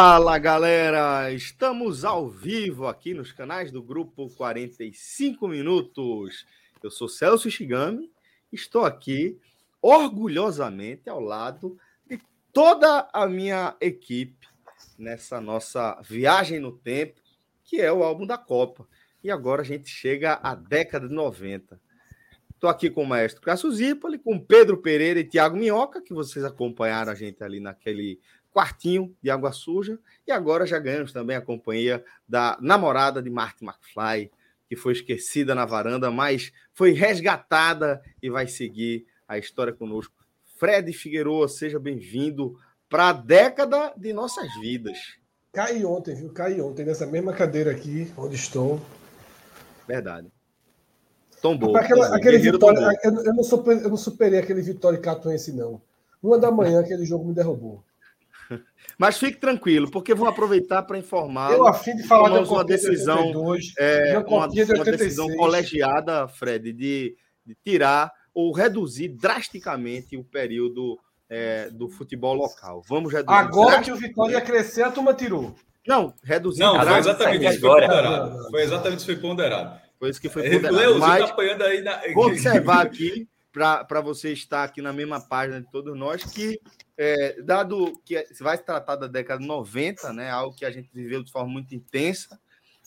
Fala galera, estamos ao vivo aqui nos canais do grupo 45 Minutos. Eu sou Celso Shigami, estou aqui orgulhosamente ao lado de toda a minha equipe nessa nossa viagem no tempo, que é o álbum da Copa. E agora a gente chega à década de 90. Estou aqui com o maestro Cássio Zipoli, com Pedro Pereira e Tiago Minhoca, que vocês acompanharam a gente ali naquele quartinho de água suja. E agora já ganhamos também a companhia da namorada de Martin McFly, que foi esquecida na varanda, mas foi resgatada e vai seguir a história conosco. Fred Figueroa, seja bem-vindo para a década de nossas vidas. Caí ontem, viu? Caí ontem nessa mesma cadeira aqui, onde estou. Verdade. Tombou. Aquela, aquele vitória, eu, eu, não superei, eu não superei aquele Vitória Catuense, não. Uma da manhã, aquele jogo me derrubou. Mas fique tranquilo, porque vou aproveitar para informar. Eu afim de falar de uma decisão, 82, é, uma, uma, decisão colegiada, Fred, de, de, tirar ou reduzir drasticamente o período é, do futebol local. Vamos reduzir. Agora que o Vitória ia crescer, a turma tirou. Não, reduzir. Não, foi exatamente isso que foi ponderado. Foi exatamente isso que foi ponderado. Foi isso que foi ponderado. Leozinho Mas, tá apanhando aí na... Vou observar aqui para você estar aqui na mesma página de todos nós, que é, dado que se vai tratar da década de 90, né, algo que a gente viveu de forma muito intensa,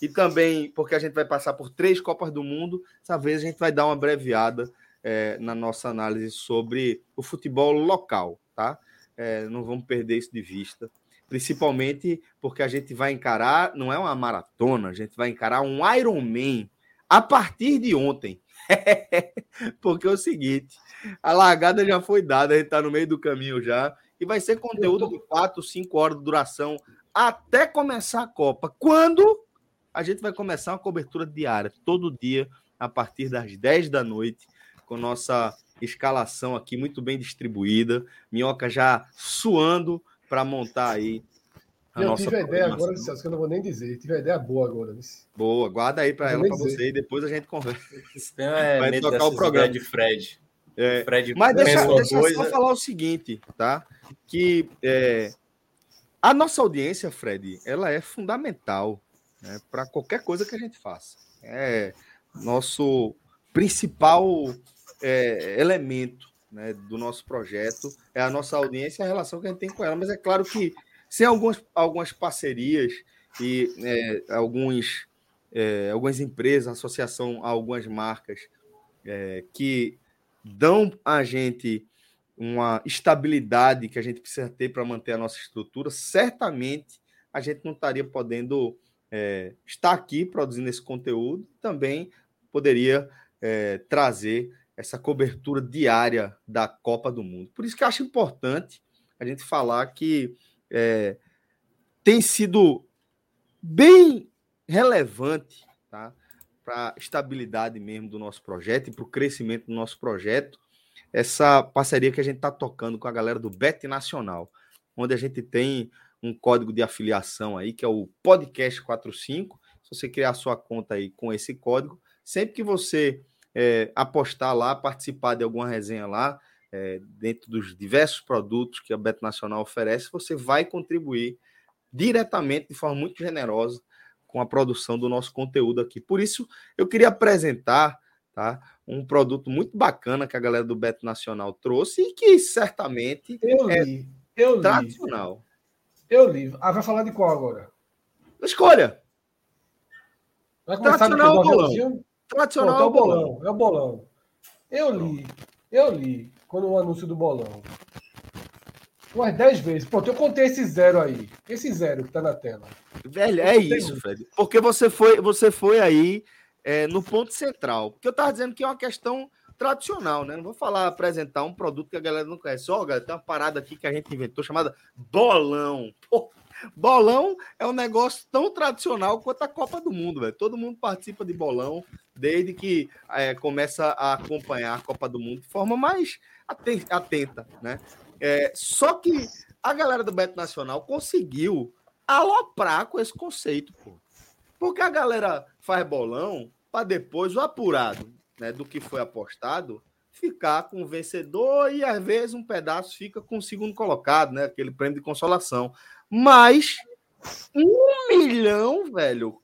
e também porque a gente vai passar por três Copas do Mundo, essa vez a gente vai dar uma abreviada é, na nossa análise sobre o futebol local, tá? É, não vamos perder isso de vista, principalmente porque a gente vai encarar, não é uma maratona, a gente vai encarar um Ironman a partir de ontem. Porque é o seguinte, a largada já foi dada, a gente está no meio do caminho já, e vai ser conteúdo de 4, 5 horas de duração até começar a Copa. Quando a gente vai começar uma cobertura diária, todo dia, a partir das 10 da noite, com nossa escalação aqui muito bem distribuída. Minhoca já suando para montar aí a eu tive a ideia agora, Celso, que eu não vou nem dizer. tive a ideia boa agora. Boa, guarda aí para ela, para você, e depois a gente conversa. É, Vai tocar o programa. de Fred. É, Fred mas deixa, deixa eu só falar o seguinte, tá? Que é, a nossa audiência, Fred, ela é fundamental né, para qualquer coisa que a gente faça. É nosso principal é, elemento né, do nosso projeto é a nossa audiência e a relação que a gente tem com ela. Mas é claro que sem algumas, algumas parcerias e é, alguns, é, algumas empresas, associação a algumas marcas é, que dão a gente uma estabilidade que a gente precisa ter para manter a nossa estrutura, certamente a gente não estaria podendo é, estar aqui produzindo esse conteúdo, também poderia é, trazer essa cobertura diária da Copa do Mundo. Por isso que acho importante a gente falar que é, tem sido bem relevante tá? para a estabilidade mesmo do nosso projeto e para o crescimento do nosso projeto, essa parceria que a gente está tocando com a galera do Bet Nacional, onde a gente tem um código de afiliação aí, que é o Podcast 45. Se você criar sua conta aí com esse código, sempre que você é, apostar lá, participar de alguma resenha lá, é, dentro dos diversos produtos que a Beto Nacional oferece, você vai contribuir diretamente, de forma muito generosa, com a produção do nosso conteúdo aqui. Por isso, eu queria apresentar tá, um produto muito bacana que a galera do Beto Nacional trouxe e que certamente eu é li, eu li. tradicional. Eu li. Ah, vai falar de qual agora? Escolha. Vai tradicional ou bolão? tradicional Pronto, é o bolão. É o bolão. Eu li, eu li, quando o anúncio do bolão. Umas 10 vezes. Pronto, eu contei esse zero aí. Esse zero que tá na tela. Velho, é isso, Fred. Porque você foi, você foi aí é, no ponto central. Porque eu tava dizendo que é uma questão tradicional, né? Não vou falar, apresentar um produto que a galera não conhece. Ó, oh, galera, tem uma parada aqui que a gente inventou chamada bolão. Pô, bolão é um negócio tão tradicional quanto a Copa do Mundo, velho. Todo mundo participa de bolão desde que é, começa a acompanhar a Copa do Mundo de forma mais atenta, né? É, só que a galera do Beto Nacional conseguiu aloprar com esse conceito, pô. Porque a galera faz bolão para depois o apurado né, do que foi apostado ficar com o vencedor e às vezes um pedaço fica com o segundo colocado, né? Aquele prêmio de consolação. Mas um milhão, velho.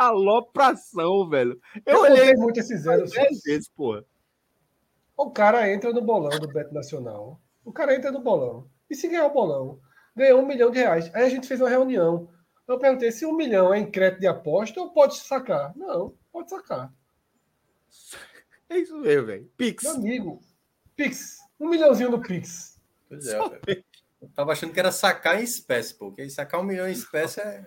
Alopração, velho. Eu, eu olhei muito esses zeros. vezes, porra. O cara entra no bolão do Beto Nacional. O cara entra no bolão. E se ganhar o bolão, ganhou um milhão de reais. Aí a gente fez uma reunião. Eu perguntei se um milhão é em crédito de aposta ou pode sacar. Não, pode sacar. É isso mesmo, velho. Pix. Meu amigo, Pix. Um milhãozinho no Pix. Pois é, Eu tava achando que era sacar em espécie, porque sacar um milhão em espécie é.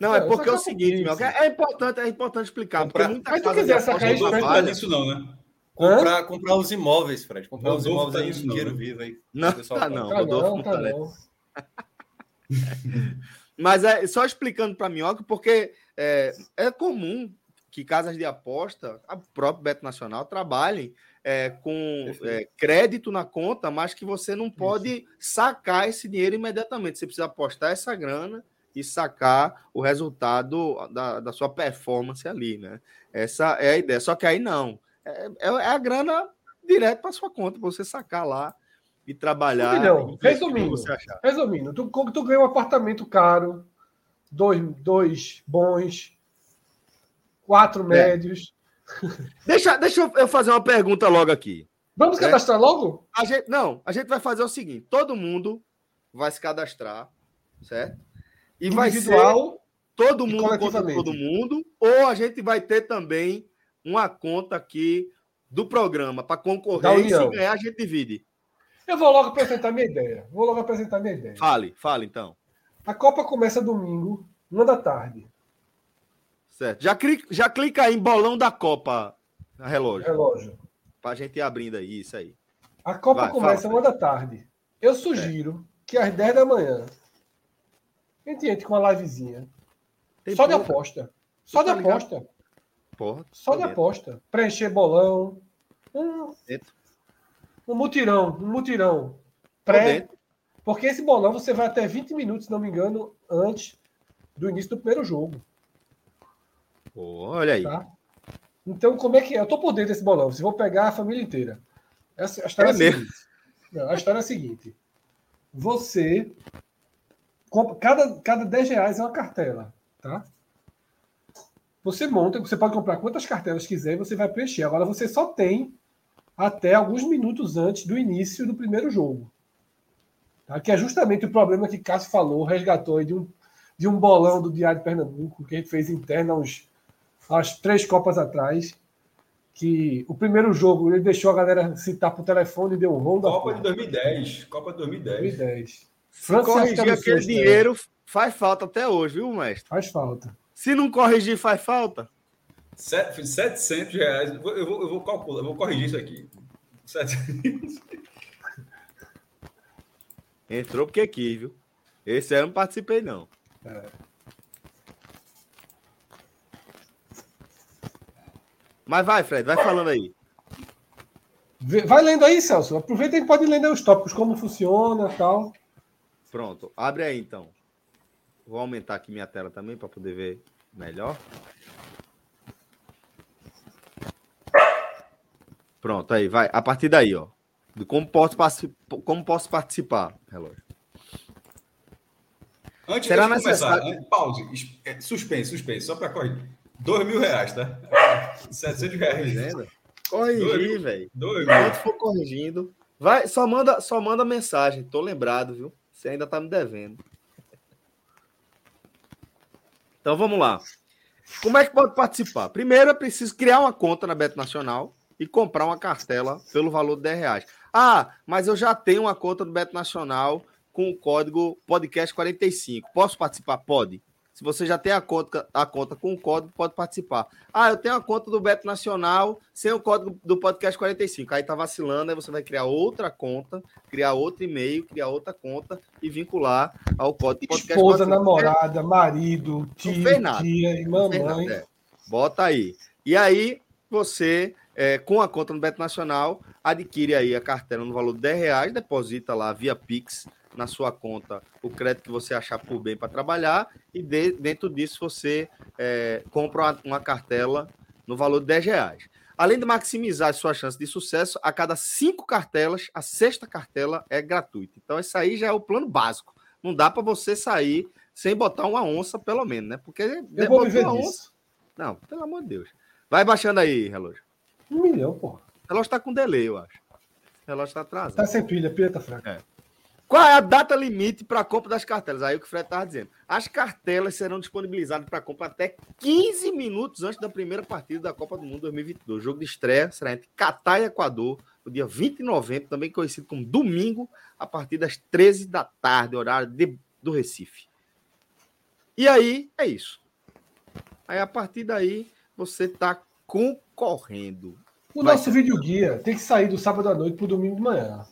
Não, é porque é o seguinte, meu, é importante, é importante explicar. Comprar... Porque muita Mas tu quiser sacar espécie. Não é isso, não, né? Comprar, comprar os imóveis, Fred. Comprar os imóveis tá aí, isso, dinheiro não, né? vivo aí. Não, tá não. Tá não, tá não. Mas é só explicando para Minhoca, porque é, é comum que casas de aposta, a própria Beto Nacional, trabalhem é, com é, crédito na conta, mas que você não pode Isso. sacar esse dinheiro imediatamente. Você precisa apostar essa grana e sacar o resultado da, da sua performance ali, né? Essa é a ideia. Só que aí não. É, é, é a grana direto para sua conta, para você sacar lá e trabalhar. Não, resumindo, resumindo, tu, tu ganha um apartamento caro, dois, dois bons, quatro é. médios. Deixa, deixa eu fazer uma pergunta logo aqui. Vamos né? cadastrar logo? A gente, não, a gente vai fazer o seguinte: todo mundo vai se cadastrar, certo? E Individual, vai ser todo mundo contra todo mundo, ou a gente vai ter também uma conta aqui do programa para concorrer e se ganhar a gente divide. Eu vou logo apresentar minha ideia. Vou logo apresentar minha ideia. Fale, fale então. A Copa começa domingo, uma da tarde. Certo. Já clica, já clica aí em bolão da Copa, relógio. Relógio. Pra gente ir abrindo aí, isso aí. A Copa Vai, começa fala, uma da tarde. Eu sugiro é. que às 10 da manhã a gente entre com uma livezinha. Tem só de aposta. Só de aposta. Porra, só de aposta. Preencher bolão. Um, um mutirão. Um mutirão. Pré. Porque esse bolão você vai até 20 minutos, se não me engano, antes do início do primeiro jogo. Olha aí. Tá? Então, como é que é? Eu tô por dentro desse bolão. Se vou pegar a família inteira. A história é, é a seguinte. Não, a história é a seguinte. Você. Cada, cada 10 reais é uma cartela. Tá? Você monta, você pode comprar quantas cartelas quiser e você vai preencher. Agora você só tem até alguns minutos antes do início do primeiro jogo. Tá? Que é justamente o problema que Cássio falou, resgatou de um, de um bolão do Diário de Pernambuco, que a gente fez interno uns as três Copas atrás, que o primeiro jogo ele deixou a galera citar por telefone e deu um rolo Copa de 2010. Copa de 2010. 2010. França corrigir aquele dinheiro faz falta até hoje, viu, mestre? Faz falta. Se não corrigir, faz falta? 700 reais. Eu vou, eu vou calcular, eu vou corrigir isso aqui. 700. Entrou porque quis, viu? Esse aí eu não participei, não. É. Mas vai, Fred, vai falando aí. Vai lendo aí, Celso. Aproveita e pode ler os tópicos, como funciona tal. Pronto, abre aí então. Vou aumentar aqui minha tela também para poder ver melhor. Pronto, aí, vai. A partir daí, ó. De como posso, como posso participar, relógio. Antes Será de começar, pause, é, suspense, suspense, só para corrigir. Dois mil reais, tá? 700 reais. Tá Corrigir, velho. Enquanto for corrigindo. Vai, só manda, só manda mensagem. Tô lembrado, viu? Você ainda tá me devendo. Então vamos lá. Como é que pode participar? Primeiro é preciso criar uma conta na Beto Nacional e comprar uma cartela pelo valor de 10 reais. Ah, mas eu já tenho uma conta do Beto Nacional com o código podcast45. Posso participar? Pode. Se você já tem a conta, a conta com o código, pode participar. Ah, eu tenho a conta do Beto Nacional sem o código do podcast 45. Aí tá vacilando, aí você vai criar outra conta, criar outro e-mail, criar outra conta e vincular ao código podcast. Esposa, 45. namorada, marido, tio, tia e mamãe. É. Bota aí. E aí você, é, com a conta no Beto Nacional, adquire aí a cartela no valor de 10 reais, deposita lá via Pix na sua conta o crédito que você achar por bem para trabalhar e de, dentro disso você é, compra uma, uma, cartela no valor de 10 reais. Além de maximizar a sua chance de sucesso, a cada cinco cartelas, a sexta cartela é gratuita. Então, esse aí já é o plano básico. Não dá para você sair sem botar uma onça, pelo menos, né? Porque eu vou viver disso. Onça... Não, pelo amor de Deus. Vai baixando aí, relógio. Um milhão, pô. O relógio está com delay, eu acho. O relógio está atrasado. Tá sem pilha, pilha tá fraca. É. Qual é a data limite para a compra das cartelas? Aí o que o Fred estava dizendo. As cartelas serão disponibilizadas para compra até 15 minutos antes da primeira partida da Copa do Mundo 2022. O jogo de estreia será entre Catar e Equador, no dia 20 de novembro, também conhecido como domingo, a partir das 13 da tarde, horário de, do Recife. E aí é isso. Aí a partir daí você está concorrendo. O Vai nosso ser... vídeo guia tem que sair do sábado à noite para o domingo de manhã.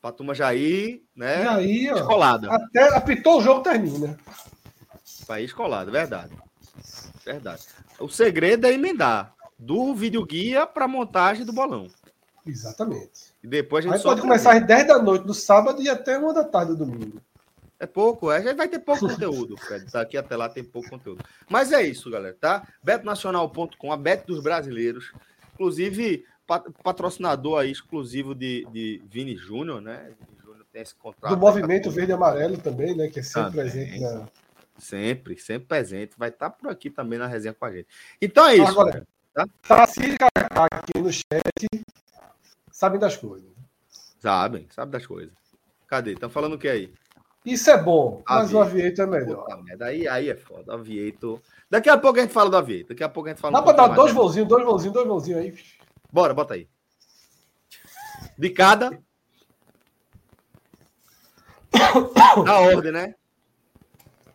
Pra turma já ir, né? Já ir, ó, escolada. Até apitou o jogo, termina. Pra ir escolada, verdade. Verdade. O segredo é emendar do vídeo guia para montagem do bolão. Exatamente. E depois a gente Aí pode começar às 10 da noite no sábado e até 1 da tarde do domingo. É pouco, é. a gente vai ter pouco conteúdo, Fred. Daqui até lá tem pouco conteúdo. Mas é isso, galera, tá? betonacional.com, a Bet dos brasileiros. Inclusive, patrocinador aí exclusivo de, de Vini Júnior, né? Vini Júnior tem esse contrato. Do movimento Verde e Amarelo também, né? Que é sempre também. presente na. Sempre, sempre presente. Vai estar tá por aqui também na resenha com a gente. Então é isso. Agora, tá? Tarcísio aqui no chat sabem das coisas. Sabem, sabem das coisas. Cadê? Estão falando o que aí? Isso é bom, mas o Aviator é melhor. Puta, aí, aí é foda. Aviator. Daqui a pouco a gente fala do Aviator. Daqui a pouco a gente fala Dá um para dar dois voozinhos, dois voozinhos, dois voozinhos aí. Bora, bota aí. De cada. Na ordem, né?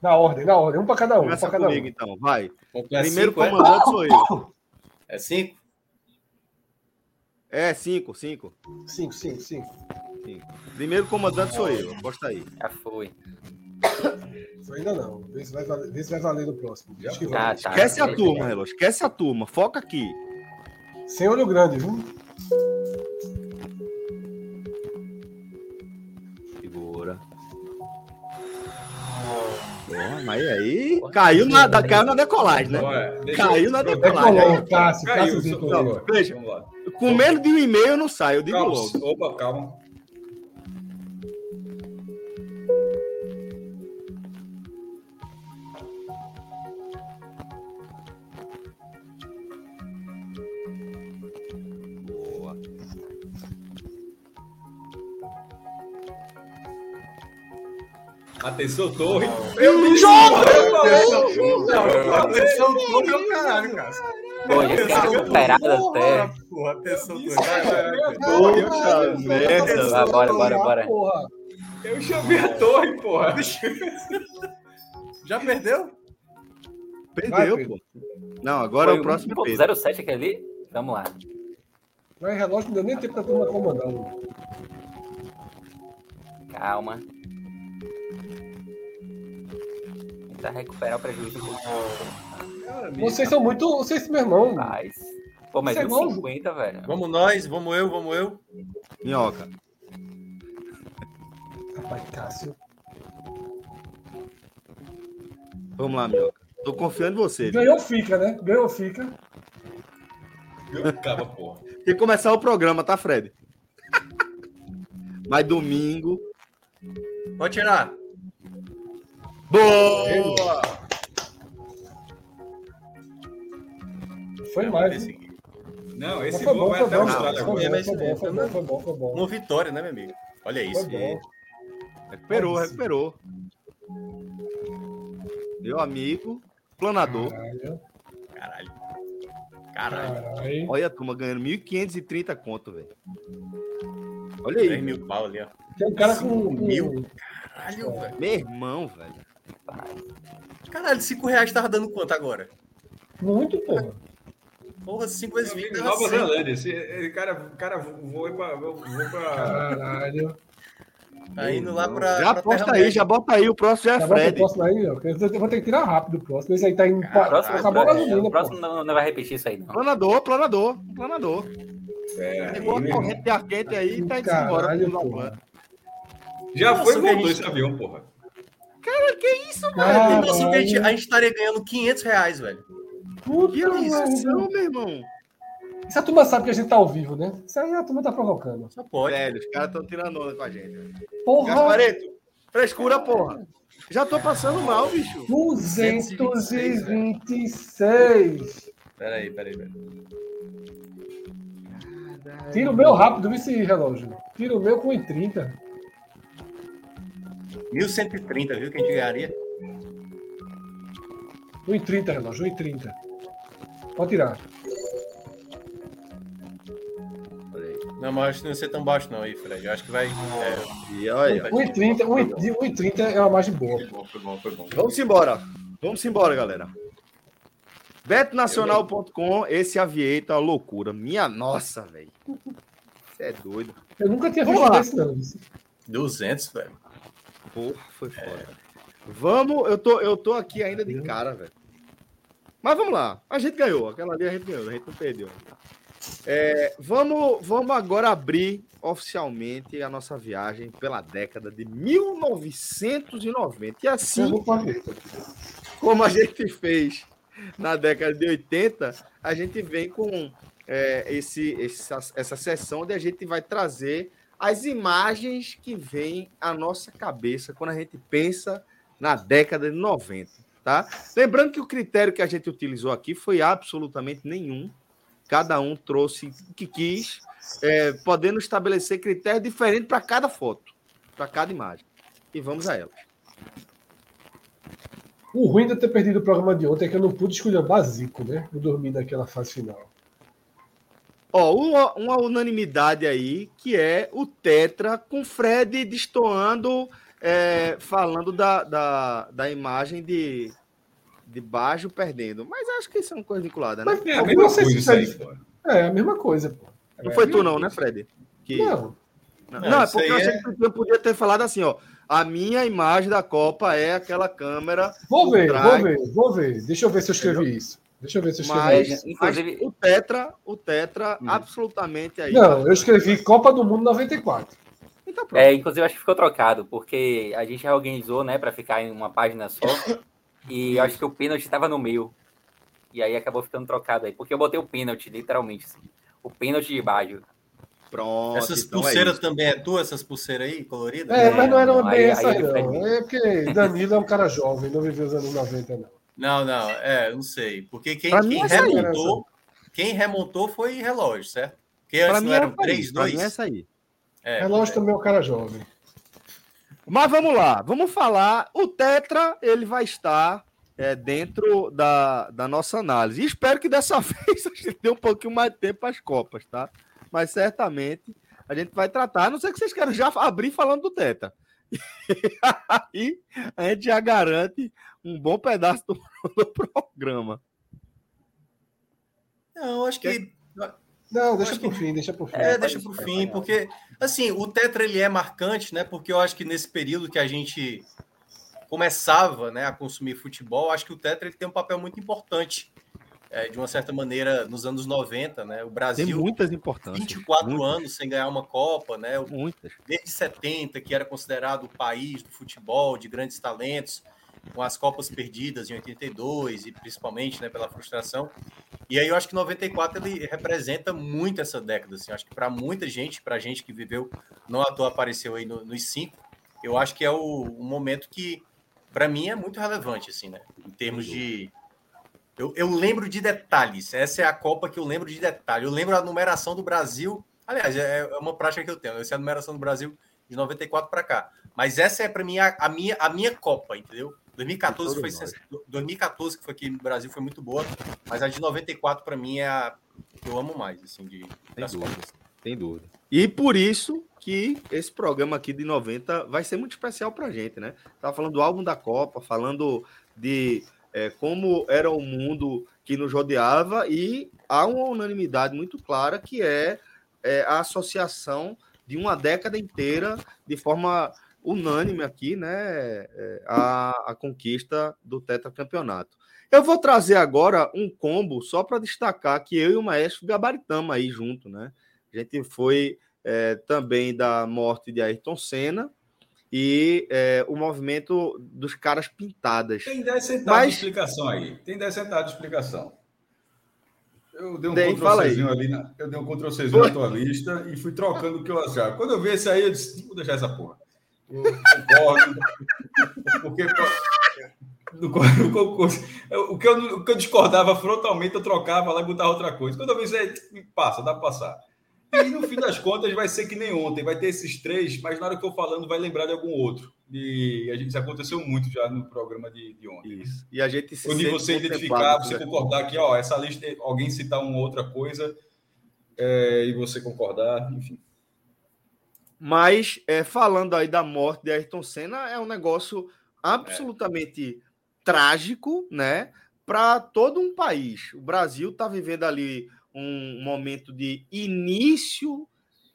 Na ordem, na ordem. Um para cada um. Começa um cada comigo, um. então. Vai. É Primeiro cinco, é? comandante é? sou eu. É cinco? É, cinco, cinco. Cinco, cinco, cinco. cinco. Primeiro comandante sou eu. Aposta aí. Já foi. Ainda não. Vê se vai valer, vê se vai valer no próximo. Ah, tá, Esquece a turma, relógio. Esquece a turma. Foca aqui. Sem olho grande, viu? Segura. Bom, mas aí caiu na, da, caiu na decolagem, né? caiu na decolagem. Decolou, Cássio, Cássio, Cássio, veja, com menos de um e-mail não sai, eu digo calma, logo. Opa, calma. Atenção, torre. Eu me jogo! Atenção, torre é o caralho, cara. Pô, já fiquei recuperado até. Porra, atenção, torre. Porra, merda. Bora, bora, bora. Eu chamei a torre, porra. Já perdeu? Perdeu, pô. Não, agora Foi é o próximo. 1.07 aqui ali? Vamos lá. Mas relógio não deu nem tempo pra turma comandar. Calma. Tentar recuperar o prejuízo do Vocês são muito. Vocês, meu irmão. Mas... Pô, mas é 50, velho. Vamos nós, vamos eu, vamos eu. Minhoca. Rapaz, Cássio. Vamos lá, Minhoca. Tô confiando em você. Ganhou, fica, né? Ganhou, fica. Ficava, porra. Tem que começar o programa, tá, Fred? Mas domingo. Pode tirar. Boa! Foi mais. Não, esse bom, vai até a Austrália. Foi bom, foi bom. Uma vitória, né, meu amigo? Olha isso. Recuperou, recuperou. Meu amigo. planador. Caralho. Caralho. Caralho. Caralho. Olha a turma ganhando 1.530 conto, velho. Olha aí. 3 mil pau ali, ó. Tem um cara com. Mil. Caralho, velho. Meu irmão, velho. Caralho, 5 reais tava dando quanto agora? Muito, porra. Porra, 5 vezes 20. Nova Zelândia. Esse cara, cara voa pra. Voa pra... Caralho. Tá indo lá pra. Já posta aí, já bota aí. O próximo já é já Fred. Próximo aí, ó. Eu vou ter que tirar rápido o próximo. Esse aí tá indo. Cara, próximo, acabou a gasolina. O próximo não, não vai repetir isso aí, não. Planador, planador, planador. É, Pegou a corrente de ar quente aí e tá indo embora. Já Nossa, foi e voltou esse avião, porra. Cara, que isso, velho? Nossa, a gente, a gente estaria ganhando 500 reais, velho. Puta que isso, meu irmão. Essa turma sabe que a gente tá ao vivo, né? Isso aí a turma tá provocando. Só pode. Velho, os caras estão tirando onda com a gente. Porra! Gaspareto, frescura, porra. Já tô passando mal, bicho. 226. Peraí, peraí, peraí. Tira o meu rápido, viu esse relógio? Tira o meu com 1,30. 1130, viu? Que a gente ganharia. 1,30, relógio, 1,30. Pode tirar. Não, mas acho que não vai ser tão baixo, não, aí, Fred. Eu acho que vai. É... E olha. 1,30 é uma margem boa. Foi bom, foi bom, foi bom. Vamos embora. Vamos embora, galera. Betnacional.com, esse avieta, loucura. Minha nossa, velho. Você é doido. Eu nunca tinha visto não. 200, velho. Porra, foi foda. É. Vamos, eu tô, eu tô aqui ainda de cara, velho. Mas vamos lá. A gente ganhou. Aquela ali a gente ganhou, a gente não perdeu. É, vamos, vamos agora abrir oficialmente a nossa viagem pela década de 1990. E assim, como a gente fez na década de 80, a gente vem com é, esse, essa, essa sessão onde a gente vai trazer as imagens que vêm à nossa cabeça quando a gente pensa na década de 90. Tá? Lembrando que o critério que a gente utilizou aqui foi absolutamente nenhum. Cada um trouxe o que quis, é, podendo estabelecer critérios diferentes para cada foto, para cada imagem. E vamos a elas. O ruim de ter perdido o programa de ontem é que eu não pude escolher o básico, né? Eu dormi naquela fase final. Ó, uma, uma, unanimidade aí, que é o Tetra com Fred destoando, é, falando da, da, da imagem de, de baixo perdendo. Mas acho que isso é uma coisa vinculada, né? Mas, é a mesma coisa isso aí, pô. É a mesma coisa, pô. Não foi tu não, né, Fred? Que... Não. Não, não é porque eu achei é... que eu podia ter falado assim, ó. A minha imagem da Copa é aquela câmera. Vou ver, vou ver, vou ver. Deixa eu ver se eu escrevi Entendeu? isso. Deixa eu ver se eu escrevi mas, isso. Inclusive... o Tetra, o Tetra, hum. absolutamente aí. Não, eu escrevi Copa do Mundo 94. Então, pronto. É, inclusive acho que ficou trocado, porque a gente reorganizou, né, para ficar em uma página só. e acho que o pênalti estava no meio. E aí acabou ficando trocado aí, porque eu botei o pênalti, literalmente. Assim. O pênalti de baixo. Pronto. Essas então é pulseiras é também é tua, essas pulseiras aí, coloridas? É, mas não era bem aí, essa, aí, não. É porque Danilo é um cara jovem, não viveu os anos 90, não. Não, não, é, não sei. Porque quem, quem é remontou, quem remontou foi relógio, certo? Porque antes não era 3, 2. essa aí. É, relógio é. também é um cara jovem. Mas vamos lá, vamos falar. O Tetra ele vai estar é, dentro da, da nossa análise. E espero que dessa vez a gente dê um pouquinho mais de tempo para as Copas, tá? Mas certamente a gente vai tratar. A não ser que vocês queiram já abrir falando do Teta. Aí a gente já garante um bom pedaço do, do programa. Não, acho que. Não, deixa por fim, deixa por fim. É, deixa por fim, porque, assim, o Tetra ele é marcante, né? Porque eu acho que nesse período que a gente começava né, a consumir futebol, acho que o Tetra ele tem um papel muito importante é, de uma certa maneira, nos anos 90, né? O Brasil. Tem muitas importâncias. 24 muitas. anos sem ganhar uma Copa, né? Muitas. Desde 70, que era considerado o país do futebol, de grandes talentos, com as Copas perdidas em 82 e principalmente né, pela frustração. E aí eu acho que 94 ele representa muito essa década. Assim. Eu acho que para muita gente, para gente que viveu, não à toa apareceu aí no, nos cinco, eu acho que é o, um momento que, para mim, é muito relevante, assim, né? Em termos de eu, eu lembro de detalhes. Essa é a Copa que eu lembro de detalhes. Eu lembro a numeração do Brasil. Aliás, é, é uma prática que eu tenho. Essa é a numeração do Brasil de 94 para cá. Mas essa é para mim a, a, minha, a minha Copa, entendeu? 2014 foi 2014 que foi aqui no Brasil foi muito boa, mas a de 94 para mim é a que eu amo mais, assim, de Tem dúvida. Tem dúvida. E por isso que esse programa aqui de 90 vai ser muito especial pra gente, né? Tava falando do álbum da Copa, falando de é, como era o mundo que nos rodeava e há uma unanimidade muito clara que é, é a associação de uma década inteira de forma unânime aqui, né, é, a, a conquista do tetracampeonato. Eu vou trazer agora um combo só para destacar que eu e o Maestro gabaritamos aí junto, né? A gente foi é, também da morte de Ayrton Senna e é, o movimento dos caras pintadas. Tem 10 centavos Mas... de explicação aí. Tem 10 centavos de explicação. Eu dei um Ctrl-Czinho ali, na, eu dei um Ctrl-Czinho na tua lista e fui trocando o que eu achava. Quando eu vi esse aí, eu disse, vou deixar essa porra. Eu concordo. Porque no, concurso, o que, eu, o que eu discordava frontalmente, eu trocava lá e botava outra coisa. Quando eu vi isso aí, passa, dá para passar. E no fim das contas vai ser que nem ontem, vai ter esses três, mas na hora que eu falando vai lembrar de algum outro. E a gente isso aconteceu muito já no programa de, de ontem. Isso. E a gente se Onde você identificar, você concordar que ó, essa lista, alguém citar uma outra coisa é, e você concordar, enfim. Mas é, falando aí da morte de Ayrton Senna, é um negócio absolutamente é. trágico, né? Para todo um país. O Brasil está vivendo ali um momento de início,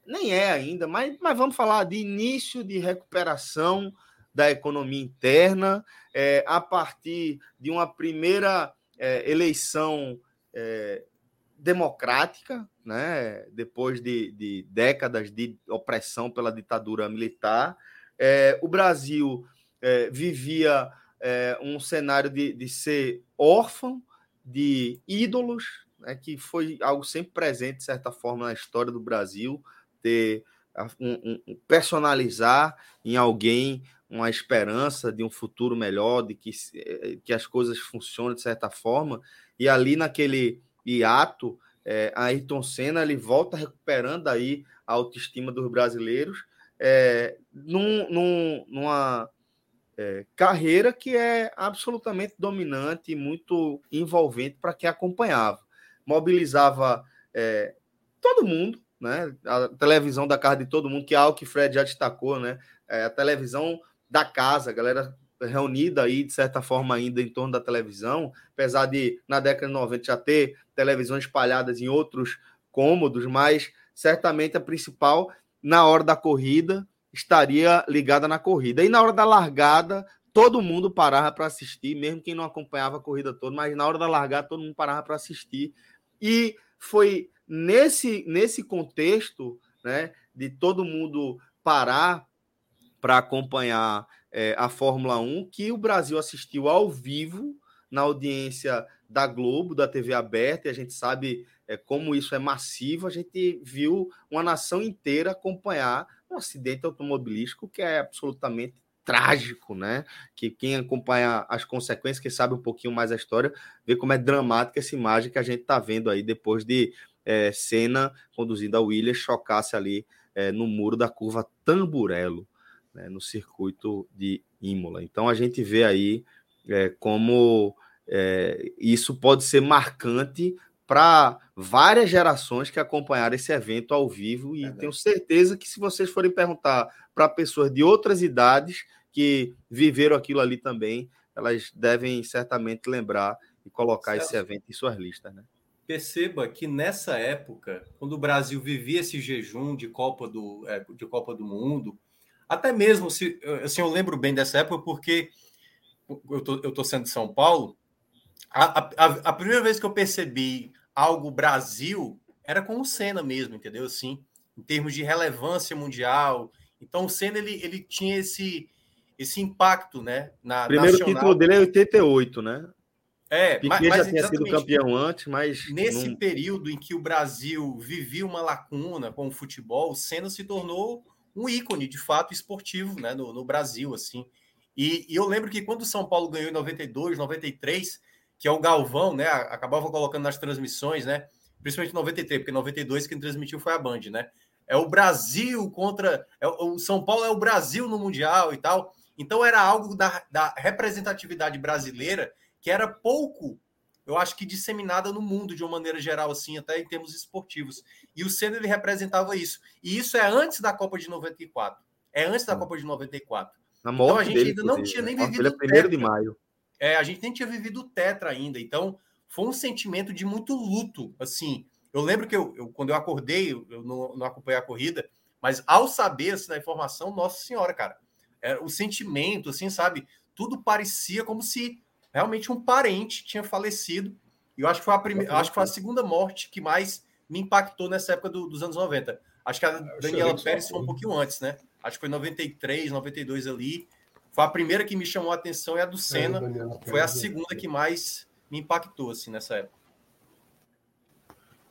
nem é ainda, mas, mas vamos falar de início de recuperação da economia interna, é, a partir de uma primeira é, eleição é, democrática, né, depois de, de, décadas de opressão pela ditadura militar. É, o Brasil é, vivia é, um cenário de, de ser órfão de ídolos, né, que foi algo sempre presente, de certa forma, na história do Brasil, ter um, um, personalizar em alguém uma esperança de um futuro melhor, de que, eh, que as coisas funcionem de certa forma, e ali naquele hiato, é, Ayrton Senna ele volta recuperando aí a autoestima dos brasileiros é, num, num, numa é, carreira que é absolutamente dominante e muito envolvente para quem acompanhava mobilizava é, todo mundo, né? A televisão da casa de todo mundo, que é algo que Fred já destacou, né? É, a televisão da casa, a galera reunida aí, de certa forma, ainda em torno da televisão, apesar de na década de 90 já ter televisões espalhadas em outros cômodos, mas certamente a principal, na hora da corrida, estaria ligada na corrida. E na hora da largada, todo mundo parava para assistir, mesmo quem não acompanhava a corrida toda, mas na hora da largada, todo mundo parava para assistir e foi nesse, nesse contexto né, de todo mundo parar para acompanhar é, a Fórmula 1 que o Brasil assistiu ao vivo na audiência da Globo, da TV aberta, e a gente sabe é, como isso é massivo. A gente viu uma nação inteira acompanhar um acidente automobilístico que é absolutamente trágico, né? Que quem acompanha as consequências, que sabe um pouquinho mais a história, vê como é dramática essa imagem que a gente está vendo aí depois de é, Senna conduzindo a Williams chocasse ali é, no muro da curva Tamburello, né, no circuito de Imola. Então a gente vê aí é, como é, isso pode ser marcante para várias gerações que acompanharam esse evento ao vivo e tenho certeza que se vocês forem perguntar para pessoas de outras idades, que viveram aquilo ali também, elas devem certamente lembrar e colocar certo. esse evento em suas listas, né? Perceba que nessa época, quando o Brasil vivia esse jejum de Copa do, é, de Copa do Mundo, até mesmo se assim, eu lembro bem dessa época porque eu tô, eu tô sendo de São Paulo, a, a, a primeira vez que eu percebi algo Brasil era com o Senna mesmo, entendeu? Assim, em termos de relevância mundial. Então o Senna ele, ele tinha esse esse impacto, né? Na, Primeiro nacional. título dele é 88, né? É, Piquet mas, já tinha sido campeão antes, mas. Nesse não... período em que o Brasil vivia uma lacuna com o futebol, o Senna se tornou um ícone, de fato, esportivo né, no, no Brasil. assim. E, e, eu lembro que quando o São Paulo ganhou em 92, 93, que é o Galvão, né? Acabava colocando nas transmissões, né? Principalmente em 93, porque em 92 quem transmitiu foi a Band, né? É o Brasil contra. É, o São Paulo é o Brasil no Mundial e tal. Então era algo da, da representatividade brasileira que era pouco, eu acho que disseminada no mundo de uma maneira geral, assim, até em termos esportivos. E o Senna ele representava isso. E isso é antes da Copa de 94. É antes da Copa de 94. Na então a gente dele, ainda não tinha nem vivido. Ele é 1 de maio. É, a gente nem tinha vivido o Tetra ainda. Então foi um sentimento de muito luto, assim. Eu lembro que eu, eu quando eu acordei, eu, não, não acompanhei a corrida, mas ao saber assim, da informação, nossa senhora, cara, era o sentimento, assim, sabe? Tudo parecia como se realmente um parente tinha falecido. E eu acho que foi a primeira, acho que foi a segunda morte que mais me impactou nessa época do, dos anos 90. Acho que a Daniela Pérez foi um pouquinho antes, né? Acho que foi 93, 92 ali. Foi a primeira que me chamou a atenção e a do é, Senna é, foi a segunda que mais me impactou assim nessa época.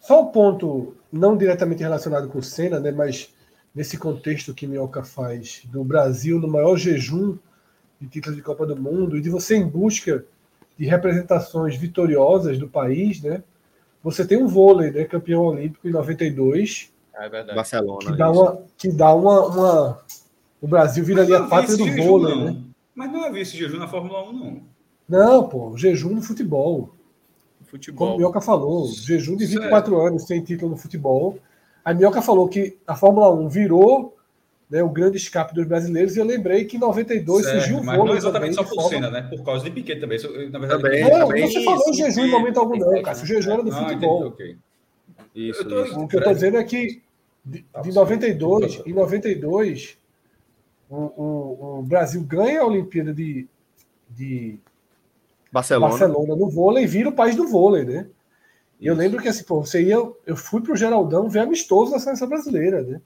Só um ponto não diretamente relacionado com o Senna, né, mas nesse contexto que Minhoca faz do Brasil no maior jejum de títulos de Copa do Mundo e de você em busca de representações vitoriosas do país, né? Você tem um vôlei, né, campeão olímpico em 92, é verdade. Barcelona. Que dá, uma, que dá uma, uma, O Brasil vira ali a pátria do vôlei, não. né? Mas não havia esse jejum na Fórmula 1, não. Não, pô, jejum no futebol. futebol. Como o Mioca falou, jejum de 24 Sério? anos sem título no futebol. A Mioca falou que a Fórmula 1 virou né, o grande escape dos brasileiros, e eu lembrei que em 92 certo, surgiu o vôlei. Mas não exatamente só por cena, né? Por causa de Piquet também. na verdade, também, não, também você falou jejum em momento algum, não, cara. O jejum era do ah, futebol. Entendi, okay. Isso, tô, isso. O que eu estou dizendo é que de, de 92, em 92, o, o, o, Brasil ganha a Olimpíada de, de Barcelona. Barcelona no vôlei e vira o país do vôlei, né? E eu lembro que assim, pô, você ia. Eu fui pro Geraldão ver amistoso da seleção brasileira, né?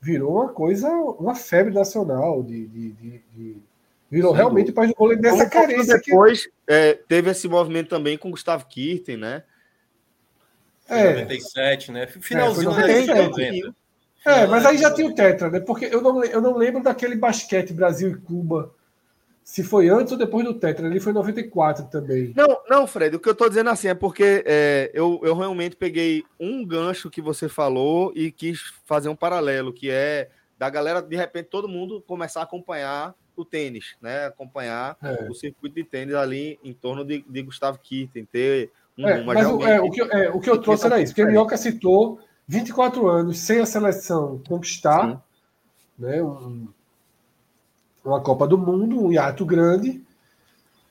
Virou uma coisa, uma febre nacional de. de, de, de virou Sim, realmente o país do vôlei dessa carência. Depois que... é, teve esse movimento também com Gustavo Kirten, né? É. 97, né? Finalzinho é, da década de 90. É, mas aí já tinha o Tetra, né? Porque eu não, eu não lembro daquele basquete Brasil e Cuba. Se foi antes ou depois do Tetra, ele foi 94 também. Não, não, Fred, o que eu tô dizendo assim é porque é, eu, eu realmente peguei um gancho que você falou e quis fazer um paralelo, que é da galera, de repente, todo mundo começar a acompanhar o tênis, né? Acompanhar é. o circuito de tênis ali em torno de, de Gustavo Kirten, ter é, mas o, é, o, que, é, o que eu trouxe era isso, porque Minhoca citou 24 anos sem a seleção conquistar né, um, uma Copa do Mundo, um hiato grande.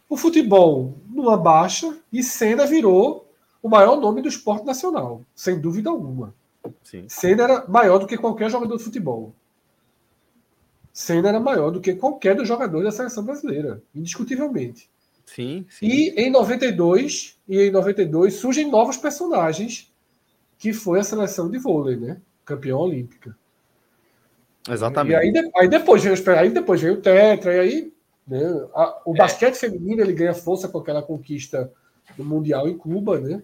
O futebol numa baixa e Senna virou o maior nome do esporte nacional, sem dúvida alguma. Sim. Senna era maior do que qualquer jogador de futebol. Senna era maior do que qualquer dos jogadores da seleção brasileira, indiscutivelmente. Sim, sim. E em 92, e em 92 surgem novos personagens, que foi a seleção de vôlei, né? Campeão olímpica. Exatamente. E aí, aí depois veio, aí depois veio o Tetra, e aí né, a, o é. basquete feminino ele ganha força com aquela conquista do Mundial em Cuba, né?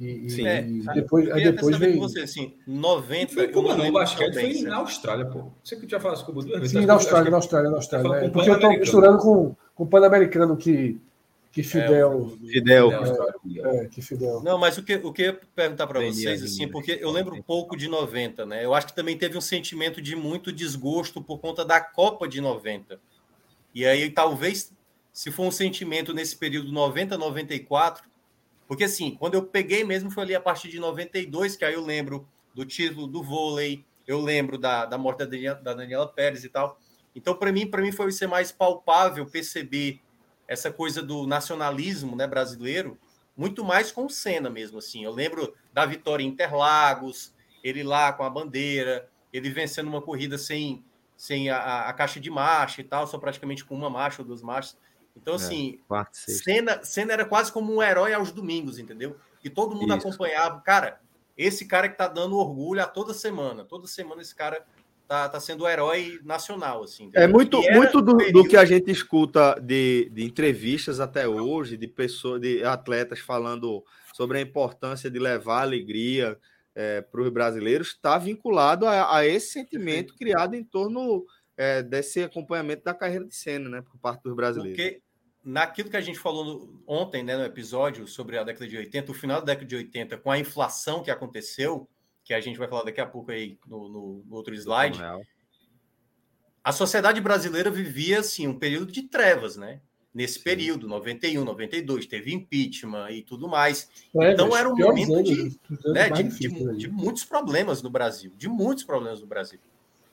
E, Sim, é, depois, aí depois veio. Você, assim, 90. Foi Cuba, não, o basquete foi na Austrália, pô. Você que já falou Cuba duas vezes. Sim, na Austrália, na Austrália, na Austrália. É, porque eu estou misturando com, com o Pan-Americano que que é, Fidel. É, Fidel. É, que Fidel. Não, mas o que, o que eu ia perguntar para vocês, assim, porque eu lembro um pouco de 90, né? Eu acho que também teve um sentimento de muito desgosto por conta da Copa de 90. E aí, talvez, se for um sentimento nesse período 90, 94, porque assim, quando eu peguei mesmo foi ali a partir de 92, que aí eu lembro do título do vôlei, eu lembro da, da morte da Daniela, da Daniela Pérez e tal. Então, para mim, para mim foi ser mais palpável perceber essa coisa do nacionalismo né, brasileiro, muito mais com o Senna mesmo. assim. Eu lembro da vitória em Interlagos, ele lá com a bandeira, ele vencendo uma corrida sem, sem a, a caixa de marcha e tal, só praticamente com uma marcha ou duas marchas. Então, é, assim, é, Senna, Senna era quase como um herói aos domingos, entendeu? E todo mundo Isso. acompanhava. Cara, esse cara que tá dando orgulho a toda semana. Toda semana esse cara tá, tá sendo o herói nacional, assim. É muito, muito do, do, que a gente escuta de, de entrevistas até hoje, de pessoas, de atletas falando sobre a importância de levar alegria é, para os brasileiros, está vinculado a, a, esse sentimento criado em torno é, desse acompanhamento da carreira de cena, né, por parte dos brasileiros. Porque naquilo que a gente falou no, ontem, né, no episódio sobre a década de 80, o final da década de 80, com a inflação que aconteceu, que a gente vai falar daqui a pouco aí no, no, no outro slide. a sociedade brasileira vivia assim um período de trevas, né? Nesse período, 91, 92, teve impeachment e tudo mais. É, então era um momento de, né, de, de, de, muitos problemas no Brasil, de muitos problemas no Brasil.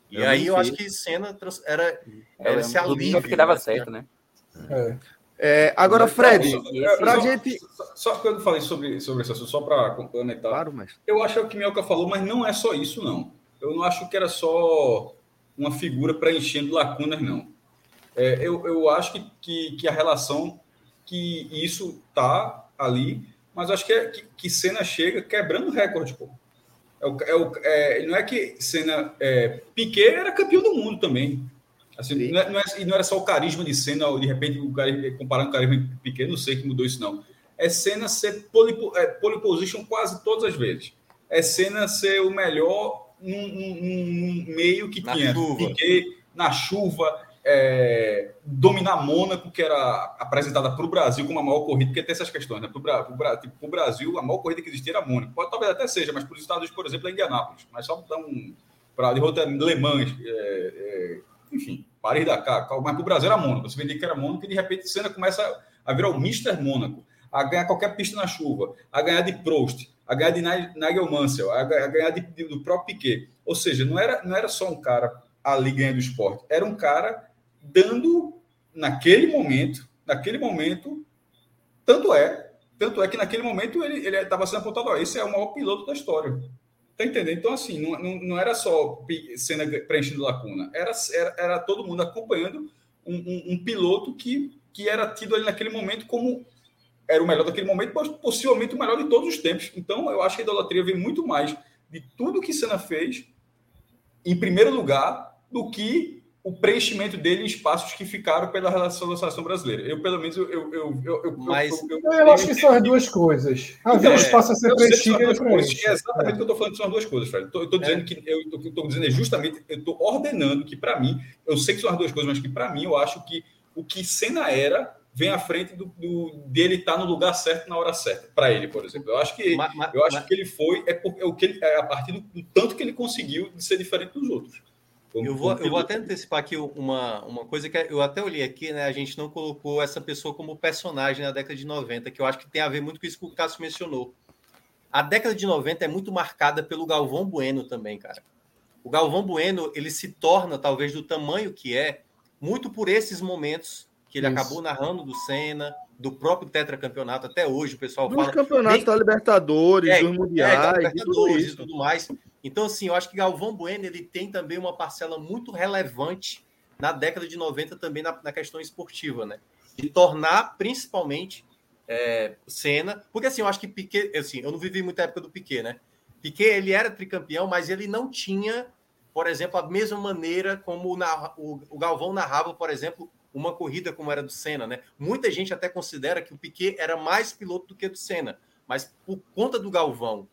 E eu aí eu acho que cena era, era esse alívio. que dava né? certo, né? É. É, agora, Fred, para a gente. Só, só que eu falei sobre, sobre isso, só para complementar. Claro, mas... Eu acho que é o que Mielka falou, mas não é só isso, não. Eu não acho que era só uma figura preenchendo lacunas, não. É, eu, eu acho que, que, que, a relação, que isso tá ali, mas acho que, é, que, que Senna chega quebrando recorde, pô. É, o, é, o, é, não é que Senna. É, Piquet era campeão do mundo também. Assim, não, é, não, é, não, era só o carisma de Senna, ou de repente, o cara, comparando o carisma de Piquet, não sei que mudou isso, não. É Senna ser pole, é, pole position quase todas as vezes. É Senna ser o melhor num, num, num meio que na tinha chuva. Piquet na chuva, é, dominar Mônaco, que era apresentada para o Brasil como a maior corrida, porque tem essas questões, né? Para o tipo, Brasil, a maior corrida que existia era Mônaco. Pode talvez até seja, mas para os Estados Unidos, por exemplo, é Indianápolis. Mas só dar um. Para Le Mans, é, é, enfim, Paris Dakar, mas para o Brasil era Mônaco. Você vendia que era Mônaco e de repente a cena começa a virar o Mister Mônaco, a ganhar qualquer pista na chuva, a ganhar de Prost, a ganhar de Nigel Mansell, a ganhar de, de, do próprio Piquet. Ou seja, não era, não era só um cara ali ganhando esporte, era um cara dando naquele momento, naquele momento, tanto é, tanto é que naquele momento ele estava sendo apontado, ó, esse é o maior piloto da história. Tá entendendo? Então, assim, não, não, não era só cena preenchendo lacuna, era, era, era todo mundo acompanhando um, um, um, piloto que, que era tido ali naquele momento como era o melhor daquele momento, possivelmente o melhor de todos os tempos. Então, eu acho que a idolatria vem muito mais de tudo que Senna fez, em primeiro lugar, do que o preenchimento dele em espaços que ficaram pela relação da seleção brasileira. Eu, pelo menos, eu. eu, eu, eu Mas, eu, eu, eu acho que são as duas coisas. Havia um espaço a ser preenchido. É exatamente o que eu estou falando, são as duas coisas, Fred. Eu estou dizendo é. que. Eu estou dizendo é justamente. Eu estou ordenando que, para mim, eu sei que são as duas coisas, mas que, para mim, eu acho que o que Senna era vem à frente do, do dele estar tá no lugar certo na hora certa. Para ele, por exemplo. Eu acho que, mas, eu acho mas... que ele foi. É, por, é, o que ele, é a partir do, do tanto que ele conseguiu de ser diferente dos outros. Eu vou, eu vou até antecipar aqui uma, uma coisa que eu até olhei aqui, né? A gente não colocou essa pessoa como personagem na década de 90, que eu acho que tem a ver muito com isso que o Cássio mencionou. A década de 90 é muito marcada pelo Galvão Bueno também, cara. O Galvão Bueno, ele se torna, talvez, do tamanho que é, muito por esses momentos que ele isso. acabou narrando do Senna, do próprio tetracampeonato, até hoje o pessoal dos fala... Dos campeonatos da Libertadores, é, dos Mundiais, é, Libertadores, tudo isso. e tudo mais. Então, assim, eu acho que Galvão Bueno ele tem também uma parcela muito relevante na década de 90 também na, na questão esportiva, né? De tornar principalmente é, Senna, porque assim, eu acho que Piquet, assim, eu não vivi muita época do Piquet, né? Piquet, ele era tricampeão, mas ele não tinha, por exemplo, a mesma maneira como o, o Galvão narrava, por exemplo, uma corrida como era do Senna, né? Muita gente até considera que o Piquet era mais piloto do que o do Senna, mas por conta do Galvão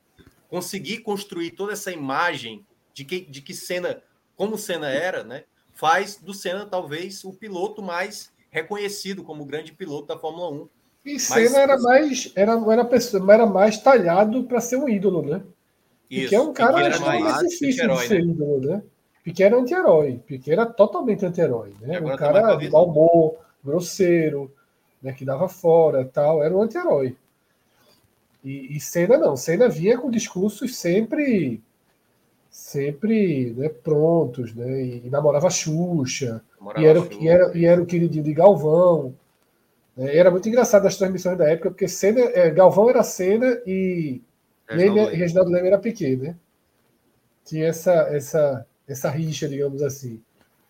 conseguir construir toda essa imagem de que, de que Senna, como Senna era, né, faz do Senna talvez o piloto mais reconhecido como grande piloto da Fórmula 1. E Senna era mais era, era, pessoa, era mais talhado para ser um ídolo, né? Isso, Porque é um cara extremamente difícil de ser né? ídolo, né? Piquet era anti-herói. Piquet era totalmente anti-herói, né? Um cara de mau humor, grosseiro, né? que dava fora tal. Era um anti-herói. E, e Senna não, Senna vinha com discursos sempre sempre né, prontos, né, e, namorava Xuxa, namorava e, era, Xuxa. E, era, e era o queridinho de Galvão. Né, era muito engraçado as transmissões da época, porque Senna, é, Galvão era Senna e Reginaldo Leme era Piquet, né? Tinha essa, essa, essa rixa, digamos assim.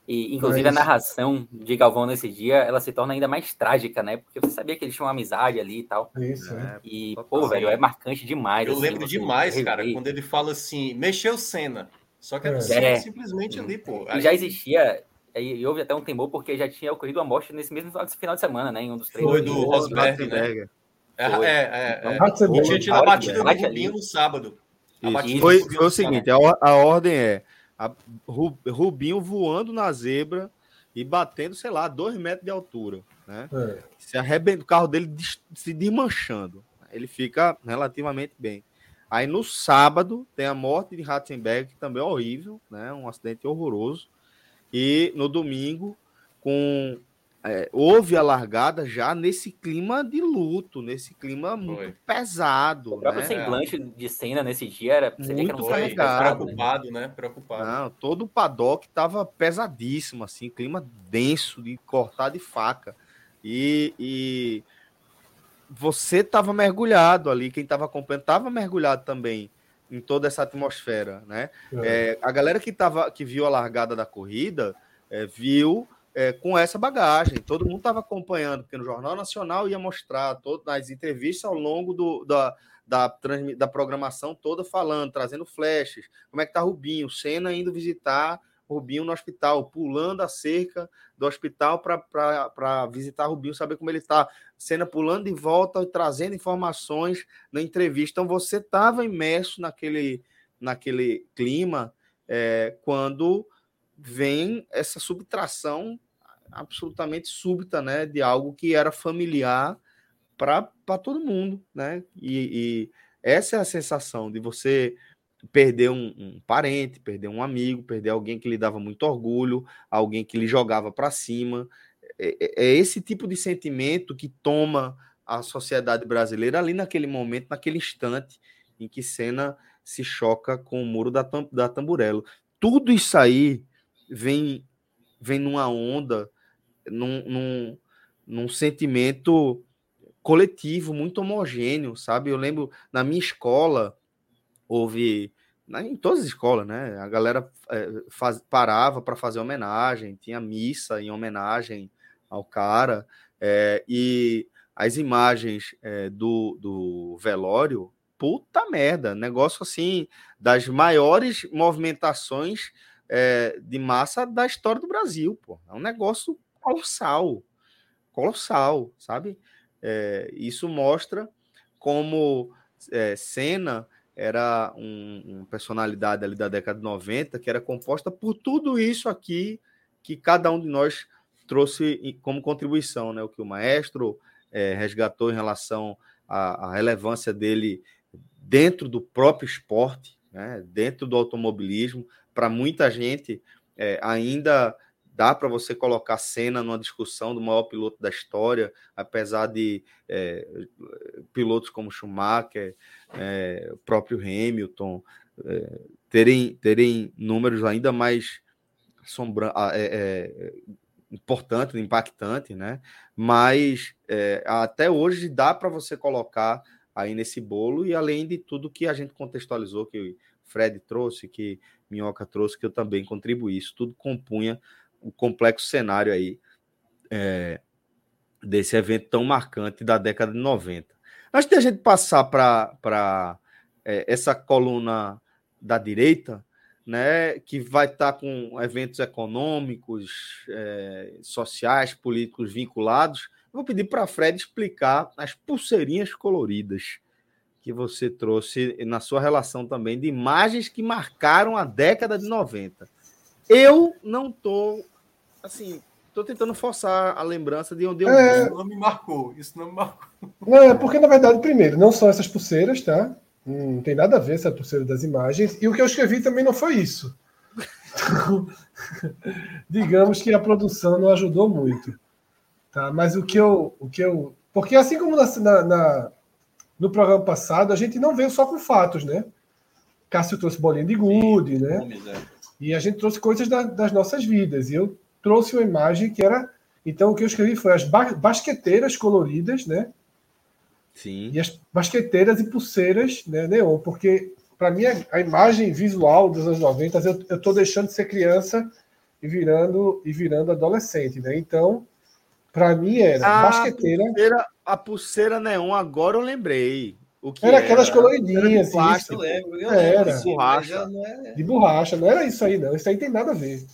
E, inclusive, Mas... a narração de Galvão nesse dia, ela se torna ainda mais trágica, né? Porque você sabia que eles tinham uma amizade ali e tal. Isso, é. E, pô, velho, é marcante demais. Eu assim, lembro demais, cara, quando ele fala assim, mexeu cena. Só que é, é. simplesmente ali, pô. E já existia, e houve até um temor, porque já tinha ocorrido a morte nesse mesmo final de semana, né? Em um dos treinos. Foi do Rosberg, né? É, é, é. é. Tinha tido a batida do Rubinho no sábado. Foi, foi o seguinte, a, a ordem é a, Rubinho voando na zebra e batendo, sei lá, dois metros de altura. Né? É. Se arrebenta o carro dele se desmanchando. Ele fica relativamente bem. Aí no sábado tem a morte de Ratzenberg, que também é horrível, né? Um acidente horroroso. E no domingo, com é, houve a largada já nesse clima de luto, nesse clima muito Foi. pesado. O próprio né? semblante de cena nesse dia era muito carregado, preocupado, né? Preocupado. Não, todo o paddock estava pesadíssimo, assim, clima denso de cortar de faca. E, e você estava mergulhado ali, quem estava acompanhando estava mergulhado também em toda essa atmosfera, né? É. É, a galera que tava, que viu a largada da corrida é, viu é, com essa bagagem. Todo mundo estava acompanhando, porque no Jornal Nacional ia mostrar todas as entrevistas ao longo do, da, da, da programação toda falando, trazendo flashes. Como é que tá Rubinho? Senna indo visitar Rubinho no hospital, pulando a cerca do hospital para visitar Rubinho, saber como ele está. Senna pulando de volta e trazendo informações na entrevista. Então você estava imerso naquele, naquele clima é, quando vem essa subtração absolutamente súbita, né, de algo que era familiar para todo mundo, né? E, e, essa é a sensação de você perder um, um, parente, perder um amigo, perder alguém que lhe dava muito orgulho, alguém que lhe jogava para cima. É, é, é, esse tipo de sentimento que toma a sociedade brasileira ali naquele momento, naquele instante em que Senna se choca com o muro da, da Tamburello. Tudo isso aí vem, vem numa onda num, num, num sentimento coletivo muito homogêneo, sabe? Eu lembro na minha escola houve em todas as escolas, né? A galera é, faz, parava para fazer homenagem, tinha missa em homenagem ao cara, é, e as imagens é, do, do velório, puta merda, negócio assim, das maiores movimentações é, de massa da história do Brasil, pô. É um negócio colossal, colossal, sabe? É, isso mostra como é, Senna era um, uma personalidade ali da década de 90 que era composta por tudo isso aqui que cada um de nós trouxe como contribuição, né? O que o maestro é, resgatou em relação à, à, relevância dele dentro do próprio esporte, né? dentro do automobilismo. Para muita gente, é, ainda dá para você colocar cena numa discussão do maior piloto da história, apesar de é, pilotos como Schumacher, é, o próprio Hamilton, é, terem, terem números ainda mais sombra, é, importantes, impactantes, né? Mas até hoje dá para você colocar aí nesse bolo, e além de tudo que a gente contextualizou, que o Fred trouxe, que Minhoca trouxe, que eu também contribuí, isso tudo compunha o complexo cenário aí é, desse evento tão marcante da década de 90. Antes de a gente passar para é, essa coluna da direita, né, que vai estar tá com eventos econômicos, é, sociais, políticos vinculados, vou pedir para Fred explicar as pulseirinhas coloridas que você trouxe na sua relação também de imagens que marcaram a década de 90. Eu não estou, assim, estou tentando forçar a lembrança de onde eu é, Isso não me marcou, isso não me marcou. Não, é porque, na verdade, primeiro, não são essas pulseiras, tá? Não tem nada a ver essa pulseira das imagens. E o que eu escrevi também não foi isso. digamos que a produção não ajudou muito. Tá? Mas o que eu. O que eu porque assim como na, na, no programa passado, a gente não veio só com fatos, né? Cássio trouxe bolinha de gude, né? É. E a gente trouxe coisas da, das nossas vidas. E eu trouxe uma imagem que era. Então, o que eu escrevi foi as basqueteiras coloridas, né? Sim. E as basqueteiras e pulseiras né, neon, porque para mim a, a, imagem visual dos anos 90, eu estou deixando de ser criança e virando e virando adolescente, né? Então, para mim era a basqueteira. Pulseira, a pulseira neon, agora eu lembrei. O que era, era aquelas coloridinhas. De borracha, eu lembro. Eu era. Lembro, de borracha. É... De borracha, não era isso aí, não. Isso aí tem nada a ver.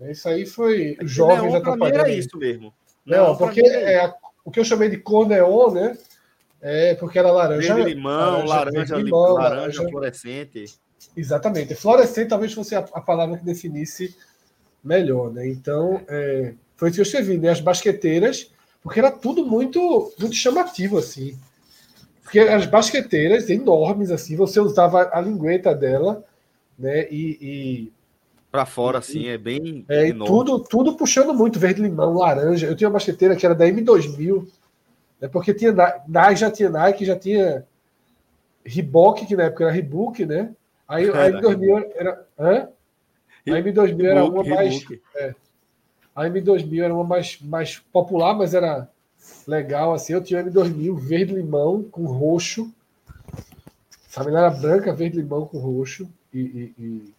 Isso aí foi é jovens atrapalhando. Era isso mesmo. Não, não porque é, o que eu chamei de cor neon, né? É porque era laranja. Verde limão, laranja, laranja, limão, laranja, laranja fluorescente. Exatamente. Fluorescente talvez fosse a, a palavra que definisse melhor, né? Então, é, foi isso que eu escrevi, né? As basqueteiras, porque era tudo muito, muito chamativo, assim. Porque as basqueteiras enormes, assim, você usava a lingueta dela, né? E, para fora, assim, é bem. É, tudo, tudo puxando muito, verde limão, laranja. Eu tinha uma basqueteira que era da M2000, né, porque tinha Nike, já tinha Nike, já tinha Reebok, que na época era Reebok, né? Aí a M2000 era. Hã? A M2000 era uma mais. É, a M2000 era uma mais, mais popular, mas era legal, assim. Eu tinha M2000 verde limão com roxo. Sabe, ela era branca, verde limão com roxo. E, e, e...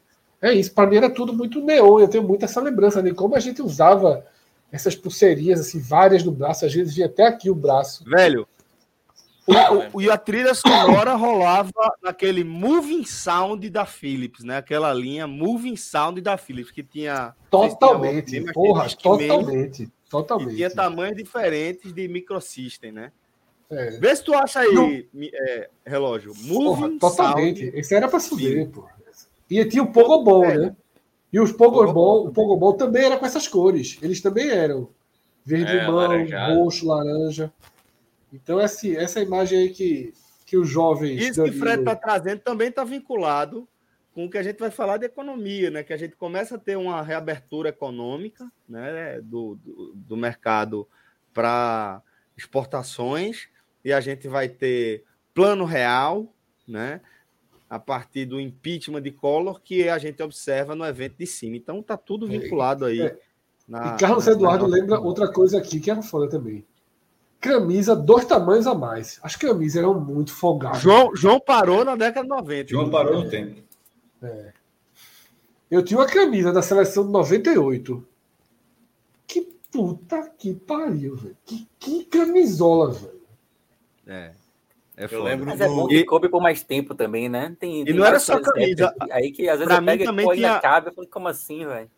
é isso. Para mim era tudo muito neon. Eu tenho muita essa lembrança de como a gente usava essas pulseirinhas, assim, várias no braço. Às vezes vinha até aqui o braço. Velho, o, o, e a trilha sonora rolava naquele Moving Sound da Philips, né? Aquela linha Moving Sound da Philips, que tinha. Totalmente, tinha, porra, totalmente. Totalmente. tinha tamanhos diferentes de microsystem, né? É. Vê se tu acha aí, é, relógio. Moving porra, totalmente. Sound. Esse era pra subir, pô. E tinha o Pogobol, é. né? E os Pogobol, o Pogobol também era com essas cores. Eles também eram. Verde, é, limão, roxo, laranja. Então, essa, essa imagem aí que, que os jovens. Isso que o Fred está trazendo também está vinculado com o que a gente vai falar de economia, né? Que a gente começa a ter uma reabertura econômica né? do, do, do mercado para exportações e a gente vai ter plano real, né? A partir do impeachment de Collor que a gente observa no evento de cima. Então tá tudo vinculado aí. É. Na, e Carlos na, Eduardo na... lembra outra coisa aqui que é foda também camisa dois tamanhos a mais. As camisas eram muito folgadas. João, João parou na década de 90. João parou no tempo. É. Eu tinha uma camisa da seleção de 98. Que puta que pariu, velho. Que, que camisola, velho. É. É eu lembro Mas do... é bom que coube por mais tempo também, né? Tem, tem e não era só camisa. Aí que às vezes pra eu pego também e tinha... acaba, eu falo, como assim, velho?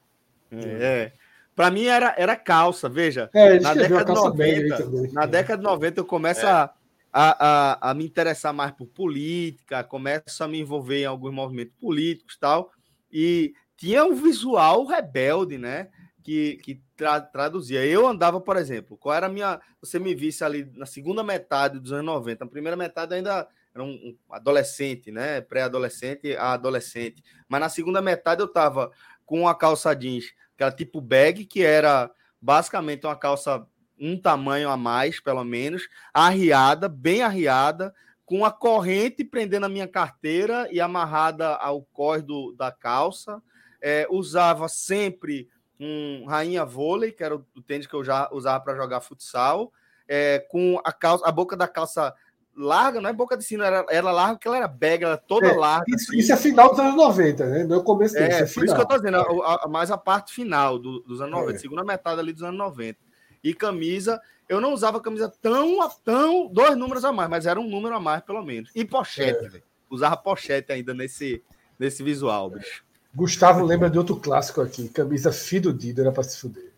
É. Para mim era, era calça, veja. É, na década de 90, também, na década de 90 eu começo é. a, a, a, me interessar mais por política, começo a me envolver em alguns movimentos políticos tal, e tinha um visual rebelde, né? Que, que tra, traduzia. Eu andava, por exemplo, qual era a minha. Você me visse ali na segunda metade dos anos 90, na primeira metade ainda era um, um adolescente, né? Pré-adolescente a adolescente. Mas na segunda metade eu tava com a calça jeans aquela tipo bag, que era basicamente uma calça um tamanho a mais, pelo menos, arriada, bem arriada, com a corrente prendendo a minha carteira e amarrada ao cós do, da calça. É, usava sempre um rainha vôlei, que era o tênis que eu já usava para jogar futsal, é, com a, calça, a boca da calça larga, não é boca de sino, era, era larga porque ela era bag, ela toda é, larga. Isso, assim. isso, é final dos anos 90, né? No começo dele, é, é por isso que eu tô dizendo, a, a, mais a parte final do, dos anos 90, é. segunda metade ali dos anos 90. E camisa, eu não usava camisa tão, tão, dois números a mais, mas era um número a mais, pelo menos. E pochete, é. Usava pochete ainda nesse, nesse visual, bicho. Gustavo lembra de outro clássico aqui, camisa Fido Dido, era pra se fuder.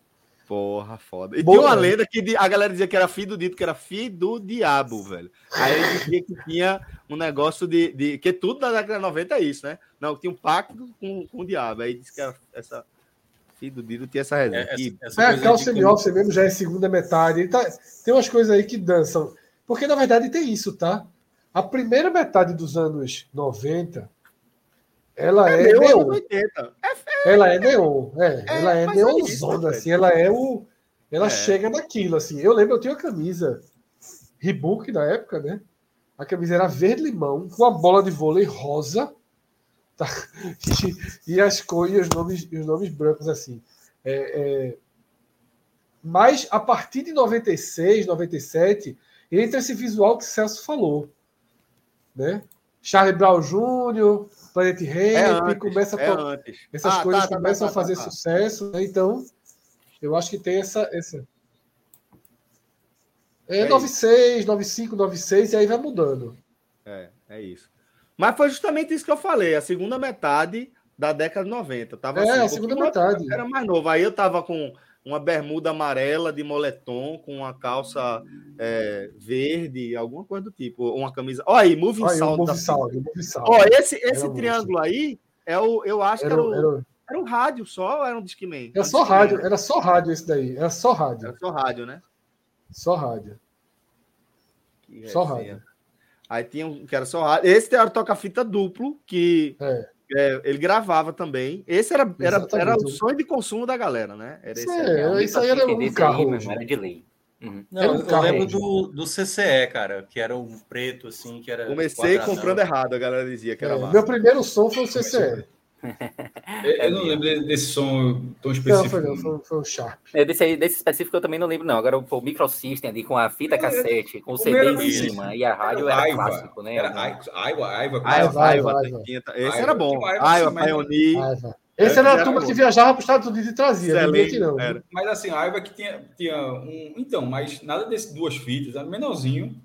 Porra, foda. E Boa, tinha uma lenda que a galera dizia que era filho do dito, que era filho do diabo, velho. Aí ele dizia que tinha um negócio de, de. Que tudo da década de 90 é isso, né? Não, tinha um pacto com, com o diabo. Aí disse que era essa. Filho do dito tinha essa resenha. É, essa, essa é, a calça de off mesmo já é segunda metade. Tá, tem umas coisas aí que dançam. Porque na verdade tem isso, tá? A primeira metade dos anos 90 ela é, é neon. É, ela é neon. É, é ela é neonzona, é assim. Ela é o. Ela é. chega naquilo, assim. Eu lembro, eu tinha uma camisa Reebok na época, né? A camisa era verde-limão, com a bola de vôlei rosa. Tá? E, e as cores e os nomes, os nomes brancos, assim. É, mas a partir de 96, 97, entra esse visual que o Celso falou. Né? Charlie Brown Jr., Planet Ramp, é começa é a to... essas ah, coisas tá, tá, começam tá, a fazer tá, tá. sucesso, né? então eu acho que tem essa. essa... É, é 96, 95, 96, e aí vai mudando. É, é isso. Mas foi justamente isso que eu falei, a segunda metade da década de 90. Tava é, assim, a segunda metade. Era mais novo. Aí eu tava com uma bermuda amarela de moletom com uma calça é, verde, alguma coisa do tipo, uma camisa. Olha aí, Moving Olha, Sound. Moving Sound, moving. Ó, esse esse triângulo aí é o, eu acho era, que era o, era... era um rádio só ou era um Discman? Era só rádio, era só rádio esse daí, era só rádio. Era só rádio, né? Só rádio. só rádio. Aí tinha um que era só rádio. Esse era toca-fita duplo, que é. É, ele gravava também. Esse era, era, era o sonho de consumo da galera, né? Era esse, é, isso aí era um carro. Aí, era de lei. Uhum. Não, um eu lembro do, do CCE, cara, que era um preto, assim, que era. Comecei comprando errado, a galera dizia que era é, Meu primeiro som foi o CCE. Eu, eu não lembro desse som tão específico. Não, foi, não, foi, foi o Sharp. É, desse, desse específico eu também não lembro, não. Agora o Microsystem ali com a fita é, cassete, com o CD em cima e a rádio era, era clássico, né? Era Aiva, Aiva, Aiva. Esse era bom. Aiva, Pioneer. Esse era a turma que viajava para os Estados Unidos e trazia, Excelente, não. Era. Mas assim, a Aiva que tinha, tinha um. Então, mas nada desses duas fitas, era menorzinho,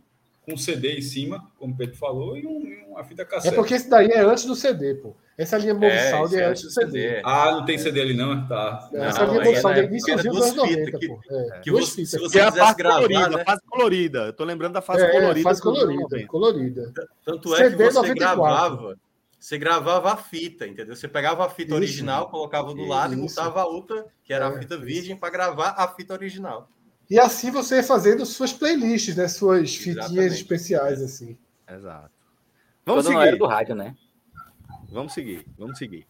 com CD em cima, como o Pedro falou, e um, uma fita cassete. É porque esse daí é antes do CD, pô. Essa linha Movisound é, é antes do CD. CD. Ah, não tem CD ali, não? Tá. Não, Essa linha Movisound é iníciozinho dos anos 90, que, pô. É, que você, se você é a fase gravar, colorida, né? fase colorida. Eu tô lembrando da fase é, colorida. Fase colorida, colorida. Tanto é CD que você 94. gravava você gravava a fita, entendeu? Você pegava a fita Isso. original, colocava do lado Isso. e botava a outra, que era é. a fita virgem, para gravar a fita original. E assim você ia fazendo suas playlists, né? Suas Exatamente. fitinhas especiais, assim. Exato. Vamos Quando seguir. Do rádio, né? Vamos seguir, vamos seguir.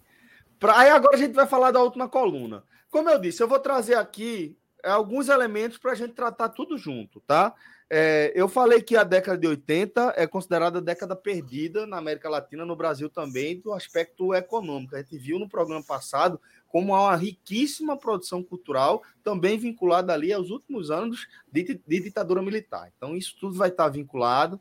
Pra... Aí agora a gente vai falar da última coluna. Como eu disse, eu vou trazer aqui alguns elementos para a gente tratar tudo junto, tá? É, eu falei que a década de 80 é considerada a década perdida na América Latina, no Brasil também, do aspecto econômico. A gente viu no programa passado como há uma riquíssima produção cultural, também vinculada ali aos últimos anos de, de ditadura militar. Então, isso tudo vai estar vinculado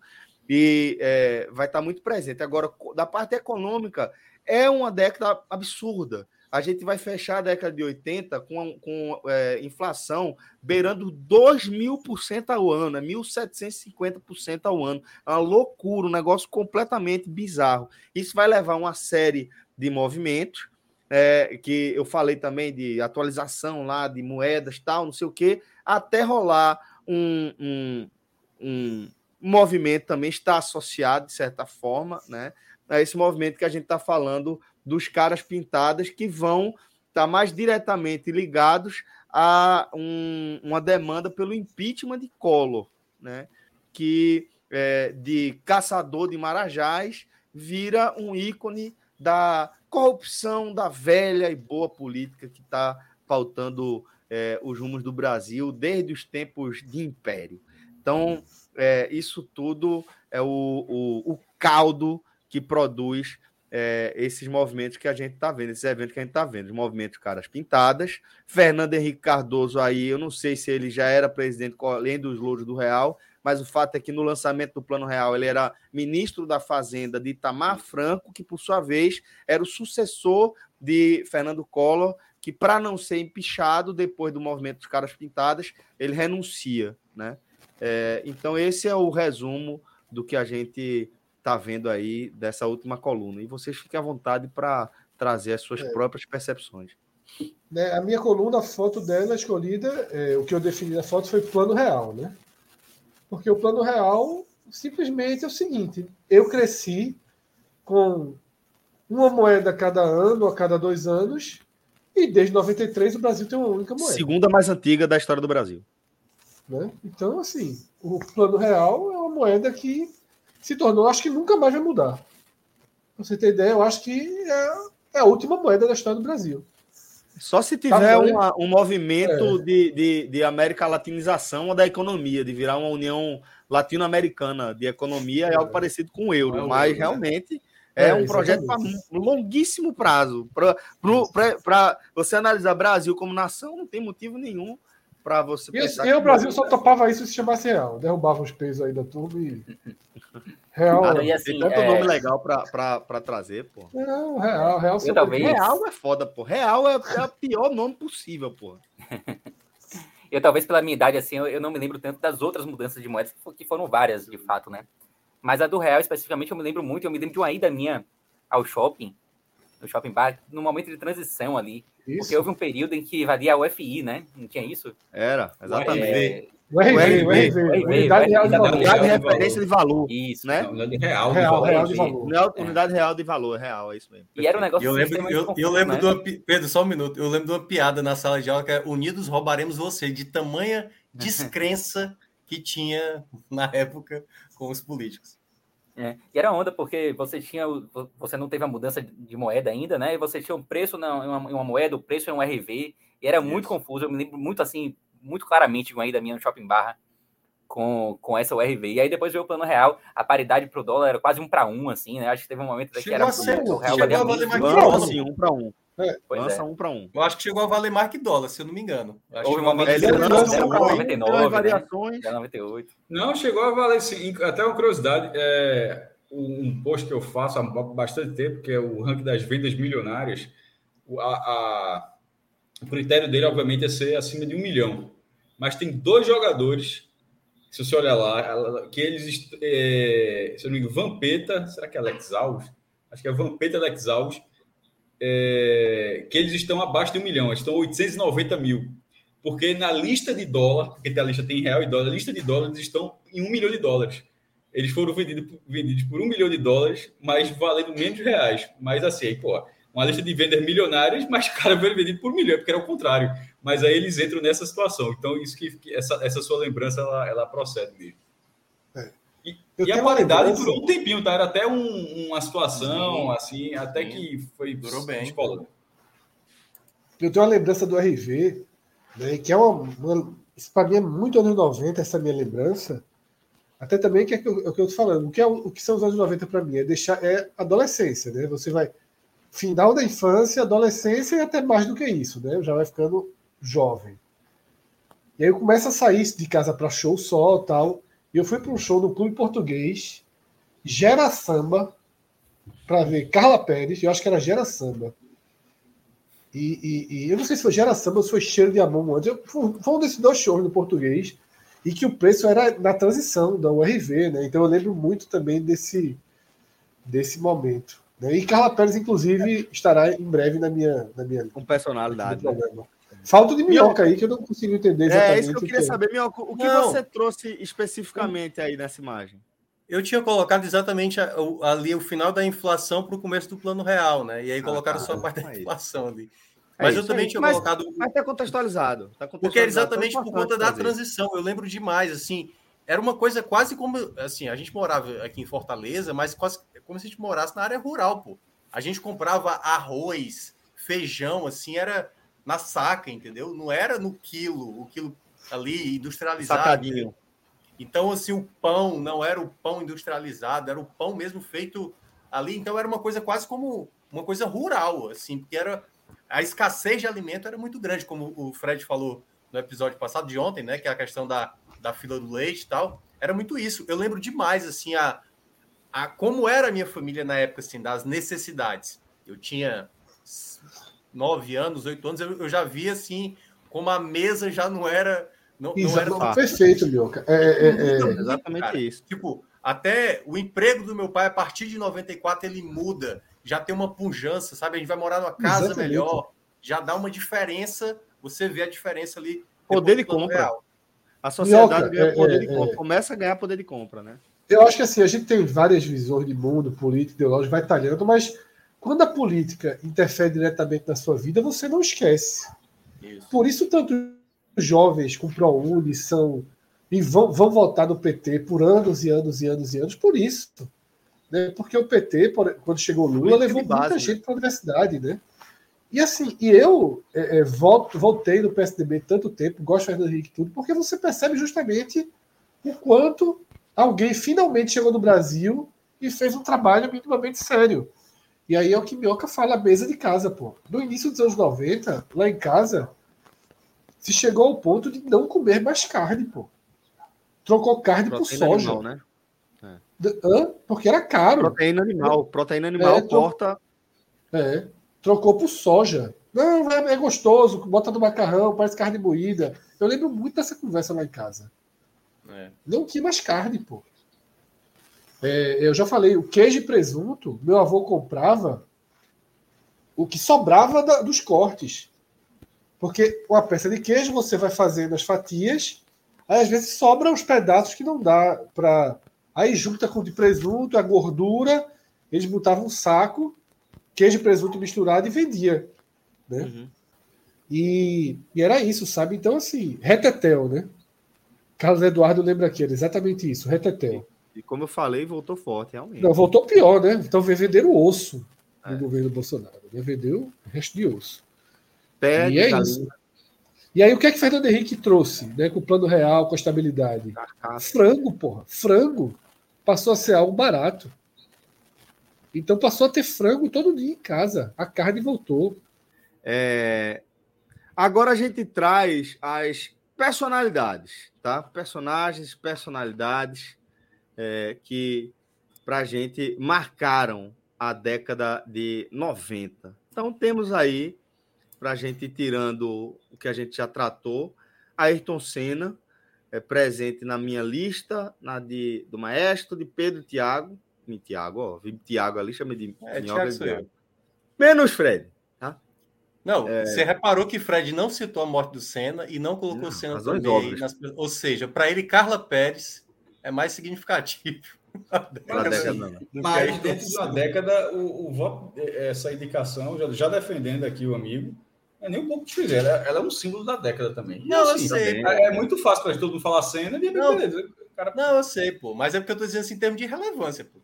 e é, vai estar muito presente. Agora, da parte econômica, é uma década absurda a gente vai fechar a década de 80 com, com é, inflação beirando 2 mil por cento ao ano, é 1.750% ao ano. É uma loucura, um negócio completamente bizarro. Isso vai levar uma série de movimentos, é, que eu falei também de atualização lá de moedas, tal, não sei o quê, até rolar um, um, um movimento também está associado, de certa forma, né, a esse movimento que a gente está falando dos caras pintadas que vão estar tá mais diretamente ligados a um, uma demanda pelo impeachment de Collor, né? que é, de caçador de marajás vira um ícone da corrupção da velha e boa política que está pautando é, os rumos do Brasil desde os tempos de império. Então, é, isso tudo é o, o, o caldo que produz é, esses movimentos que a gente está vendo, esses eventos que a gente está vendo, os movimentos caras pintadas. Fernando Henrique Cardoso aí, eu não sei se ele já era presidente além dos louros do Real, mas o fato é que no lançamento do Plano Real ele era ministro da Fazenda de Itamar Franco, que por sua vez era o sucessor de Fernando Collor, que para não ser empichado depois do movimento dos caras pintadas, ele renuncia, né? É, então esse é o resumo do que a gente está vendo aí dessa última coluna. E vocês fiquem à vontade para trazer as suas é. próprias percepções. Né, a minha coluna, a foto dela escolhida, é, o que eu defini na foto foi plano real, né? Porque o plano real simplesmente é o seguinte: eu cresci com uma moeda a cada ano, a cada dois anos, e desde 93 o Brasil tem uma única moeda. Segunda mais antiga da história do Brasil. Né? Então, assim, o plano real é uma moeda que se tornou, acho que nunca mais vai mudar. Pra você ter ideia, eu acho que é, é a última moeda da história do Brasil. Só se tiver tá uma, um movimento é. de, de, de América Latinização da economia, de virar uma união latino-americana de economia, é, é algo parecido com o euro, é mas né? realmente é, é um projeto para longuíssimo prazo. Para você analisar Brasil como nação, não tem motivo nenhum para você pensar. E, o Brasil só topava isso se chamasse real. Derrubava os pesos aí da turma e. Real. Cara, e assim, tem tanto é... nome legal para trazer, pô. Não, real, real. Eu, talvez... Real é foda, pô. Real é, é o pior nome possível, pô. eu, talvez pela minha idade, assim, eu, eu, não me lembro tanto das outras mudanças de moedas, que foram várias, de fato, né? Mas a do real, especificamente, eu me lembro muito. Eu me lembro de uma ida minha ao shopping, no shopping bar, no momento de transição ali. Isso. Porque houve um período em que valia a UFI, né? Não tinha isso? Era, exatamente. É... O RV, o RV, Unidade Real de Valor. Unidade de referência de valor. Isso, né? Unidade real, real, real de valor. Unidade real de valor, real, é isso mesmo. E era um negócio eu lembro, eu, eu lembro né? de uma, Pedro, só um minuto. Eu lembro de uma piada na sala de aula que é Unidos roubaremos você, de tamanha descrença que tinha na época com os políticos. É, e era onda porque você tinha, você não teve a mudança de moeda ainda, né? E você tinha um preço em uma, uma, moeda, o preço em um RV, e era Isso. muito confuso. Eu me lembro muito assim, muito claramente de uma ida minha no Shopping Barra com, com essa URV. E aí depois veio o plano real, a paridade pro dólar era quase um para um, assim, né? Acho que teve um momento que era. Ser, o real a mais que dólar, assim, um para um. É, lança é. um para um. Eu acho que chegou a valer mais que dólar, se eu não me engano. Acho Houve uma ele lança 99, variações. Né? 98. Não, chegou a valer sim. Até uma curiosidade, é, um post que eu faço há bastante tempo, que é o ranking das vendas milionárias. A, a, o critério dele, obviamente, é ser acima de um milhão. Mas tem dois jogadores, se você olhar lá, que eles. É, se eu não me engano, Vampeta, será que é Alex Alves? Acho que é Vampeta Alex Alves é, que eles estão abaixo de um milhão, estão 890 mil. Porque na lista de dólar, porque a lista tem real e dólar, a lista de dólares estão em um milhão de dólares. Eles foram vendidos, vendidos por um milhão de dólares, mas valendo menos reais. Mas assim, aí, pô, uma lista de vendas milionárias, mas cara foi vendido por um milhão, porque era o contrário. Mas aí eles entram nessa situação. Então, isso que, essa, essa sua lembrança, ela, ela procede mesmo. E, e a qualidade durou um tempinho, tá? Era até um, uma situação, sim, assim, até sim. que foi. Durou bem. Escola. Eu tenho uma lembrança do RV, né, que é uma. uma isso para mim é muito anos 90, essa minha lembrança. Até também que é, é o que eu tô falando. O que, é, o que são os anos 90 para mim? É deixar. É adolescência, né? Você vai. Final da infância, adolescência e até mais do que isso, né? Já vai ficando jovem. E aí começa a sair de casa para show só tal. E eu fui para um show no Clube Português, Gera Samba, para ver Carla Pérez, eu acho que era Gera Samba. E, e, e, eu não sei se foi Gera Samba ou se foi Cheiro de Amor antes. Foi um desses dois shows no português e que o preço era na transição da URV, né? Então eu lembro muito também desse, desse momento. Né? E Carla Pérez, inclusive, estará em breve na minha. Na minha Com personalidade. Né? Falta de minhoca aí que eu não consigo entender exatamente. É isso que eu queria que saber, minhoca. O que não. você trouxe especificamente aí nessa imagem? Eu tinha colocado exatamente ali o final da inflação para o começo do plano real, né? E aí ah, colocaram tá, só a parte da inflação ali. É mas é eu também tinha mas, colocado. Mas está contextualizado, tá contextualizado. Porque é exatamente por conta da transição. Eu lembro demais, assim. Era uma coisa quase como. Assim, a gente morava aqui em Fortaleza, mas quase como se a gente morasse na área rural, pô. A gente comprava arroz, feijão, assim, era na saca, entendeu? Não era no quilo, o quilo ali industrializado. Sacadinho. Então, assim, o pão não era o pão industrializado, era o pão mesmo feito ali. Então, era uma coisa quase como uma coisa rural, assim, porque era a escassez de alimento era muito grande, como o Fred falou no episódio passado de ontem, né? Que é a questão da, da fila do leite e tal. Era muito isso. Eu lembro demais, assim, a, a como era a minha família na época, assim, das necessidades. Eu tinha nove anos, oito anos, eu, eu, já vi assim, como a mesa já não era. Não, não era. Perfeito, Mioca. É, é, é, é exatamente cara. isso. Tipo, até o emprego do meu pai, a partir de 94, ele muda. Já tem uma pujança, sabe? A gente vai morar numa casa exatamente. melhor, já dá uma diferença. Você vê a diferença ali. Poder de compra. Real. A sociedade Mioca, ganha é, poder de é, compra. Começa a ganhar poder de compra, né? Eu acho que assim, a gente tem várias visões de mundo, político, ideológico, vai talhando, mas quando a política interfere diretamente na sua vida, você não esquece. Isso. Por isso, tanto jovens com ProUni são e vão, vão votar no PT por anos e anos e anos e anos por isso. Né? Porque o PT, quando chegou Lula, levou base, muita né? gente para a universidade. Né? E assim, e eu é, é, volto, voltei no PSDB tanto tempo, gosto de Fernando Henrique tudo, porque você percebe justamente o quanto alguém finalmente chegou no Brasil e fez um trabalho minimamente sério. E aí é o que Mioca fala, mesa de casa, pô. No início dos anos 90, lá em casa, se chegou ao ponto de não comer mais carne, pô. Trocou carne Proteína por soja. Animal, né? É. Hã? Porque era caro. Proteína animal. Proteína animal é, corta. É. Trocou por soja. Não, é, é, gostoso, bota no macarrão, parece carne moída. Eu lembro muito dessa conversa lá em casa. É. Não tinha mais carne, pô. É, eu já falei, o queijo e presunto, meu avô comprava o que sobrava da, dos cortes. Porque uma peça de queijo você vai fazendo as fatias, aí às vezes sobram os pedaços que não dá para. Aí junta com o de presunto, a gordura, eles botavam um saco, queijo e presunto misturado e vendia. Né? Uhum. E, e, era isso, sabe? Então, assim, retetel, né? Carlos Eduardo lembra aqui, era exatamente isso, retetel. E como eu falei, voltou forte, realmente. Não, voltou pior, né? Então venderam o osso do é. governo Bolsonaro. Vendeu o resto de osso. Pé e é galinha. isso. E aí, o que é que Fernando Henrique trouxe, né, com o plano real, com a estabilidade? Frango, porra. Frango passou a ser algo barato. Então passou a ter frango todo dia em casa. A carne voltou. É... Agora a gente traz as personalidades, tá? Personagens, personalidades é, que para a gente marcaram a década de 90. Então temos aí para a gente ir tirando o que a gente já tratou. Ayrton Senna é presente na minha lista, na de, do Maestro, de Pedro Tiago. Me Tiago, ó, vi Tiago ali, chama de é, Tiago Menos Fred, tá? Não, é... você reparou que Fred não citou a morte do Senna e não colocou o Senna também. Nas... Ou seja, para ele, Carla Pérez é mais significativo. Década, mas dentro de uma década, o, o voto, essa indicação, já, já defendendo aqui o amigo, é nem um pouco difícil. Ela, ela, é um símbolo da década também. Não, assim, eu sei. É, é, muito fácil para todo mundo falar cena e não, beleza. Cara... Não, eu sei, pô. Mas é porque eu tô dizendo assim em termos de relevância, pô.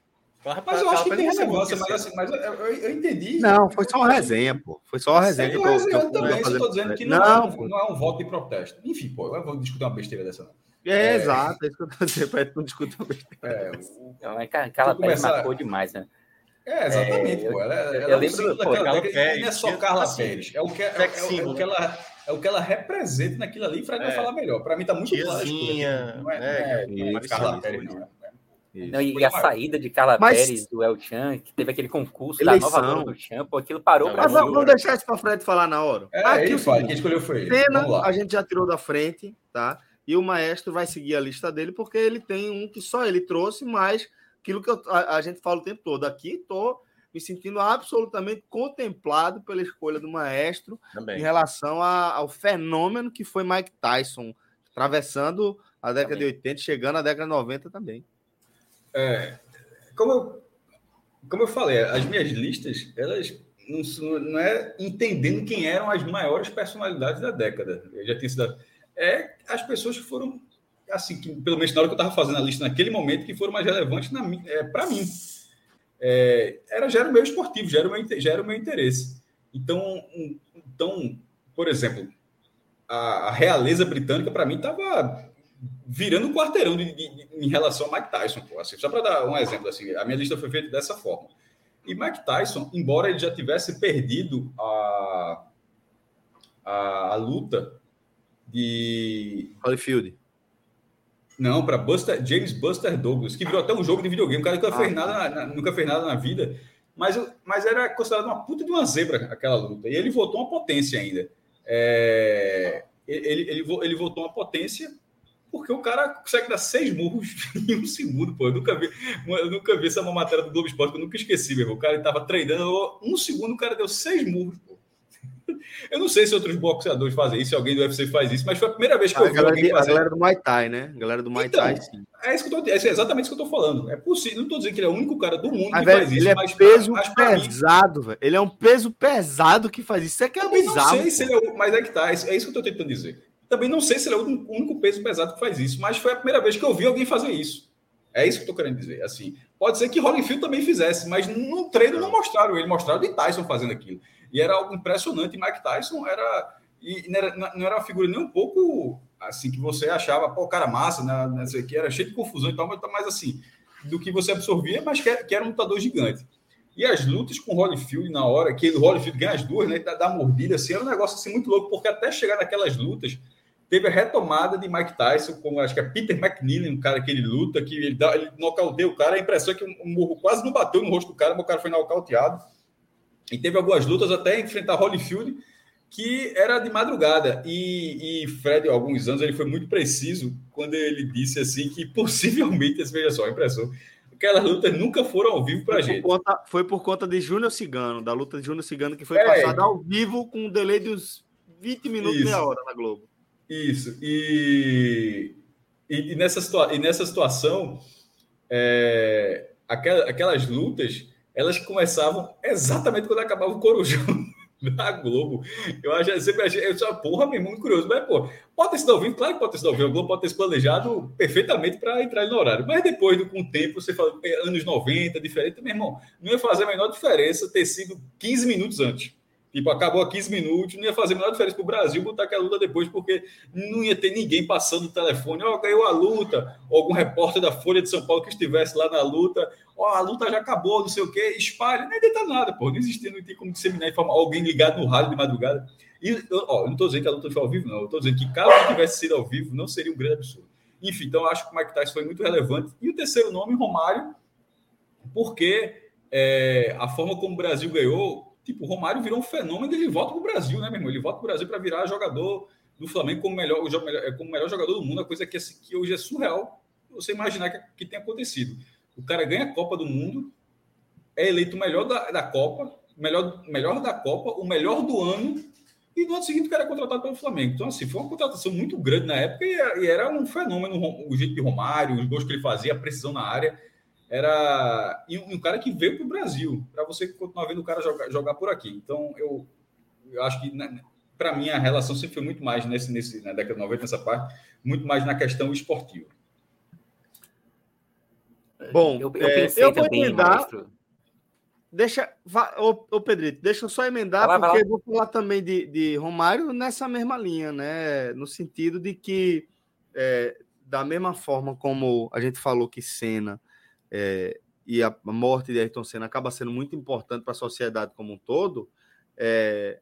Mas eu acho que tem relevância, mas, assim, mas eu, eu, eu, entendi. Não, foi só uma resenha, pô. Foi só uma resenha. Sim, que eu, tô, que eu também, eu tô dizendo que não, não, é um, não é um voto de protesto. Enfim, pô, eu vou discutir uma besteira dessa, não. É, é, exato, é isso que eu tô dizendo, para não discutir uma besteira. É, o... Não, é aquela começar... marcou demais, né? É, exatamente, é, pô. Ela, ela eu é lembro, pô, Carla Pérez, não é só Carla assim, Pérez, é o que, é, é, é, o que ela é o que ela representa naquilo ali, Fred vai falar melhor. Para mim tá muito claro. Não é, não é, Carla Pérez, não. Não, e a saída de Carla Mas... Pérez do El Chan, que teve aquele concurso Eleição. da nova do Chan, pô, aquilo parou Mas vamos deixar isso para Fred falar na hora. É, Aqui, ele fala, quem escolheu foi ele. Pena, a gente já tirou da frente, tá? E o maestro vai seguir a lista dele porque ele tem um que só ele trouxe, mas aquilo que eu, a, a, gente fala o tempo todo. Aqui tô me sentindo absolutamente contemplado pela escolha do maestro Também. em relação a, ao fenômeno que foi Mike Tyson, atravessando a década também. de 80, chegando à década de 90 também. É, como, eu, como eu falei, as minhas listas, elas não, não é entendendo quem eram as maiores personalidades da década. Eu já tinha sido. É as pessoas que foram, assim, que, pelo menos na hora que eu estava fazendo a lista naquele momento, que foram mais relevantes é, para mim é, era, já era o meu esportivo, já era o meu, já era o meu interesse. Então, um, então por exemplo, a, a realeza britânica, para mim, estava virando um quarteirão de, de, de, em relação a Mike Tyson. Pô, assim, só para dar um exemplo, assim, a minha lista foi feita dessa forma. E Mike Tyson, embora ele já tivesse perdido a, a, a luta de. Holyfield. Não, para Buster, James Buster Douglas, que virou até um jogo de videogame. O cara nunca, ah, fez, nada na, nunca fez nada na vida, mas, mas era considerado uma puta de uma zebra aquela luta. E ele voltou uma potência ainda. É, ele, ele, ele voltou uma potência porque o cara consegue dar seis murros em um segundo, pô. Eu nunca vi, eu nunca vi essa matéria do Globo Esporte, eu nunca esqueci, meu irmão. O cara estava treinando, um segundo o cara deu seis murros, pô. Eu não sei se outros boxeadores fazem isso, se alguém do UFC faz isso, mas foi a primeira vez que eu vi alguém fazer. A galera do Muay Thai, né? A galera do Muay então, Thai, sim. É, isso que eu tô, é exatamente isso que eu tô falando. É possível. Não estou dizendo que ele é o único cara do mundo mas, que velho, faz isso. Ele é mas peso mas pesado, velho. Ele é um peso pesado que faz isso. Isso é que é Também bizarro. Não sei se ele é o, mas é que tá. É isso que eu estou tentando dizer. Também não sei se ele é o único peso pesado que faz isso, mas foi a primeira vez que eu vi alguém fazer isso. É isso que eu estou querendo dizer. Assim, pode ser que Holyfield também fizesse, mas no treino não mostraram ele, mostraram o Tyson fazendo aquilo. E era algo impressionante. E Mike Tyson era. E não era, não era uma figura nem um pouco assim que você achava, pô, cara massa, né? Não sei que, era cheio de confusão e tal, mas mais assim, do que você absorvia, mas que, que era um lutador gigante. E as lutas com o Holyfield na hora, que o Holyfield ganha as duas, né? Da, mordida, assim, era um negócio assim muito louco, porque até chegar naquelas lutas, teve a retomada de Mike Tyson, com acho que é Peter McNeil, um cara que ele luta, que ele, dá, ele nocauteia o cara, a impressão é que o morro quase não bateu no rosto do cara, mas o cara foi nocauteado. E teve algumas lutas até enfrentar Holyfield, que era de madrugada. E, e Fred, há alguns anos, ele foi muito preciso quando ele disse assim que possivelmente, veja só, impressão, aquelas lutas nunca foram ao vivo para gente. Conta, foi por conta de Júnior Cigano, da luta de Júnior Cigano, que foi é, passada ao vivo com um delay de uns 20 minutos, isso, meia hora na Globo. Isso. E, e, e nessa, situa e nessa situação, é, aquelas, aquelas lutas elas começavam exatamente quando acabava o Corujão. da Globo. Eu acho, eu sempre achei, eu sou porra mesmo, muito curioso. Mas, pô, pode ter sido ao vivo, claro que pode ter sido ao vivo. A Globo pode ter se planejado perfeitamente para entrar no horário. Mas depois, com o tempo, você fala, é, anos 90, diferente, meu irmão, não ia fazer a menor diferença ter sido 15 minutos antes. Tipo, acabou a 15 minutos, não ia fazer a menor diferença para o Brasil botar aquela luta depois, porque não ia ter ninguém passando o telefone, ó, oh, ganhou a luta, ou algum repórter da Folha de São Paulo que estivesse lá na luta, ó, oh, a luta já acabou, não sei o quê, espalha, nem deita nada, pô, não existia, não tem como disseminar informação, alguém ligado no rádio de madrugada. E, ó, eu não estou dizendo que a luta foi ao vivo, não, eu estou dizendo que caso tivesse sido ao vivo, não seria um grande absurdo. Enfim, então acho que o Mike Tyson foi muito relevante. E o terceiro nome, Romário, porque é, a forma como o Brasil ganhou Tipo, o Romário virou um fenômeno e ele volta para o Brasil, né, meu irmão? Ele volta para o Brasil para virar jogador do Flamengo como melhor, é, como melhor jogador do mundo, a coisa que, que hoje é surreal você imaginar que, que tem acontecido. O cara ganha a Copa do Mundo, é eleito o melhor da, da Copa, melhor, melhor da Copa, o melhor do ano, e no ano seguinte o cara é contratado pelo Flamengo. Então, assim, foi uma contratação muito grande na época e, e era um fenômeno o jeito de Romário, os gols que ele fazia, a precisão na área era e um, cara que veio para o Brasil para você continuar vendo o cara jogar, jogar por aqui. Então eu, eu acho que né, para mim a relação sempre foi muito mais nesse, nesse na década de 90 nessa parte, muito mais na questão esportiva. Bom, eu, eu, é, eu vou emendar. Deixa, ô, ô Pedrito, deixa eu só emendar, vai porque vai eu vou falar também de, de Romário nessa mesma linha, né? No sentido de que, é, da mesma forma como a gente falou que Senna é, e a morte de Ayrton Senna acaba sendo muito importante para a sociedade como um todo, é,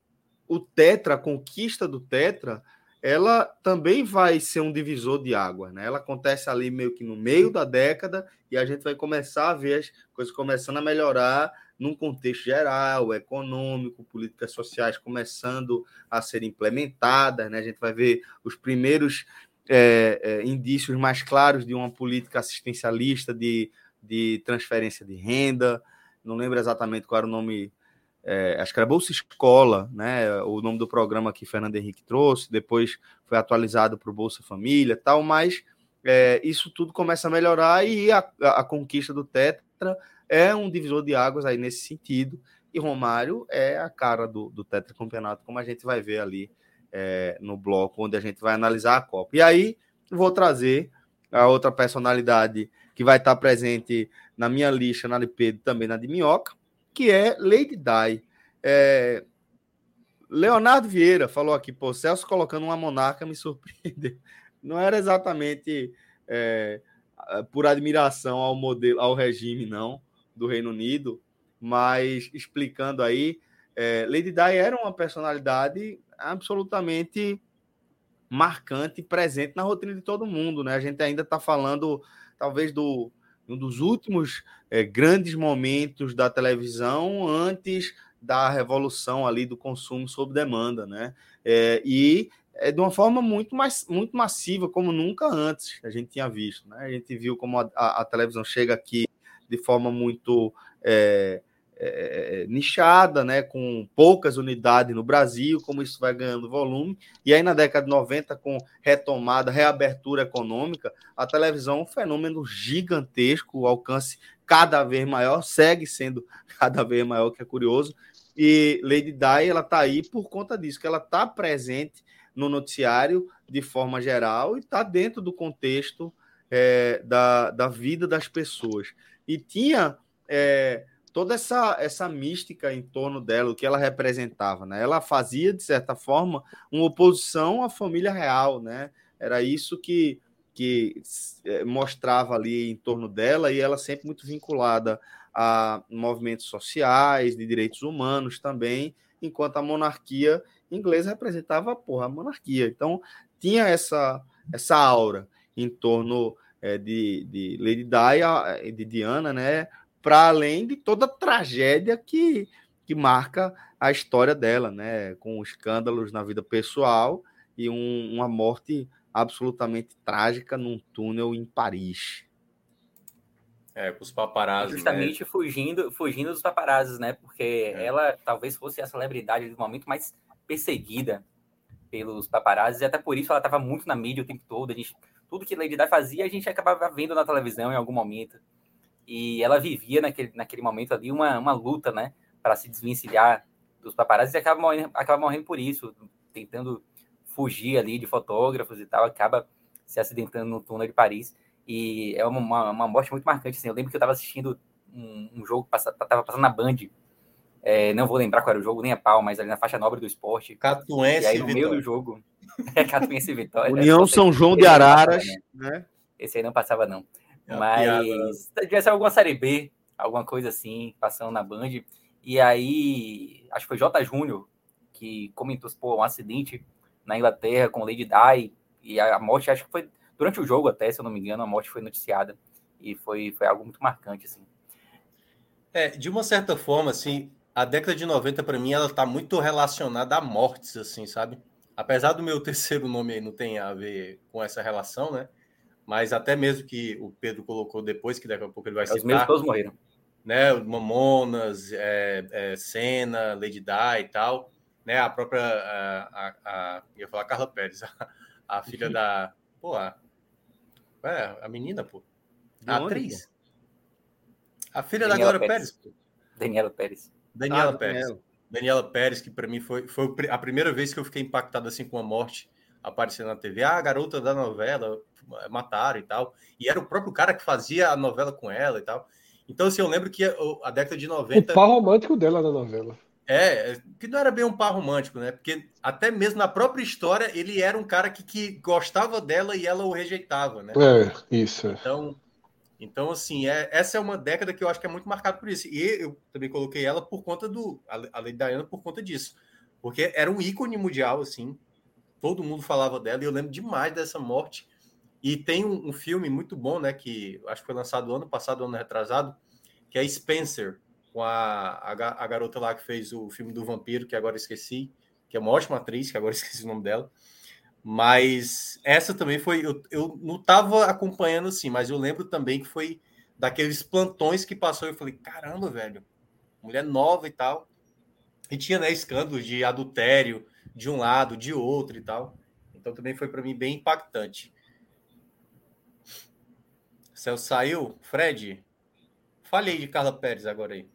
o Tetra, a conquista do Tetra, ela também vai ser um divisor de águas, né? Ela acontece ali meio que no meio da década e a gente vai começar a ver as coisas começando a melhorar num contexto geral, econômico, políticas sociais começando a ser implementadas, né? A gente vai ver os primeiros é, é, indícios mais claros de uma política assistencialista de de transferência de renda, não lembro exatamente qual era o nome, é, acho que era Bolsa Escola, né? O nome do programa que Fernando Henrique trouxe, depois foi atualizado para o Bolsa Família tal, mas é, isso tudo começa a melhorar e a, a, conquista do Tetra é um divisor de águas aí nesse sentido. E Romário é a cara do, do tetracampeonato, como a gente vai ver ali é, no bloco, onde a gente vai analisar a Copa. E aí vou trazer a outra personalidade que vai estar presente na minha lista, na de Pedro, também na de Minhoca, que é Lady Di. É... Leonardo Vieira falou aqui, pô, Celso colocando uma monarca me surpreendeu. Não era exatamente é, por admiração ao modelo, ao regime, não, do Reino Unido, mas explicando aí, é, Lady Di era uma personalidade absolutamente marcante, presente na rotina de todo mundo, né? A gente ainda está falando talvez do um dos últimos é, grandes momentos da televisão antes da revolução ali do consumo sob demanda, né? É, e é de uma forma muito mais muito massiva, como nunca antes a gente tinha visto, né? A gente viu como a, a, a televisão chega aqui de forma muito é, é, nichada, né, com poucas unidades no Brasil, como isso vai ganhando volume. E aí, na década de 90, com retomada, reabertura econômica, a televisão é um fenômeno gigantesco, o alcance cada vez maior, segue sendo cada vez maior, que é curioso. E Lady Di, ela está aí por conta disso, que ela está presente no noticiário de forma geral e está dentro do contexto é, da, da vida das pessoas. E tinha. É, toda essa, essa mística em torno dela, o que ela representava, né? Ela fazia, de certa forma, uma oposição à família real, né? Era isso que, que é, mostrava ali em torno dela, e ela sempre muito vinculada a movimentos sociais, de direitos humanos também, enquanto a monarquia inglesa representava porra, a monarquia. Então, tinha essa, essa aura em torno é, de, de Lady Di, de Diana, né? Para além de toda a tragédia que, que marca a história dela, né? Com escândalos na vida pessoal e um, uma morte absolutamente trágica num túnel em Paris. É, com os paparazzi. Né? Justamente né? fugindo, fugindo dos paparazzi, né? Porque é. ela talvez fosse a celebridade do momento mais perseguida pelos paparazzi, e até por isso ela estava muito na mídia o tempo todo. A gente, tudo que Lady Di fazia, a gente acabava vendo na televisão em algum momento. E ela vivia naquele, naquele momento ali uma, uma luta, né, para se desvencilhar dos paparazzi e acaba morrendo, acaba morrendo por isso, tentando fugir ali de fotógrafos e tal, acaba se acidentando no túnel de Paris. E é uma, uma, uma morte muito marcante. Assim. Eu lembro que eu estava assistindo um, um jogo, estava passando na Band. É, não vou lembrar qual era o jogo, nem a pau, mas ali na faixa nobre do esporte. Catuense e aí, no meio do jogo. é, Catuense e Vitória. União São João de Araras. Né? Esse aí não passava, não. É mas se tivesse alguma série B, alguma coisa assim, passando na Band. E aí, acho que foi J. Júnior que comentou pô, um acidente na Inglaterra com Lady Di. E a morte, acho que foi durante o jogo até, se eu não me engano, a morte foi noticiada. E foi, foi algo muito marcante, assim. É, de uma certa forma, assim, a década de 90, para mim, ela tá muito relacionada a mortes, assim, sabe? Apesar do meu terceiro nome aí não tem a ver com essa relação, né? Mas até mesmo que o Pedro colocou depois, que daqui a pouco ele vai citar. Os meus todos morreram. Né? Mamonas, é, é, Senna, Lady Di e tal. Né? A própria. A, a, a, ia falar Carla Pérez, a, a filha da. Pô, a, é, a menina, pô. A atriz. A filha Daniela da Glória Pérez. Pérez. Daniela Pérez. Daniela ah, Pérez. Daniela. Daniela Pérez, que para mim foi, foi a primeira vez que eu fiquei impactado assim com a morte aparecendo na TV. Ah, a garota da novela, mataram e tal. E era o próprio cara que fazia a novela com ela e tal. Então, assim, eu lembro que a, década de 90. O par romântico dela na novela. É, que não era bem um par romântico, né? Porque até mesmo na própria história, ele era um cara que, que gostava dela e ela o rejeitava, né? É, isso. Então, então assim, é, essa é uma década que eu acho que é muito marcada por isso. E eu também coloquei ela por conta do. A Lady Diana por conta disso. Porque era um ícone mundial, assim. Todo mundo falava dela e eu lembro demais dessa morte. E tem um, um filme muito bom, né? Que acho que foi lançado ano passado, ano retrasado, que é Spencer com a, a, a, garota lá que fez o filme do vampiro, que agora esqueci, que é uma ótima atriz, que agora esqueci o nome dela. Mas essa também foi. Eu, eu não estava acompanhando assim, mas eu lembro também que foi daqueles plantões que passou. Eu falei, caramba, velho, mulher nova e tal. E tinha né, escândalos de adultério de um lado, de outro e tal. Então também foi para mim bem impactante. Celso saiu? Fred? Falei de Carla Pérez agora aí.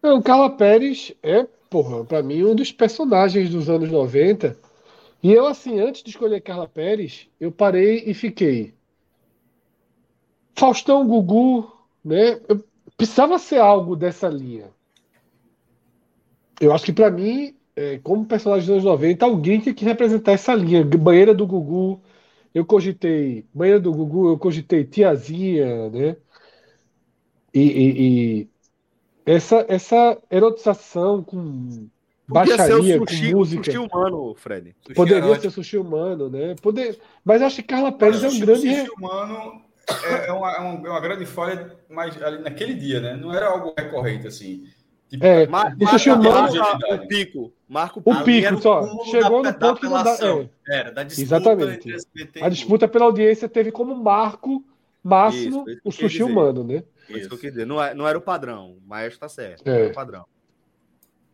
Não, Carla Pérez é, porra, pra mim, um dos personagens dos anos 90. E eu, assim, antes de escolher Carla Pérez, eu parei e fiquei. Faustão Gugu, né? Eu precisava ser algo dessa linha. Eu acho que para mim, é, como personagem dos anos 90, alguém tinha que representar essa linha. Banheira do Gugu, eu cogitei. Banheira do Gugu, eu cogitei Tiazinha, né? E, e, e essa, essa erotização com baixaria, sushi, com música. Sushi humano, Fred. Sushi Poderia erótico. ser sushi humano, né? Poder... Mas acho que Carla Pérez é um grande. Sushi humano é, é, uma, é, uma, grande falha, mas ali naquele dia, né? Não era algo recorrente assim. Tipo, é, mar, o sushi humano. O pico. O pico, só. Chegou no ponto que não dá. É. Era, da disputa Exatamente. A disputa pela audiência teve como marco máximo isso, o sushi humano, né? Isso. que eu quis dizer. Não, é, não era o padrão, mas está certo. É. era o padrão.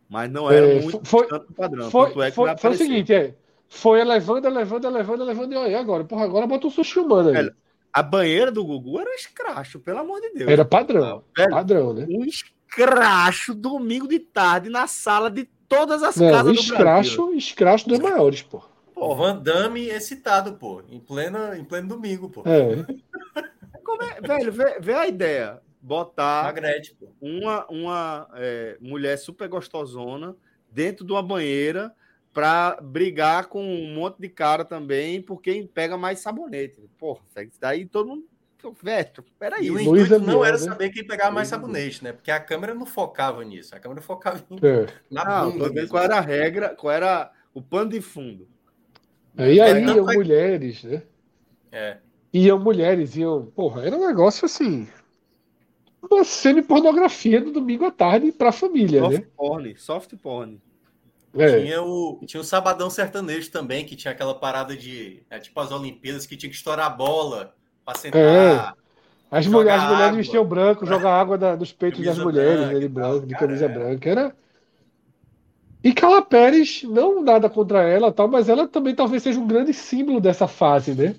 Mas não era é, muito foi, tanto padrão. Foi, é foi, foi o seguinte, é. Foi elevando, elevando, elevando, elevando, e olha, agora, porra, agora bota o sushi humano aí. A banheira do Gugu era escracho, pelo amor de Deus. Era padrão. Velho, padrão, né? Um escracho domingo de tarde na sala de todas as não, casas escracho, do Brasil. Escracho dos maiores, pô. Pô, Van Damme excitado, pô. Em pleno, em pleno domingo, pô. É. é velho, vê, vê a ideia botar Magrete, uma, uma é, mulher super gostosona dentro de uma banheira para brigar com um monte de cara também, porque pega mais sabonete. Porra, daí todo mundo. Velho, peraí. E o intuito não era saber quem pegava mais sabonete, né? Porque a câmera não focava nisso. A câmera focava em... é. na bunda. Não, qual era a regra, qual era o pano de fundo. E aí iam mulheres, né? É. Iam mulheres, iam. Porra, era um negócio assim uma semi-pornografia no domingo à tarde para a família, soft né? Porn, soft porn. É. Tinha, o, tinha o Sabadão Sertanejo também, que tinha aquela parada de. É, tipo as Olimpíadas, que tinha que estourar a bola para sentar. É. As, mulheres, as mulheres vestiam branco, jogar água da, dos peitos das mulheres, branca, branco, de camisa branca. Era. E Carla Pérez, não nada contra ela, tal, mas ela também talvez seja um grande símbolo dessa fase, né?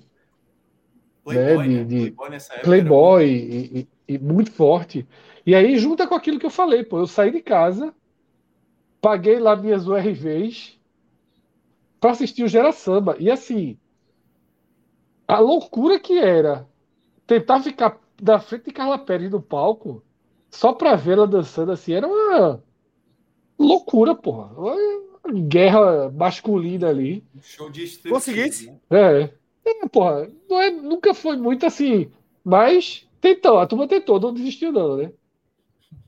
Playboy, né? De, de Playboy, Playboy e, e, e, muito forte. E aí junta com aquilo que eu falei, pô, eu saí de casa paguei lá minhas URVs para assistir o Gera Samba. E assim, a loucura que era tentar ficar da frente de Carla Pérez no palco só para vê-la dançando assim era uma loucura, porra. Uma guerra masculina ali. Show de Conseguisse? Né? É. é. Porra, não é, nunca foi muito assim, mas tentou, a turma tentou, não desistiu não, né?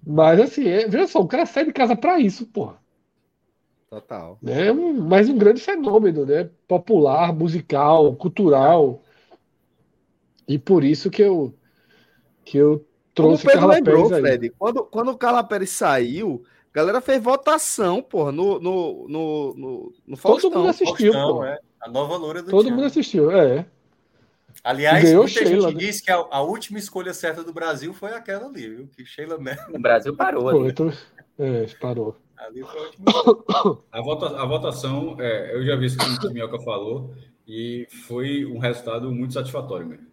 Mas assim, é, veja só, o cara sai de casa para isso, porra. Total. É um, mais um grande fenômeno, né? Popular, musical, cultural. E por isso que eu que eu trouxe Como o Pedro lembrou, Pérez Fred, quando, quando o Carla Pérez saiu, a galera fez votação, porra, no, no, no, no, no Faustão. Todo mundo assistiu, Faustão, É. A nova loura do Todo mundo assistiu, é. Aliás, Ganhou muita Sheila, gente né? disse que a, a, última escolha certa do Brasil foi aquela ali, viu? Que Sheila mesmo. O Brasil parou ali. Então, é, parou. Ali foi a última. a, vota, a votação, é, eu já vi isso que o Minhoca falou, e foi um resultado muito satisfatório mesmo.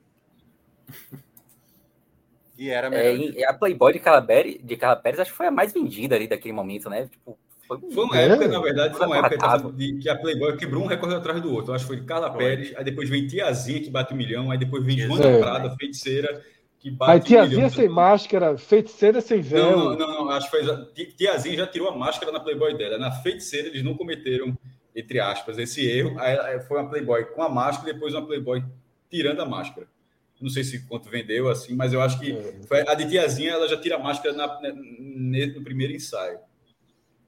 E era melhor. É, a Playboy de Carla, de Carla Pérez acho que foi a mais vendida ali daquele momento, né? Tipo, foi, foi uma é. época, na verdade, foi uma época de, que a Playboy quebrou um recorde atrás do outro. Eu acho que foi de Carla. Pérez, aí depois vem Tiazinha, que bate um milhão, aí depois vem Joana é. Prada, feiticeira, que bate aí, Tiazinha um sem máscara, feiticeira sem véu. Não, não, não, acho que foi. Tiazinha já tirou a máscara na Playboy dela. Na feiticeira, eles não cometeram, entre aspas, esse erro. Aí foi uma Playboy com a máscara e depois uma Playboy tirando a máscara não sei se quanto vendeu assim, mas eu acho que é. foi, a de tiazinha ela já tira a máscara na, na, no primeiro ensaio.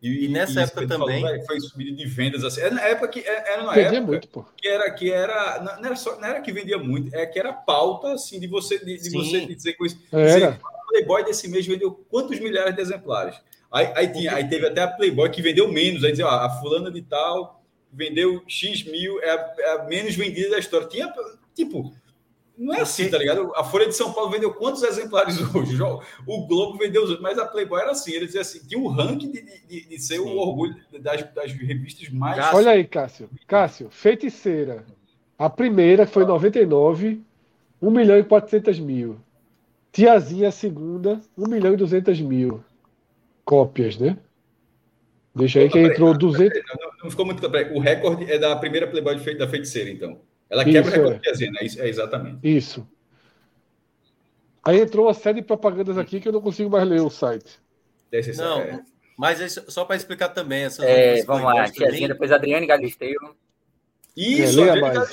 E, e nessa e época também falou, foi subida de vendas assim. Era na época que é, era vendia época muito, pô. que era que era não era só não era que vendia muito, é que era pauta assim de você de, de você dizer com isso. Dizer, a Playboy desse mês vendeu quantos milhares de exemplares? Aí, aí, tinha, aí teve até a Playboy que vendeu menos, aí dizia, ó, a fulana de tal vendeu X mil, é a, é a menos vendida da história. Tinha, tipo, não é assim, tá ligado? A Folha de São Paulo vendeu quantos exemplares hoje? O Globo vendeu os outros, mas a Playboy era assim. Ele dizia assim: tinha um ranking de, de, de ser Sim. o orgulho das, das, revistas mais. Olha aí, Cássio. Cássio, Feiticeira. A primeira foi 99, 1 milhão e 400 mil. Tiazinha, a segunda, 1 milhão e 200 mil cópias, né? Deixa aí que entrou 200. Não, não, ficou muito. O recorde é da primeira Playboy da Feiticeira, então. Ela quebra Isso, o recorde é. Né? é exatamente. Isso. Aí entrou uma série de propagandas aqui que eu não consigo mais ler o site. Não, é. mas é só para explicar também. Essas é, vamos lá, tiazinha, depois Adriane Galisteu. Isso, é, mais,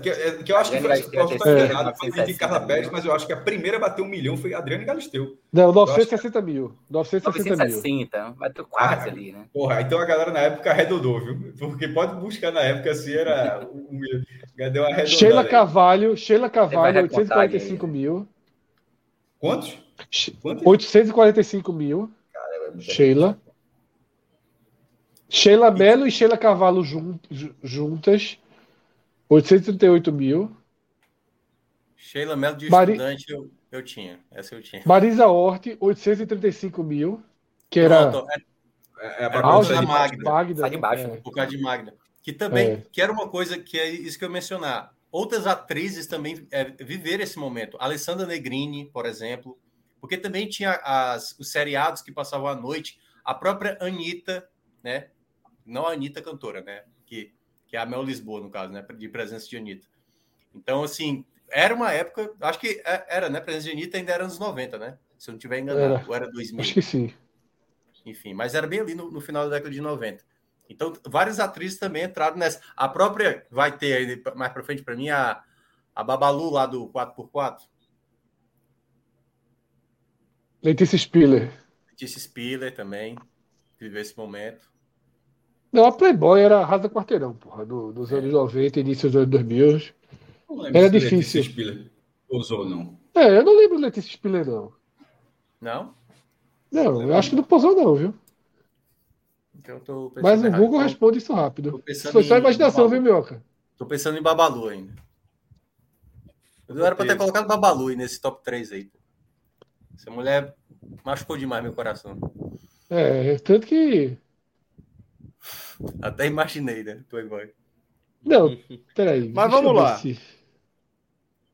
que, que, eu acho que foi, posso estar errado, foi de Carla Pérez, mas eu acho que a primeira a bater um milhão foi Adriane Galisteu. Não, 960 mil. 960, 960 mil. bateu quase ah, ali, né? Porra, então a galera na época arredondou, viu? Porque pode buscar na época assim, era. Um, deu uma Sheila Carvalho, Sheila Carvalho, 845 aí. mil. Quantos? Quantos? 845 mil. Sheila. Sheila Mello e Sheila Cavalo juntas, 838 mil. Sheila Mello de Mari... estudante eu, eu tinha. Essa eu tinha. Marisa Hort, 835 mil. Que era. Pronto, é, é, é da Magda. Magda né? baixo, é. Por causa de Magda. Que também, é. que era uma coisa que é isso que eu mencionar. Outras atrizes também é, viveram esse momento. Alessandra Negrini, por exemplo. Porque também tinha as, os seriados que passavam à noite. A própria Anitta, né? Não a Anitta cantora, né? Que, que é a Mel Lisboa, no caso, né? De presença de Anitta. Então, assim, era uma época, acho que é, era, né? Presença de Anitta ainda era anos 90, né? Se eu não estiver enganado, era, ou era 2000. Acho que sim. Enfim, mas era bem ali no, no final da década de 90. Então, várias atrizes também entraram nessa. A própria vai ter aí mais para frente para mim a, a Babalu lá do 4x4. Letícia Spiller. Letícia Spiller também viveu esse momento. Não, a Playboy era rasa quarteirão, porra, do, dos anos 90, início dos anos 2000. Era difícil. Letícia Spiller pousou, não. É, eu não lembro Letícia Spiller, não. Não? Não, eu acho que não pousou, não, viu? Então, tô Mas o Google responde isso rápido. Foi só imaginação, viu, Mioca? Tô pensando em Babalu ainda. Eu era pra ter colocado Babalu nesse top 3 aí. Essa mulher machucou demais meu coração. É, tanto que até imaginei, né? Playboy. Não, peraí. Mas vamos lá. Se...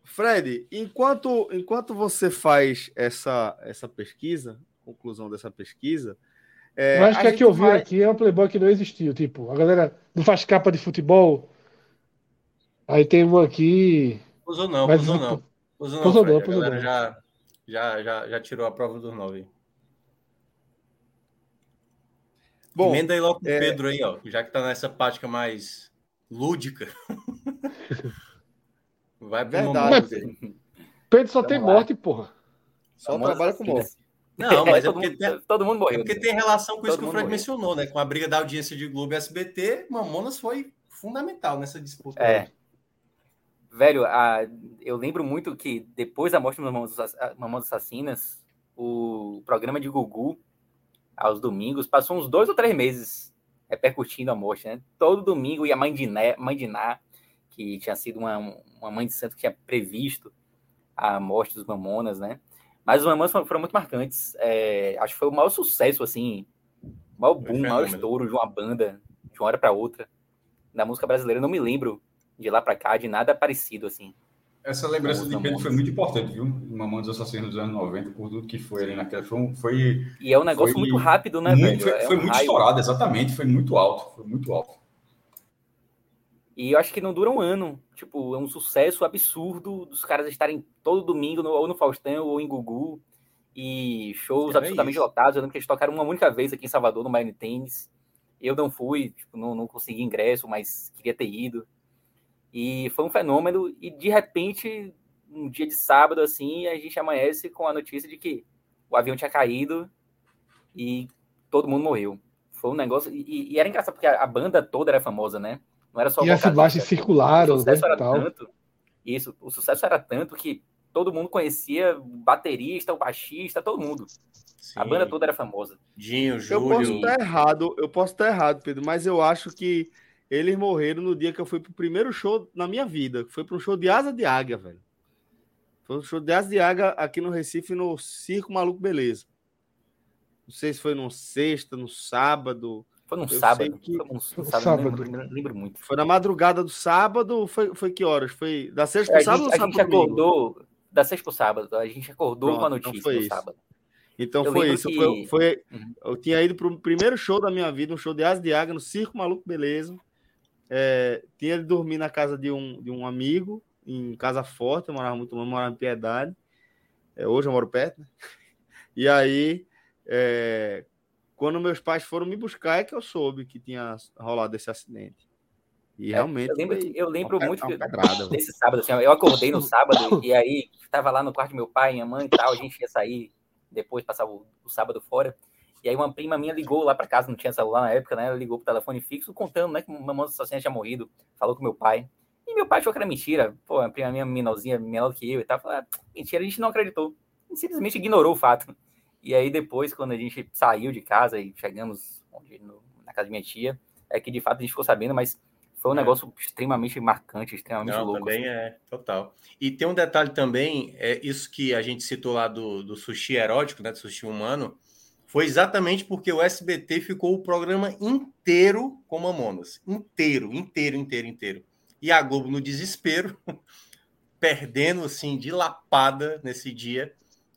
Fred, enquanto, enquanto você faz essa, essa pesquisa, conclusão dessa pesquisa, É, Mas o que é que eu vi vai... aqui é um Playboy que não existiu. Tipo, a galera não faz capa de futebol. Aí tem um aqui. Usou não, mas... usou não. Usou não, usou não, usou não. Já, já, já, já tirou a prova dos nove. Bom, Emenda aí logo com o é... Pedro aí, ó. Já que tá nessa prática mais lúdica. Vai pro Verdade. Pedro só tem morte, porra. Só trabalha com morte. Não, mas é, é porque mundo, tem, todo mundo morreu. É porque tem relação com todo isso que o Fred morreu. mencionou, né? Com a briga da audiência de Globo e SBT, Mamonas foi fundamental nessa disputa. É. Velho, a, eu lembro muito que depois da morte dos Mamonas Assassinas, o programa de Gugu, aos domingos, passou uns dois ou três meses repercutindo a morte, né? Todo domingo ia a mãe de, Né, mãe de Ná, que tinha sido uma, uma mãe de santo que tinha previsto a morte dos Mamonas, né? Mas os Mamonas foram, foram muito marcantes. É, acho que foi o maior sucesso, assim, o maior boom, o maior estouro de uma banda, de uma hora para outra, da música brasileira. Não me lembro de lá para cá de nada parecido, assim. Essa lembrança de Pedro foi muito importante, viu? Mamonas Assassinos dos anos 90, por tudo que foi ali naquela. Foi, foi e é um negócio foi, muito rápido, né, muito, velho? Foi, é foi um muito raio. estourado, exatamente. Foi muito alto. Foi muito alto. E eu acho que não dura um ano. Tipo, é um sucesso absurdo dos caras estarem todo domingo no, ou no Faustão ou em Gugu. E shows é absolutamente isso. lotados. Eu lembro que eles tocaram uma única vez aqui em Salvador, no Miami Tênis. Eu não fui, tipo, não, não consegui ingresso, mas queria ter ido. E foi um fenômeno. E de repente, um dia de sábado, assim, a gente amanhece com a notícia de que o avião tinha caído e todo mundo morreu. Foi um negócio. E, e era engraçado, porque a, a, banda toda era famosa, né? Não era só E as imagens circularam, o sucesso né, era tal. tanto. Isso, o sucesso era tanto que todo mundo conhecia o baterista, o baixista, todo mundo. Sim. A banda toda era famosa. Dinho, Júlio. Eu posso estar errado, eu posso estar errado, Pedro, mas eu acho que eles morreram no dia que eu fui pro primeiro show na minha vida. Foi para um show de Asa de Águia, velho. Foi um show de Asa de Águia aqui no Recife, no Circo Maluco Beleza. Não sei se foi no sexta, no sábado. Foi no sábado. Que... Foi no sábado, sábado. Lembro, lembro, muito. Foi na madrugada do sábado, foi, foi que horas? Foi da sexta pro é, sábado a gente, a gente acordou da sexta pro sábado. A gente acordou Pronto, com a então notícia então no isso. sábado. Então eu foi isso. Que... Foi, foi uhum. Eu tinha ido para o primeiro show da minha vida, um show de Asa de Águia no Circo Maluco Beleza. É, tinha de dormir na casa de um, de um amigo, em Casa Forte, eu morava muito longe, morava em Piedade. É, hoje eu moro perto, né? E aí, é, quando meus pais foram me buscar, é que eu soube que tinha rolado esse acidente. E é, realmente. Eu lembro, eu lembro muito pedrada, desse sábado. Assim, eu acordei no sábado e aí estava lá no quarto do meu pai, minha mãe e tal. A gente ia sair depois, passar o, o sábado fora. E aí uma prima minha ligou lá para casa, não tinha celular na época, né? Ela ligou pro telefone fixo, contando, né, que o mamãe assassina tinha morrido. Falou com meu pai. E meu pai achou que era mentira. Pô, a prima minha menorzinha, menor que eu e tal. Falou, ah, mentira, a gente não acreditou. E simplesmente ignorou o fato. E aí depois, quando a gente saiu de casa e chegamos onde, no, na casa de minha tia, é que de fato a gente ficou sabendo, mas foi um é. negócio extremamente marcante, extremamente Não, louco. Também assim. é, total. E tem um detalhe também, é isso que a gente citou lá do, do sushi erótico, né, do sushi humano, foi exatamente porque o SBT ficou o programa inteiro com Mamonas. Inteiro, inteiro, inteiro, inteiro. E a Globo, no desespero, perdendo assim de lapada nesse dia.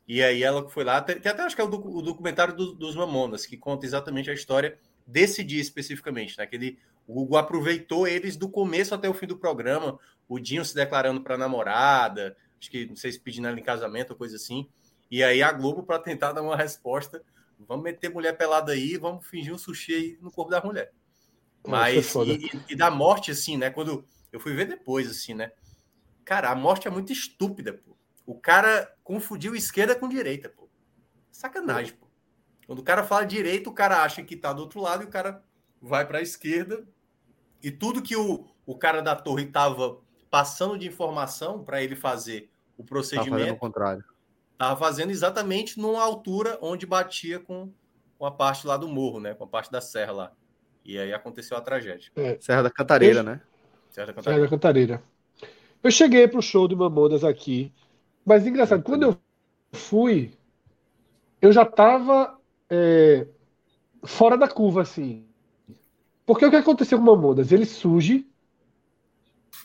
E aí ela foi lá. Tem, até acho que é o, documentário do, dos Mamonas, que conta exatamente a história desse dia especificamente. Né? Que ele, o Google aproveitou eles do começo até o fim do programa. O Dinho se declarando para namorada, acho que não sei se pedindo ela em casamento ou coisa assim. E aí a Globo, para tentar dar uma resposta, Vamos meter mulher pelada aí, vamos fingir um sushi aí no corpo da mulher. Mas, é e, e, da morte, assim, né? Quando eu fui ver depois, assim, né? Cara, a morte é muito estúpida, pô. O cara confundiu esquerda com direita, pô. Sacanagem, pô. Quando o cara fala direita, o cara acha que tá do outro lado e o cara vai para a esquerda. E tudo que o, o cara da torre tava passando de informação para ele fazer o procedimento. Tá contrário Estava fazendo exatamente numa altura onde batia com, com a parte lá do morro, né? Com a parte da serra lá. E aí aconteceu a tragédia. É. Serra da Cantareira, eu... né? Serra da Cantareira. Serra da Cantareira. Eu cheguei pro show de Mamonas aqui, mas engraçado, quando eu fui, eu já tava é, fora da curva, assim. Porque o que aconteceu com o Mamonas? Ele surge,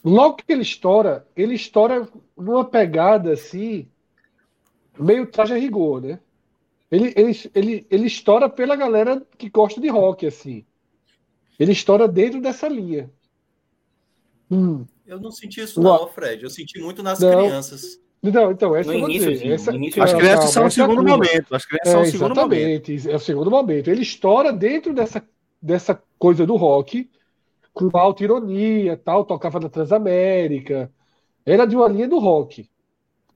logo que ele estoura, ele estoura numa pegada assim, meio traje a rigor, né? Ele, ele, ele, ele estoura pela galera que gosta de rock, assim. Ele estoura dentro dessa linha. Hum. Eu não senti isso, não, Fred. Eu senti muito nas não. crianças. Não, então, essa no início, essa, início, as crianças são o segundo momento. As crianças é, são o segundo exatamente, momento. É o segundo momento. Ele estoura dentro dessa, dessa coisa do rock, com alta ironia, tal, tocava na Transamérica. Era de uma linha do rock.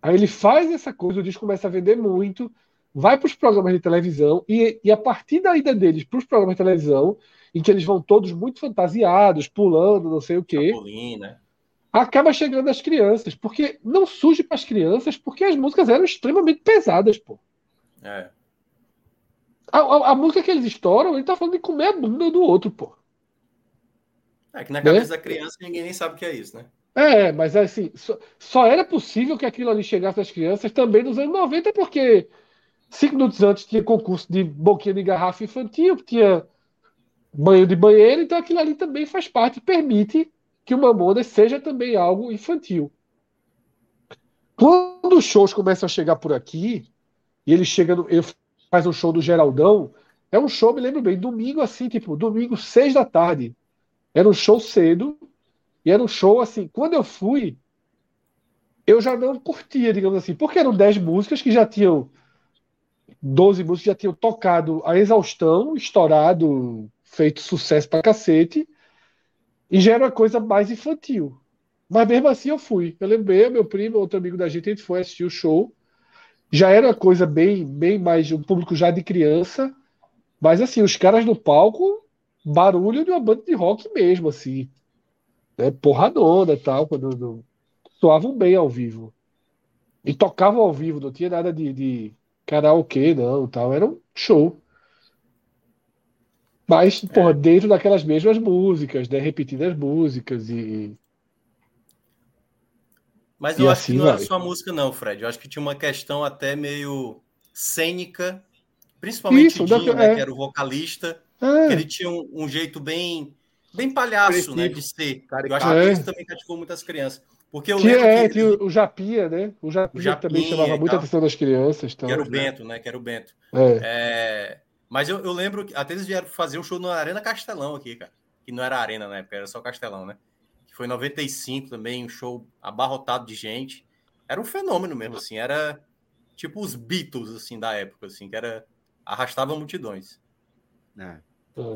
Aí ele faz essa coisa, o disco começa a vender muito, vai para os programas de televisão, e, e a partir da ida deles para os programas de televisão, em que eles vão todos muito fantasiados, pulando, não sei o quê. né? Acaba chegando às crianças, porque não surge para as crianças, porque as músicas eram extremamente pesadas, pô. É. A, a, a, música que eles estouram, ele tá falando de comer a bunda do outro, pô. É que na cabeça né? da criança ninguém nem sabe o que é isso, né? É, mas assim, só, só, era possível que aquilo ali chegasse às crianças também nos anos 90, porque cinco minutos antes tinha concurso de boquinha de garrafa infantil, tinha banho de banheiro, então aquilo ali também faz parte, permite que o Mamonas seja também algo infantil. Quando os shows começam a chegar por aqui, e ele chega, no, ele faz um show do Geraldão, é um show, me lembro bem, domingo assim, tipo, domingo, seis da tarde. Era um show cedo, e era um show assim, quando eu fui, eu já não curtia, digamos assim, porque eram dez músicas que já tinham 12 músicas já tinham tocado a exaustão, estourado feito sucesso pra cacete, e já era uma coisa mais infantil. Mas mesmo assim eu fui. Eu lembrei, meu primo, outro amigo da gente, a gente foi assistir o show. Já era uma coisa bem, bem mais, um público já de criança, mas assim, os caras no palco, barulho de uma banda de rock mesmo, assim. Né? Porradona e tal, quando, soavam bem ao vivo. E tocavam ao vivo, não tinha nada de, de karaokê, não, tal. Era um show. Mas, porra, é. dentro daquelas mesmas músicas, né? Repetindo as músicas e. Mas eu e acho assim que não vai. era só a música, não, Fred. Eu acho que tinha uma questão até meio cênica, principalmente Isso, Dinho, né, é. que era o vocalista. É. ele tinha um, um, jeito bem bem palhaço, né, de ser. Eu acho que é. isso também cativou muitas crianças. Porque eu que é, que o Japia, né? O Japia, o Japinha também chamava muita atenção das crianças. Tal, que era o Bento, né? Que era o Bento. É. é mas eu, eu lembro que até eles vieram fazer um show na Arena Castelão aqui, cara. Que não era arena na época, era só Castelão, né? Que foi em 95 também, um show abarrotado de gente. Era um fenômeno mesmo, assim. Era tipo os Beatles, assim, da época, assim, que era... Arrastava multidões. É.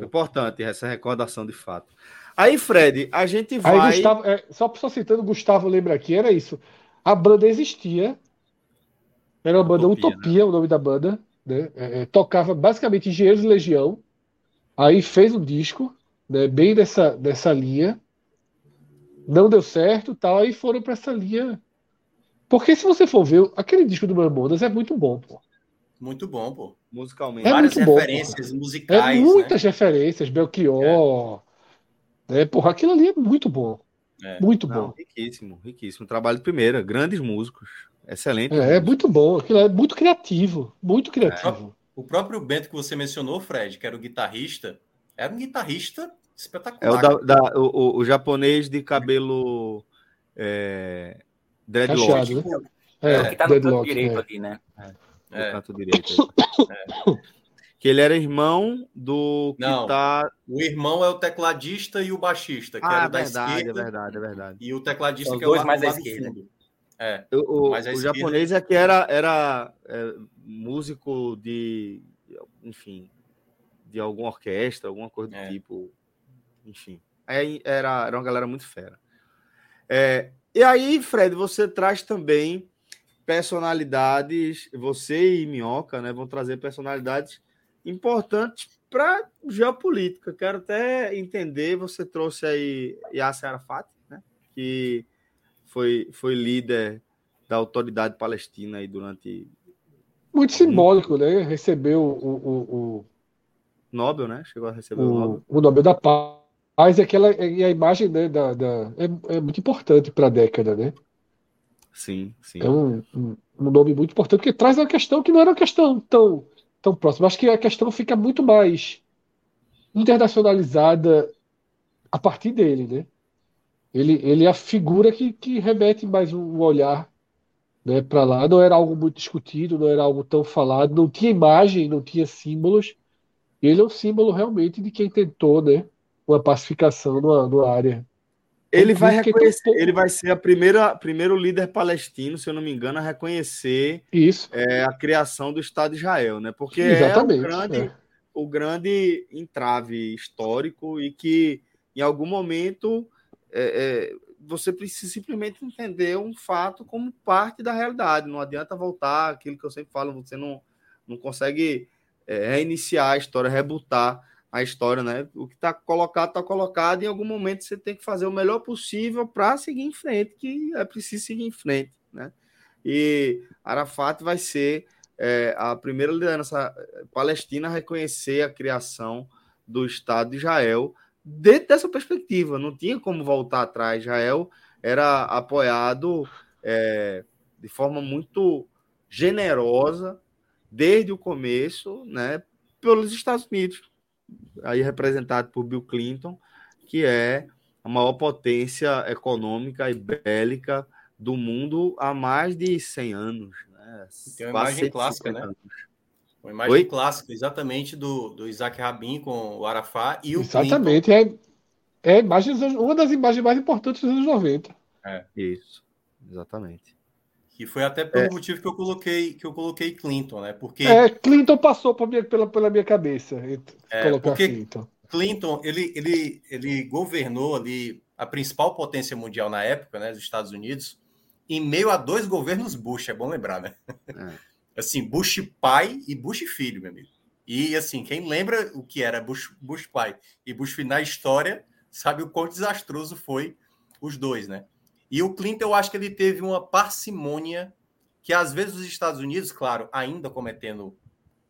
Importante essa recordação de fato. Aí, Fred, a gente vai. Aí, Gustavo, é, só, só citando, Gustavo lembra aqui, era isso. A banda existia. Era uma banda Utopia, Utopia né? o nome da banda né? É, é, tocava basicamente Engenheiros de Legião, aí fez um disco, né, bem dessa, dessa linha, não deu certo, tal, aí foram para essa linha. Porque se você for ver, aquele disco do Mamonas é muito bom, pô. Muito bom, pô. Musicalmente. É Várias muito referências bom, musicais. É muitas né? referências, Belchior. É. Né? Porra, aquilo ali é muito bom. É. Muito Não, bom. Riquíssimo, riquíssimo. Trabalho de primeira, grandes músicos. Excelente. É, é muito bom, aquilo é muito criativo, muito criativo. É. O próprio Bento que você mencionou, Fred, que era o guitarrista, era um guitarrista espetacular. É o, da, da, o, o, japonês de cabelo é, dreadlock. Cacheado, né? É, é, que tá no canto direito é. ali, É, canto direito. que ele era irmão do Não, tá... o irmão é o tecladista e o baixista, que ah, era da verdade, esquerda. É verdade, é verdade. E o tecladista Os que é o mais à esquerda. Fundo. É, o, o, o japonês é que era, era é, músico de, enfim, de alguma orquestra, alguma coisa do é. tipo, enfim. Aí era, era uma galera muito fera. É, e aí, Fred, você traz também personalidades, você e Minhoca, né, vão trazer personalidades importantes para geopolítica. Quero até entender, você trouxe aí Yasser Arafat, né, que foi, foi líder da autoridade palestina aí durante. Muito simbólico, né? Recebeu o, o, o... Nobel, né? Chegou a receber o, o Nobel. O Nobel da Paz, é aquela, e a imagem né, da, da é, é muito importante para a década, né? Sim, sim. É um, um, nome muito importante, porque traz uma questão que não era uma questão tão, tão próxima. Acho que a questão fica muito mais internacionalizada a partir dele, né? Ele, ele é a figura que, que remete mais um olhar né, para lá. Não era algo muito discutido, não era algo tão falado, não tinha imagem, não tinha símbolos. Ele é um símbolo realmente de quem tentou, né, uma pacificação numa, numa área. Ele vai reconhecer, ele vai ser a primeira primeiro líder palestino, se eu não me engano, a reconhecer isso é, a criação do Estado de Israel, né? Porque Exatamente, é o grande, é. o grande entrave histórico e que em algum momento é, é, você precisa simplesmente entender um fato como parte da realidade. Não adianta voltar aquilo que eu sempre falo, você não, não consegue é, reiniciar a história, rebutar a história, né? O que está colocado, está colocado, em algum momento você tem que fazer o melhor possível para seguir em frente, que é preciso seguir em frente, né? E Arafat vai ser é, a primeira liderança palestina a reconhecer a criação do Estado de Israel dentro dessa perspectiva. Não tinha como voltar atrás. Israel era apoiado é, de forma muito generosa desde o começo, né, pelos Estados Unidos, aí representado por Bill Clinton, que é a maior potência econômica e bélica do mundo há mais de 100 anos. Né? Tem uma imagem clássica, né? Anos. Uma imagem Oi? clássica, exatamente, do, do Isaac Rabin com o Arafat e o Exatamente, Clinton. é, é imagem, uma das imagens mais importantes dos anos 90. É. Isso, exatamente. Que foi até pelo é. motivo que eu coloquei que eu coloquei Clinton, né? Porque é, Clinton passou minha, pela, pela minha cabeça. É, colocar porque Clinton. Clinton ele, ele, ele governou ali a principal potência mundial na época, né, dos Estados Unidos, em meio a dois governos Bush, é bom lembrar, né? É. Assim, Bush pai e Bush filho, meu amigo. E assim, quem lembra o que era Bush, Bush pai e Bush filho na história, sabe o quão desastroso foi os dois, né? E o Clinton, eu acho que ele teve uma parcimônia que às vezes os Estados Unidos, claro, ainda cometendo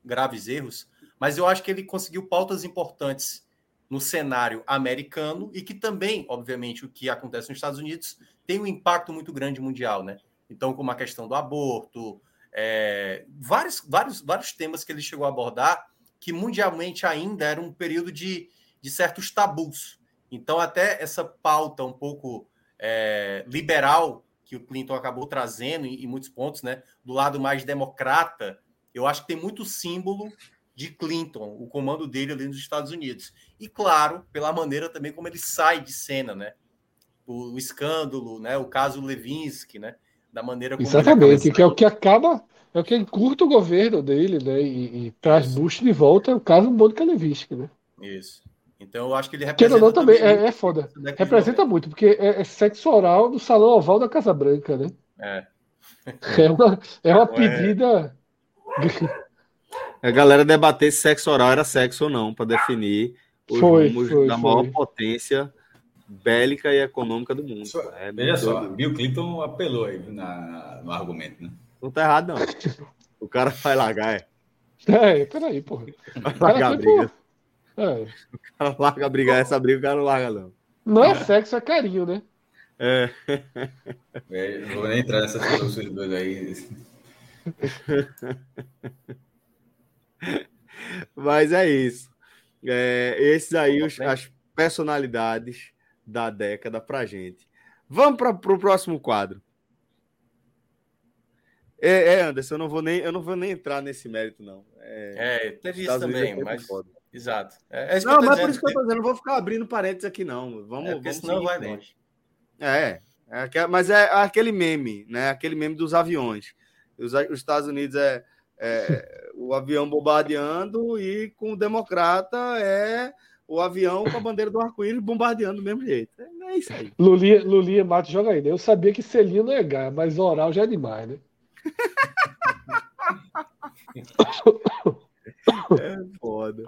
graves erros, mas eu acho que ele conseguiu pautas importantes no cenário americano e que também, obviamente, o que acontece nos Estados Unidos tem um impacto muito grande mundial, né? Então, como a questão do aborto, é, vários, vários, vários temas que ele chegou a abordar que mundialmente ainda era um período de, de certos tabus. Então, até essa pauta um pouco é, liberal que o Clinton acabou trazendo em, em, muitos pontos, né? Do lado mais democrata, eu acho que tem muito símbolo de Clinton, o comando dele ali nos Estados Unidos. E claro, pela maneira também como ele sai de cena, né? O, o escândalo, né? O caso Levinsky, né? Da maneira como Exatamente, que é o que acaba, é o que encurta o governo dele, né? E, e traz. Bush de volta, é o caso Mônica Levinsky, né? Isso. Então eu acho que ele representa. Não, também, é, é foda. Representa muito, porque é, é, sexo oral no salão oval da Casa Branca, né? É. É uma, é uma é. pedida. A galera debater se sexo oral era sexo ou não, para definir os foi, rumos foi, da maior foi. potência bélica e econômica do mundo. Só, é, veja só, Bill Clinton apelou aí na, no argumento, né? Não tá errado, não. O cara vai largar, é. É, peraí, porra. Vai largar a briga. É. O cara larga a briga, essa briga o cara não larga, não. Não é sexo, é carinho, né? É. é vou nem entrar nessa filosofia dois aí. Mas é isso. É, esses aí, os, as personalidades da década pra gente. Vamos para o próximo quadro. É, é, Anderson, eu não vou nem, eu não vou nem entrar nesse mérito, não. É, é teve isso também, é mas. Foda. Exato. É, é não, mas por isso que eu tô dizendo, não vou ficar abrindo parênteses aqui, não. Vamos, é, vamos senão vai longe. É, é, mas é aquele meme, né? Aquele meme dos aviões. Os, os Estados Unidos é, é o avião bombardeando e com o democrata é o avião com a bandeira do arco-íris bombardeando do mesmo jeito. É, é isso aí. Lulia, Lulia mata joga aí. Né? Eu sabia que selinho não é ganhar, mas oral já é demais, né? é foda.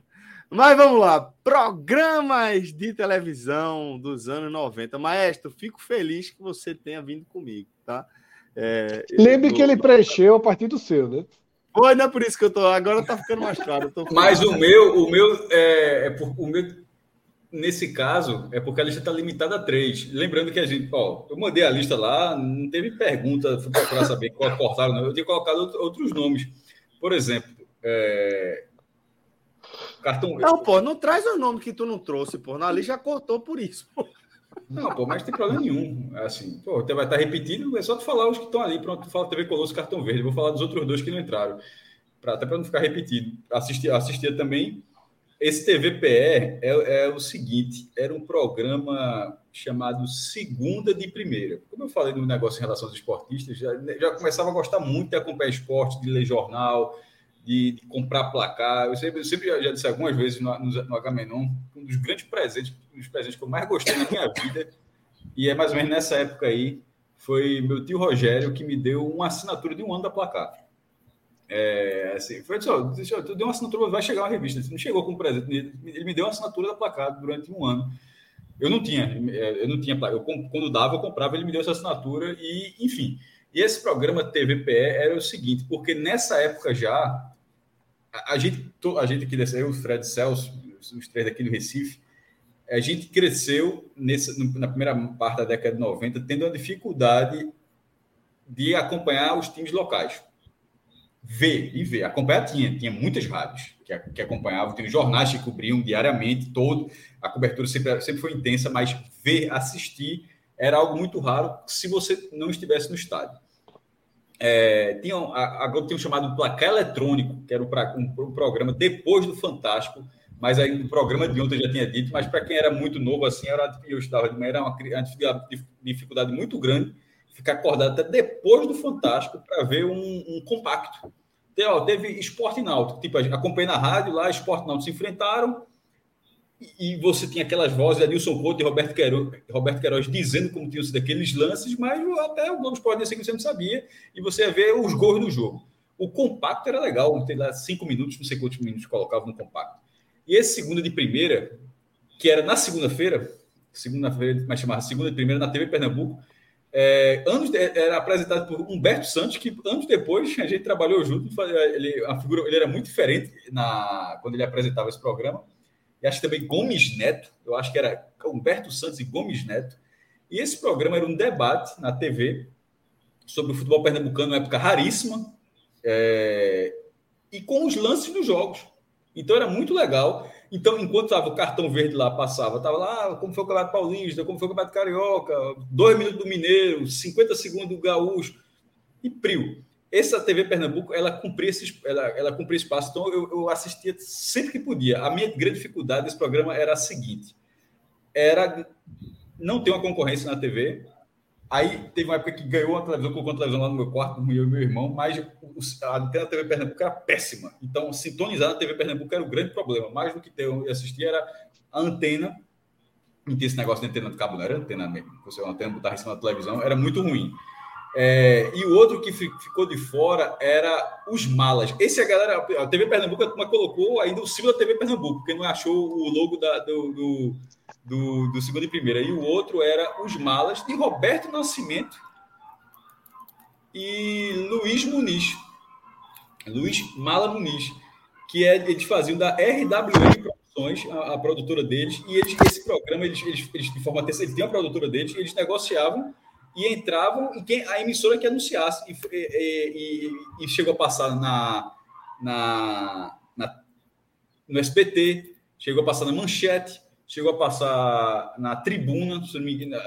Mas vamos lá, programas de televisão dos anos 90. Maestro, fico feliz que você tenha vindo comigo, tá? É, Lembre que ele preencheu a partir do seu, né? Foi, não é por isso que eu tô. Agora tá ficando mais claro. Mas o meu, o meu é, é por, o meu, nesse caso, é porque a lista está limitada a três. Lembrando que a gente, ó, eu mandei a lista lá, não teve pergunta para saber qual cortaram, não. Eu tinha colocado outros nomes. Por exemplo, é, Cartão... Não, pô, não traz o nome que tu não trouxe, pô. Na lista já cortou por isso, pô. Não, pô, mas não tem problema nenhum. Assim, pô, vai estar repetido, é só tu falar os que estão ali. Pronto, tu fala TV Colosso Cartão Verde. Vou falar dos outros dois que não entraram. Pra, até para não ficar repetido. Assistia, assistia também. Esse TVPE é, é o seguinte: era um programa chamado Segunda de Primeira. Como eu falei no negócio em relação aos esportistas, já, já começava a gostar muito de acompanhar esporte, de ler jornal, de, de comprar placar. Eu sempre, eu sempre já, disse algumas vezes no, no, no Agamenon, um dos grandes presentes, um dos presentes que eu mais gostei na minha vida, e é mais ou menos nessa época aí, foi meu tio Rogério que me deu uma assinatura de um ano da placar. É, assim, foi só, deixa eu, deu uma assinatura, vai chegar uma revista. Não chegou com presente, ele me deu uma assinatura da placar durante um ano. Eu não tinha, eu não tinha. Eu, quando dava, eu comprava, ele me deu essa assinatura e, enfim. E esse programa TVPE era o seguinte, porque nessa época já a, gente, a gente aqui dessa, eu, o Fred Celso, os três daqui do Recife, a gente cresceu nessa, na primeira parte da década de 90 tendo a dificuldade de acompanhar os times locais. Ver e ver. Acompanhar tinha, tinha muitas rádios que, que acompanhavam, tinha jornais que cobriam diariamente, todo. A cobertura sempre, sempre foi intensa, mas ver, assistir era algo muito raro se você não estivesse no estádio. É, tinha, a, Globo tinha um chamado Placar Eletrônico, que era um, um, um, programa depois do Fantástico, mas aí no programa de ontem já tinha dito, mas para quem era muito novo assim, era, eu estava de manhã, era uma, uma dificuldade muito grande ficar acordado até depois do Fantástico para ver um, um compacto. Teve, ó, teve Esporte Náutico, tipo, acompanhei na rádio lá, Esporte Náutico se enfrentaram, e você tinha aquelas vozes de Nilson Couto e Roberto Queiroz, Roberto Queiroz dizendo como tinham sido aqueles lances, mas até o Globo Esporte nesse que você não sabia, e você ia ver os gols do jogo. O compacto era legal, tem lá cinco minutos, não sei quantos minutos colocava no compacto. E esse segunda de primeira, que era na segunda-feira, segunda-feira, mas chamava segunda de primeira na TV Pernambuco, é, anos era apresentado por Humberto Santos, que anos depois a gente trabalhou junto. Ele, a figura, ele era muito diferente na, quando ele apresentava esse programa e acho que também Gomes Neto, eu acho que era Humberto Santos e Gomes Neto. E esse programa era um debate na TV sobre o futebol pernambucano, uma época raríssima, é, e com os lances dos jogos. Então era muito legal. Então, enquanto estava o cartão verde lá, passava, estava lá, ah, como foi o Campeonato Paulista, como foi o Campeonato Carioca, dois minutos do Mineiro, 50 segundos do Gaúcho, e Prio essa TV Pernambuco, ela cumpria esse, ela, ela cumpria espaço, então eu, eu assistia sempre que podia. A minha grande dificuldade desse programa era a seguinte: era não ter uma concorrência na TV. Aí teve uma época que ganhou uma televisão, colocou uma televisão lá no meu quarto, eu e meu irmão, mas a antena TV Pernambuco era péssima. Então, sintonizar na TV Pernambuco era o grande problema. Mais do que ter e assistir era a antena. Não tinha esse negócio de antena de cabo, não era antena mesmo. Você uma antena botar em cima da televisão, era muito ruim. É, e o outro que ficou de fora era os malas. Esse a galera, a TV Pernambuco, a colocou ainda o símbolo da TV Pernambuco, porque não achou o logo da, do, do, do, do segundo e primeira. E o outro era os malas de Roberto Nascimento e Luiz Muniz. Luiz Mala Muniz, que é, eles faziam da RWM Produções, a, a produtora deles, e eles, esse programa, eles, eles, eles de forma terceira, eles tinham a produtora deles, e eles negociavam e entravam e quem a emissora que anunciasse e, e, e, e chegou a passar na, na, na, no SBT, chegou a passar na Manchete, chegou a passar na Tribuna,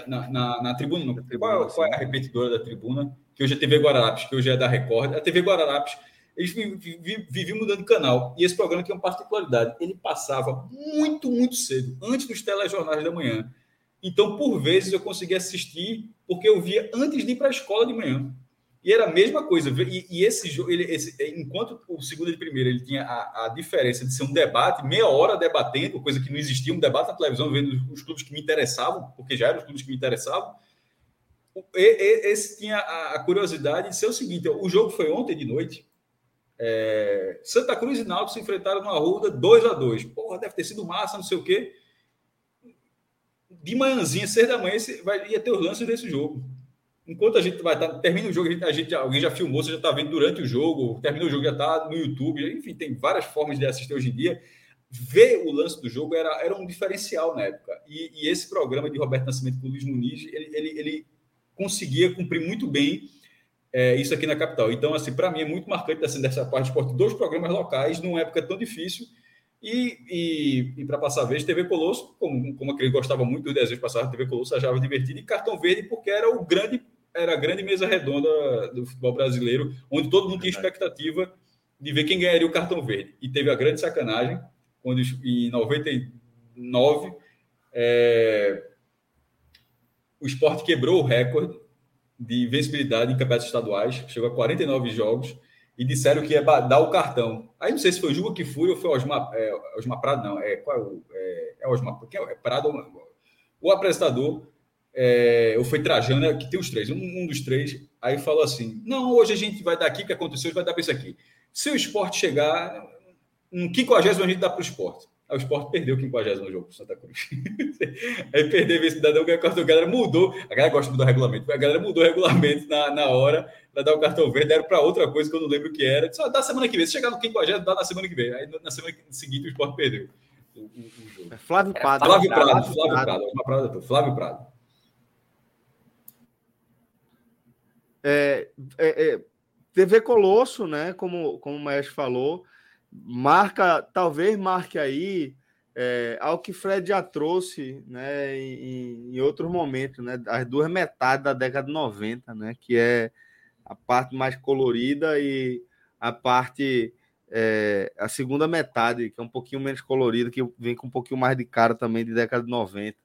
na, na, na Tribuna, não, qual, qual, é a repetidora da Tribuna? Que hoje é a TV Guararapes, que hoje é da Record. A TV Guararapes, eles viviam mudando de canal. E esse programa tem uma particularidade, ele passava muito, muito cedo, antes dos telejornais da manhã. Então, por vezes, eu conseguia assistir porque eu via antes de ir para a escola de manhã. E era a mesma coisa. E, e esse jogo, esse, enquanto o segundo e primeiro ele tinha a, a, diferença de ser um debate, meia hora debatendo, coisa que não existia, um debate na televisão, vendo os clubes que me interessavam, porque já eram os clubes que me interessavam. Esse tinha a curiosidade de ser o seguinte: o jogo foi ontem de noite. É, Santa Cruz e Náutico se enfrentaram numa ruda 2 a 2 Porra, deve ter sido massa, não sei o quê de manhãzinha, seis da manhã, vai, ia ter os lances desse jogo. Enquanto a gente vai estar, tá, termina o jogo, a gente, a gente, alguém já filmou, você já está vendo durante o jogo, termina o jogo, já está no YouTube, enfim, tem várias formas de assistir hoje em dia. Ver o lance do jogo era, era um diferencial na época. E, e esse programa de Roberto Nascimento com o Luiz Muniz, ele, ele, ele conseguia cumprir muito bem é, isso aqui na capital. Então, assim, para mim é muito marcante assim, dessa parte de esporte, dois programas locais numa época tão difícil E, e, e para passar a vez, TV Colosso, como, como aquele gostava muito do desenho passar, TV Colosso achava divertido, e Cartão Verde, porque era o grande, era a grande mesa redonda do futebol brasileiro, onde todo mundo tinha expectativa de ver quem ganharia o Cartão Verde. E teve a grande sacanagem, quando em 99 é, o esporte quebrou o recorde de vencibilidade em campeonatos estaduais, chegou a 49 jogos, e disseram que ia dar o cartão. Aí não sei se foi o Juba que fui ou foi o Osmar, é, Osmar Prado, não. É, qual é o. É, é Osmar, porque é Prado. O apresentador, é, ou foi Trajano, né, que tem os três, um, um, dos três, aí falou assim: não, hoje a gente vai dar aqui, o que aconteceu, vai dar para isso aqui. Se o esporte chegar, um 50 a gente dá para o esporte. Aí o Sport perdeu o 50 jogo pro Santa Cruz. aí perdeu esse cidadão ganhou o cartão. A galera mudou. A galera gosta de mudar o regulamento. A galera mudou o regulamento na, na hora para dar o cartão verde. Deram para outra coisa que eu não lembro o que era. Só dá semana que vem. Se chegar no 50, dá na semana que vem. Aí na semana seguinte o Sport perdeu o, o, o jogo. É Flávio Prado. Flávio Prado. Flávio Prado. Flávio Prado. Flávio Prado. É, é, é, TV Colosso, né? Como, como o Maestro falou marca, talvez marque aí é, ao que Fred já trouxe né, em, em outros momentos, né, as duas metades da década de 90, né, que é a parte mais colorida e a parte, é, a segunda metade, que é um pouquinho menos colorida, que vem com um pouquinho mais de cara também de década de 90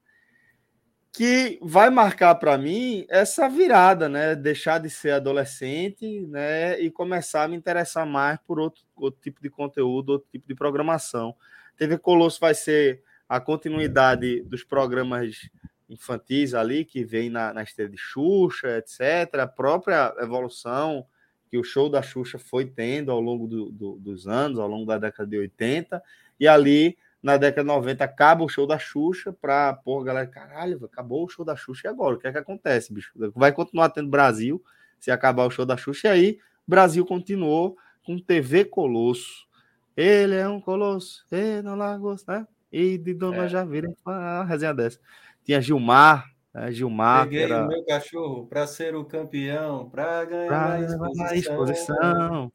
que vai marcar para mim essa virada, né? Deixar de ser adolescente, né? E começar a me interessar mais por outro, outro tipo de conteúdo, outro tipo de programação. TV Colosso vai ser a continuidade dos programas infantis ali, que vem na, na esteira de Xuxa, etc. A própria evolução que o show da Xuxa foi tendo ao longo do, do, dos anos, ao longo da década de 80, e ali na década de 90 acaba o show da Xuxa para, pô, galera, caralho, acabou o show da Xuxa e agora? O que é que acontece, bicho? Vai continuar tendo Brasil se acabar o show da Xuxa e aí Brasil continuou com TV Colosso. Ele é um colosso, ele não largou, né? E de Dona é. Javira, uma resenha dessa. Tinha Gilmar, né? Gilmar. Peguei era... o meu cachorro para ser o campeão, para ganhar pra a exposição. A exposição.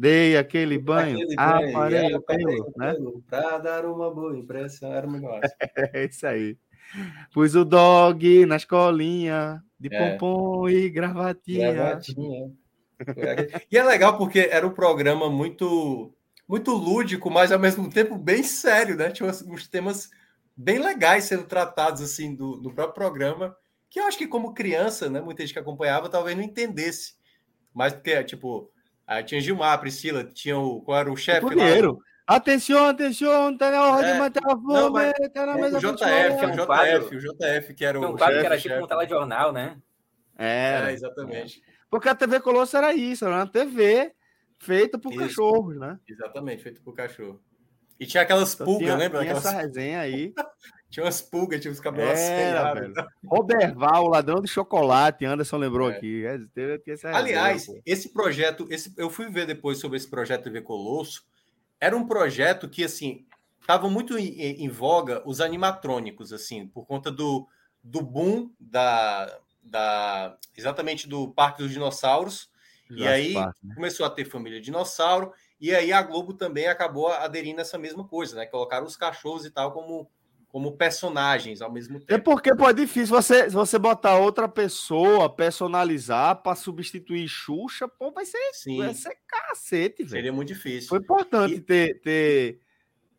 Dei aquele banho, aquele aparei o pelo, né? Para dar uma boa impressão, era melhor. é isso aí. Pus o dog na escolinha, de é. pompom e gravatinha. gravatinha. e é legal porque era um programa muito muito lúdico, mas ao mesmo tempo bem sério, né? Tinha uns temas bem legais sendo tratados assim do, do próprio programa, que eu acho que como criança, né, muita gente que acompanhava talvez não entendesse. Mas porque, tipo, Aí tinha Gilmar, Priscila, tinha o. Qual era o chefe? Primeiro. Atenção, atenção, tá na hora é, de matar a fome, tá na mesa o JF, o JF, o JF, que era o. Um quadro que era tipo um telejornal, né? É, é, exatamente. Porque a TV Colosso era isso, era uma TV feita por isso. cachorros, né? Exatamente, feita por cachorro. E tinha aquelas então, pulgas, tinha, lembra? Tinha aquelas... essa resenha aí. tinha umas pulgas, tinha os cabelos Era, Roberval, o ladrão de chocolate, Anderson lembrou é. aqui. É, Aliás, resenha, esse projeto, esse, eu fui ver depois sobre esse projeto TV Colosso. Era um projeto que, assim, estava muito em, em, voga os animatrônicos, assim, por conta do, do boom da, da exatamente do Parque dos Dinossauros. e aí né? começou a ter família dinossauro e aí a Globo também acabou aderindo a essa mesma coisa, né? Colocaram os cachorros e tal como, como personagens ao mesmo tempo. É porque pô, é difícil você, você botar outra pessoa, personalizar para substituir Xuxa, pô, vai ser, Sim. vai ser cacete, velho. Seria muito difícil. Foi importante e... ter, ter,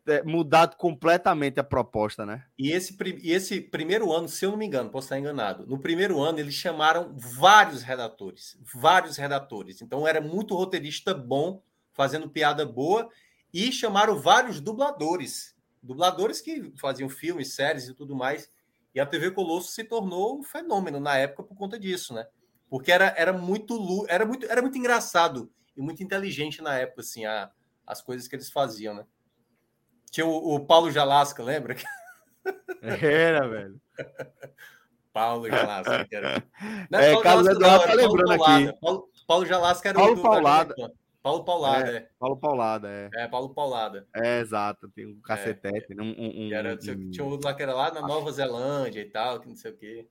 ter, mudado completamente a proposta, né? E esse, e esse primeiro ano, se eu não me engano, posso estar enganado, no primeiro ano eles chamaram vários redatores, vários redatores. Então era muito roteirista bom fazendo piada boa e chamaram vários dubladores, dubladores que faziam filmes, séries e tudo mais. E a TV Colosso se tornou um fenômeno na época por conta disso, né? Porque era, era muito era muito era muito engraçado e muito inteligente na época assim, a, as coisas que eles faziam, né? Tinha o, o Paulo Jalasca, lembra? Era, velho. Paulo Jalasca, era. Não, é, Paulo Carlos Eduardo tá lembrando aqui. Paulo, Paulo Jalasca era Paulo o do, Paulada. Paulo Paulada, é. é. Paulo Paulada, é. É, Paulo Paulada. É, exato. Tem um cacetete. É. Um, um, era, um, tinha um outro lá que era lá na Nova Zelândia e tal, que não sei o quê.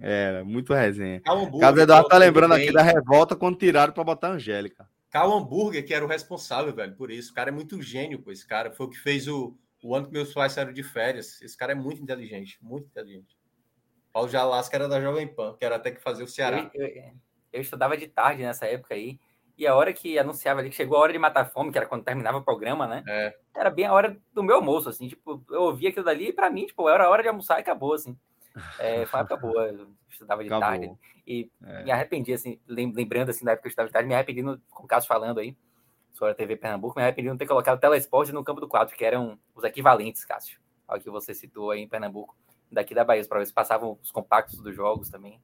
Era, muito resenha. Carlos Eduardo tá lembrando aqui da revolta quando tiraram para botar a Angélica. Carl Hamburger, que era o responsável, velho, por isso. O cara é muito gênio, pô. Esse cara foi o que fez o, o ano que meus pais saíram de férias. Esse cara é muito inteligente, muito inteligente. Paulo Jalasca era da Jovem Pan, que era até que fazer o Ceará. Eu, eu, eu, estudava de tarde nessa época aí. E a hora que anunciava ali que chegou a hora de matar fome, que era quando terminava o programa, né? É. Era bem a hora do meu almoço, assim. Tipo, eu ouvia aquilo dali e pra mim, tipo, era a hora de almoçar e acabou, assim. É, foi uma época boa. Eu estudava de acabou. tarde. E é. me arrependi, assim, lembrando, assim, da época que eu estudava de tarde, me arrependi, no, com o Cássio falando aí, sobre a TV Pernambuco, me arrependi de não ter colocado Telesport no campo do 4, que eram os equivalentes, Cássio, ao que você citou aí em Pernambuco, daqui da Bahia, para ver se passavam os compactos dos jogos também.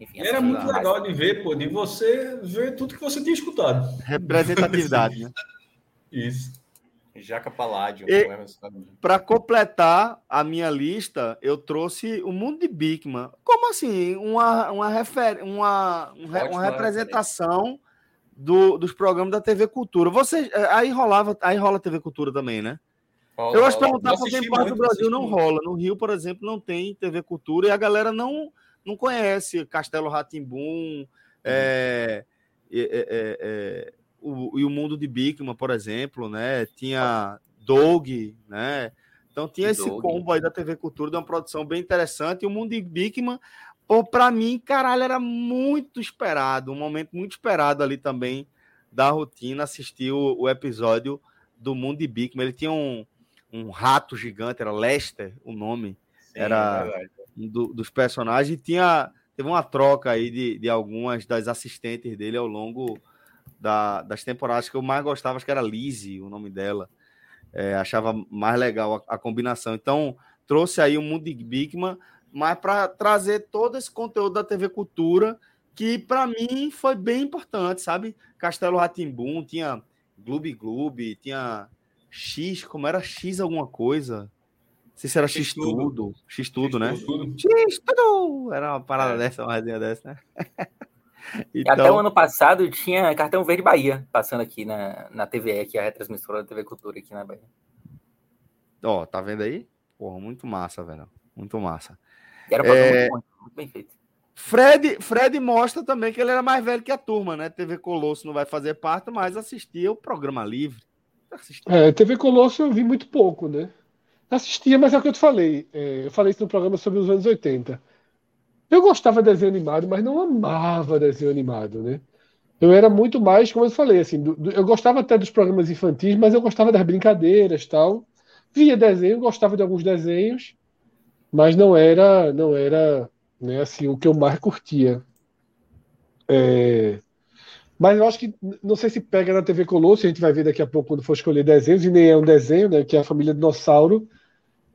Enfim, Era muito mais... legal de ver, pô, de você ver tudo que você tinha escutado. Representatividade, né? Isso. Jaca Paládio. Para completar a minha lista, eu trouxe o mundo de Bigman. Como assim? Uma, uma, refer... uma, uma representação do, dos programas da TV Cultura. Você, é, aí rolava, aí rola TV Cultura também, né? Rola, eu acho que perguntar porque em parte do Brasil não rola. No Rio, por exemplo, não tem TV Cultura e a galera não, não conhece Castelo Ratimbum, é, é, é, é o, e o mundo de Bigman, por exemplo, né? Tinha Doug, né? Então tinha esse Doug. combo aí da TV Cultura, de uma produção bem interessante. E o mundo de Bigman, para mim, caralho, era muito esperado, um momento muito esperado ali também da rotina, assistir o, o episódio do mundo de Bigman. Ele tinha um, um rato gigante, era Lester o nome, Sim, era é um do, dos personagens. Tinha, teve uma troca aí de, de algumas das assistentes dele ao longo da, das temporadas que eu mais gostava, acho que era Lizzie, o nome dela. É, achava mais legal a, a, combinação. Então, trouxe aí o mundo de Bigman, mas para trazer todo esse conteúdo da TV Cultura, que para mim foi bem importante, sabe? Castelo Ratimbum, tinha Gloob Gloob, tinha X, como era X alguma coisa. Não sei se era X, X tudo. X tudo, né? X tudo! Era uma parada é. dessa, uma resenha dessa, né? Então... Até o ano passado tinha Cartão Verde Bahia passando aqui na, na TVE, que é a retransmissora da TV Cultura aqui na Bahia. Ó, tá vendo aí? Porra, muito massa, velho. Muito massa. E era um é... muito, muito bem feito. Fred, Fred mostra também que ele era mais velho que a turma, né? TV Colosso não vai fazer parte, mas assistia o programa livre. Assistia. É, TV Colosso eu vi muito pouco, né? Assistia, mas é o que eu te falei. É, eu falei isso no programa sobre os anos 80. Eu gostava de desenho animado, mas não amava desenho animado, né? Eu era muito mais, como eu falei, assim, do, do, eu gostava até dos programas infantis, mas eu gostava das brincadeiras, tal. Via desenho, gostava de alguns desenhos, mas não era, não era, né, assim, o que eu mais curtia. É... Mas eu acho que não sei se pega na TV Colosso, a gente vai ver daqui a pouco quando for escolher desenhos, e nem é um desenho, né? Que é a família Dinossauro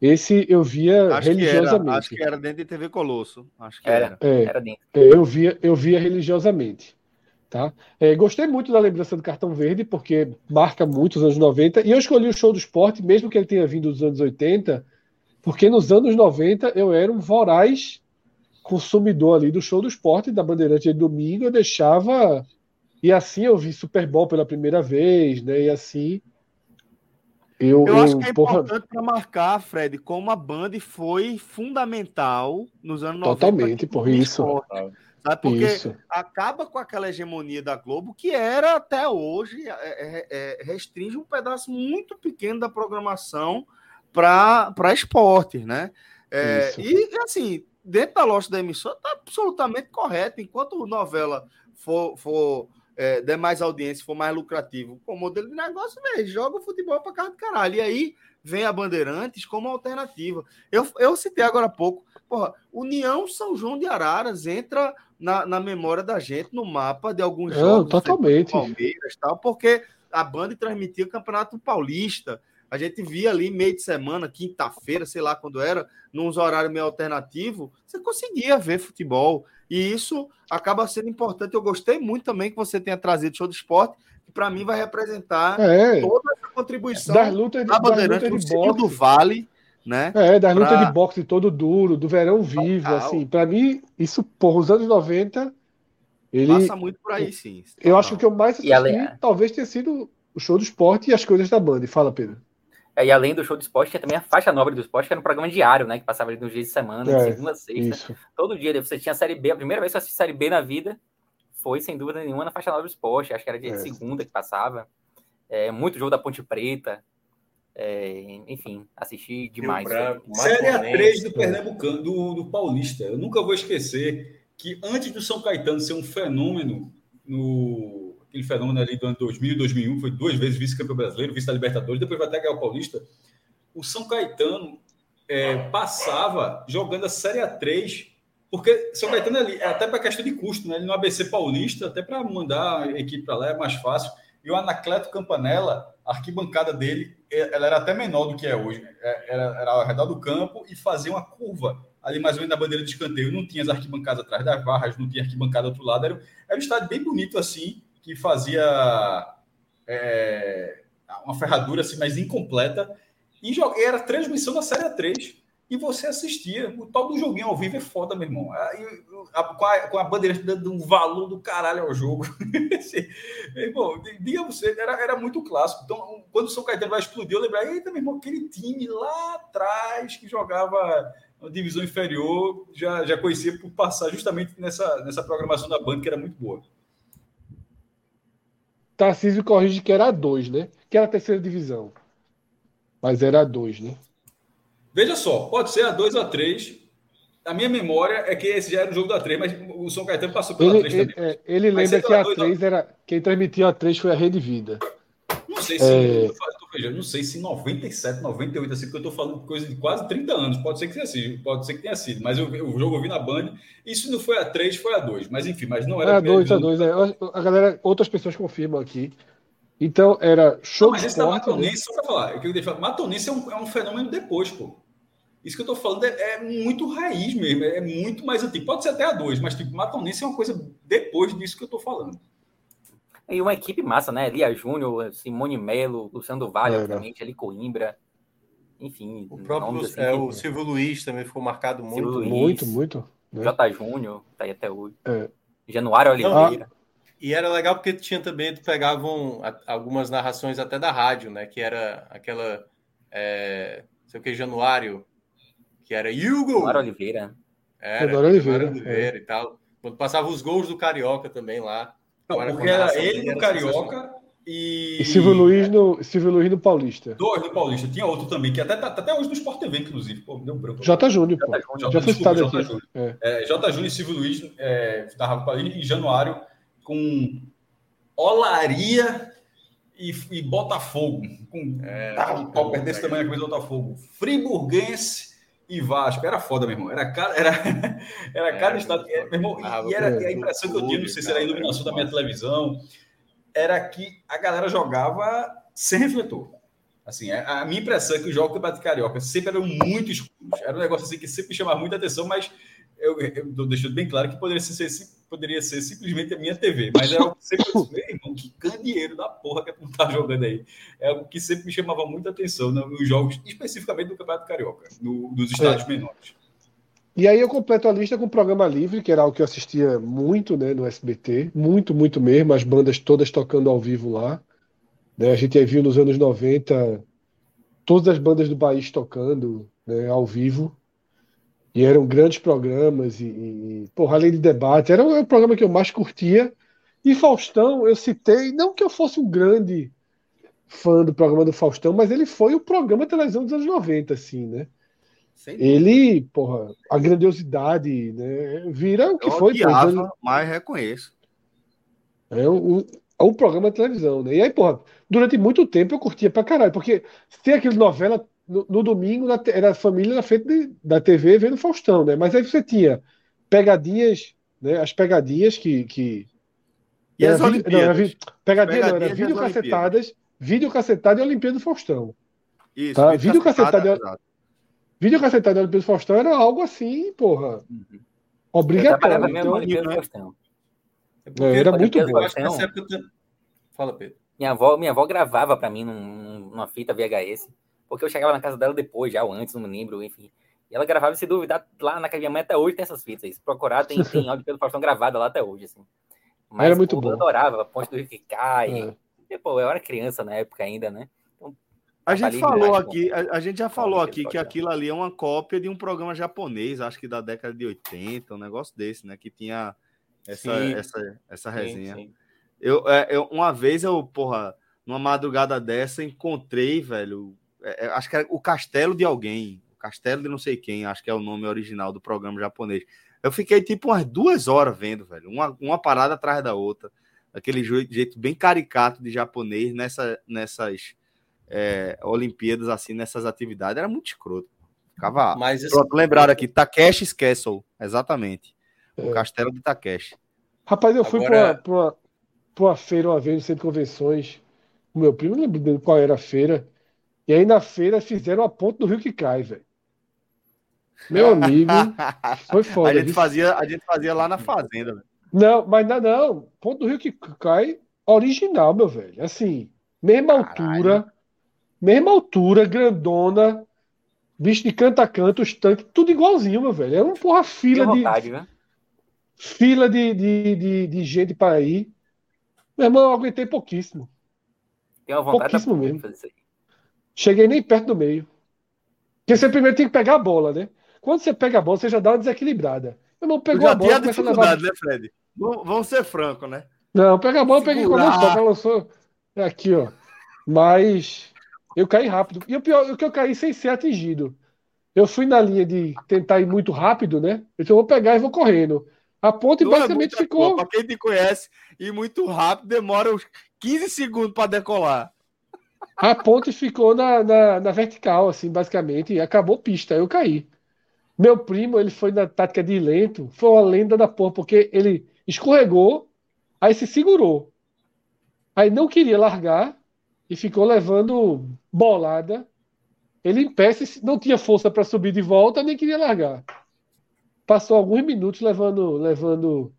esse eu via acho religiosamente. Que era, acho que era dentro de TV Colosso. Acho que era. É, era dentro. É, eu, via, eu via religiosamente. Tá? É, gostei muito da lembrança do Cartão Verde, porque marca muito os anos 90. E eu escolhi o show do esporte, mesmo que ele tenha vindo dos anos 80, porque nos anos 90 eu era um voraz consumidor ali do show do esporte, da Bandeirante de domingo. Eu deixava. E assim eu vi Super Bowl pela primeira vez, né? E assim eu, eu, acho que é porra... importante para marcar, Fred, como a Band foi fundamental nos anos Totalmente, 90. Totalmente, por isso. Esporte, sabe? Porque isso. acaba com aquela hegemonia da Globo, que era até hoje, é, é, é, restringe um pedaço muito pequeno da programação para esportes, né? É, e assim, dentro da loja da emissora, está absolutamente correto. Enquanto novela for, for é, der mais audiência, for mais lucrativo com o modelo de negócio, velho, joga o futebol para casa do caralho. E aí vem a Bandeirantes como alternativa. Eu, eu citei agora há pouco, porra, União São João de Araras entra na, na memória da gente no mapa de alguns jogos. totalmente. Palmeiras, tal, porque a Band transmitia o Campeonato Paulista. A gente via ali meio de semana, quinta-feira, sei lá quando era, num horário meio alternativo, você conseguia ver futebol. E isso acaba sendo importante. Eu gostei muito também que você tenha trazido show do esporte, que para mim vai representar é. toda essa contribuição das lutas de, da Bandeirante das lutas de boxe. do Vale, né? É, das pra... lutas de boxe todo duro, do verão vivo, Total. assim. Para mim, isso, por os anos 90, ele passa muito por aí, sim. Eu acho que o que eu mais assisti, talvez tenha sido o show do esporte e as coisas da Band. Fala, Pedro. É, e além do show de esporte, tinha também a faixa nobre do esporte, que era um programa diário, né? Que passava ali nos dias de semana, é, de segunda a sexta. Isso. Todo dia você tinha a Série B, a primeira vez que eu assisti Série B na vida foi, sem dúvida nenhuma, na faixa nova do esporte. Acho que era dia é. de segunda que passava. É, muito jogo da Ponte Preta. É, enfim, assisti demais. Branco, Série A3 do Pernambucano, do, do Paulista. Eu nunca vou esquecer que antes do São Caetano ser um fenômeno no aquele fenômeno ali do ano 2000 e 2001, foi duas vezes vice-campeão brasileiro, vice da Libertadores, depois vai até ganhar o Paulista. O São Caetano é, passava jogando a Série A3, porque São Caetano ali, é até para questão de custo, né? Ele no ABC Paulista, até para mandar a equipe para lá é mais fácil. E o Anacleto Campanella, a arquibancada dele, é, ela era até menor do que é hoje. É, era, era ao redor do campo e fazia uma curva ali mais ou menos na bandeira de escanteio. Não tinha as arquibancadas atrás das barras, não tinha arquibancada do outro lado. Era, era um estádio bem bonito assim, que fazia é, uma ferradura assim, mais incompleta. E era transmissão da Série 3 e você assistia. O tal do joguinho ao vivo é foda, meu irmão. a, com, a, com a bandeira dando um valor do caralho ao jogo. irmão, diga você, era, era muito clássico. Então, quando o São Caetano vai explodir, eu lembrei, eita, meu irmão, aquele time lá atrás que jogava na divisão inferior, já, já conhecia por passar justamente nessa, nessa programação da banda, que era muito boa. Tarcísio corrige que era a 2, né? Que era a terceira divisão. Mas era a 2, né? Veja só, pode ser a 2 ou a 3. A minha memória é que esse já era o jogo da 3, mas o São Caetano passou pela ele, 3 também. Ele, é, ele lembra que a 3 era. Quem transmitiu a 3 foi a Rede Vida. Não sei se. É... Eu não sei se 97, 98, assim, porque eu estou falando coisa de quase 30 anos. Pode ser que tenha sido, pode ser que tenha sido. Mas eu, o jogo eu vi na Band. Isso não foi a 3, foi a 2. Mas enfim, mas não era. É a 2, a 2. É. A galera, outras pessoas confirmam aqui. Então era show não, mas de esse esporte. Matonense, né? só para falar, é eu falar, Matonense é um, é um fenômeno depois, pô. Isso que eu estou falando é, é, muito raiz mesmo, é muito mais antigo. Pode ser até a 2, mas tipo, Matonense é uma coisa depois disso que eu estou falando. E uma equipe massa, né? Lia Júnior, Simone Melo, Luciano do Vale, é, obviamente, ali Coimbra. Enfim. O próprio assim, é, o Silvio Luiz também ficou marcado muito. Luiz, muito, muito. Né? J. Júnior, tá aí até hoje. É. Januário Oliveira. Ah, e era legal porque tinha também, tu pegavam algumas narrações até da rádio, né? Que era aquela. É, sei o que, Januário, que era Hugo. Januário Oliveira. Era, Januário Oliveira. Oliveira é. e tal. Quando passava os gols do Carioca também lá. Não, porque era ele no Carioca e... e Silvio Luiz no Silvio Luiz no Paulista. Dois no Paulista. Tinha outro também, que até, tá, tá até hoje no Sport TV, inclusive. Pô, deu branco. J. Júnior, pô. J. Já foi citado aqui. J. É. É, J. Júnior e Silvio Luiz é, narravam Paulista e Januário com Olaria e, e Botafogo. Com é, tá, um pau desse tamanho, a camisa do Botafogo. Friburguense e Vasco. Era foda, meu irmão. Era cada, era, era cada estado. Meu irmão, e, e era a impressão que eu tinha, não sei se era a iluminação da minha televisão, era que a galera jogava sem refletor. Assim, a minha impressão é que os jogos do Campeonato Carioca sempre eram muito escuros. Era um negócio assim que sempre chamava muita atenção, mas eu, estou deixando bem claro que poderia ser, poderia ser simplesmente a minha TV, mas é algo que sempre meu irmão, que candeeiro da porra que tu tá jogando aí. É algo que sempre me chamava muita atenção nos jogos, especificamente do Campeonato Carioca, no, dos estádios é. menores. E aí eu completo a lista com o programa livre, que era algo que eu assistia muito né, no SBT, muito, muito mesmo, as bandas todas tocando ao vivo lá. Né, a gente viu nos anos 90 todas as bandas do país tocando né, ao vivo. E eram grandes programas, e, e porra, além de debate, era o, programa que eu mais curtia. E Faustão, eu citei, não que eu fosse um grande fã do programa do Faustão, mas ele foi o programa de televisão dos anos 90, assim, né? Ele, porra, a grandiosidade, né? Vira o que eu foi. Odiava, ele... mas reconheço. É o, o programa de televisão, né? E aí, porra, durante muito tempo eu curtia pra caralho, porque tem aquele novela no, no domingo na, era a família na frente de, da TV vendo Faustão, né? Mas aí você tinha pegadinhas, né? As pegadinhas que. que e as vídeo, não, pegadinha não, era videocacetadas, videocacetado e Olimpíada do Faustão. Isso, tá? videocacetado, videocacetado e Olimpíada do Faustão era algo assim, porra. Uhum. Obrigatório. Então, Faustão. É, era muito bom. Fala, Pedro. Minha avó, minha avó gravava para mim num, numa fita VHS porque eu chegava na casa dela depois, já ou antes, não me lembro, enfim. E ela gravava, se duvidar, lá na casa minha mãe até hoje tem essas fitas. Se procurar, tem, tem áudio pelo Faustão gravada lá até hoje, assim. Mas, era muito pô, bom. Eu adorava, Ponte do Rio que cai. É. E, pô, eu era criança na época ainda, né? Então, a gente falou aqui, a, a, gente já falou aqui que aquilo ali é uma cópia de um programa japonês, acho que da década de 80, um negócio desse, né? Que tinha essa, essa, essa resenha. Sim, sim. Eu, é, eu, uma vez eu, porra, numa madrugada dessa, encontrei, velho, é, é, acho que era o castelo de alguém, o castelo de não sei quem, acho que é o nome original do programa japonês. Eu fiquei tipo umas duas horas vendo, velho, uma, uma parada atrás da outra, aquele jeito bem caricato de japonês nessa, nessas é, Olimpíadas, assim, nessas atividades, era muito escroto. Ficava. Mas esse... Pronto, lembraram aqui, Takeshi's Castle, exatamente. O é. castelo de Takeshi. Rapaz, eu fui Agora... para uma, uma feira uma vez no centro de convenções. O meu primo, não lembro qual era a feira. E aí na feira fizeram a ponte do rio que cai, velho. Meu amigo, foi foda. A gente, fazia, a gente fazia lá na fazenda, velho. Não, mas não, não. Ponto do rio que cai original, meu velho. Assim, mesma Caralho. altura, mesma altura, grandona, bicho de canto a canto, os tanques, tudo igualzinho, meu velho. É uma porra fila vontade, de. Né? Fila de, de, de, de gente para ir. Meu irmão, eu aguentei pouquíssimo. Tem uma vontade pouquíssimo mesmo. Fazer isso aí. Cheguei nem perto do meio. Porque você primeiro tem que pegar a bola, né? Quando você pega a bola, você já dá uma desequilibrada. Eu não pegou a bola, começa a levar. né, Fred? Vamos ser franco, né? Não, pega a bola, peguei com a mão ela lançou. É aqui, ó. Mas eu caí rápido. E o pior é que eu caí sem ser atingido. Eu fui na linha de tentar ir muito rápido, né? Então eu vou pegar e vou correndo. A ponte não é basicamente é ficou. Para quem te conhece, ir muito rápido demora uns 15 segundos para decolar. A ponte ficou na, na, na, vertical, assim, basicamente, e acabou pista. Eu caí. Meu primo, ele foi na tática de lento, foi uma lenda da porra, porque ele escorregou, aí se segurou. Aí não queria largar e ficou levando bolada. Ele em pé não tinha força para subir de volta, nem queria largar. Passou alguns minutos levando levando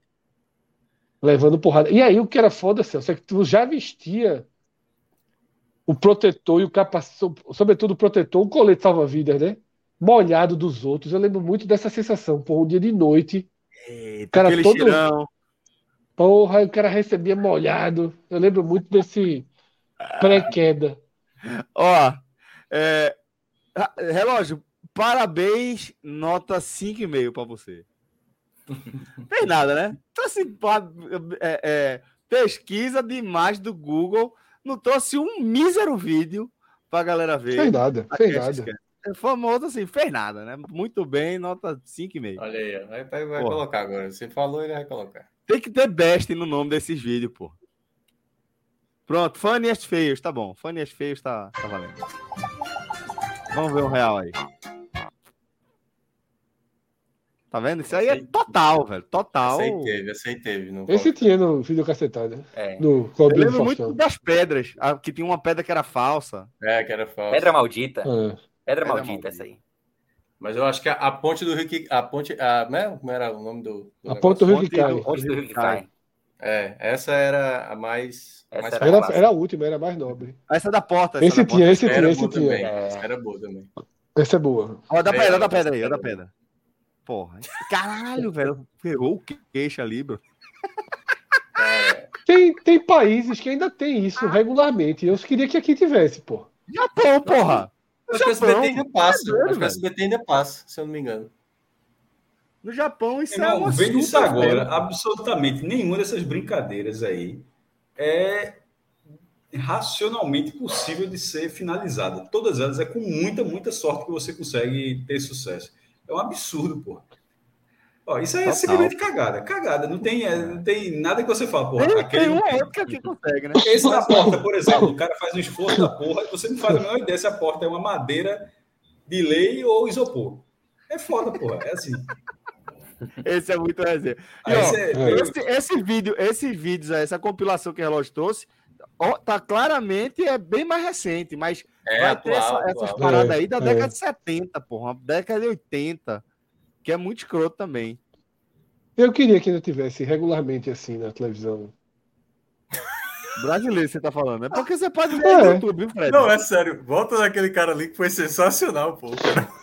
levando porrada. E aí o que era foda, Celso, é que tu já vestia o protetor e o capacete, sobretudo o protetor, o colete salva-vidas, né? Molhado dos outros. Eu lembro muito dessa sensação, por um dia de noite. Eita, cara todo cheirão. Porra, o cara recebia molhado. Eu lembro muito desse pré-queda. Ó, é, relógio, parabéns, nota 5,5 para você. Tem nada, né? Então, assim, é, é, pesquisa de imagem do Google não trouxe um mísero vídeo pra galera ver. Fez nada, fez nada. É famoso assim, fez nada, né? Muito bem, nota 5,5. Olha aí, vai, vai, vai colocar agora. Você falou, ele vai colocar. Tem que ter best no nome desses vídeos, pô. Pronto, Funniest Feios, tá bom. Funniest Feios tá, tá valendo. Vamos ver o real aí. Tá vendo? Isso aí é total, velho. Total. Esse aí teve, esse aí teve. No esse tinha no vídeo cacetado. Né? É. No Eu lembro muito das pedras. Que tinha uma pedra que era falsa. É, que era falsa. Pedra maldita. É. Pedra, pedra maldita, maldita, essa aí. Mas eu acho que a, a ponte do Rio que. A ponte. A, né? Como era o nome do. do a ponte do Rio que cai. Ponte do Rio que cai. É, essa era a mais. Essa mais era, era, era, a última, era a mais nobre. Essa é da porta. Esse tinha, esse tinha, esse tinha. Essa era boa também. Essa é boa. Ó, da pedra, da pedra aí, ó, da pedra. Porra. Caralho, velho. Ferrou o queixo ali, bro. É. Tem, tem países que ainda tem isso regularmente. Eu queria que aqui tivesse, pô. Japão, porra. Acho que o SBT ainda passa. É acho que o SBT ainda passa, se eu não me engano. No Japão, isso Irmão, é uma Vendo isso agora, absolutamente nenhuma dessas brincadeiras aí é racionalmente possível de ser finalizada. Todas elas é com muita, muita sorte que você consegue ter sucesso. É um absurdo, pô. Ó, isso aí é simplesmente cagada. Cagada. Não tem, é, não tem nada que você fala, porra. Tem, aquele... tem um outro que consegue, né? Esse da porta, por exemplo, o cara faz um esforço da porra, você não faz a menor ideia se a porta é uma madeira de lei ou isopor. É foda, porra. É assim. Esse é muito resenha. É... Esse, esse, vídeo, esse vídeo, essa compilação que o relógio trouxe, ó, tá claramente é bem mais recente, mas é, vai atual, ter essa, essas paradas aí da é, década de 70, porra, década de 80, que é muito escroto também. Eu queria que ainda tivesse regularmente assim na televisão. Brasileiro, você tá falando. É porque você pode ver é. no YouTube, Fred? Não, é sério. Volta naquele cara ali que foi sensacional, pô.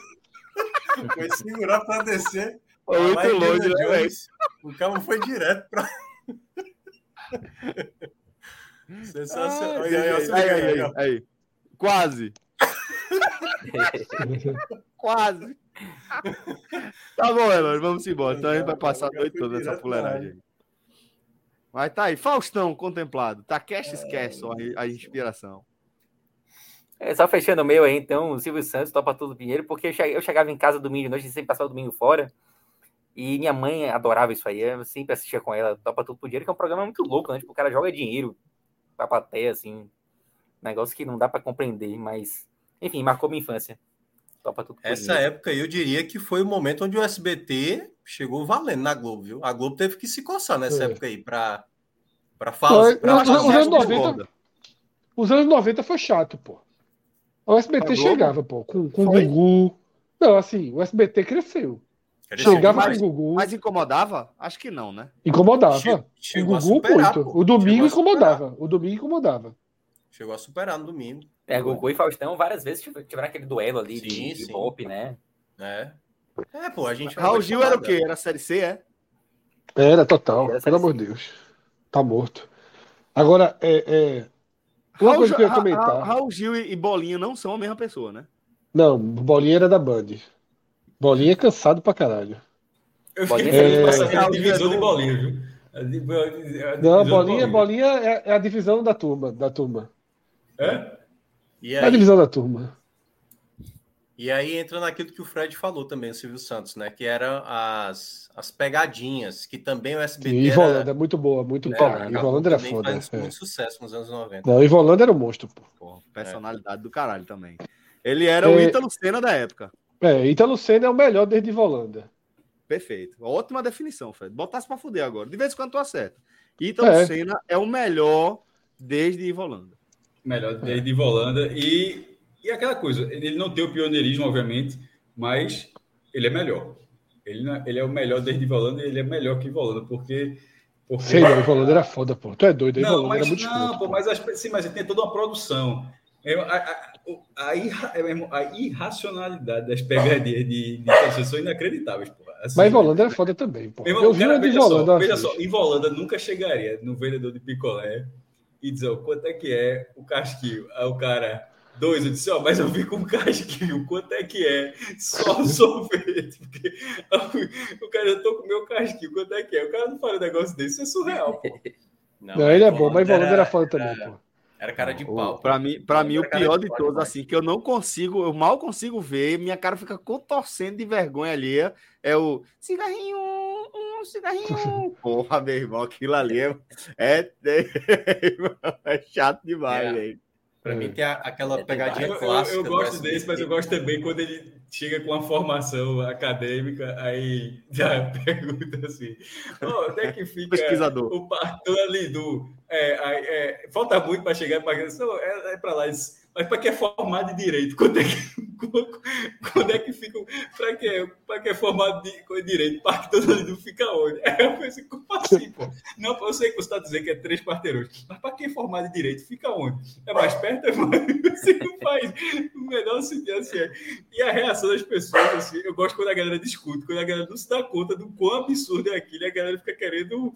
Foi segurar pra descer. Foi muito longe, né, O cara foi direto pra. Sensacional. Ai, aí, aí, aí, aí, aí, Quase. Quase. Tá bom, Elon, vamos embora. Então a gente vai passar a noite toda essa fuleiragem. Mas tá aí, Faustão contemplado. Tá cash esquece a, a inspiração. É, só fechando o meu aí, então, o Silvio Santos topa tudo Pinheiro, porque eu chegava em casa domingo de noite e sempre passava o domingo fora. E minha mãe adorava isso aí, eu sempre assistia com ela, Topa Tudo por Dinheiro, que é um programa muito louco, né? Tipo, o cara joga dinheiro pra plateia, assim. Negócio que não dá para compreender, mas. Enfim, marcou minha infância. Topa Tudo por Essa dinheiro. época eu diria que foi o momento onde o SBT chegou valendo na Globo, viu? A Globo teve que se coçar nessa é. época aí pra, pra falar. Pra os, anos 90, os anos 90 foi chato, pô. O SBT chegava, pô, com, com o Gugu. Não, assim, o SBT cresceu. Chegava com o Gugu. Mas incomodava? Acho que não, né? Incomodava. Che chegou o Gugu superar, muito. Pô. O domingo incomodava. O domingo incomodava. Chegou a superar no domingo. É, Gugu e Faustão várias vezes tiveram aquele duelo ali sim, de, sim. pop, né? É. É, pô, a gente. Raul Gil era o quê? Era a Série C, é? Era total, era pelo amor de Deus. Tá morto. Agora, é. é... Uma Raul, coisa que eu ia comentar. Raul Gil e Bolinha não são a mesma pessoa, né? Não, Bolinha era da Band. Bolinha é cansado pra caralho. Eu fiquei feliz é... pela divisão de bolinha, viu? Não, bolinha, bolinha é, é, a divisão da turma. Da turma. É? E aí... É a divisão da turma. E aí entra naquilo que o Fred falou também, o Silvio Santos, né? Que eram as, as pegadinhas, que também o SBT. E Ivolanda é muito boa, muito boa. É, Ivolanda era foda. Faz é. muito sucesso nos anos 90. Não, Ivolanda era um monstro, pô. pô personalidade é. do caralho também. Ele era o é. Ítalo Senna da época. É, Ítalo Senna é o melhor desde Volanda. Perfeito. Ótima definição, Fred. Botasse para fuder agora. De vez em quando tu acerta. Ítalo é. Senna é o melhor desde Volanda. Melhor desde Volanda. E, e aquela coisa, ele não tem o pioneirismo, obviamente, mas ele é melhor. Ele, ele é o melhor desde Volanda e ele é melhor que Volanda, porque. porque... Sei lá, Volanda era foda, pô. Tu é doido, não, Volanda mas, era muito Não, escroto, pô, mas, sim, mas ele tem toda uma produção. É, a, a, a, irra, é a, irracionalidade das pegadinhas de, de pessoas são inacreditáveis, porra. Assim, Mas Volanda é foda também, porra. eu vi cara, de Volanda. Só, veja só, em Volanda nunca chegaria no vendedor de picolé e dizer, oh, quanto é que é o casquinho? Aí o cara, dois, eu disse, ó, oh, mas eu vi com casquinho, quanto é que é? Só o sorvete. Porque, o cara, eu tô com o meu casquinho, quanto é que é? O cara não fala um negócio desse, isso é surreal, pô. Não, não ele é bom, mas Volanda era, era foda também, pô. Era cara de pau. Para mim, para mim o pior de, de todos, assim, que eu não consigo, eu mal consigo ver, minha cara fica contorcendo de vergonha ali, é o cigarrinho, um cigarrinho. Porra, meu irmão, aquilo ali é, é, é chato demais, é. velho. Para mim tem aquela pegadinha clássica. Eu, eu gosto desse, mas eu gosto também quando ele chega com uma formação acadêmica, aí já pergunta assim: oh, onde é que fica Pesquisador. o partão ali do. É, é, falta muito para chegar para a é, é para lá. Mas para que é formado de direito? Quando é que, quando é que fica. Para que, para que é formado de, com direito? Parque todo ali fica onde? É, eu pensei, como assim, pô? Não, eu sei que você está dizendo que é três quarteirões, mas para que é formado de direito? Fica onde? É mais perto? É mais. Você não faz o menor sentido assim. É. E a reação das pessoas, assim, eu gosto quando a galera discute, quando a galera não se dá conta do quão absurdo é aquilo, e a galera fica querendo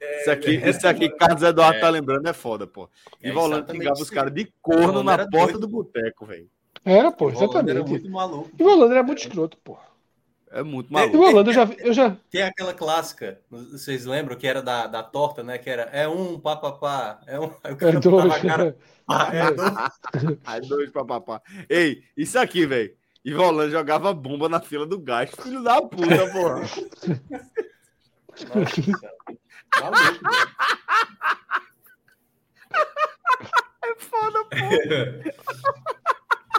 é, isso aqui, é, isso aqui Carlos Eduardo é, tá lembrando, é foda, pô. E é, Volante ligava os caras de corno na porta doido. do boteco, velho. Era, pô, exatamente. Era muito maluco. E o Volando era muito escroto, pô. É muito maluco. E o Volando eu já, eu já. Tem aquela clássica, vocês lembram que era da, da torta, né? Que era é um papapá, é um. É dois. Cara, ah, é dois. é dois papapá. Ei, isso aqui, velho. E Volando jogava bomba na fila do gás. Filho da puta, porra. Nossa, Maluco, É foda, pô.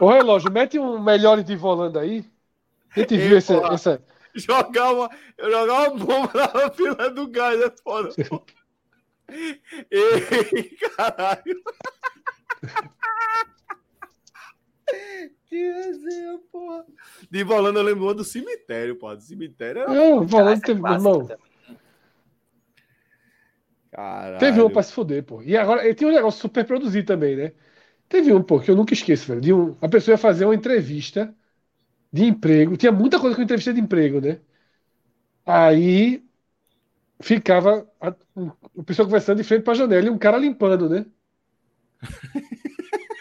Ô, relógio, mete um melhor de volando aí. A gente viu essa, essa. Jogar uma, eu jogar uma bomba na fila do gás, é foda, pô. Ei, caralho. Que resenha, porra. De volando eu lembro do cemitério, pô. Do cemitério. Não, volando teve, irmão. Caralho. Teve um pra se fuder, pô. E agora, tem um negócio super produzido também, né? Teve um, pô, que eu nunca esqueço, velho. De um, a pessoa ia fazer uma entrevista de emprego. Tinha muita coisa com entrevista de emprego, né? Aí ficava a, a pessoa conversando de frente pra janela e um cara limpando, né?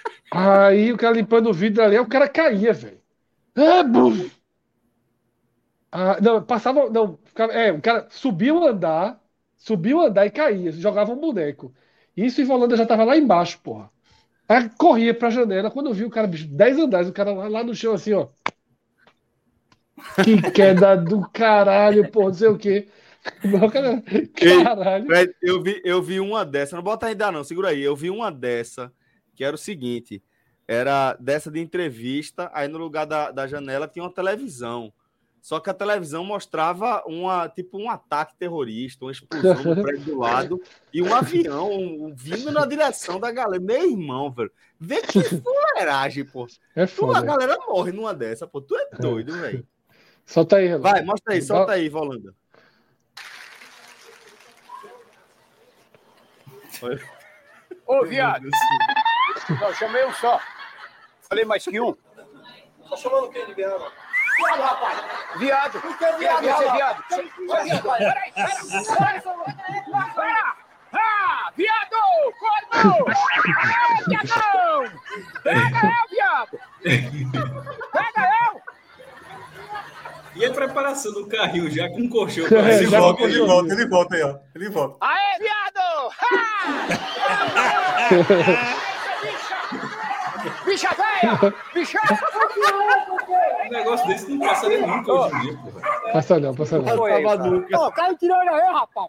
Aí o cara limpando o vidro ali, o cara caía, velho. Ah, ah, não, passava. Não, ficava, é, o cara subia o andar subia o andar e caía, jogava um boneco. Isso e Volanda já tava lá embaixo, porra. Aí corria pra janela, quando eu vi o cara, bicho, 10 andares, o cara lá, lá no chão assim, ó. Que queda do caralho, porra, não sei o quê. Caralho. Eu vi, eu vi uma dessa, não bota ainda não, segura aí. Eu vi uma dessa, que era o seguinte: era dessa de entrevista, aí no lugar da, da janela tinha uma televisão. Só que a televisão mostrava uma, tipo um ataque terrorista, uma explosão no prédio do lado e um avião um, vindo na direção da galera. Meu irmão, velho. Vê que fuleiragem, pô. É foda. Tu, a galera morre numa dessa, pô. Tu é doido, é. velho. Solta aí, Vai, mostra aí, solta aí, Volanda. Ô, viado. Não, chamei um só. Falei mais que um. Tá chamando quem de viado? Viado, rapaz. Viado. Viado, viado. viado. Peraí, peraí. Ah, viado! Corno! Ah, viadão! Pega eu, viado! Pega eu! E a preparação do carrinho já com um colchão. Ele volta, ele volta, ele volta aí, ó. Ele volta. Aê, viado! Bicha velha! Bicha! Um negócio desse não passa nem nunca hoje em dia, porra. Passa não, passa não. Ô, o cara me tirando aí, rapaz.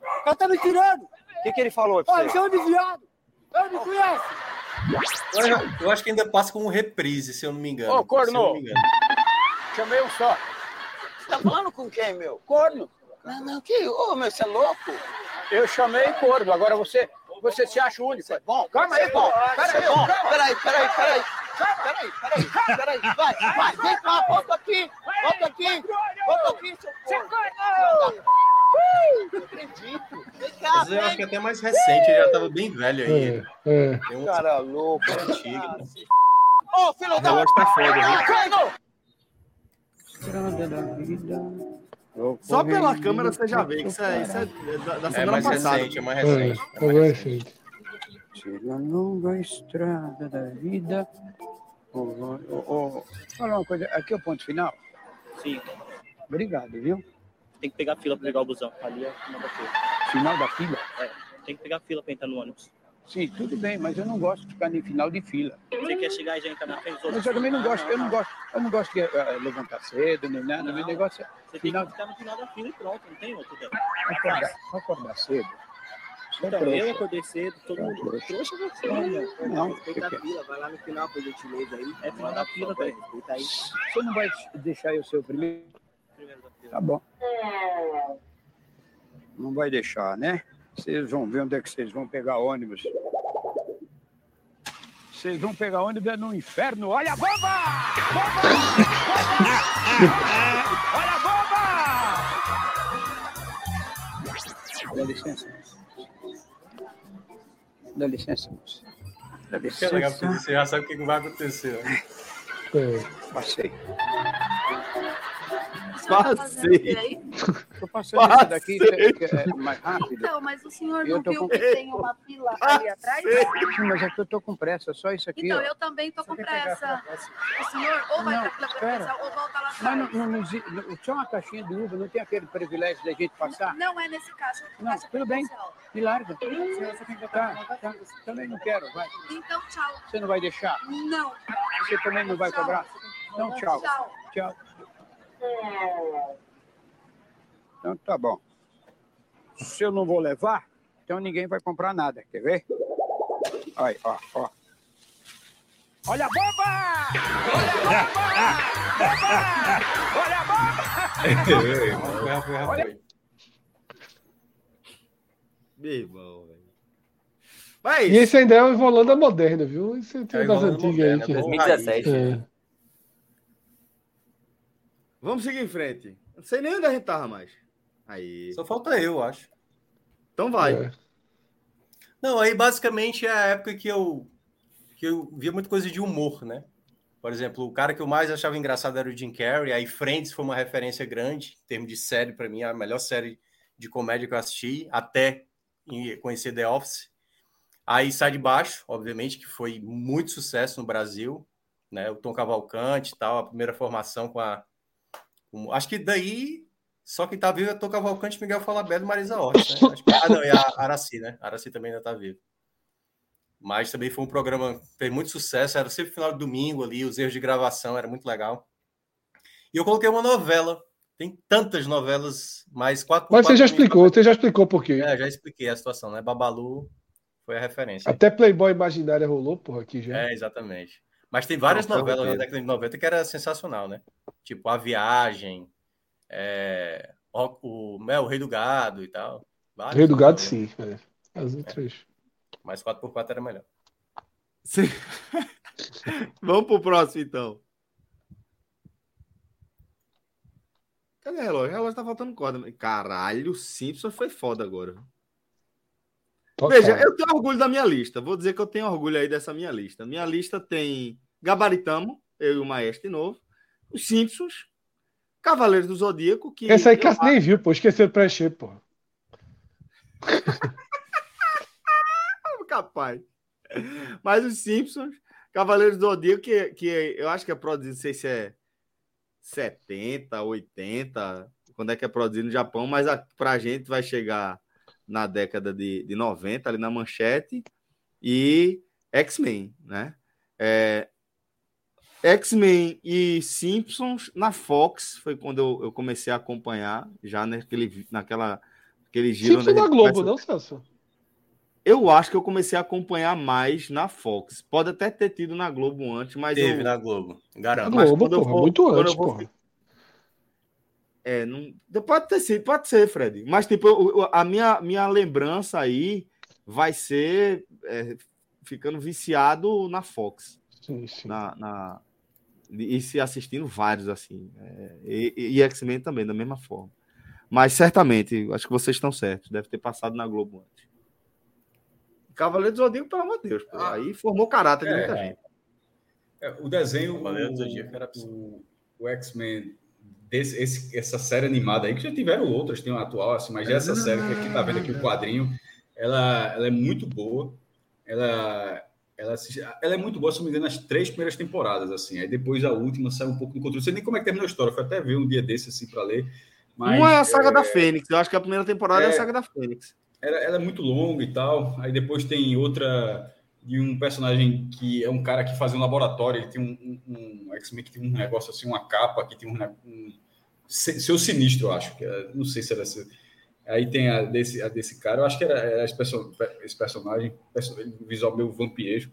O cara tá me tirando. O que, que ele falou? Olha, me chama de viado. Eu me conhece. Eu, eu acho que ainda passa como reprise, se eu não me engano. Ô, corno. Chamei um só. Você tá falando com quem, meu? Corno. Não, não, que? Ô, meu, você é louco? Eu chamei corno. Agora você, você se acha único. É bom. Calma aí, bom. Peraí. Peraí, peraí, peraí. Peraí, peraí, peraí. Vai, vai, vem cá, volta aqui. Volta aqui. Volta aqui, seu. Não acredito. Mas eu acho que é até mais recente, ele já tava bem velho aí. É, é. Um... Cara louco, antigo. Ô, filho da... tá foda, né? Estrada da vida. Só pela câmera você já vê que isso é, isso é da, da é semana mais passada. Recente, é mais recente. É, é mais recente. A longa estrada da vida. Oh, oh, oh. Fala uma coisa, aqui é o ponto final? Sim. Obrigado, viu? Tem que pegar fila para pegar o busão. Ali é o final da fila. Final da fila? É, tem que pegar fila para entrar no ônibus. Sim, tudo bem, mas eu não gosto de ficar no final de fila. Você quer chegar e já entrar na frente dos Mas eu também não gosto, eu não gosto, eu não gosto de uh, levantar cedo, nem nada. Meu negócio é. Você final... tem que ficar no final da fila e pronto, não tem outro dela. Acordar, acordar cedo. Então, eu acordei cedo, todo mundo. Trouxa. Trouxa você, Não, né? não. Respeita a fila, vai lá no final, por gentileza aí. É final da fila, velho. Respeita aí. Você não vai deixar eu ser o primeiro? Primeiro da fila. Tá bom. Não vai deixar, né? Vocês vão ver onde é que vocês vão pegar ônibus. Vocês vão pegar ônibus é no inferno. Olha a bomba! Bomba! Bomba! Olha a bomba! Dá licença. Dá licença. Dá licença. você já sabe o que vai acontecer. né? Passei. Passei. Tô passando esse daqui que que é mais rápido. Então, mas o senhor Eu não viu com- que tem uma fila ali atrás? Sim, mas é que eu tô com pressa, só isso aqui. Então, ó. eu também tô com pressa. O senhor ou vai Não, pra fila espera. preferencial ou volta lá Mas não, atrás. não, não, não- só uma caixinha de uva, não tem aquele privilégio da gente passar? Não é nesse caixa. Não, caixa tudo bem. Me larga. Tá, tá. Também não quero, vai. Então, tchau. Você não vai deixar? Não. Você também não vai cobrar? Então, tchau. Tchau. Tchau. Então, tá bom. Se eu não vou levar, então ninguém vai comprar nada. Quer ver? Olha, ó, ó. Olha a bomba! Olha a bomba! Olha a bomba! Foi, já foi. Meu irmão, velho. Mas E esse ainda é o Volanda moderno, viu? Esse tem É das antigas moderno, aí. Que... é bom. 2017. É. vamos seguir em frente. Não sei nem onde a gente tava mais. Aí. Só falta eu, acho. Então vai. É. Não, aí basicamente é a época que eu, que eu via muita coisa de humor, né? Por exemplo, o cara que eu mais achava engraçado era o Jim Carrey, aí Friends foi uma referência grande, em termos de série, para mim, a melhor série de comédia que eu assisti, até conhecer The Office. Aí Sai de Baixo, obviamente, que foi muito sucesso no Brasil, né? O Tom Cavalcante e tal, a primeira formação com a. acho que daí Só que tá vivo é Tô Cavalcante, Miguel Falabella e Marisa Hort, né? Que... Ah, não, e a Araci, né? A Araci também ainda tá vivo. Mas também foi um programa que fez muito sucesso, era sempre final de domingo ali, os erros de gravação, era muito legal. E eu coloquei uma novela. Tem tantas novelas, mais quatro. Mas você já explicou, você já explicou por quê. É, já expliquei a situação, né? Babalu foi a referência. Até Playboy Imaginária rolou, porra, aqui já. É, exatamente. Mas tem várias Não, novelas na década de 90 que era sensacional, né? Tipo A Viagem, é, o, o, é, o Rei do Gado e tal. Várias Rei do Gado, sim. É. As outras. É. Mas 4x4 era melhor. Sim. Vamos pro próximo, então. Cadê o relógio? O relógio tá faltando corda. Caralho, o Simpson foi foda agora. Total. Veja, eu tenho orgulho da minha lista. Vou dizer que eu tenho orgulho aí dessa minha lista. Minha lista tem Gabaritamo, eu e o Maestro de novo, os Simpsons, Cavaleiros do Zodíaco. Que Essa aí que acho... nem viu, pô. Esqueceu de preencher, pô. Capaz. Mas os Simpsons, Cavaleiros do Zodíaco, que, que eu acho que é produzido, não sei se é 70, 80, quando é que é produzido no Japão, mas a, pra gente vai chegar na década de, de 90, ali na manchete, e X-Men, né? É, X-Men e Simpsons na Fox foi quando eu, eu, comecei a acompanhar, já naquele, naquela, aquele giro. Simpsons da Globo, não, Celso? Eu acho que eu comecei a acompanhar mais na Fox. Pode até ter tido na Globo antes, mas. Teve eu... na Globo. Garanto. Na Globo, porra, vou, muito antes, vou... porra. É, não... pode ter sido, pode ser, Fred. Mas, tipo, a minha, minha lembrança aí vai ser é, ficando viciado na Fox. Sim, sim. Na, na... E se assistindo vários, assim. É... E, e X-Men também, da mesma forma. Mas certamente, acho que vocês estão certos. Deve ter passado na Globo antes. Cavaleiro do Zodíaco, pelo amor de Deus. Ah, aí formou caráter de muita é, gente. É, o desenho, o, o, o X-Men, essa série animada aí, que já tiveram outras, tem uma atual, assim, mas essa série que aqui tá vendo aqui o quadrinho, ela, ela é muito boa. Ela, ela, ela é muito boa, se não me engano, nas três primeiras temporadas, assim. Aí depois a última sai um pouco do controle. Não sei nem como é que terminou a história, foi até ver um dia desse, assim, para ler. Mas, Uma é a saga é... da Fênix, eu acho que a primeira temporada é, é a saga da Fênix ela, ela é muito longa e tal. Aí depois tem outra de um personagem que é um cara que fazia um laboratório, ele tem um, um, um X-Men que tem um negócio assim, uma capa que tem um, um seu sinistro, eu acho, que é, não sei se era esse. Aí tem a desse, a desse cara, eu acho que era, era esse, person, esse personagem, visual meio vampiresco.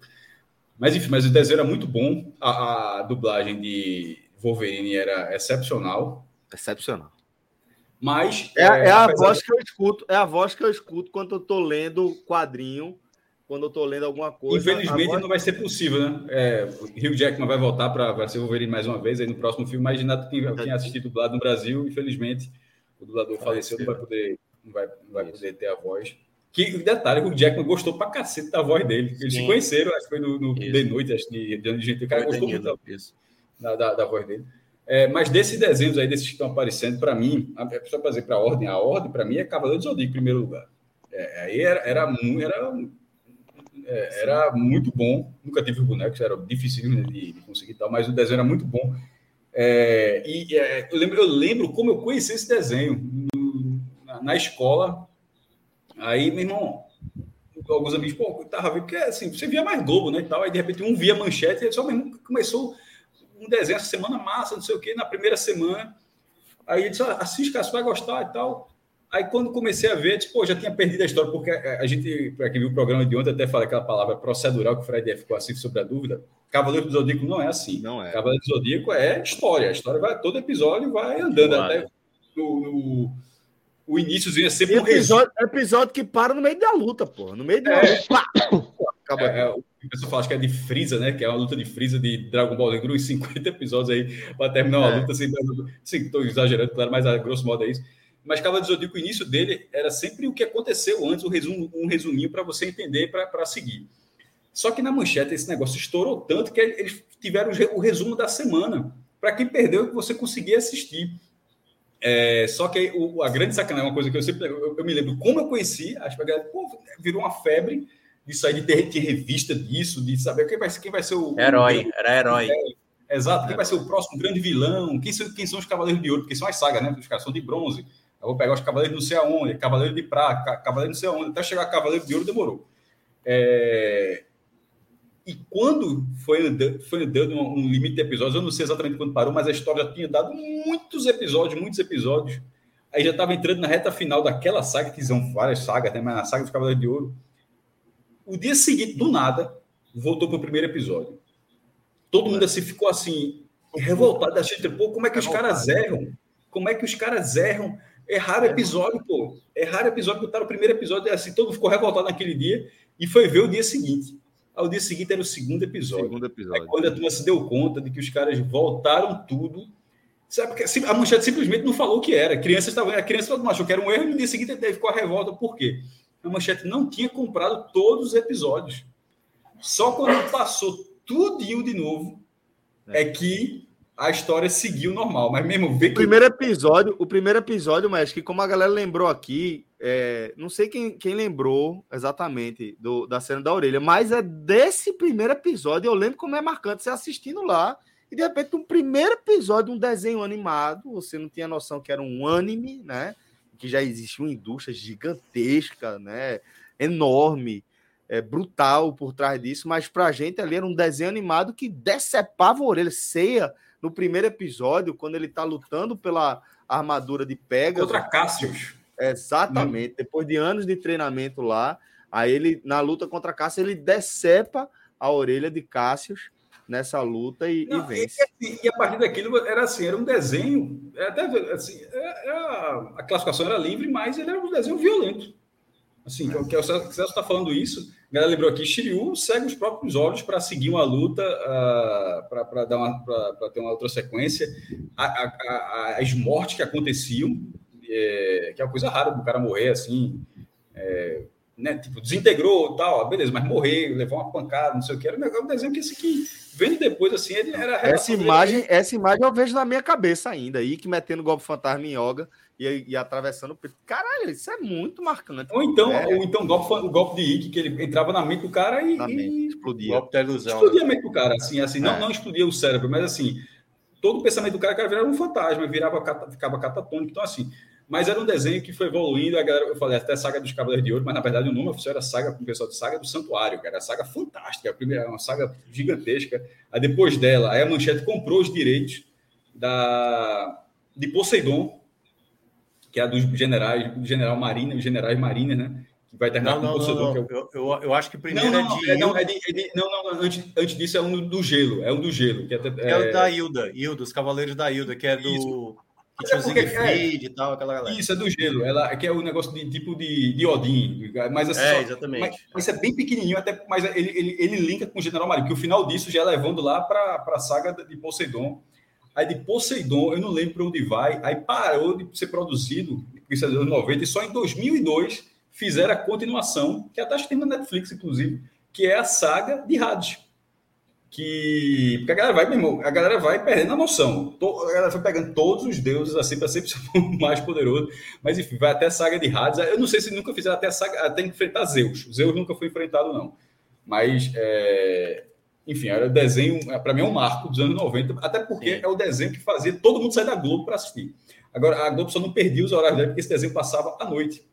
Mas enfim, mas o desenho era muito bom, a, a dublagem de Wolverine era excepcional. Excepcional. Mas. É, é, é a voz que eu escuto, é a voz que eu escuto quando eu tô lendo quadrinho, quando eu tô lendo alguma coisa. Infelizmente voz... não vai ser possível, né? É, Hugh Jackman vai voltar para ser Wolverine mais uma vez aí no próximo filme, nada quem, quem assistir dublado no Brasil, infelizmente, o dublador faleceu, não vai poder, não vai, não vai poder ter a voz. Que detalhe, o Jackman gostou pra cacete da voz dele. Eles Sim. se conheceram, acho que foi no, no de noite, acho que de gente, o cara gostou muito da, da, da voz dele. É, mas desses desenhos aí, desses que estão aparecendo, para mim, é só fazer para a ordem, a ordem, para mim, é Cavaleiro do Zodíaco em primeiro lugar. É, aí era, era, era, é, era, muito bom. Nunca tive bonecos, era difícil de, de conseguir tal, mas o desenho era muito bom. É, e é, eu, lembro, eu lembro como eu conheci esse desenho no, na, na, escola. Aí, meu irmão, alguns amigos, pô, tava vendo, porque assim, você via mais Globo, né? E tal, aí de repente um via manchete, e só mesmo começou um desenho essa semana massa, não sei o quê, na primeira semana. Aí ele disse, ah, assiste, cara, você vai gostar e tal. Aí quando comecei a ver, tipo, já tinha perdido a história, porque a gente, para quem viu o programa de ontem, até falei aquela palavra procedural que o Fred ficou assim sobre a dúvida. Cavaleiro do Zodíaco não é assim. Não é. Cavaleiro do Zodíaco é história. A história vai, todo episódio vai andando até no, no, o iníciozinho é sempre um episódio, episódio que para no meio da luta, pô. No meio da é, luta. Acaba. É, é, o pessoal fala que é de Freeza, né? Que é uma luta de Freeza de Dragon Ball Negro em 50 episódios aí para terminar uma é. luta. Assim, sim, estou exagerando, claro, mas a grosso modo é isso. Mas Cavaleiro do Zodíaco, o início dele era sempre o que aconteceu antes, um, resumo, um resuminho para você entender para seguir. Só que na manchete esse negócio estourou tanto que eles tiveram o resumo da semana. Para quem perdeu, você conseguia assistir. É, só que o, a grande sacanagem, é uma coisa que eu sempre eu, eu me lembro como eu conheci, acho que a galera, pô, virou uma febre disso aí, de ter, de revista disso, de saber quem vai, quem vai ser o. Herói, o, era herói. Exato, quem é. vai ser o próximo grande vilão? Quem são, quem são os Cavaleiros de Ouro? Porque são as sagas, né? Os caras são de bronze. Eu vou pegar os Cavaleiros não sei aonde, Cavaleiro de Prata, Cavaleiro não sei aonde, até chegar Cavaleiro de Ouro demorou. É... E quando foi andando, foi andando um, um limite de episódios, eu não sei exatamente quando parou, mas a história já tinha dado muitos episódios, muitos episódios. Aí já estava entrando na reta final daquela saga, que são várias sagas, né? mas na saga dos Cavaleiros de Ouro. O dia seguinte, do nada, voltou para o primeiro episódio. Todo mundo assim ficou assim, revoltado, achando, pô, como é que os caras erram? Como é que os caras erram? Erraram episódio, pô. Erraram episódio, botaram o primeiro episódio, assim, todo mundo ficou revoltado naquele dia e foi ver o dia seguinte. Ao dia seguinte era o segundo episódio. Segundo episódio. Aí, quando a turma se deu conta de que os caras voltaram tudo. Sabe, porque a manchete simplesmente não falou o que era. A criança estava, a criança achou que era um erro e no dia seguinte ele ficou a revolta. Por quê? A manchete não tinha comprado todos os episódios. Só quando passou tudinho de novo é, é que a história seguiu normal. Mas mesmo ver que... O primeiro episódio, o primeiro episódio, mas que como a galera lembrou aqui, é, não sei quem, quem lembrou exatamente do, da cena da orelha, mas é desse primeiro episódio. Eu lembro como é marcante você assistindo lá. E de repente, um primeiro episódio, um desenho animado, você não tinha noção que era um anime, né? Que já existia uma indústria gigantesca, né? Enorme é, brutal por trás disso, mas pra gente ali era um desenho animado que decepava a orelha. Ceia, no primeiro episódio, quando ele tá lutando pela armadura de Pegasus. Contra Cassius. Exatamente. Hum. Depois de anos de treinamento lá, aí ele, na luta contra Cassius, ele decepa a orelha de Cassius nessa luta e, Não, e vence. E, e, a partir daquilo era assim, era um desenho, até assim, era, é, é, a classificação era livre, mas ele era um desenho violento. Assim, é. que o Celso está falando isso, galera lembrou aqui, Shiryu segue os próprios olhos para seguir uma luta, uh, para dar uma, ter uma outra sequência. A, a, a, as mortes que aconteciam, é, que é uma coisa rara do cara morrer assim, é, né? Tipo, desintegrou tal, beleza, mas morrer, levar uma pancada, não sei o que, era um desenho que esse que vendo depois assim, ele era essa imagem, dele. essa imagem eu vejo na minha cabeça ainda, aí que metendo golpe fantasma em yoga e, e atravessando o peito. Caralho, isso é muito marcante. Ou então, é. ou então golpe, o golpe de Ike, que ele entrava na mente do cara e, e explodia. Golpe da ilusão. Explodia né? a mente do cara, assim, assim, é. não, não explodia o cérebro, mas assim, todo o pensamento do cara, cara virava um fantasma, virava, ficava catatônico. Então, assim, mas era um desenho que foi evoluindo. A galera, eu falei até Saga dos Cavaleiros de Ouro, mas na verdade o nome oficial era Saga, com o pessoal de Saga do Santuário, que era saga fantástica, a primeira, uma saga gigantesca. Aí depois dela, aí a Manchete comprou os direitos da, de Poseidon, que é a dos generais, do general Marina, os generais Marina, né? Que vai terminar não, com não, Poseidon. Não, não. É o... eu, eu, eu, acho que primeiro não, não, é de. É, não, é de, é de, não, não, antes, antes disso é um do gelo, é um do gelo. Que é, é, é o da Hilda, Hilda, os Cavaleiros da Hilda, que é do. Isso. Que tinha é o Siegfried é, e tal, aquela galera. Isso, é do gelo. Ela, que é o um negócio de tipo de, de Odin. Mas assim, é, só, exatamente. Mas, mas, é bem pequenininho, até, mas ele, ele, ele linka com o General Marinho, que o final disso já é levando lá para a saga de Poseidon. Aí de Poseidon, eu não lembro para onde vai, aí parou de ser produzido, isso é dos anos 90, e só em 2002 fizeram a continuação, que até acho que tem na Netflix, inclusive, que é a saga de Hades que porque a galera vai, mesmo, a galera vai perdendo a noção. A galera foi pegando todos os deuses assim para sempre ser o mais poderoso, mas enfim, vai até a saga de Hades. Eu não sei se nunca fizeram até a saga, até enfrentar Zeus. Zeus nunca foi enfrentado não. Mas é, enfim, era o desenho, para mim é um marco dos anos 90, até porque Sim. é o desenho que fazia todo mundo sair da Globo para assistir. Agora a Globo só não perdia os horários dela porque esse desenho passava à noite.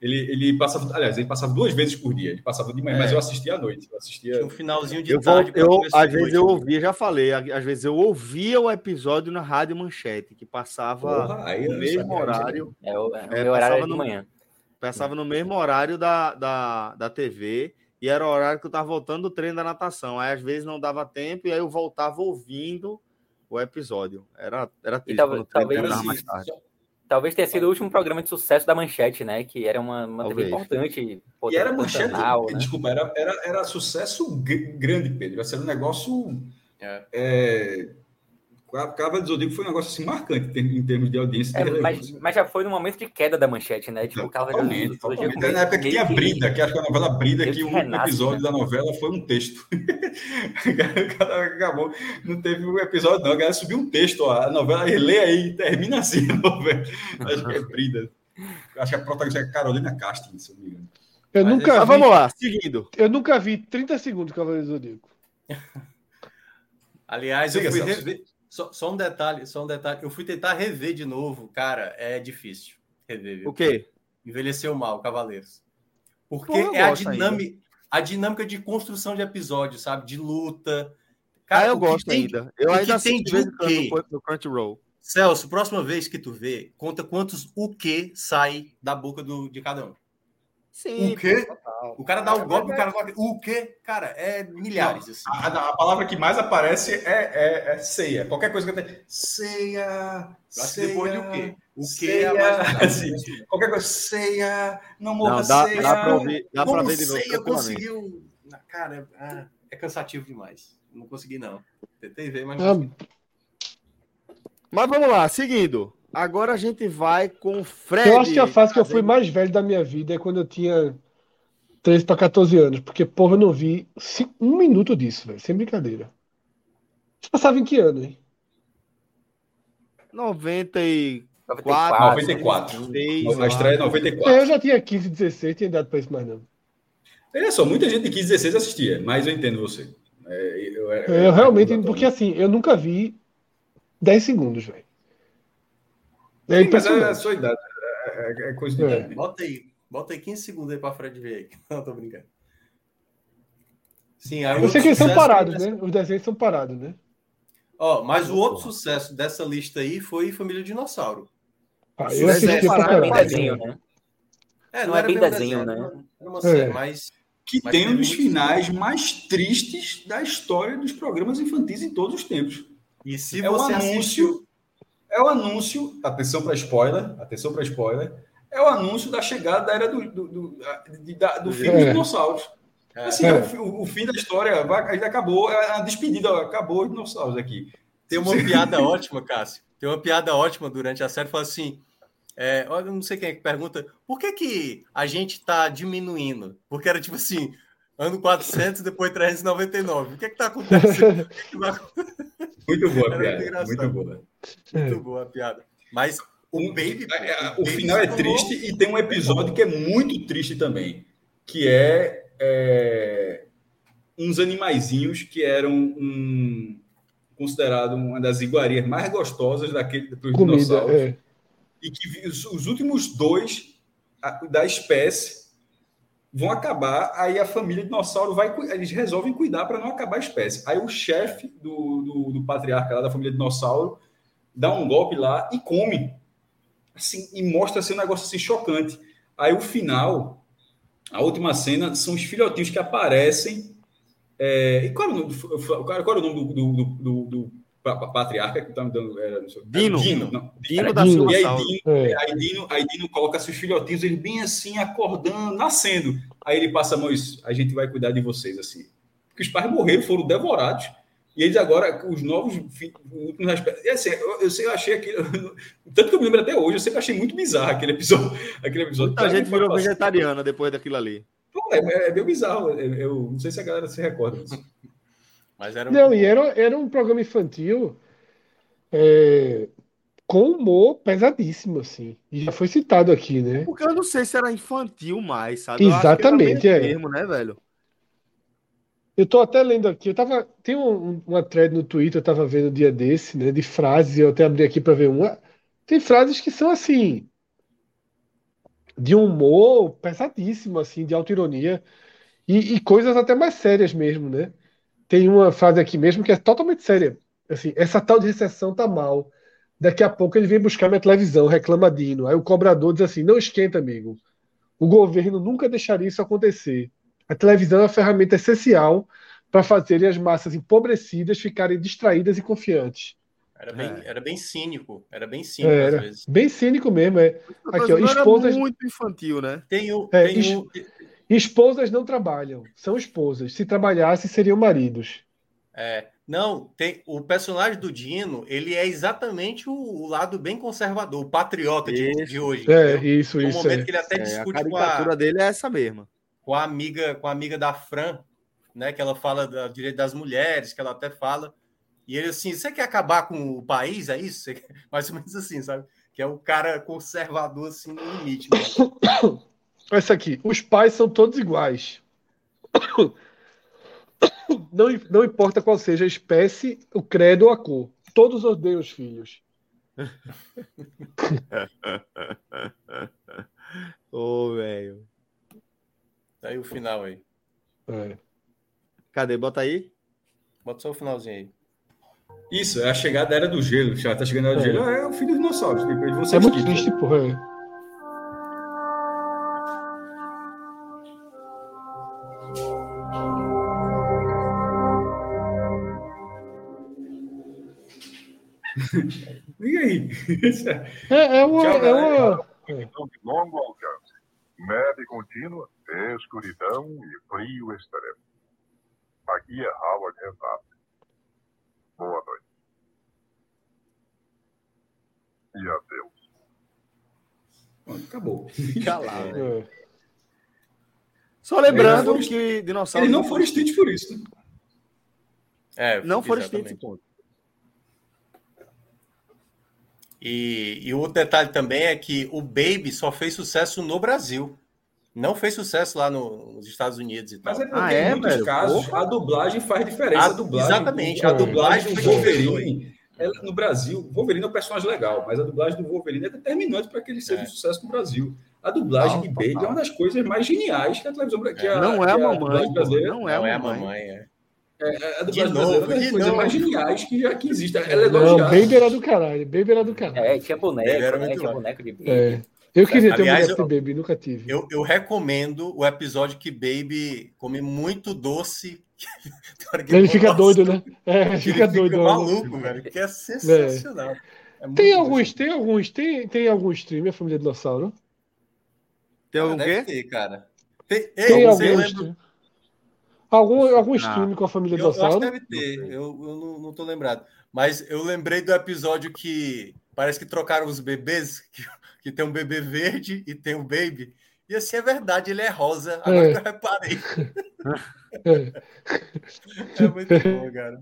Ele, ele passava, aliás, ele passava duas vezes por dia. Ele passava de manhã, é. mas eu assistia à noite. Eu assistia. um finalzinho de eu tarde. eu, às vezes eu ouvia, já falei, às vezes eu ouvia o episódio na Rádio Manchete, que passava Porra, no mesmo horário. É, o, é, é, horário de manhã. Passava no mesmo horário da, da, da TV e era o horário que eu estava voltando do treino da natação. Aí às vezes não dava tempo e aí eu voltava ouvindo o episódio. Era, era triste talvez, talvez, mais tarde. Talvez tenha sido o último programa de sucesso da Manchete, né? Que era uma, uma TV importante. E era Manchete, né? desculpa, era, era, era sucesso grande, Pedro. Ia ser um negócio... É. É, Cava do Zodíaco foi um negócio assim marcante em termos de audiência. É, mas, mas, já foi no momento de queda da manchete, né? Tipo, totalmente, do totalmente. Na época que tinha Brida, que acho que a novela Brida, que um episódio né? da novela foi um texto. acabou, não teve um episódio, não. A galera subiu um texto, ó, a novela, lê aí, termina assim a novela. Acho que é Brida. Acho que a protagonista é Carolina Castro, se eu não me engano. Eu mas, nunca vi, vamos lá, seguindo. Eu nunca vi 30 segundos de Cavaleiro do Zodíaco. Aliás, eu fui. Só, só, um detalhe, só um detalhe. Eu fui tentar rever de novo, cara. É difícil rever. Viu? O quê? Envelheceu mal, Cavaleiros. Porque Pô, é a dinâmica, a dinâmica de construção de episódio, sabe? De luta. Cara, ah, eu gosto tem, ainda. Eu ainda tem de vez no, no Crunchyroll. Celso, próxima vez que tu vê, conta quantos o que sai da boca do, de cada um. Sim. O quê? O cara dá o um golpe, o cara fala, o quê? Cara, é milhares. Assim. A, a, palavra que mais aparece é, é, é ceia. Qualquer coisa que eu tenho. Ceia. ceia depois de o quê? O quê é mais assim, Qualquer coisa. Ceia. Não morra não, dá, ceia. Dá pra ouvir, dá Como pra ver de novo. Ceia conseguiu. Cara, é, é cansativo demais. Não consegui, não. Tentei ver, mas não Mas vamos lá, seguindo. Agora a gente vai com o Fred. Eu acho que a fase que eu fui mais velho da minha vida é quando eu tinha 13 para 14 anos, porque, porra, eu não vi um minuto disso, velho, sem brincadeira. Você passava em que ano, hein? 94. 94. 94. A estreia é 94. É, eu já tinha 15, 16, tinha dado para isso mais não. Olha só, muita gente de 15, 16 assistia, mas eu entendo você. É, eu, eu, eu, realmente, porque assim, eu nunca vi 10 segundos, velho. É Sim, mas é a sua idade. É, é, é coisa de é. idade. Bota aí. Bota aí 15 segundos aí para Fred ver aí. Não, tô brincando. Sim, aí Eu sei que eles são parados, dessa... né? Os desenhos são parados, né? Ó, mas o outro sucesso dessa lista aí foi Família Dinossauro. Ah, eu assisti pra bem desenho, né? É, não, não é bem desenho, né? Era uma série, é. mas que mas tem um dos finais mais tristes da história dos programas infantis em todos os tempos. E se é você um anúncio, assistiu... é o anúncio, atenção para spoiler, atenção para spoiler, é o anúncio da chegada da era do, do, do, do, do fim é. dos dinossauros. É. Assim, é. O, o, fim da história vai, acabou, a despedida, acabou os dinossauros aqui. Tem uma piada ótima, Cássio. Tem uma piada ótima durante a série, fala assim, é, olha, não sei quem é que pergunta, por que, que a gente está diminuindo? Porque era tipo assim, ano 400, depois 399. O que é que tá acontecendo? muito boa a piada. Muito boa. Muito boa a piada. Mas o Baby. É, é, o, o final é triste e tem um episódio que é muito triste também, que é, é uns animaizinhos que eram um, considerado uma das iguarias mais gostosas daquele dos Comida, dinossauros. É. E que os, os últimos dois da espécie vão acabar, aí a família dinossauro vai, eles resolvem cuidar para não acabar a espécie. Aí o chefe do, do, do patriarca lá da família dinossauro dá um golpe lá e come assim, e mostra assim, um negócio assim, chocante. Aí o final, a última cena, são os filhotinhos que aparecem. É, e qual, o nome, qual era o nome do, do, do patriarca que tá me dando. Era, Dino. Dino, não, Dino da Dino. E aí Dino, é. aí Dino, aí Dino coloca seus filhotinhos, ele bem assim, acordando, nascendo. Aí ele passa a mão, isso, a gente vai cuidar de vocês, assim. Porque os pais morreram, foram devorados. E eles agora, os novos últimos E assim, eu, eu, eu achei aquilo. Tanto que eu me lembro até hoje, eu sempre achei muito bizarro aquele episódio. Aquele episódio a gente virou vegetariana depois daquilo ali. Pô, é, é, é meio bizarro. Eu, eu, não sei se a galera se recorda disso. Mas era um... Não, e era, era um programa infantil é, com humor pesadíssimo, assim. E já foi citado aqui, né? Porque eu não sei se era infantil mais, sabe? Exatamente, é. Mesmo, né, velho? Eu tô até lendo aqui, eu tava. Tem um, uma thread no Twitter, eu tava vendo o dia desse, né? De frases, eu até abri aqui para ver uma. Tem frases que são assim. De humor pesadíssimo, assim, de autoironia. E, e coisas até mais sérias mesmo, né? Tem uma frase aqui mesmo que é totalmente séria. Assim, essa tal de recessão tá mal. Daqui a pouco ele vem buscar minha televisão, reclamadinho. Aí o cobrador diz assim: não esquenta, amigo. O governo nunca deixaria isso acontecer. A televisão é uma ferramenta essencial para fazer as massas empobrecidas ficarem distraídas e confiantes. Era bem, é. era bem cínico, era bem cínico é, era, às vezes. Bem cínico mesmo, é. Aqui, ó, esposas muito infantil, né? Tem o, é, tem es... o... esposas não trabalham, são esposas. Se trabalhassem, seriam maridos. É, não, tem o personagem do Dino, ele é exatamente o, o lado bem conservador, o patriota de, de hoje. É, entendeu? isso, no isso. momento é. que ele até é, discute a caricatura com a, dele é essa mesma com a amiga, com a amiga da Fran, né? Que ela fala do direito das mulheres, que ela até fala. E ele assim, você quer acabar com o país? É isso? Mais ou menos assim, sabe? Que é o cara conservador assim no limite. Né? Essa aqui, os pais são todos iguais. não, não importa qual seja a espécie, o credo ou a cor. Todos odeiam os filhos. Ô, velho. Tá aí o final aí. É. Cadê? Bota aí. Bota só o finalzinho aí. Isso, é a chegada da era do gelo. Já tá chegando a era do é. gelo. É o fim dos dinossauros. Depois é muito triste, porra. E aí? É, é uma. Tchau, é uma... de longo alcance, média e contínua, escuridão e frio extremo. Aqui é Howard Renato. Boa noite. E adeus. Acabou. Calado. É. Só lembrando que dinossauros. Eles não foram extintos por isso. Né? É, não foram extintos, ponto. E, e o detalhe também é que o Baby só fez sucesso no Brasil. Não fez sucesso lá no, nos Estados Unidos e tal. Mas é porque ah, é, em muitos velho? casos Porra. a dublagem faz diferença. A, a dublagem, exatamente. A dublagem do Wolverine, ela, no Brasil, o Wolverine é um personagem legal, mas a dublagem do Wolverine é determinante para que ele seja é. um sucesso no Brasil. A dublagem de Baby é uma das coisas mais geniais que a televisão brasileira. Não é a mamãe. Não é a mamãe, é. É, a de novo, é das mais geniais que, já, que existe. Ela é Não, Baby era do caralho. Baby era do caralho. É, tinha boneco, era né? Tinha boneco de Baby. É. Eu queria ter Aliás, um boneco de Baby, nunca tive. Eu, eu recomendo o episódio que Baby come muito doce. ele fica doido, né? É, fica ele doido. Fica maluco, velho, que é sensacional. É. É tem alguns, tem alguns, tem, tem algum stream, a família Dinossauro? Tem algum ah, quê? Ter, cara. Tem, Ei, tem alguns. Algum, algum stream com a família eu, Dinossauro? Eu acho que deve ter, eu, eu não, não tô lembrado. Mas eu lembrei do episódio que parece que trocaram os bebês, que, que tem um bebê verde e tem um baby. E assim é verdade, ele é rosa. Agora é. que eu reparei. É. é muito bom, cara.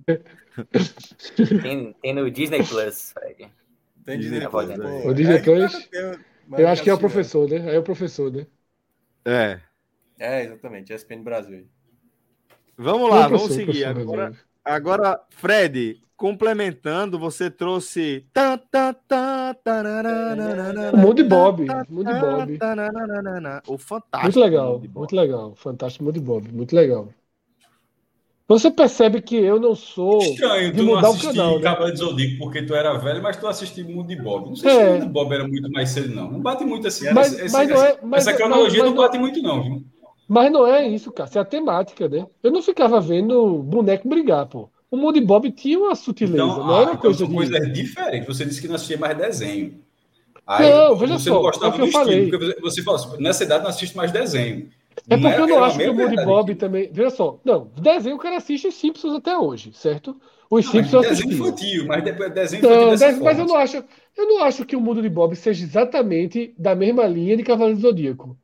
Tem, tem no Disney Plus, Fred. Tem Disney, Disney Plus. Né? O Disney é, Plus. Eu acho que é o professor, né? É o professor, né? É. É, exatamente. ESPN Brasil. Vamos lá, vamos seguir. Agora, agora, Fred, complementando, você trouxe. Mood Bob. Mood Bob. O fantástico. Muito legal, muito legal. Fantástico Mood Bob, muito legal. Você percebe que eu não sou Estranho, de mudar o canal, né? Cavaleiro Zodíaco porque tu era velho, mas tu assistiu Mundo de Bob. Não sei é. se o Mundo de Bob era muito mais cedo, não. Não bate muito assim. Mas, essa, mas essa, é, mas, essa cronologia mas, não bate muito, não, viu? Mas não é isso, cara. Isso é a temática, né? Eu não ficava vendo boneco brigar, pô. O Mundo Bob tinha uma sutileza, então, não era ah, coisa então, de... coisa diferente. Você disse que não assistia mais desenho. Aí, não, veja você só. Não gostava é do estilo, porque você falou assim, nessa idade não assiste mais desenho. É porque eu não acho que o Mundo Bob também. Veja só, não, desenho o cara assiste Simpsons até hoje, certo? Os não, Simpsons desenho infantil, mas depois desenho não, desenho, mas eu não acho, eu não acho que o Mundo de Bob seja exatamente da mesma linha de Cavaleiro do Zodíaco.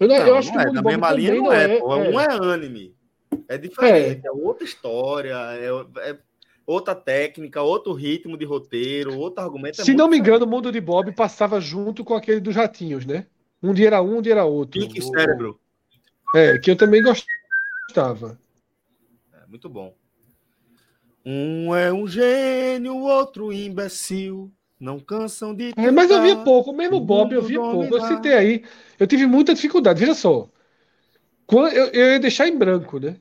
Eu, não, não eu acho que é, o da mesma linha não é, é, pô. É. Um é anime. É diferente, é, é outra história, é, é, outra técnica, outro ritmo de roteiro, outro argumento. É Se não me engano, o mundo de Bob passava junto com aquele dos ratinhos, né? Um dia era um, um dia era outro. Pique cérebro. É, que eu também gostava. É, muito bom. Um é um gênio, o outro imbecil. Não cansam de. É, mas eu via pouco, mesmo o Bob eu via pouco. Eu citei aí. Eu tive muita dificuldade. Veja só. Quando, eu, eu ia deixar em branco, né?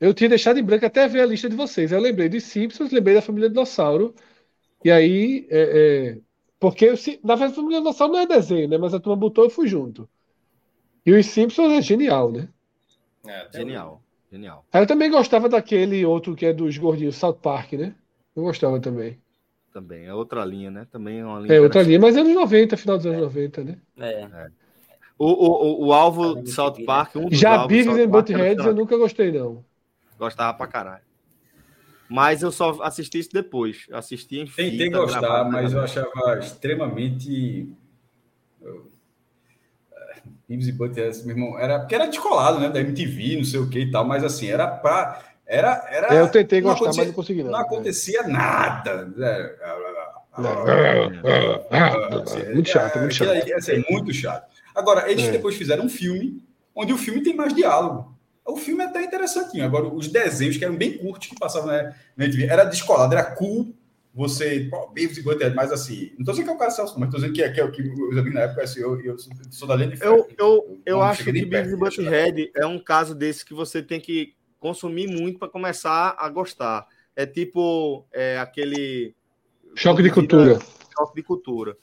Eu tinha deixado em branco até ver a lista de vocês. Eu lembrei de Simpsons, lembrei da família Dinossauro. E aí. É, é, porque, eu, na verdade, a família Dinossauro não é desenho, né? Mas a turma botou e fui junto. E os Simpsons é genial, né? É, genial. Genial. Aí eu também gostava daquele outro que é dos gordinhos, South Park, né? Eu gostava também também. É outra linha, né? Também é uma linha. É outra linha, mas anos 90, final dos anos é. 90, né? É. é. O, o, o, alvo de South Park. Um Já Beavis and Buttheads eu nunca gostei, não. Gostava pra caralho. Mas eu só assisti isso depois. Assisti em fita. Tentei gostar, mas eu achava extremamente. Beavis e Buttheads, meu irmão, era porque era descolado, né? Da MTV, não sei o que e tal, mas assim, era pra era, era, é, eu tentei gostar, mas não consegui. Não, não acontecia nada. Muito chato, muito chato. Ser muito chato. Agora, eles é. depois fizeram um filme onde o filme tem mais diálogo. O filme é até interessantinho. Agora, os desenhos que eram bem curtos, que passavam né, na TV, era descolado, era cool. Você, pô, e Butthead, mas assim, não tô dizendo que é o cara Celso, mas tô dizendo que é, que é o que eu vi na época, assim, eu, eu sou, da linha de Eu, eu, eu, eu acho que Beavis e Butthead é um caso desse que você tem que consumir muito para começar a gostar. É tipo é, aquele. Choque de cultura. Choque de cultura.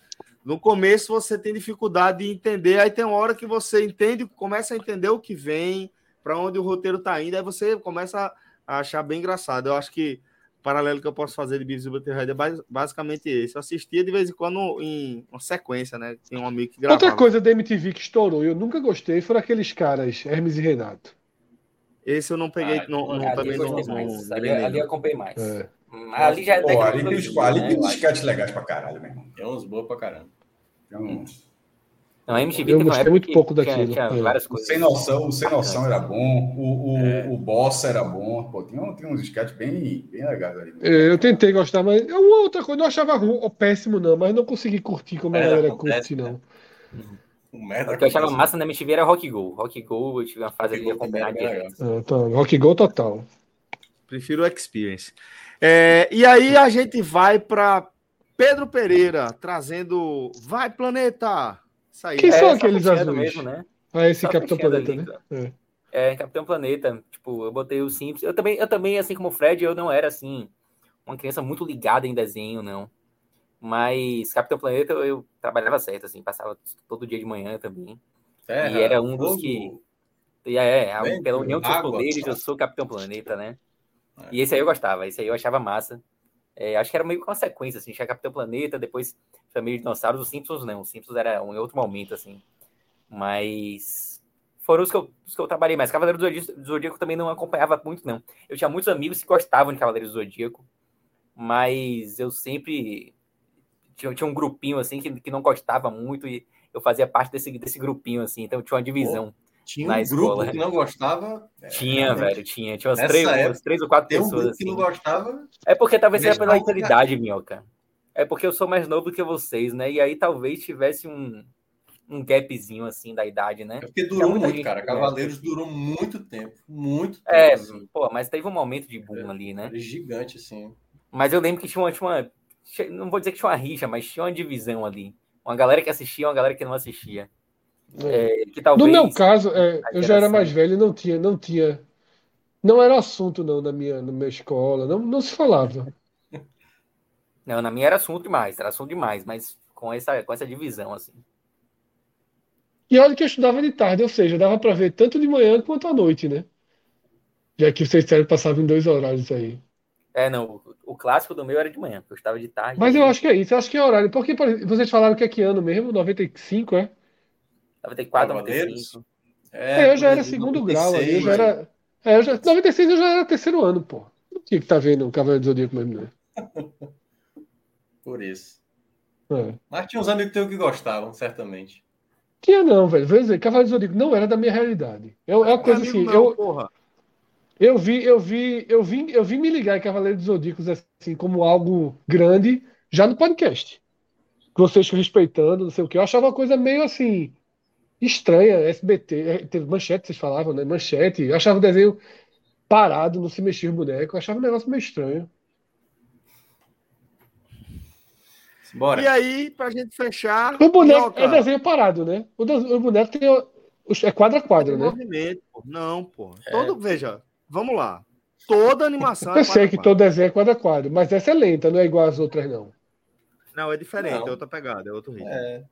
No começo você tem dificuldade de entender, aí tem uma hora que você entende, começa a entender o que vem, para onde o roteiro está indo, aí você começa a achar bem engraçado. Eu acho que o paralelo que eu posso fazer de Beavis e Butthead é basicamente esse. Eu assistia de vez em quando em uma sequência, né? Tem um amigo que gravava. Outra coisa da MTV que estourou, eu nunca gostei, foram aqueles caras, Hermes e Renato. Esse eu não peguei, ah, não, não, também não, não, ali, ali eu acompanhei mais. É. Ali já é Pô, ali tem uns, ali tem uns sketches legais pra caralho, meu irmão. Tem uns boas pra caramba. Tem uns. Não, a MTV eu gostei muito pouco daquilo. Tinha, tinha é. várias coisas. Sem noção, o Sem Noção era bom, o, o, é. o Boss era bom. Pô, tinha, tinha uns sketches bem, bem legais ali. É, eu tentei gostar, mas é uma outra coisa, não achava ruim, péssimo, não, mas não consegui curtir como era, a galera curte, não. O merda o que eu achava massa na MTV era Rock Go. Rock Go, eu tive uma fase ali de acompanhar direto. É, tá. Rock Go total. Prefiro o Experience. É, e aí a gente vai para Pedro Pereira, trazendo Vai Planeta! Aí, Quem é, são aqueles azuis? Mesmo, né? Ah, esse Capitão Planeta, ali, né? É. é. Capitão Planeta. Tipo, eu botei o Simples. Eu também, eu também, assim como o Fred, eu não era, assim, uma criança muito ligada em desenho, não. Mas Capitão Planeta eu, eu trabalhava certo, assim, passava todo dia de manhã também. É, e era um dos que. E é, é pela união dos poderes, eu sou Capitão Planeta, né? E esse aí eu gostava, esse aí eu achava massa. É, acho que era meio que uma sequência, assim, tinha Capitão Planeta, depois Família de Dinossauros, os Simpsons não, os Simpsons era um outro momento, assim. Mas foram os que eu, os que eu trabalhei mais. Cavaleiro do Zodíaco também não acompanhava muito, não. Eu tinha muitos amigos que gostavam de Cavaleiro do Zodíaco, mas eu sempre tinha, tinha um grupinho, assim, que, que não gostava muito e eu fazia parte desse, desse grupinho, assim, então tinha uma divisão. Tinha um na grupo escola. que não gostava. Tinha, é, velho, tinha. Tinha umas três, época, umas três ou quatro pessoas. Um assim. que não gostava. É porque talvez seja pela idade, minhoca. É porque eu sou mais novo que vocês, né? E aí talvez tivesse um, um gapzinho assim da idade, né? É porque durou muito, cara. Cavaleiros durou muito tempo. Muito tempo. É, assim. pô, mas teve um momento de boom é, ali, né? Gigante, assim. Mas eu lembro que tinha uma, tinha uma. Não vou dizer que tinha uma rixa, mas tinha uma divisão ali. Uma galera que assistia, uma galera que não assistia. É, que talvez, no meu caso, é, eu já era mais velho e não tinha, não tinha. Não era assunto, não, na minha, na minha escola. Não, não se falava. Não, na minha era assunto demais, era assunto demais, mas com essa, com essa divisão, assim. E olha que eu estudava de tarde, ou seja, dava para ver tanto de manhã quanto à noite, né? Já que vocês disseram passava em dois horários aí. É, não, o, clássico do meu era de manhã, porque eu estava de tarde. Mas eu acho que é isso, eu acho que é horário. Porque vocês falaram que é que ano mesmo? 95, é? 94, 95. É, é, eu já era segundo 96, grau ali, eu já era. É, eu já, 96 eu já era terceiro ano, pô. Não tinha que estar tá vendo o Cavaleiro do Zodíaco mesmo, né? Por isso. É. Mas tinha uns amigos teus que gostavam, certamente. Tinha não, velho. Vou dizer, Cavaleiro do Zodíaco não era da minha realidade. Eu, é uma coisa assim. Não, eu, porra. eu vi, eu vi, eu vi, eu vi me ligar em Cavaleiro dos Zodíacos assim como algo grande já no podcast. Vocês respeitando, não sei o que. Eu achava uma coisa meio assim estranha. SBT, é, teve manchete, vocês falavam, né? Manchete. Eu achava o desenho parado, não se mexia o boneco. Eu achava um negócio meio estranho. Bora. E aí, pra gente fechar. O boneco é desenho parado, né? O, o boneco tem. É quadro a quadro, né? Movimento, pô. Não, pô. É. Todo, veja, vamos lá. Toda animação. É Eu sei que todo desenho é quadro a quadro, mas essa é lenta, não é igual às outras, não. Não, é diferente, não. é outra pegada, é outro ritmo. É.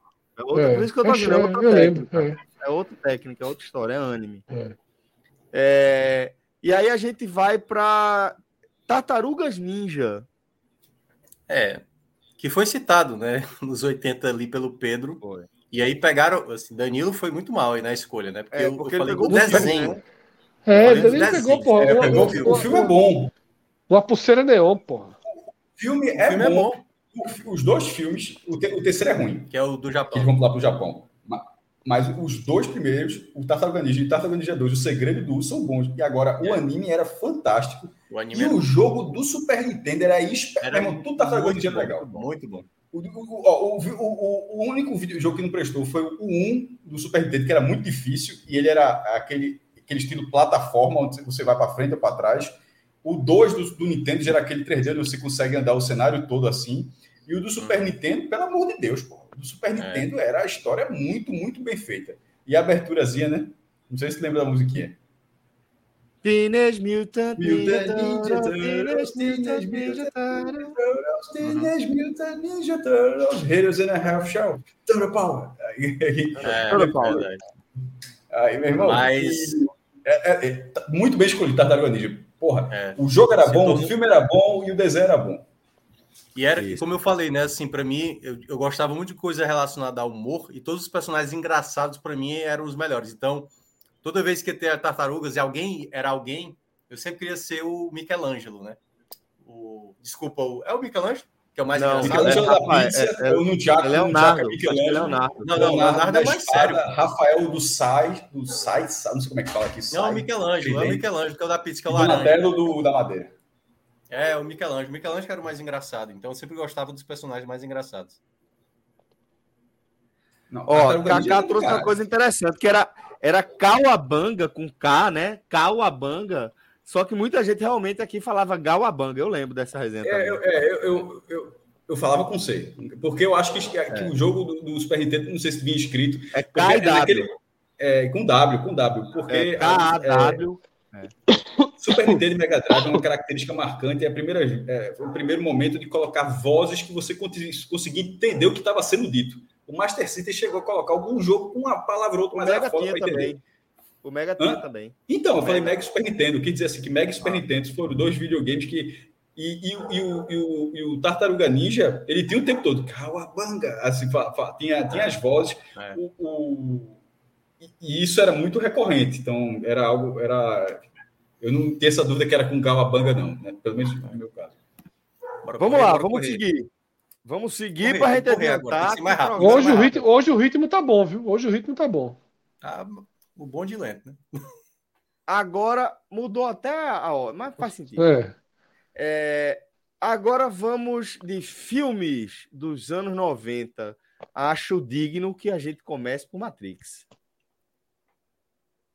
É outra, é, por isso que eu tô dizendo, é outra eu técnica. Lembro, é. é. outra técnica, é outra história, é anime. É. é e aí a gente vai para Tartarugas Ninja. É, que foi citado, né, nos 80 ali pelo Pedro. Foi. E aí pegaram, assim, Danilo foi muito mal aí na escolha, né? Porque, é, porque eu, eu falei do desenho. Né? É, Danilo pegou, pô. É, pegou, o, o, filme é bom. Uma pulseira neon, pô. O filme é, o filme bom. é bom os dois filmes, o, te, o, terceiro é ruim. Que é o do Japão. Que vão lá para o Japão. Mas, mas, os dois primeiros, o Tartaruga Ninja e Tartaruga Ninja 2, o Segredo do são bons. E agora, é. o anime era fantástico. O anime e o jogo do Super Nintendo era esperado. Tudo Tartaruga Ninja é legal. Muito bom. O, o, o, o, único jogo que não prestou foi o 1 do Super Nintendo, que era muito difícil, e ele era aquele aquele estilo plataforma, onde você vai para frente ou para trás. O 2 do, do, Nintendo já era aquele 3D onde você consegue andar o cenário todo assim. E o do Super uhum. Nintendo, pelo amor de Deus, pô. O do Super é. Nintendo era a história muito, muito bem feita. E a aberturazinha, né? Não sei se você lembra da musiquinha. Teenage Mutant Ninja Turtles, Teenage Mutant Ninja Turtles, Heroes in a Half Shell, Turtle Power. É, Turtle Power. Aí, meu irmão, Mas... é, é, é, muito bem escolhido, Tartaruga Ninja. Porra, é. o jogo era bom, o filme era bom e o desenho era bom. E era, Isso. como eu falei, né? Assim, para mim, eu, eu, gostava muito de coisa relacionada ao humor e todos os personagens engraçados para mim eram os melhores. Então, toda vez que tinha tartarugas e alguém era alguém, eu sempre queria ser o Michelangelo, né? O, desculpa, o, é o Michelangelo? Que é o mais não, engraçado. Michelangelo é, da pizza, é, é, no Tiago, é Leonardo. Leonardo. Não, não, Leonardo é mais sério. Rafael do Sai, do Sai, não sei como é que fala aqui. Não, o Michelangelo, é o Michelangelo, que é o da pizza, que é o laranja. Donatello do, da Madeira. É, o Michelangelo. O Michelangelo era o mais engraçado, então eu sempre gostava dos personagens mais engraçados. Não, Ó, o Kaká trouxe cara. uma coisa interessante, que era, era Cauabanga com K, né? Cauabanga. Só que muita gente realmente aqui falava Gauabanga. Eu lembro dessa resenha. É, eu, é eu, eu, eu, falava com C. Porque eu acho que, que é. o jogo do, do, Super Nintendo, não sei se vinha escrito. É K e W. É, com W, com W. Porque. É K-A-W. É, Super Nintendo e Mega Drive é uma característica marcante. É, a primeira, é, foi o primeiro momento de colocar vozes que você conseguia entender o que estava sendo dito. O Master System chegou a colocar algum jogo com uma palavra ou outra, era foda para entender. Também. O Mega tinha também. Então, eu falei Mega Super Nintendo. Quer dizer assim, que Mega e Super ah. Nintendo foram dois videogames que. E, e, e, o, e, o, e o Tartaruga Ninja, ele tinha o tempo todo, Kawabanga, assim, tinha, tinha as vozes. É. O, o, e isso era muito recorrente. Então, era algo. Era, eu não tenho essa dúvida que era com Kawabanga, não, né? pelo menos no meu caso. Bora vamos correr, lá, vamos correr. seguir. Vamos seguir para a gente adiantar. Hoje, o ritmo, hoje o ritmo tá bom, viu? Hoje o ritmo tá bom. Tá o bom de lento, né? Agora mudou até a hora, mas faz sentido. É. É, agora vamos de filmes dos anos 90. Acho digno que a gente comece por Matrix.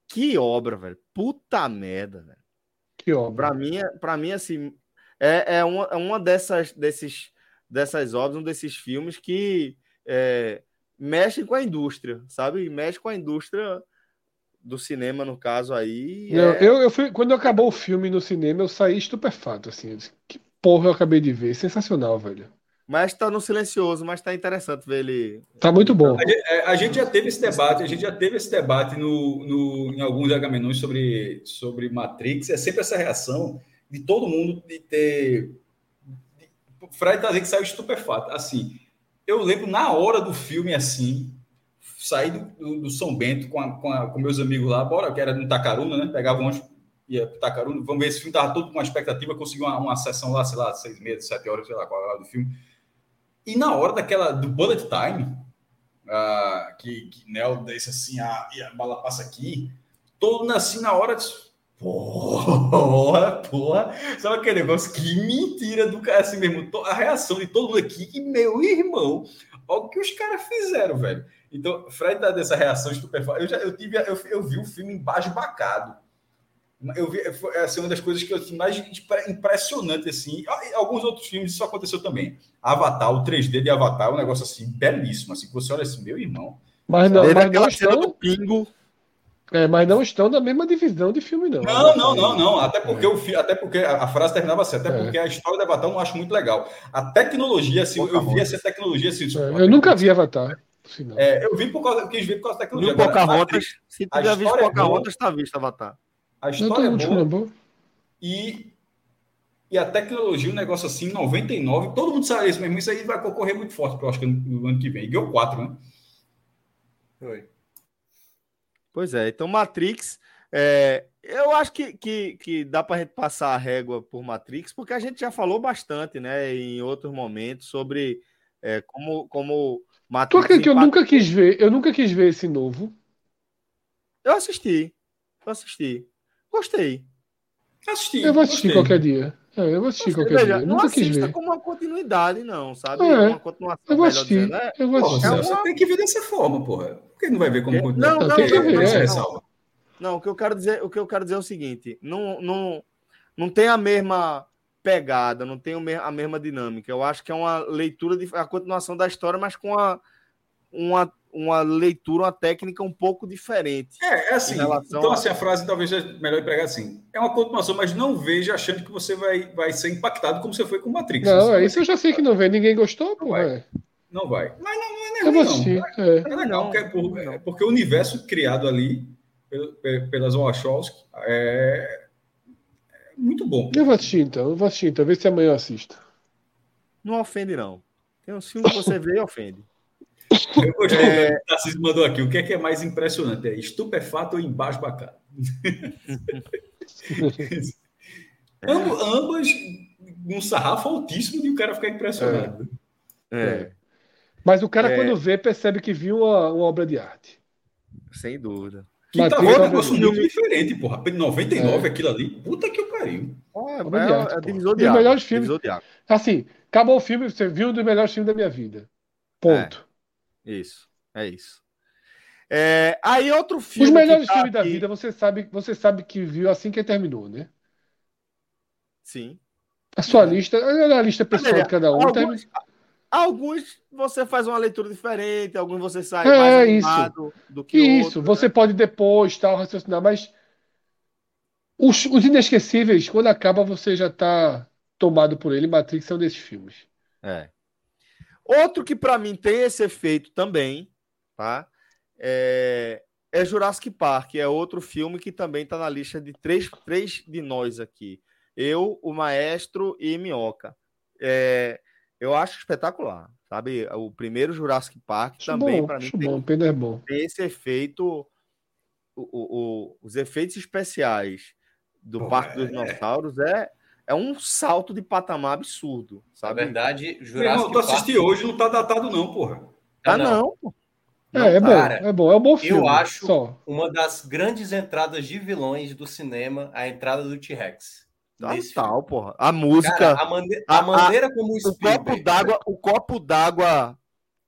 Que obra, velho. Puta merda, velho. Que obra. Pra mim, pra mim assim, é, é, uma, é uma dessas, desses, dessas obras, um desses filmes que é, mexem com a indústria, sabe? Mexe com a indústria do cinema, no caso aí. Não, é... eu, eu fui, quando acabou o filme no cinema, eu saí estupefato, assim. Disse, que porra eu acabei de ver. Sensacional, velho. Mas tá no silencioso, mas tá interessante ver ele. Tá muito bom. A gente, é, a gente, já teve esse debate, a gente já teve esse debate no, no, em alguns Agamenões sobre, sobre Matrix. É sempre essa reação de todo mundo de ter. De, Fred trazer que saiu estupefato. Assim, eu lembro na hora do filme, assim, saí do, do, São Bento com, a, com, a, com, meus amigos lá, bora, que era no Tacaruna, né? Pegava um ia pro Tacaruna, vamos ver esse filme, tava todo com uma expectativa, consegui uma, uma sessão lá, sei lá, seis meses, sete horas, sei lá, qual era do filme. E na hora daquela, do bullet time, uh, que, que Nel desse assim, a, e a bala passa aqui, todo assim na hora, porra, porra, sabe aquele negócio? Que mentira do cara, assim mesmo, a reação de todo mundo aqui, meu irmão, olha o que os caras fizeram, velho. Então, Fred tá dessa reação estupefato. Eu, já, eu, tive, eu, eu vi o filme embasbacado. Eu vi, foi assim, uma das coisas que eu mais impressionante, assim. Alguns outros filmes isso aconteceu também. Avatar, o 3D de Avatar é um negócio assim, belíssimo. Assim, que você olha assim, meu irmão. Mas não, mas não estão... do pingo. É, mas não estão na mesma divisão de filme, não. Não, não, não, não. Até porque, é. o, até porque a frase terminava assim, até é. porque a história do Avatar eu não acho muito legal. A tecnologia, assim, eu vi essa tecnologia assim. É, eu nunca vi Avatar. É, eu vi por causa, eu quis ver por causa da tecnologia. Viu Pocahontas? Se tu já visto Pocahontas, é tá visto Avatar. A história é boa. boa. E, e a tecnologia, um negócio assim, 99, todo mundo sabe isso mesmo. Isso aí vai concorrer muito forte, eu acho que no ano que vem. Ganhou 4, né? Foi. Pois é, então Matrix. É, eu acho que, que, que dá para a gente passar a régua por Matrix, porque a gente já falou bastante, né, em outros momentos, sobre é, como, como Matrix. Tu acredita que eu nunca quis ver? Eu nunca quis ver esse novo. Eu assisti. Eu assisti. Gostei. Assisti. Eu vou assistir gostei. qualquer dia. É, eu vou assistir qualquer Veja, dia. Não nunca quis ver. como uma continuidade, não, sabe? É, uma continuação. Eu vou assistir. Dizendo, eu vou assistir. Porra, é uma... Você tem que ver dessa forma, porra. Por que não vai ver como continuidade? Não, não, tem que ver. É. Não, o que eu quero dizer, o que eu quero dizer é o seguinte: não, não, não tem a mesma pegada, não tem a mesma dinâmica. Eu acho que é uma leitura de a continuação da história, mas com a, uma, uma leitura, uma técnica um pouco diferente. É, é assim. Então, assim, a frase talvez seja melhor empregar assim. É uma continuação, mas não veja achando que você vai, vai ser impactado como você foi com Matrix. Não, é isso eu já sei que não vê. Ninguém gostou, pô. É. Não vai. Mas não, não é ruim, não. É, é legal, porque, é por, é porque o universo criado ali pelas Wachowski é muito bom. Eu vou assistir então, eu vou assistir então, ver se amanhã eu assisto. Não ofende, não. Tem um filme que você vê e ofende. Eu gostei é... o mandou aqui. O que é que é mais impressionante? É estupefato ou embasbacado? é. Ambas um sarrafo altíssimo de o cara ficar impressionado. É. é. Mas o cara, é. quando vê, percebe que viu uma, uma obra de arte. Sem dúvida. Que tá vendo um negócio muito diferente, porra. 99, é. aquilo ali. Puta que pariu. É, é, é divisor de melhores filmes. Assim, acabou o filme, você viu um dos melhores filmes da minha vida. Ponto. É, isso, é isso. É, aí outro filme. Os melhores tá filmes aqui... da vida, você sabe, você sabe que viu assim que terminou, né? Sim. A sua lista, a lista pessoal de cada um. Alguns, term... alguns você faz uma leitura diferente, alguns você sai é, mais animado isso. do que Isso, outro, você né? pode depois tal, raciocinar, mas os, os inesquecíveis, quando acaba, você já está tomado por ele. Matrix são desses filmes. É. Outro que para mim tem esse efeito também, tá? É, é Jurassic Park, é outro filme que também está na lista de três, três de nós aqui. Eu, o Maestro e Minhoca. É, eu acho espetacular. Sabe, o primeiro Jurassic Park acho também, para mim, tem, bom, é bom. tem esse efeito. O, o, os efeitos especiais do Pô, Parque é, dos Dinossauros é, é um salto de patamar absurdo. Sabe? Na verdade, Jurassic Park. assisti hoje, não tá datado, não, porra. Ah, não. não. É, é bom, é bom, é um bom filme. Eu acho só. uma das grandes entradas de vilões do cinema a entrada do T-Rex. Total, porra. A música. Cara, a, mane a, maneira como o, o copo d'água, o copo d'água.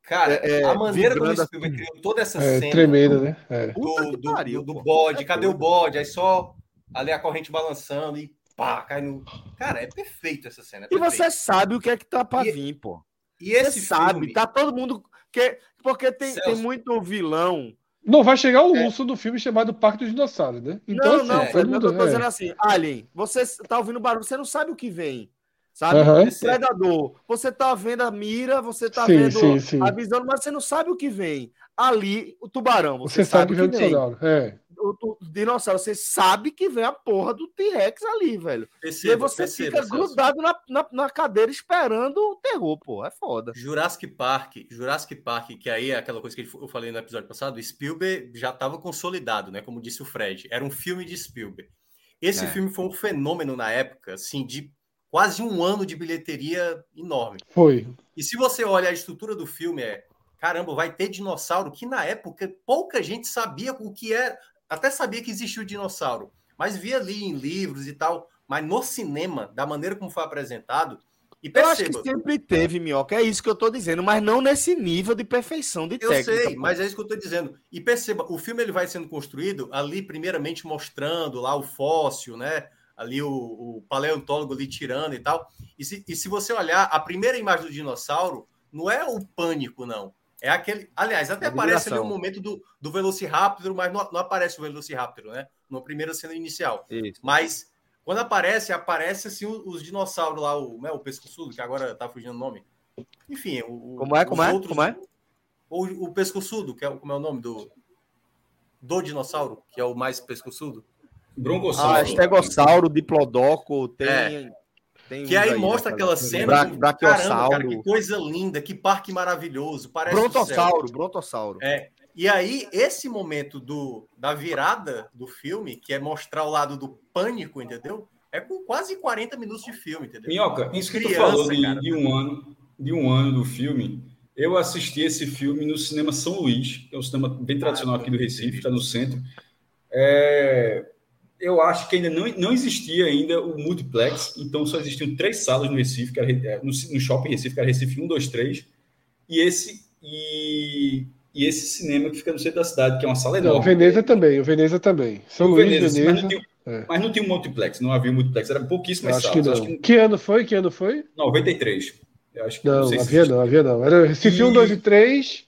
Cara, é, é, a maneira como o Spielberg assim. criou toda essa é, cena. Tremenda, né? É. Do, do, pariu, do, do bode, cadê o bode? Aí só ali a corrente balançando e pá, cai no. Cara, é perfeito essa cena. É e você sabe o que é que tá pra e, vir, pô. E esse você sabe, filme... tá todo mundo. Que, porque tem, tem muito vilão não vai chegar o é. urso do filme chamado Parque dos Dinossauros, né? Então, não, assim, não, mundo, eu tô é. dizendo assim, Alien, você tá ouvindo barulho, você não sabe o que vem. Sabe? Uhum. Predador. Você tá vendo a mira, você tá sim, vendo sim, sim. a visão, mas você não sabe o que vem. Ali, o tubarão, você, você sabe, sabe, que vem. É o, o, dinossauro, você sabe que vem a porra do T-Rex ali, velho. Perceba, e aí você perceba, fica grudado na, na, na, cadeira esperando o terror, pô. É foda. Jurassic Park, Jurassic Park, que aí é aquela coisa que eu falei no episódio passado, Spielberg já estava consolidado, né? Como disse o Fred. Era um filme de Spielberg. Esse é. filme foi um fenômeno na época, assim, de quase um ano de bilheteria enorme. Foi. E se você olha a estrutura do filme, é caramba, vai ter dinossauro, que na época pouca gente sabia o que era. Até sabia que existia o dinossauro, mas via ali em livros e tal. Mas no cinema, da maneira como foi apresentado, e perceba, eu acho que sempre teve, Minhoca, é isso que eu estou dizendo, mas não nesse nível de perfeição de eu técnica. Eu sei, mas é isso que eu estou dizendo. E perceba, o filme ele vai sendo construído ali, primeiramente mostrando lá o fóssil, né? Ali o, o paleontólogo ali tirando e tal. E se, e se você olhar, a primeira imagem do dinossauro não é o pânico, não. É aquele. Aliás, até aparece ali o um momento do, do Velociraptor, mas não, não, aparece o Velociraptor, né? Na primeira cena inicial. Isso. Mas quando aparece, aparece assim os, os dinossauros lá, o, né, o pescoçudo, que agora tá fugindo o nome. Enfim, o, como é, como é? Outros, como é? Ou o pescoçudo, que é como é o nome do do dinossauro, que é o mais pescoçudo. Broncossauro. Ah, estegossauro, diplodoco, tem é. Tem que aí, aí mostra aquela cena. Bra do, Caramba, cara, que coisa linda, que parque maravilhoso. Parece brontossauro, brontossauro. É. E aí, esse momento do, da virada do filme, que é mostrar o lado do pânico, entendeu? É com quase 40 minutos de filme, entendeu? Minhoca, isso que tu falou de, cara, de, um ano, de um ano do filme, eu assisti esse filme no Cinema São Luís, que é um cinema bem tradicional aqui do Recife, está no centro. É, eu acho que ainda não, não existia ainda o multiplex, então só existiam três salas no Recife, que era, é, no, no shopping Recife, que era Recife 1, 2, 3, e esse e e esse cinema que fica no centro da cidade, que é uma sala enorme. Não, o Veneza também, o Veneza também. São Luís, Veneza. Veneza mas, não tinha, é. mas não tinha um multiplex, não havia um multiplex, era pouquíssimas acho salas. Que, não. que, que ano foi? Que ano foi? 93. Eu acho que não, não havia não, havia não. Era Recife 1, 2 e 3.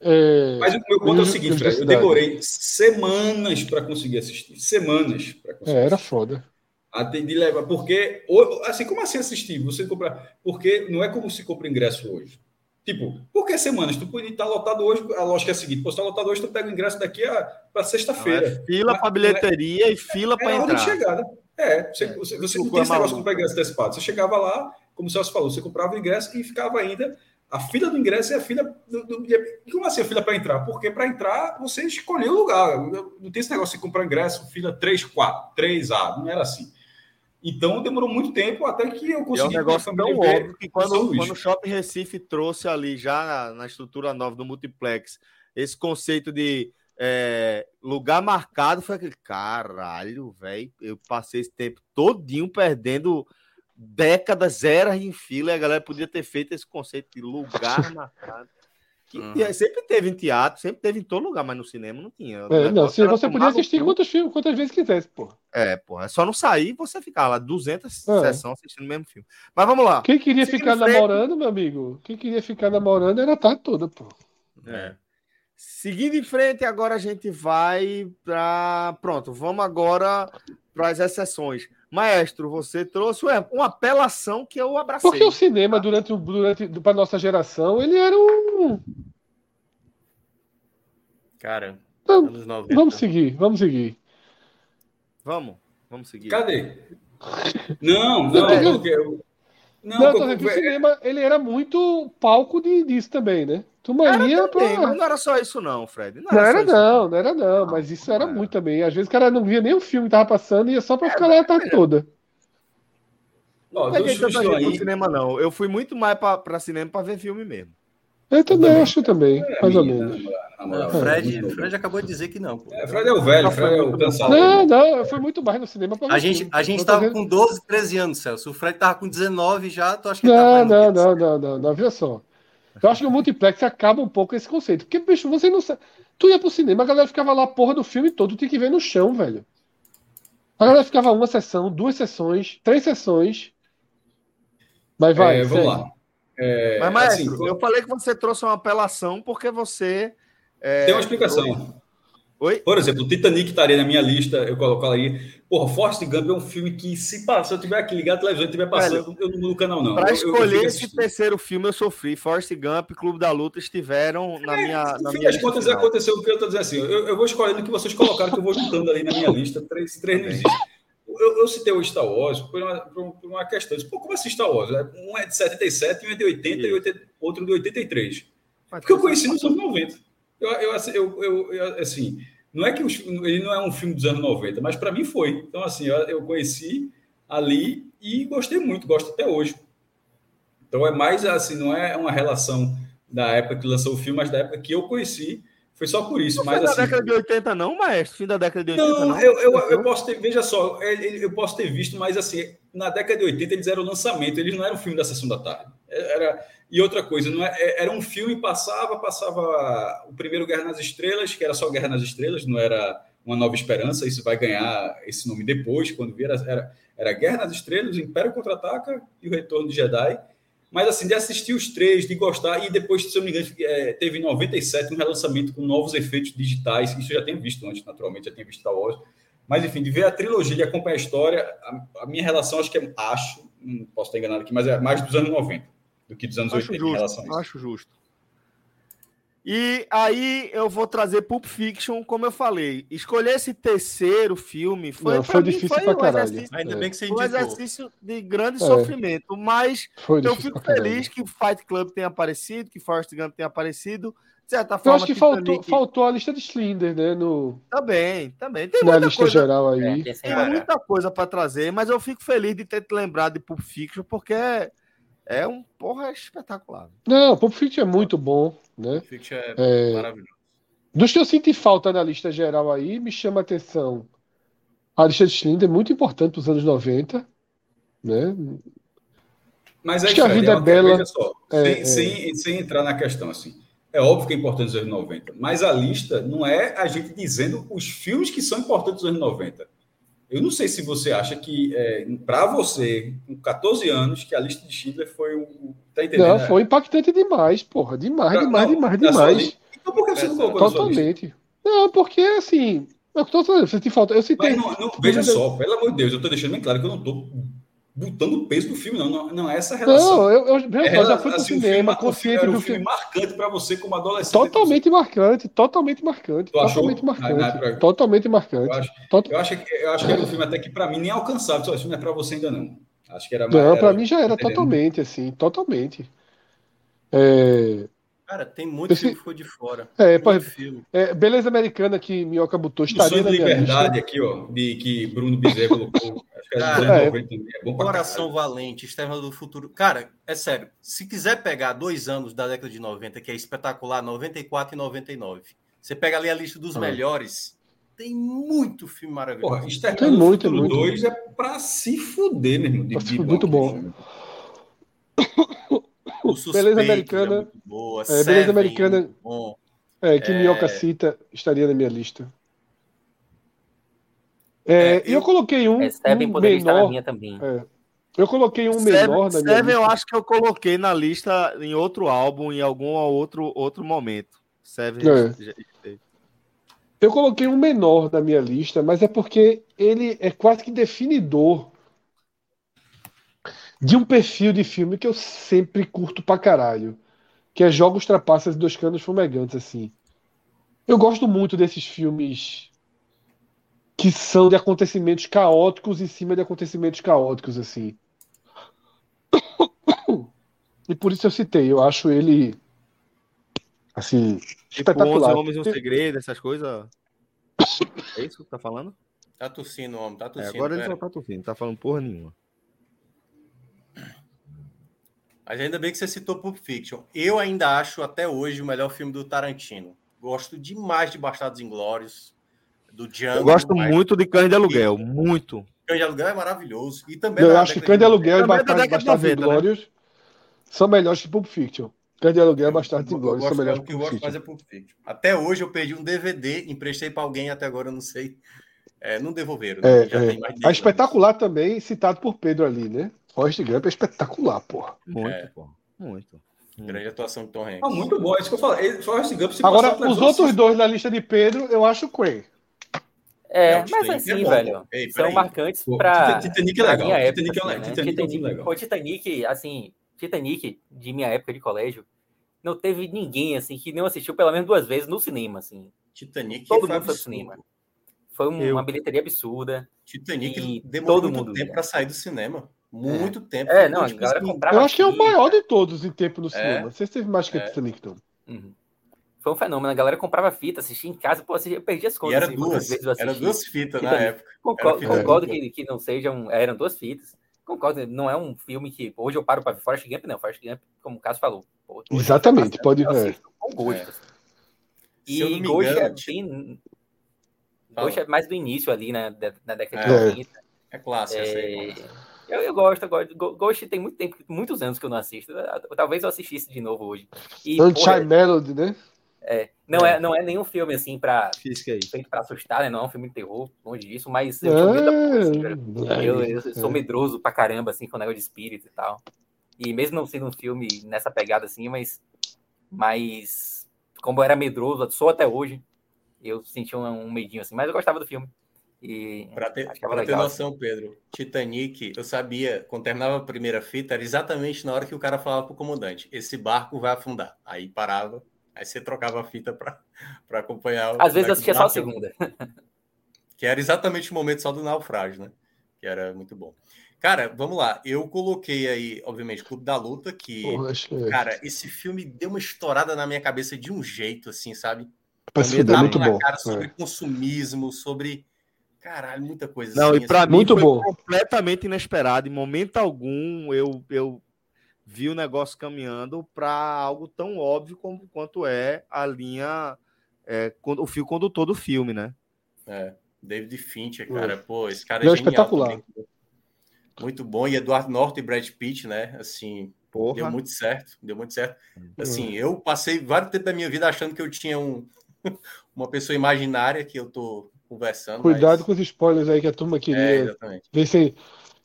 É... Mas o meu ponto é o seguinte, Fred, eu demorei semanas para conseguir assistir. Semanas para conseguir. É, era foda. Até de levar, porque, assim, como assim assistir? Você comprar. Porque não é como se compra ingresso hoje. Tipo, por que semanas? Tu podia estar lotado hoje, a lógica é a seguinte: pô, está lotado hoje, tu pega o ingresso daqui para sexta-feira. É fila para bilheteria é, e fila para é entrar. de chegada. É, você, é. você, você não tem esse negócio de comprar ingresso antecipado. Você chegava lá, como o Celso falou, você comprava o ingresso e ficava ainda a fila do ingresso é a fila do, do, como assim a fila para entrar? Porque para entrar você escolheu o lugar. Não tem esse negócio de comprar ingresso, fila 3, 4, 3A, não era assim. Então demorou muito tempo até que eu consegui. É um negócio tão óbvio que quando, quando o Shopping Recife trouxe ali já na, na, estrutura nova do multiplex esse conceito de é, lugar marcado, foi aquele caralho, velho. Eu passei esse tempo todinho perdendo décadas, eras em fila, e a galera podia ter feito esse conceito de lugar marcado. Que uhum. sempre teve em teatro, sempre teve em todo lugar, mas no cinema não tinha. É, não, se você podia assistir quantos filmes, quantas vezes quisesse, pô. É, pô, é só não sair e você ficar lá 200 é. sessões assistindo o mesmo filme. Mas vamos lá. Quem queria Seguindo ficar frente... namorando, meu amigo? Quem queria ficar namorando era a tarde toda, pô. É. Seguindo em frente, agora a gente vai para. Pronto, vamos agora para as exceções. Maestro, você trouxe uma apelação que eu abracei. Porque o cinema, durante, durante para nossa geração, ele era um. Cara, então, vamos seguir, vamos seguir. Vamos, vamos seguir. Cadê? Não, não, não, porque eu... não, não, eu... o cinema ele era muito palco de, disso também, né? Tu ia pra... Mas não era só isso, não, Fred. Não era, não, era não, não, era não, mas isso era muito também. Às vezes o cara não via nem o filme que tava passando e ia só pra é, ficar lá a tarde toda. Não peguei tanta gente no cinema, não. Eu fui muito mais pra, pra cinema pra ver filme mesmo. Eu também, eu acho também, é, mais ou menos. Não, Fred, Fred acabou de dizer que não. É, Fred é o velho, Fred é o cansado. Não, não, eu fui muito mais no cinema pra A gente, a gente tava com 12, 13 anos, Celso. O Fred tava com 19 já, tu acha que não, não, não, não, não, não, viu só. Eu acho que o multiplex acaba um pouco esse conceito. Porque, bicho, você não sabe. Tu ia pro cinema, a galera ficava lá, porra do filme todo, tu tinha que ver no chão, velho. A galera ficava uma sessão, duas sessões, três sessões. Mas vai. É, vamos lá. É, Mas, maestro, assim, eu falei que você trouxe uma apelação porque você. É, tem uma explicação. Oi? Por exemplo, o Titanic estaria na minha lista, eu colocaria. Porra, Forrest Gump é um filme que, se passar, eu tiver aqui ligado a televisão e estiver passando, eu não mudo o canal, não. Para escolher esse assim. terceiro filme, eu sofri. Forrest Gump e Clube da Luta estiveram na é, minha. No na fim minha das contas, final. aconteceu o que eu estou dizendo assim. Eu, eu, vou escolhendo o que vocês colocaram, que eu vou juntando ali na minha lista. Três, três não existe. Eu, eu, citei o Star Wars por uma, por uma questão. Disse, Pô, como assim Star Wars? Um é de 77, um é de 80 e 80, outro de 83. Porque eu conheci nos anos 90. Eu, eu, eu, eu assim não é que ele não é um filme dos anos 90, mas para mim foi. Então, assim, eu, eu conheci ali e gostei muito, gosto até hoje. Então, é mais assim, não é uma relação da época que lançou o filme, mas da época que eu conheci. Foi só por isso. Não mas, foi assim, da década de 80, não, maestro? Fim da década de 80, não? não? Eu, eu, eu, posso ter, veja só, eu posso ter visto, mas assim, na década de 80 eles eram lançamento, eles não eram filme da sessão da tarde. Era, e outra coisa, não é, é, era um filme, passava, passava o primeiro Guerra nas Estrelas, que era só Guerra nas Estrelas, não era uma Nova Esperança, isso vai ganhar esse nome depois, quando vier, era, era Guerra nas Estrelas, Império Contra-Ataca e o Retorno de Jedi. Mas assim, de assistir os três, de gostar, e depois, se eu não me engano, é, teve em 97 um relançamento com novos efeitos digitais, isso eu já tinha visto antes, naturalmente, já tinha visto Star Wars. Mas enfim, de ver a trilogia, de acompanhar a história, a, a minha relação, acho que é, acho, não posso estar enganado aqui, mas é mais dos anos 90 do que dos anos acho 80 justo, em relação a isso. Acho justo. E aí eu vou trazer Pulp Fiction, como eu falei. Escolher esse terceiro filme foi, Não, foi difícil foi pra um caralho. Ainda bem que você indicou. um exercício de grande é. sofrimento, mas foi eu fico feliz que o Fight Club tenha aparecido, que Forrest Gump tenha aparecido. De certa forma, eu acho que faltou, faltou a lista de Slender, né? No... Também, também. Tem Na muita lista coisa, geral aí. É, tem muita coisa para trazer, mas eu fico feliz de ter te lembrado de Pulp Fiction, porque é um porra espetacular. Não, Pulp Fiction é muito bom, né? Pulp Fiction é, é... maravilhoso. Dos que eu senti falta na lista geral aí, me chama a atenção a lista de Schindler, muito importante dos anos 90, né? Mas aí, Acho que a vida é bela. Só, é, sem, é... Sem, sem entrar na questão assim. É óbvio que é importante nos anos 90, mas a lista não é a gente dizendo os filmes que são importantes nos anos 90. Eu não sei se você acha que, é, para você, com 14 anos, que a lista de Schindler foi um. Tá entendendo? Não, foi impactante demais, porra. Demais, pra, demais, não, demais, demais. Então por que você não colocou Totalmente. Não, porque assim. Eu, tô, você te falta. Eu citei. Não, não, veja só, pelo amor de Deus, eu tô deixando bem claro que eu não tô botando peso no filme, não. Não, não é essa relação. Não, eu, eu, eu é, já fui pro assim, cinema, consciente do um filme. marcante para você como adolescente. Totalmente marcante, totalmente marcante. Tu totalmente achou? marcante. Totalmente marcante. Eu acho, Tot... eu acho, que, eu acho que era um filme até que para mim nem alcançável. Só, esse filme é para você ainda não. Acho que era Não, para mim já era totalmente, assim, totalmente. É... Cara, tem muito Esse... filme que ficou de fora. É, por é, Beleza Americana que Minhoca botou. Estaria sonho de liberdade aqui, ó, de, que Bruno Bizet colocou. Acho que é Cara, é, é bom Coração Valente, Externa do Futuro. Cara, é sério. Se quiser pegar dois anos da década de 90, que é espetacular, 94 e 99, você pega ali a lista dos ah. melhores. Tem muito filme maravilhoso. Porra, Externa tem do muito, Futuro muito. 2 é pra se fuder, meu irmão. De, de beleza americana. É boa, é, beleza americana. É, que é... Minhoca cita estaria na minha lista. É, é, eu, eu coloquei um, é, Seven um menor. na minha também. É, eu coloquei um Seven, menor na minha Seven lista. eu acho que eu coloquei na lista em outro álbum, em algum outro, outro momento. Seven. É. Eu coloquei um menor na minha lista, mas é porque ele é quase que definidor de um perfil de filme que eu sempre curto pra caralho, que é Jogos Trapaças e Dois Canos Fumegantes, assim. Eu gosto muito desses filmes que são de acontecimentos caóticos em cima de acontecimentos caóticos, assim. E por isso eu citei, eu acho ele assim, tipo, espetacular. 11 Homens e um Segredo, essas coisas. É isso que tá falando? Tá tossindo, homem, tá tossindo. É, agora ele só tá tossindo, não tá falando porra nenhuma. Mas ainda bem que você citou Pulp Fiction. Eu ainda acho até hoje o melhor filme do Tarantino. Gosto demais de Bastardos Inglórios, do Django. Eu gosto muito de Cães de Aluguel, muito. Cães de Aluguel é maravilhoso. E também eu acho que Cães de Aluguel e Bastardos né? Inglórios né? são melhores que Pulp Fiction. Cães de Aluguel e Bastardos Inglórios são melhores que Pulp Fiction. Fazer Pulp Fiction. Até hoje eu perdi um DVD, emprestei para alguém, até agora eu não sei. É, não devolveram. Né? É, é. A espetacular também, citado por Pedro ali, né? Forrest Gump é espetacular, porra. Muito, é. porra. Muito. Grande atuação de Tom Hanks. Ah, muito bom, é isso que eu falei. Forrest Gump se Agora, os outros dois na lista de Pedro, eu acho o Quay. É, é mas assim, é velho, Ei, são aí. marcantes para Titanic é legal. Minha época, Titanic, é, assim, né? Titanic, Titanic, é legal. Titanic, assim, Titanic de minha época de colégio, não teve ninguém assim que não assistiu pelo menos duas vezes no cinema, assim. Titanic todo mundo foi pro cinema. Foi uma eu... bilheteria absurda. Titanic demorou todo muito mundo tempo para sair do cinema. Muito é. tempo. É, não, tipo, a assim, Eu acho que é o maior de todos em tempo no é. cinema. Não sei se teve mais que é. Titanic, então. Uhum. Foi um fenômeno. A galera comprava fita, assistia em casa, pô, assim, eu perdi as contas. E era assim, duas. Era duas fitas na época. Concordo, concordo que, que não sejam. Eram duas fitas. Concordo, não é um filme que hoje eu paro para ver Forrest Gump, não. Forrest Gump, como o Caso falou. Pô, Exatamente, pode ver. Com gosto. É. E Ghost é bem. Ghost é mais do início ali, né? Na década de 80. É clássico, é... Eu, eu gosto, eu gosto. Ghost tem muito tempo, muitos anos que eu não assisto. Talvez eu assistisse de novo hoje. E, Sunshine Melody, né? É, não é. é. não é nenhum filme assim para feito para assustar, né? Não é um filme de terror, longe disso, mas eu tinha medo da assim, eu, eu, sou medroso pra caramba assim com o negócio de espírito e tal. E mesmo não sendo um filme nessa pegada assim, mas mas como eu era medroso, sou até hoje, eu senti um, um medinho assim, mas eu gostava do filme. E para ter, pra ter noção, Pedro, Titanic, eu sabia, quando terminava a primeira fita, era exatamente na hora que o cara falava pro comandante: esse barco vai afundar. Aí parava, aí você trocava a fita para acompanhar. Às vezes eu assistia só a segunda. Que era exatamente o momento só do naufrágio, né? Que era muito bom. Cara, vamos lá. Eu coloquei aí, obviamente, Clube da Luta, que, Poxa. cara, esse filme deu uma estourada na minha cabeça de um jeito, assim, sabe? Parece muito bom. Cara, sobre é. consumismo, sobre Caralho, muita coisa. Não, assim, e para assim. mim muito foi bom. completamente inesperado. Em momento algum eu, eu vi o negócio caminhando para algo tão óbvio como, quanto é a linha, é, o fio condutor do filme, né? É, David Fincher, cara, pô, esse cara é, é espetacular. Muito bom. E Eduardo Norte e Brad Pitt, né? Assim, Porra. Deu muito certo, deu muito certo. Assim, eu passei vários tempos da minha vida achando que eu tinha um, uma pessoa imaginária que eu tô conversando. Cuidado mas... com os spoilers aí que a turma queria. É, exatamente. Ver se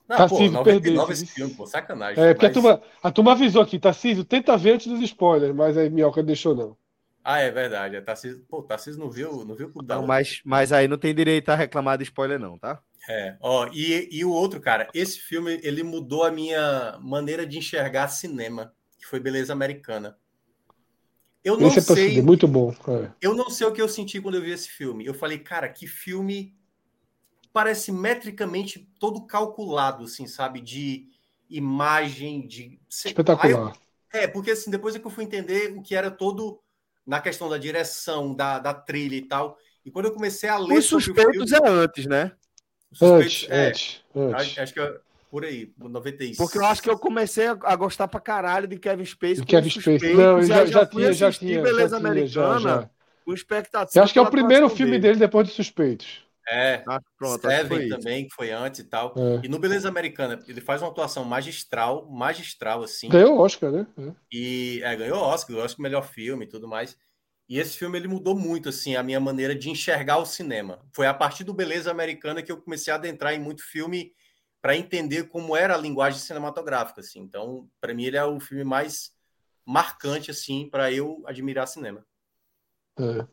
não, Tarcísio pô, perdeu. esse filme, pô, sacanagem. É, porque mas... a, turma, a turma avisou aqui, Tarcísio, tenta ver antes dos spoilers, mas aí Minhoca deixou não. Ah, é verdade. É, Tarcísio, pô, Tarcísio não viu, não viu o não, mas, mas aí não tem direito a reclamar de spoiler não, tá? É, ó, e, e o outro, cara, esse filme, ele mudou a minha maneira de enxergar cinema, que foi Beleza Americana. Eu não esse é sei... É muito bom. É. Eu não sei o que eu senti quando eu vi esse filme. Eu falei, cara, que filme parece metricamente todo calculado, assim, sabe? De imagem, de. Espetacular. Eu... É, porque assim, depois é que eu fui entender o que era todo na questão da direção, da, da trilha e tal. E quando eu comecei a ler. Os suspeitos filme... é antes, né? Suspeitos, antes, é, antes, antes. Acho, que é por aí, 96. Porque eu acho que eu comecei a gostar pra caralho de Kevin Space. De Kevin Space. Não, já, já, já tinha, já tinha. Beleza já Americana. Já, já. O espectador. Eu acho que é o primeiro filme dele. dele depois de Suspeitos. É, ah, pronto, Seven também, que foi antes e tal. É. E no Beleza Americana, ele faz uma atuação magistral, magistral, assim. Ganhou Oscar, né? É. E é, ganhou Oscar, ganhou Oscar melhor filme e tudo mais. E esse filme ele mudou muito assim a minha maneira de enxergar o cinema. Foi a partir do Beleza Americana que eu comecei a adentrar em muito filme para entender como era a linguagem cinematográfica assim. Então, para mim ele é o filme mais marcante assim para eu admirar cinema. É.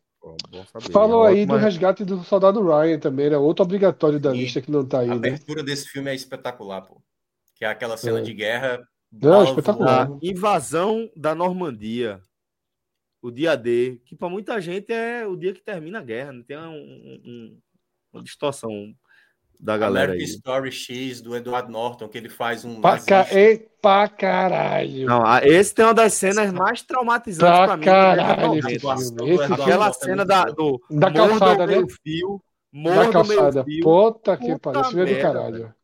Falou aí do resgate do soldado Ryan também, era outro obrigatório da lista que não tá aí. A né? abertura desse filme é espetacular, pô. Que é aquela cena é. de guerra. Não, espetacular. A invasão da Normandia. O dia D, que para muita gente é o dia que termina a guerra, não né? tem um, um, uma distorção da galera American aí. Story X do Edward Norton, que ele faz um. Pra, ca... e, pra caralho. Não, esse tem uma das cenas mais traumatizantes pra, pra mim. Caralho, esse filme. Esse Aquela cena da, do da calçada, né? Fio, da calçada. Fio. Puta que pariu. Esse filme é do caralho.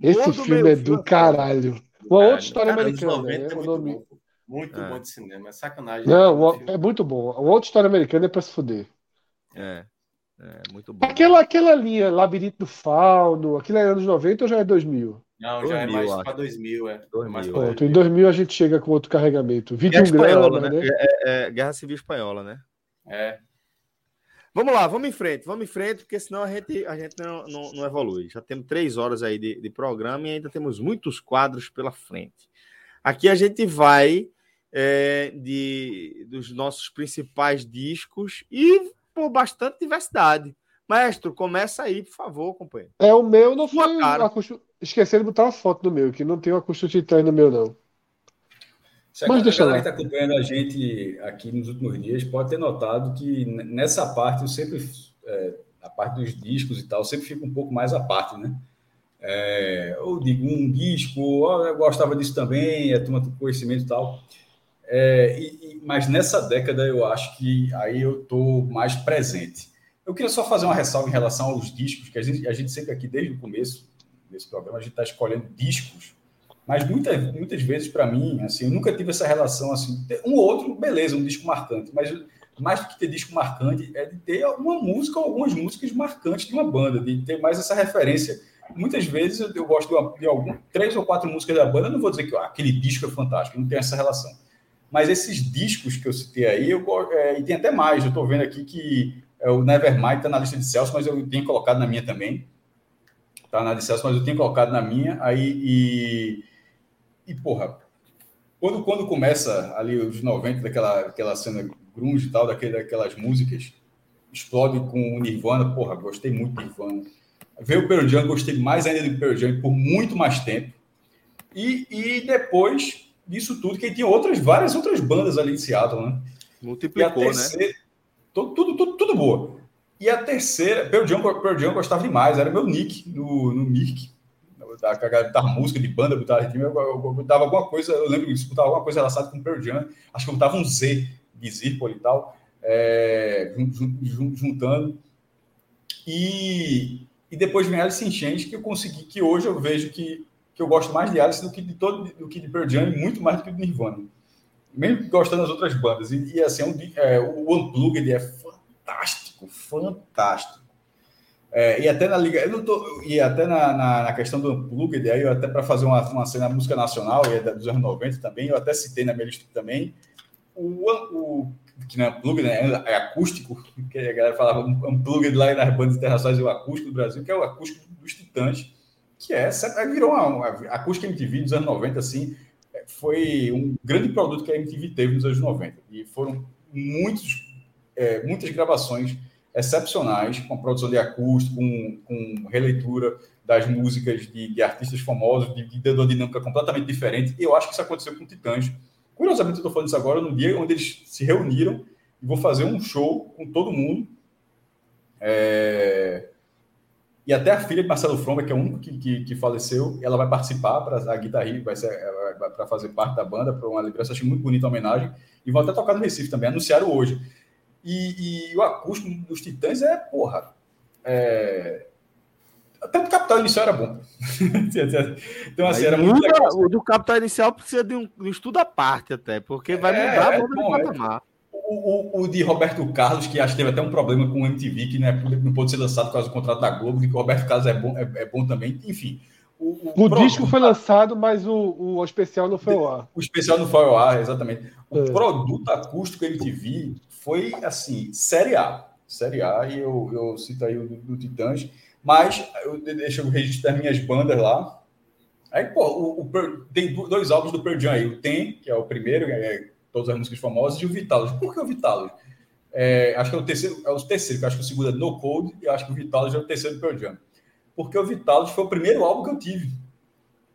Esse filme é do caralho. Uma outra história americana. Né? É muito, muito é. bom de cinema. É sacanagem. Não, é muito bom. Uma outra história americana é pra se fuder. É. É, muito bom. Aquela, aquela linha Labirinto do Fauno, aquilo é anos 90 ou já é 2000? Não, 2000, já é mais para 2000, é. 2000, mais Pronto, em 2000 a gente chega com outro carregamento. Vídeo Espanhola, né? né? É, é, Guerra Civil Espanhola, né? É. Vamos lá, vamos em frente, vamos em frente, porque senão a gente, a gente não, não, não evolui. Já temos três horas aí de, de, programa e ainda temos muitos quadros pela frente. Aqui a gente vai é, de, dos nossos principais discos e por bastante diversidade. Mestre, começa aí, por favor, companheiro. É, o meu não foi. Acusto... Esqueci de botar uma foto do meu, que não tem uma custo titã no meu, não. Se a Mas deixa galera que está acompanhando a gente aqui nos últimos dias pode ter notado que nessa parte eu sempre. É, a parte dos discos e tal, sempre fica um pouco mais à parte, né? É, eu digo um disco, eu gostava disso também, a turma conhecimento e tal. É, e, mas nessa década eu acho que aí eu estou mais presente. Eu queria só fazer uma ressalva em relação aos discos, que a gente, a gente sempre aqui, desde o começo desse programa, a gente está escolhendo discos, mas muitas, muitas vezes, para mim, assim, eu nunca tive essa relação assim. Um ou outro, beleza, um disco marcante, mas mais do que ter disco marcante é de ter uma música algumas músicas marcantes de uma banda, de ter mais essa referência. Muitas vezes eu, eu gosto de, uma, de algum, três ou quatro músicas da banda, eu não vou dizer que ah, aquele disco é fantástico, não tem essa relação mas esses discos que eu citei aí, eu, é, e tem até mais, eu estou vendo aqui que é, o Nevermind está na lista de Celso, mas eu tenho colocado na minha também. Está na lista de Celso, mas eu tenho colocado na minha. Aí, e, e porra, quando, quando começa ali os 90, daquela, daquela cena grunge e tal, daquele, daquelas músicas, explode com o Nirvana, porra, gostei muito do Nirvana. Veio o Pearl Jam, gostei mais ainda do Pearl Jam por muito mais tempo. E, e depois disso tudo, que tinha outras, várias outras bandas ali em Seattle, né? Multiplicou, né? terceira, né? Tudo, tudo, tudo, tudo boa. E a terceira, Pearl Jam, Pearl Jam eu gostava demais, era meu nick no, no Mirk, da, da, música de banda, botava, eu, eu, eu botava alguma coisa, eu lembro que botava alguma coisa relacionada com Pearl Jam, acho que eu botava um Z de Zirpoli e tal, é, juntando. E, e depois vem Alice in Chains, que eu consegui, que hoje eu vejo que que eu gosto mais de Alice do que de todo do que de Pearl Jam, muito mais do que de Nirvana. Mesmo gostando das outras bandas. E, e assim, um, é, o Unplugged é fantástico, fantástico. É, e até na liga, eu não tô, e até na, na, na questão do Unplugged, aí eu até para fazer uma, uma cena música nacional, e é dos anos 90 também, eu até citei na minha lista também, o, o que não é Unplugged, né, é acústico, que a galera falava Unplugged lá nas bandas internacionais, é o acústico do Brasil, que é o acústico dos Titãs, que é, virou uma, uma acústica MTV dos anos 90, assim, foi um grande produto que a MTV teve nos anos 90, e foram muitos, é, muitas gravações excepcionais, com produção de acústico, com, com releitura das músicas de, de artistas famosos, de, de, uma dinâmica completamente diferente. E eu acho que isso aconteceu com Titãs. Curiosamente, eu estou falando isso agora no dia onde eles se reuniram e vou fazer um show com todo mundo. É... E até a filha de Marcelo Fromba, que é o único que, que, que faleceu, ela vai participar para a guitarra, vai ser para fazer parte da banda, para uma lembrança, achei muito bonita a homenagem. E vão até tocar no Recife também, anunciaram hoje. E, e o acústico dos Titãs é, porra. É... Até o Capital Inicial era bom. então, assim, era muito legal. O do Capital Inicial precisa de um, de um estudo à parte, até, porque vai é, mudar a banda é, de patamar. O, o, o, de Roberto Carlos, que acho que teve até um problema com o MTV, que né, não pôde ser lançado por causa do contrato da Globo, que o Roberto Carlos é bom, é, é bom também. Enfim, o, o, o disco foi lançado, mas o, o especial não foi ao ar. O especial não foi ao ar, exatamente. O é. produto acústico MTV foi, assim, série A. Série A, e eu, eu cito aí o do, do Titãs, mas eu deixo o registro das minhas bandas lá. Aí, pô, o, o, tem dois álbuns do Pearl Jam aí. O Tem, que é o primeiro, é, todas as músicas famosas, e o Vitalos. Por que o Vitalos? É, acho que é o terceiro, é o terceiro, acho que o segundo é No Code, e acho que o Vitalos é o terceiro do Pearl Jam porque o Vitalis foi o primeiro álbum que eu tive.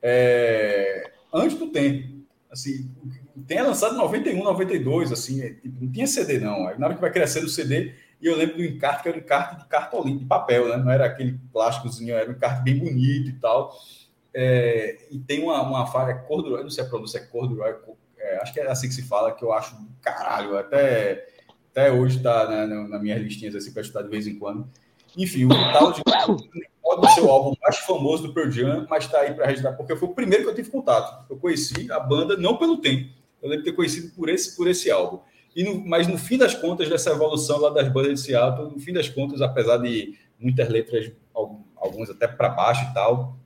É, antes do tempo. Assim, tem é lançado em 91, 92, assim, é, tipo, não tinha CD, não. Na hora que vai crescendo o CD, e eu lembro do encarte, que era um encarte de cartolina, de papel, né? Não era aquele plásticozinho, era um encarte bem bonito e tal. É, e tem uma, uma falha corduroy, não sei a pronúncia, é corduroy, é, acho que é assim que se fala, que eu acho caralho, até, até hoje está né, na minha listinha assim, para estudar de vez em quando. Enfim, o Vital pode ser o álbum mais famoso do Pearl Jam, mas está aí para registrar, porque foi o primeiro que eu tive contato. Eu conheci a banda não pelo tempo, eu lembro de ter conhecido por esse, por esse álbum. E no, mas no fim das contas, dessa evolução lá das bandas de Seattle, no fim das contas, apesar de muitas letras, algumas até para baixo e tal,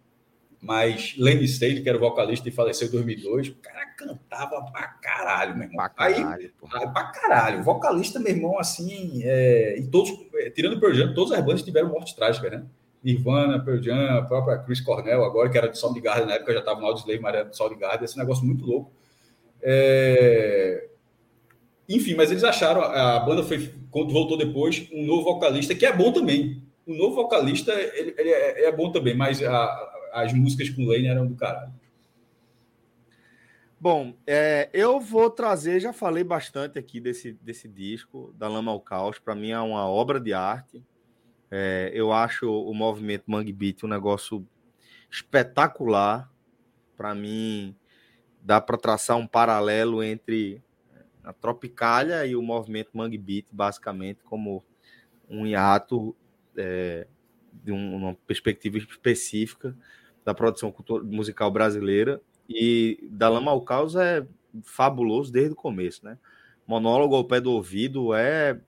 mas Lenny Stage, que era o vocalista e faleceu em 2002, o cara cantava pra caralho, meu irmão. Pra caralho, aí, pra caralho. Vocalista, meu irmão, assim, é, e todos, é, tirando o Pearl Jam, todas as bandas tiveram morte trágica, né? Nirvana, Pearl Jam, a própria Chris Cornell, agora que era de Soundgarden, na época já estava no Audioslave, mas era de Soundgarden, esse negócio muito louco. É... Enfim, mas eles acharam, a banda foi, quando voltou depois, um novo vocalista, que é bom também. O novo vocalista, ele, ele é, é, bom também, mas a, as músicas com Lane eram do caralho. Bom, é, eu vou trazer, já falei bastante aqui desse, desse disco, da Lama ao Caos, para mim é uma obra de arte. É, eu acho o movimento Mangue Beat um negócio espetacular. Para mim, dá para traçar um paralelo entre a Tropicália e o movimento Mangue Beat, basicamente, como um hiato é, de uma perspectiva específica da produção musical brasileira. E da Lama ao Caos é fabuloso desde o começo, né? Monólogo ao pé do ouvido é,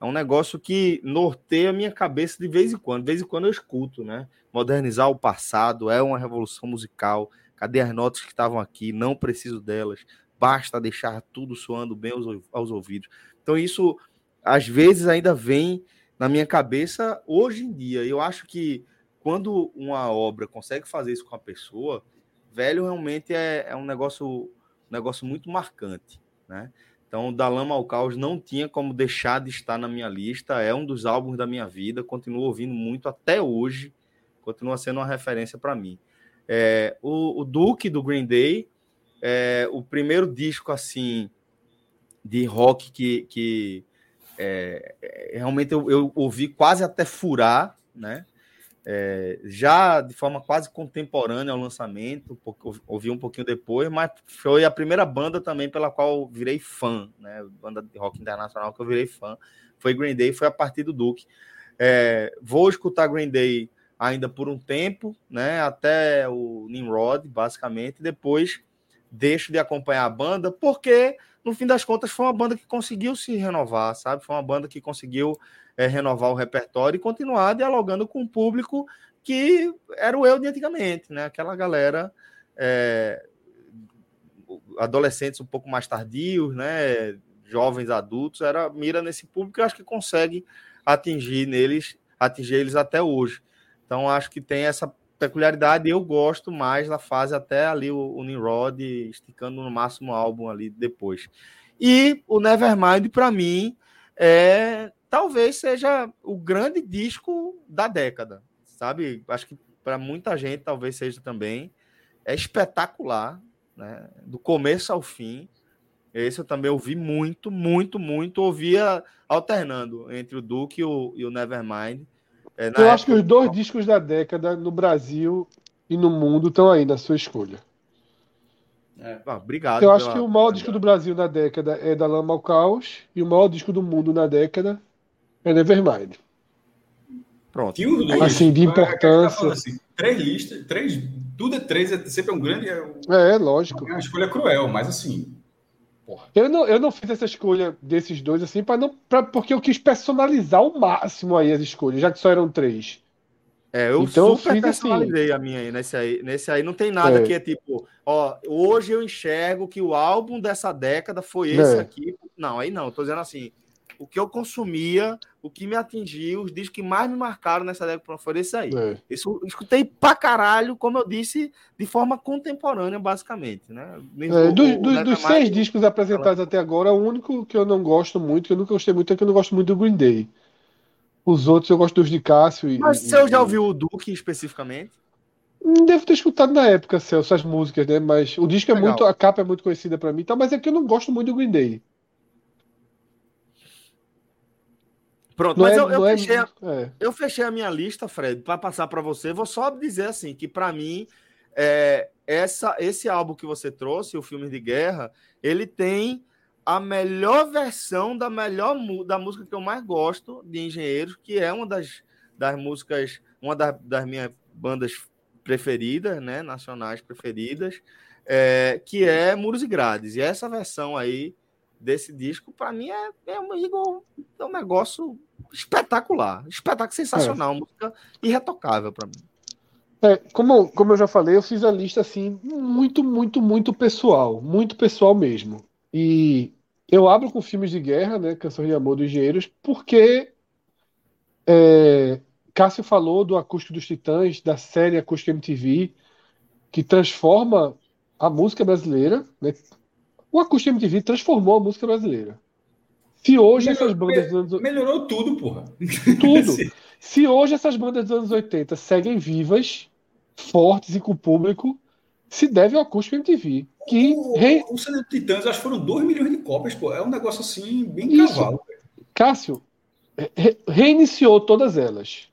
é um negócio que norteia a minha cabeça de vez em quando. De vez em quando eu escuto, né? Modernizar o passado é uma revolução musical. Cadê as notas que estavam aqui? Não preciso delas. Basta deixar tudo soando bem aos, aos ouvidos. Então, isso às vezes ainda vem na minha cabeça hoje em dia. Eu acho que quando uma obra consegue fazer isso com a pessoa, velho realmente é, é um negócio, negócio muito marcante, né? Então, da Lama ao Caos não tinha como deixar de estar na minha lista. É um dos álbuns da minha vida. Continuo ouvindo muito até hoje. Continua sendo uma referência para mim. É, o, o, Duke do Green Day, é, o primeiro disco assim de rock que, que é, é realmente eu, eu, ouvi quase até furar, né? É, já de forma quase contemporânea ao lançamento, ouvi um pouquinho depois, mas foi a primeira banda também pela qual virei fã, né? Banda de rock internacional que eu virei fã. Foi Green Day, foi a partir do Duke. É, vou escutar Green Day ainda por um tempo, né? Até o Nimrod, basicamente, depois deixo de acompanhar a banda, porque no fim das contas, foi uma banda que conseguiu se renovar, sabe? Foi uma banda que conseguiu é, renovar o repertório e continuar dialogando com o público que era o eu de antigamente, né? Aquela galera. É, adolescentes um pouco mais tardios, né? Jovens adultos, era mira nesse público, eu acho que consegue atingir neles, atingir eles até hoje. Então acho que tem essa peculiaridade. Eu gosto mais da fase até ali o, o Nimrod esticando no máximo álbum ali depois. E o Nevermind para mim é talvez seja o grande disco da década, sabe? Acho que para muita gente talvez seja também. É espetacular, né? Do começo ao fim. Esse eu também ouvi muito, muito, muito. Ouvia alternando entre o Duke e o, e o Nevermind. É, eu acho que os dois discos da década no Brasil e no mundo estão aí na sua escolha. É. Ah, obrigado. Eu acho que o maior disco do Brasil na década é da Lama ao Caos e o maior disco do mundo na década é Nevermind. Pronto. E dois, assim, de é, importância. Assim, três listas, três, tudo é três, é sempre um grande. É, é lógico. É uma escolha cruel, mas assim, Porra. Eu não, eu não fiz essa escolha desses dois assim para não pra, porque eu quis personalizar ao máximo aí as escolhas, já que só eram três. É, eu então, super eu assim. personalizei assim. a minha aí nesse aí. Nesse aí não tem nada é. que é tipo, ó, hoje eu enxergo que o álbum dessa década foi esse é. aqui. Não, aí não, eu tô dizendo assim, o que eu consumia, o que me atingiu, os discos que mais me marcaram nessa década foram esses aí. É. Isso escutei pra caralho, como eu disse, de forma contemporânea, basicamente. Né? É, dos, dos, dos seis discos apresentados até agora, o único que eu não gosto muito, que eu nunca gostei muito, é que eu não gosto muito do Green Day. Os outros eu gosto dos de Cássio. E, Mas você já ouviu o Duke especificamente? Não devo ter escutado na época, Celso, as músicas, né? Mas o disco é Legal. muito. A capa é muito conhecida para mim, tá? mas é que eu não gosto muito do Green Day. Pronto, mas é, eu, eu, é fechei a, é. eu, fechei a, minha lista, Fred, para passar para você. Vou só dizer assim que para mim é, essa, esse álbum que você trouxe, o filme de guerra, ele tem a melhor versão da melhor da música que eu mais gosto de Engenheiros, que é uma das, das músicas, uma das, das minhas bandas preferidas, né, nacionais preferidas, é, que é Muros e Grades. E essa versão aí desse disco, para mim, é, é, um, é um negócio espetacular. Espetáculo sensacional. É. Música irretocável para mim. É, como, como eu já falei, eu fiz a lista assim, muito, muito, muito pessoal. Muito pessoal mesmo. E eu abro com filmes de guerra, né? Canções de Amor dos Engenheiros, porque é, Cássio falou do Acústico dos Titãs, da série Acústico MTV, que transforma a música brasileira, né? O Acústico MTV transformou a música brasileira. Se hoje melhorou, essas bandas dos anos... Melhorou tudo, porra. Tudo. Se hoje essas bandas dos anos 80 seguem vivas, fortes e com público, se deve ao acústico MTV. Que o, re... o Cena de Titãs, acho que foram 2 milhões de cópias, pô. É um negócio assim, bem Isso. cavalo. Cássio, re reiniciou todas elas.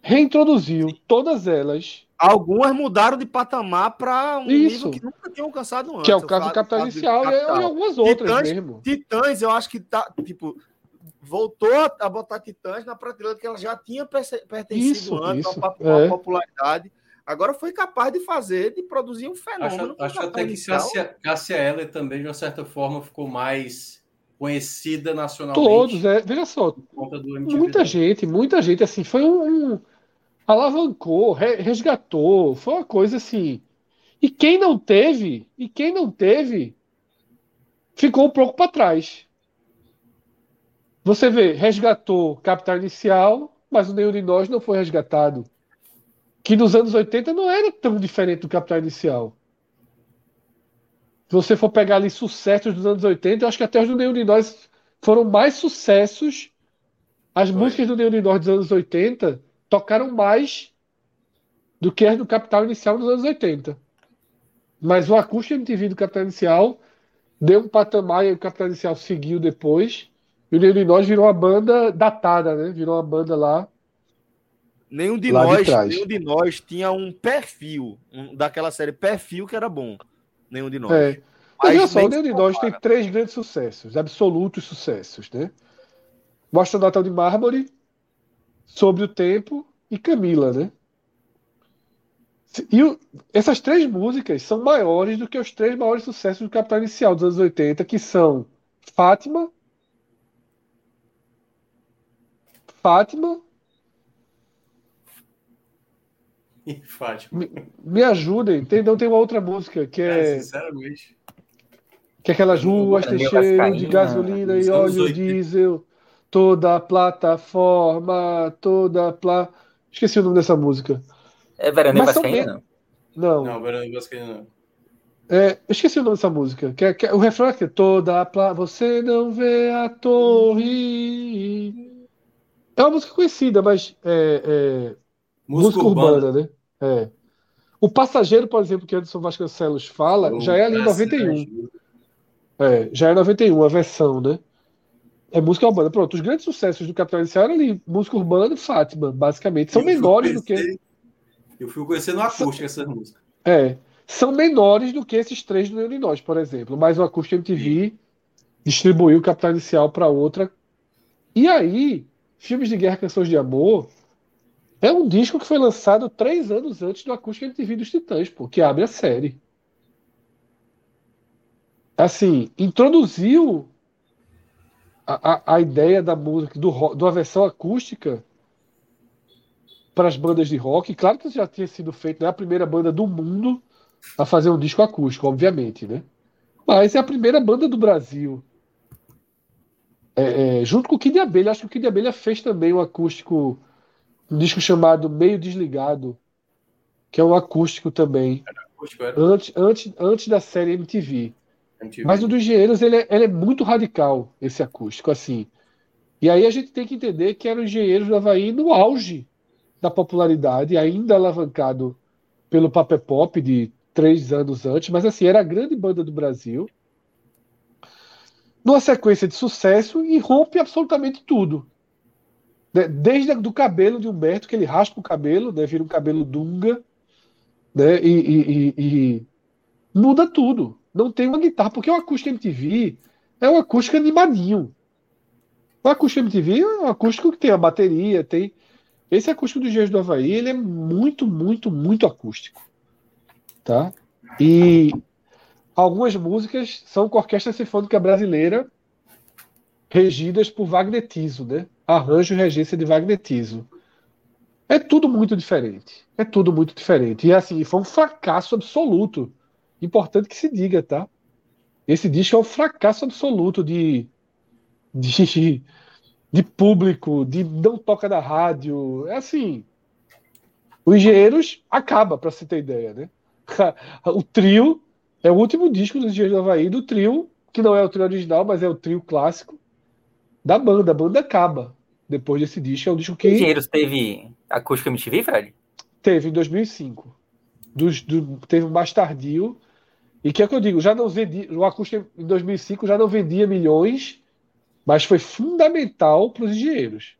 Reintroduziu Sim. todas elas Algumas mudaram de patamar para um Isso. nível que nunca tinham alcançado antes. Que é o caso do Capital Inicial e, algumas outras Titãs, mesmo. Titãs, eu acho que tá, tipo, voltou a botar Titãs na prateleira que ela já tinha pertencido isso, antes isso. a uma é. popularidade. Agora foi capaz de fazer, de produzir um fenômeno. Acho, acho até que Cássia, Cássia Eller também, de uma certa forma, ficou mais conhecida nacionalmente. Todos, é. Veja só. Muita gente, muita gente, assim, foi um, um alavancou, resgatou, foi uma coisa assim. E quem não teve, e quem não teve, ficou um pouco para trás. Você vê, resgatou Capital Inicial, mas o nenhum de nós não foi resgatado. Que nos anos 80 não era tão diferente do Capital Inicial. Se você for pegar ali sucessos dos anos 80, eu acho que até os do nenhum de nós foram mais sucessos. As foi. músicas do nenhum de nós dos anos 80 tocaram mais do que as do Capital Inicial nos anos 80. Mas o acústico MTV do Capital Inicial deu um patamar e o Capital Inicial seguiu depois. E o Nenhum de Nós virou uma banda datada, né? Virou uma banda lá. Nenhum de nós, de nenhum de nós tinha um perfil um, daquela série perfil que era bom. Nenhum de nós. É. Mas olha só, o Nenhum de Nós tem três grandes sucessos, absolutos sucessos, né? O Astronauta de Mármore, Sobre o Tempo e Camila, né? E o, essas três músicas são maiores do que os três maiores sucessos do Capital Inicial dos anos 80, que são Fátima, Fátima. E Fátima. Me, me ajudem, tem, não tem uma outra música que é. é sinceramente. Que é aquelas ruas têm cheiro de gasolina e óleo diesel, toda a plataforma, toda a pla... Esqueci o nome dessa música. É Veraneio Vascaína? Não. Não, Veraneio Vascaína não. É, eu esqueci o nome dessa música. Que é, que é, o refrão é que toda a pla... Você não vê a torre. É uma música conhecida, mas é, é... música, música urbana, urbana, né? É. O Passageiro, por exemplo, que Anderson Vasconcelos fala, oh, já é ali em 91. É, já é 91, a versão, né? É música urbana. Pronto, os grandes sucessos do Capital Inicial eram ali, música urbana e Fátima, basicamente. São menores do que. Eu fui conhecendo acústica essas músicas. É. São menores do que esses três do Illinois, por exemplo. Mas o Acústica MTV distribuiu o Capital Inicial para outra. E aí, Filmes de Guerra, Canções de Amor é um disco que foi lançado três anos antes do Acústica MTV dos Titãs, pô, que abre a série. Assim, introduziu a, a, ideia da música, do, de uma versão acústica para as bandas de rock. Claro que já tinha sido feito, não é a primeira banda do mundo a fazer um disco acústico, obviamente, né? Mas é a primeira banda do Brasil é, é, junto com o Kid de Abelha, acho que o Kid de Abelha fez também um acústico, um disco chamado Meio Desligado, que é um acústico também. Acústico, antes, antes, antes da série MTV. MTV. Mas o dos Engenheiros ele é, ele é, muito radical, esse acústico, assim. E aí a gente tem que entender que eram Engenheiros do Havaí no auge da popularidade, ainda alavancado pelo Papel Pop de três anos antes, mas assim, era a grande banda do Brasil numa sequência de sucesso e rompe absolutamente tudo. Desde do cabelo de Humberto, que ele raspa o cabelo, né? vira um cabelo dunga, né? E, e, e, e, muda tudo. Não tem uma guitarra, porque o acústico MTV é um acústico animadinho. O acústico MTV é um acústico que tem a bateria, tem. Esse acústico do Dias do Havaí, ele é muito, muito, muito acústico. Tá? E Algumas músicas são com Orquestra Sinfônica Brasileira, regidas por Wagner Tiso, né? Arranjo e regência de Wagner Tiso. É tudo muito diferente. É tudo muito diferente. E assim, foi um fracasso absoluto. Importante que se diga, tá? Esse disco é um fracasso absoluto de, de, de público, de não toca na rádio. É assim. O Engenheiros acaba, para você ter ideia, né? O trio é o último disco dos Dias do Havaí do trio, que não é o trio original, mas é o trio clássico da banda. A banda acaba depois desse disco. É um disco que. Engenheiros teve acústica MTV, Fred? Teve, em 2005. Dos, do, teve um mais tardio. E que é o que eu digo, já não vendia, o acústico em 2005 já não vendia milhões, mas foi fundamental para os engenheiros.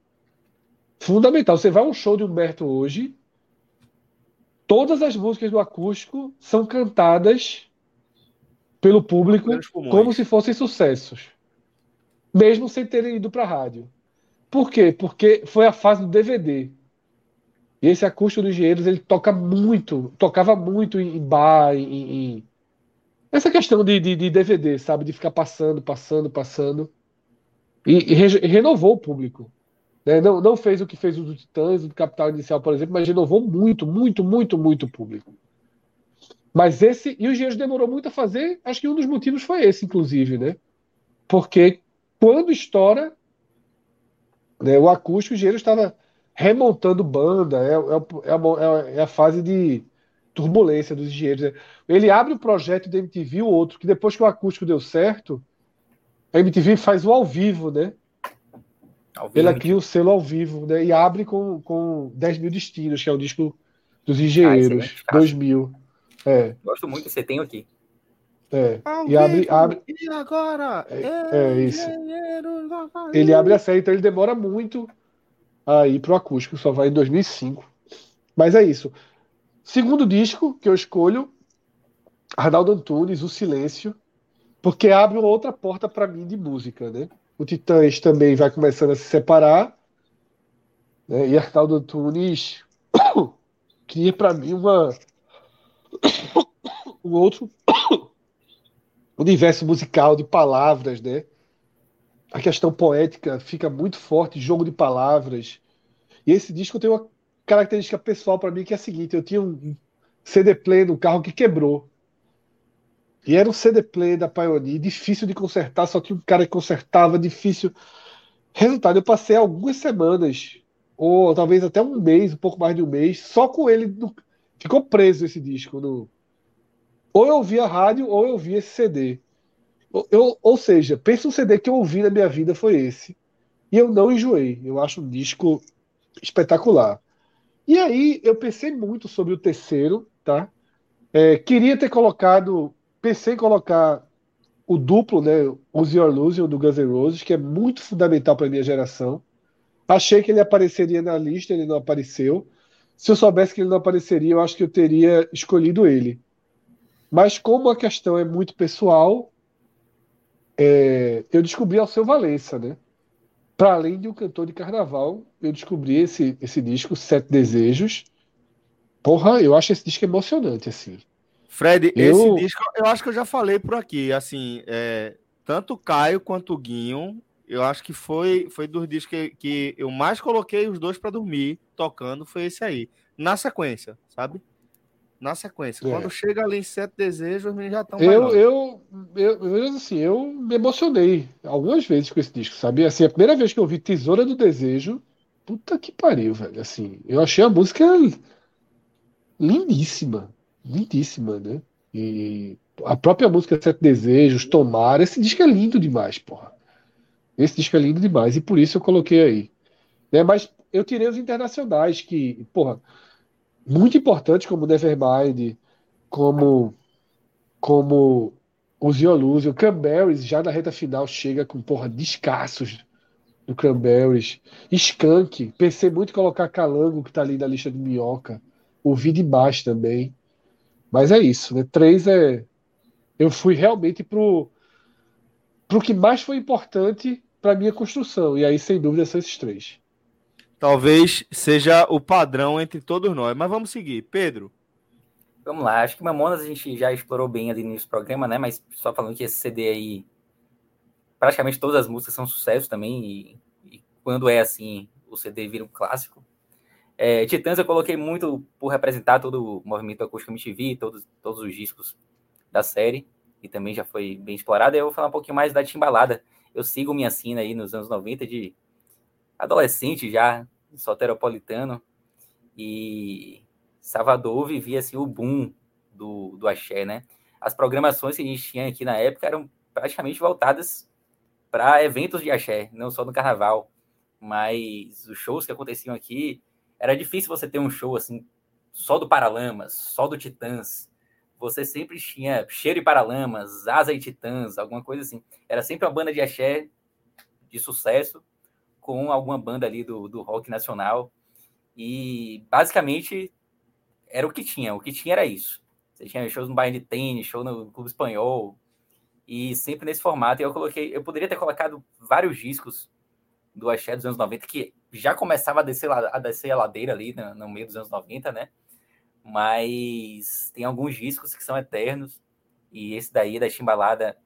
Fundamental. Você vai a um show de Humberto hoje, todas as músicas do acústico são cantadas pelo público como se fossem sucessos, mesmo sem terem ido para a rádio. Por quê? Porque foi a fase do DVD. E esse acústico dos Engenheiros ele toca muito, tocava muito em bar, em, em... essa questão de, de, de, DVD, sabe, de ficar passando, passando, passando, e, e, re, e renovou o público. Né? Não, não fez o que fez o Titãs, o do Capital Inicial, por exemplo, mas renovou muito, muito, muito, muito o público. Mas esse. E o Engenheiros demorou muito a fazer, acho que um dos motivos foi esse, inclusive, né? Porque quando estoura, né, o acústico, o Engenheiros estava remontando banda, é, é, é, é, a fase de turbulência dos engenheiros. Né? Ele abre o projeto da MTV, o outro, que depois que o acústico deu certo, a MTV faz o ao vivo, né? Ao vivo. Ela cria o selo ao vivo, né? E abre com, com 10 mil destinos, que é o disco dos engenheiros, ah, 2000. É. Gosto muito, você tem aqui. É. E abre, abre. E agora? É, é isso. Ele abre a série, então ele demora muito a ir pro acústico, só vai em 2005. Mas é isso. Segundo disco que eu escolho, Arnaldo Antunes, O Silêncio, porque abre uma outra porta para mim de música, né? O Titãs também vai começando a se separar, né? e Arnaldo Antunes cria para mim uma um outro universo musical de palavras, né? A questão poética fica muito forte, jogo de palavras. E esse disco tem uma característica pessoal para mim que é a seguinte: eu tinha um CD player no carro que quebrou. E era um CD player da Pioneer, difícil de consertar, só tinha um cara que consertava, difícil. Resultado, eu passei algumas semanas, ou talvez até um mês, um pouco mais de um mês, só com ele. No... Ficou preso esse disco. No... Ou eu ouvia rádio, ou eu ouvia esse CD. Eu, ou seja, pensa um CD que eu ouvi na minha vida foi esse. E eu não enjoei. Eu acho um disco espetacular. E aí eu pensei muito sobre o terceiro, tá? É, queria ter colocado, pensei em colocar o duplo, né? Use Your Illusion do Guns N' Roses, que é muito fundamental para minha geração. Achei que ele apareceria na lista, ele não apareceu. Se eu soubesse que ele não apareceria, eu acho que eu teria escolhido ele. Mas como a questão é muito pessoal, é, eu descobri Alceu Valença, né? Para além de um cantor de carnaval, eu descobri esse, esse disco, Sete Desejos. Porra, eu acho esse disco emocionante, assim. Fred, eu... esse disco eu acho que eu já falei por aqui, assim, é, tanto o Caio quanto o Guinho, eu acho que foi, foi dos discos que, que eu mais coloquei os dois para dormir tocando, foi esse aí, na sequência, sabe? Na sequência. É. Quando chega ali em Sete Desejos, os já estão. Eu, eu, eu, eu, assim, eu me emocionei algumas vezes com esse disco, sabe? Assim, a primeira vez que eu vi Tesoura do Desejo, puta que pariu, velho. Assim, eu achei a música lindíssima, lindíssima, né? E a própria música Sete Desejos, Tomar, esse disco é lindo demais, porra. Esse disco é lindo demais e por isso eu coloquei aí. Né? Mas eu tirei os internacionais que, porra muito importantes como Nevermind, como como o Zioluse, o Cranberries já na reta final chega com porra descassos do Cranberries, Skank, pensei muito em colocar Calango que tá ali na lista de minhoca, ouvi demais também, mas é isso, né? Três é eu fui realmente pro pro que mais foi importante para minha construção. E aí sem dúvida são esses três. Talvez seja o padrão entre todos nós. Mas vamos seguir. Pedro. Vamos lá. Acho que Mamonas a gente já explorou bem ali no programa, né? Mas só falando que esse CD aí. Praticamente todas as músicas são sucesso também. E, e quando é assim, o CD vira um clássico. É, Titãs eu coloquei muito por representar todo o movimento acústico MTV, todos, todos os discos da série. E também já foi bem explorado. Eu vou falar um pouquinho mais da Timbalada. Eu sigo minha cena aí nos anos 90 de adolescente já, soteropolitano, e Salvador vivia assim o boom do, do axé, né? As programações que a gente tinha aqui na época eram praticamente voltadas para eventos de axé, não só no carnaval, mas os shows que aconteciam aqui, era difícil você ter um show assim só do Paralamas, só do Titãs. Você sempre tinha Cheiro e Paralamas, Asa e Titãs, alguma coisa assim. Era sempre uma banda de axé de sucesso com alguma banda ali do, do rock nacional. E basicamente era o que tinha. O que tinha era isso. Você tinha shows no Bayern de Tênis, show no Clube Espanhol. E sempre nesse formato. E eu coloquei. Eu poderia ter colocado vários discos do Axé dos anos 90, que já começava a descer, a descer a ladeira ali no, no meio dos anos 90, né? Mas tem alguns discos que são eternos. E esse daí, da Chimbalada,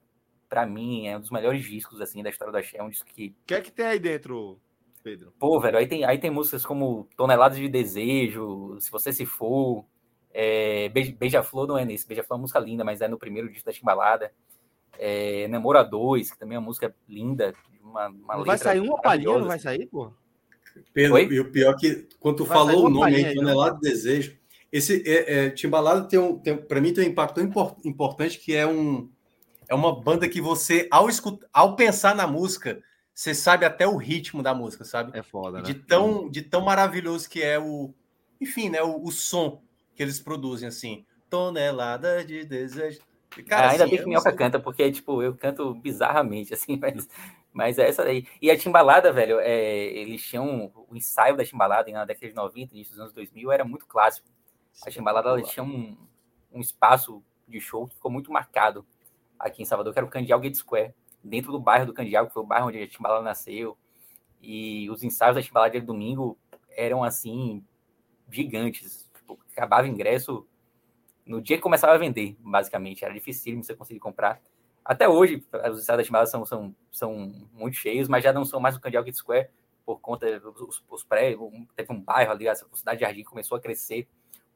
para mim, é um dos melhores discos assim da história do Axé. É um disco que. O que é que tem aí dentro, Pedro? Pô, velho, aí tem, aí tem músicas como Toneladas de Desejo, Se Você Se For, é, Beija-Flor não é nesse, Beija-Flor é uma música linda, mas é no primeiro disco da Chimbalada. É, Namora 2, que também é uma música linda. Uma, uma não vai sair uma palhinha, não vai sair, pô? Pedro, Oi? e o pior é que quando tu vai falou o nome aí, Tonelada de Desejo, esse é, é, Timbalada tem um, tem, para mim tem um impacto importante que é um é uma banda que você, ao, escutar, ao pensar na música, você sabe até o ritmo da música, sabe? É foda, né? De tão, de tão maravilhoso que é o. Enfim, né? O, o som que eles produzem, assim. Tonelada de desejo. Cara, ah, ainda assim, bem que Minhoca sei... canta, porque, tipo, eu canto bizarramente, assim, mas, mas é essa daí. E a Timbalada, velho, é, eles tinham o ensaio da Timbalada na década de 90, início dos anos 2000, era muito clássico. A Timbalada, ela tinha um, um espaço de show que ficou muito marcado aqui em Salvador, que era o Candial Gate Square, dentro do bairro do Candial, que foi o bairro onde a Timbalada nasceu. E os ensaios da Timbalada de domingo eram, assim, gigantes. Tipo, acabava ingresso no dia que começava a vender, basicamente. Era difícil você conseguir comprar. Até hoje, os estados da Chimbala são, são, são muito cheios, mas já não são mais o Candial Gate Square, por conta dos, dos prédios. Teve um bairro ali, a Cidade Jardim começou a crescer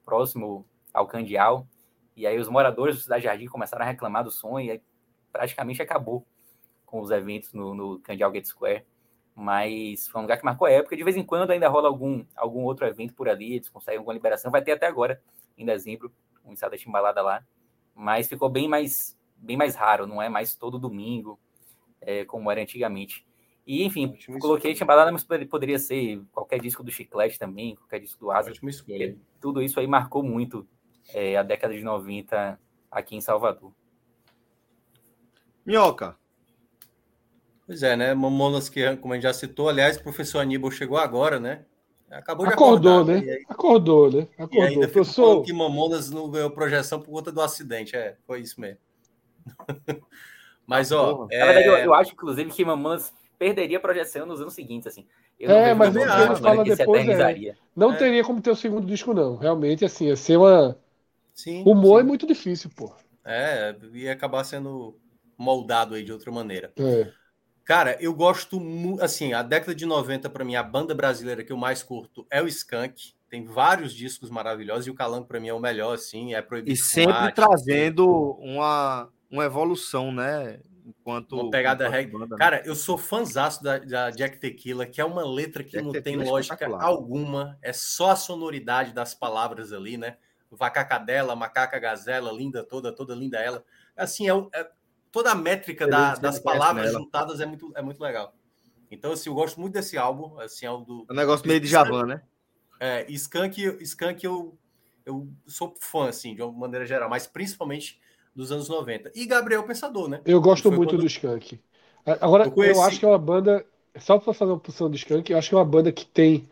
próximo ao Candial. E aí os moradores do Cidade Jardim começaram a reclamar do som e praticamente acabou com os eventos no, no Candial Gate Square. Mas foi um lugar que marcou a época. De vez em quando ainda rola algum, algum outro evento por ali, eles conseguem alguma liberação. Vai ter até agora, em dezembro, um ensaio da Chimbalada lá. Mas ficou bem mais, bem mais raro, não é mais todo domingo, é, como era antigamente. E, enfim, Ótimo coloquei Chimbalada, mas poderia ser qualquer disco do Chiclete também, qualquer disco do Asa. Tudo isso aí marcou muito é, a década de 90 aqui em Salvador. Minhoca. Pois é, né? Mamonas que, como a gente já citou, aliás, o professor Aníbal chegou agora, né? Acabou de Acordou, acordar, né? Aí, Acordou, né? Acordou. E ainda professor... que Mamonas não ganhou projeção por conta do acidente. É, foi isso mesmo. mas, ó. É... Na verdade, eu, eu, acho, inclusive, que Mamonas perderia a projeção nos anos seguintes, assim. Eu é, mas nem ele fala depois. É, não é. teria como ter o segundo disco, não. Realmente, assim, ia ser uma. Sim, Humor é sim. é muito difícil, pô. É, ia acabar sendo moldado aí de outra maneira. É. Cara, eu gosto muito. Assim, a década de 90, para mim, a banda brasileira que eu mais curto é o Skank. Tem vários discos maravilhosos e o Calango, para mim, é o melhor, assim. É proibido. E sempre trazendo uma, uma evolução, né? Enquanto. Uma pegada reggae. Banda, né? Cara, eu sou fãzaço da, da Jack Tequila, que é uma letra que Jack não Tequila tem é lógica alguma. É só a sonoridade das palavras ali, né? Vacacadela, macaca gazela, linda toda, toda linda ela. Assim, é, é toda a métrica da, das palavras juntadas é muito, é muito legal. Então, assim, eu gosto muito desse álbum. Assim, é um do. É um negócio meio de Javan, né? É, Skank, Skank eu, eu sou fã, assim, de uma maneira geral, mas principalmente dos anos 90. E Gabriel Pensador, né? Eu gosto muito quando... do Skank. Agora, eu, eu, acho que é uma banda. Só para fazer uma posição do Skank, eu acho que é uma banda que tem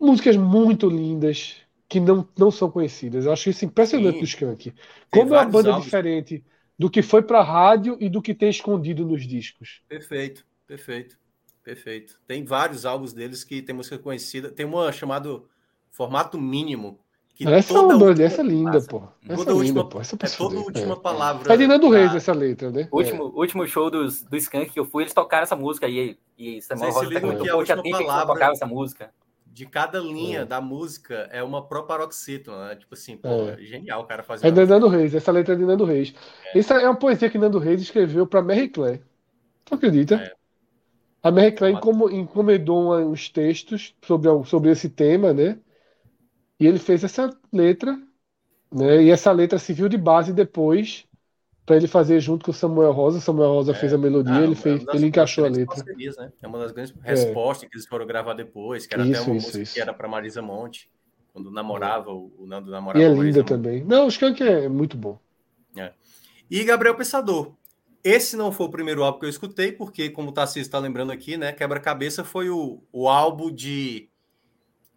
músicas muito lindas que não, não são conhecidas. Eu acho isso impressionante Sim. do Skank. Como é uma banda álbuns. diferente do que foi para a rádio e do que tem escondido nos discos. Perfeito, perfeito, perfeito. Tem vários álbuns deles que tem música conhecida. Tem uma chamada Formato Mínimo. Que essa, é uma última... essa é linda, pô. Essa toda é linda, última, pô. Essa é toda última é. palavra. É de Nando Reis essa letra, né? O último, é. último show dos, do Skank que eu fui, eles tocaram essa música e, e Samuel Rosa que a última palavra tocava essa música de cada linha é. da música é uma proparoxítona, né? Tipo assim, pô, é. genial o cara fazer. É de Nando Reis, essa letra é de Nando Reis. É. Essa é uma poesia que Nando Reis escreveu para Mary Claire. Tu acredita? É. A Mary Claire encomendou uns textos sobre, sobre esse tema, né? E ele fez essa letra, né? E essa letra se viu de base depois para ele fazer junto com o Samuel Rosa. Samuel Rosa é. fez a melodia, ah, ele fez, ele encaixou a letra. Né? É uma das grandes é. respostas que eles foram gravar depois, que era isso, até uma isso, música isso. que era para Marisa Monte, quando namorava, o, o Nando namorava. E é linda também. Não, o Skank é muito bom. É. E Gabriel Pensador. Esse não foi o primeiro álbum que eu escutei, porque, como o Tarcísio está lembrando aqui, né? Quebra-Cabeça foi o, o álbum de,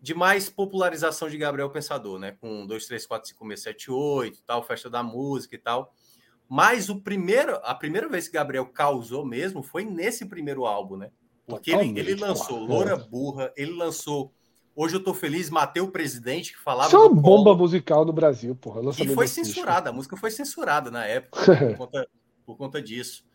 de mais popularização de Gabriel Pensador, né? Com 2, 3, 4, 5, 6, 7, 8, tal, Festa da Música e tal. Mas o primeiro, a primeira vez que Gabriel causou mesmo foi nesse primeiro álbum, né? Porque ele, ele lançou Loura Burra, ele lançou Hoje eu tô feliz, matei o presidente que falava. Isso é uma bomba musical no Brasil, porra. E foi censurada, a música foi censurada na época por, conta, por conta disso.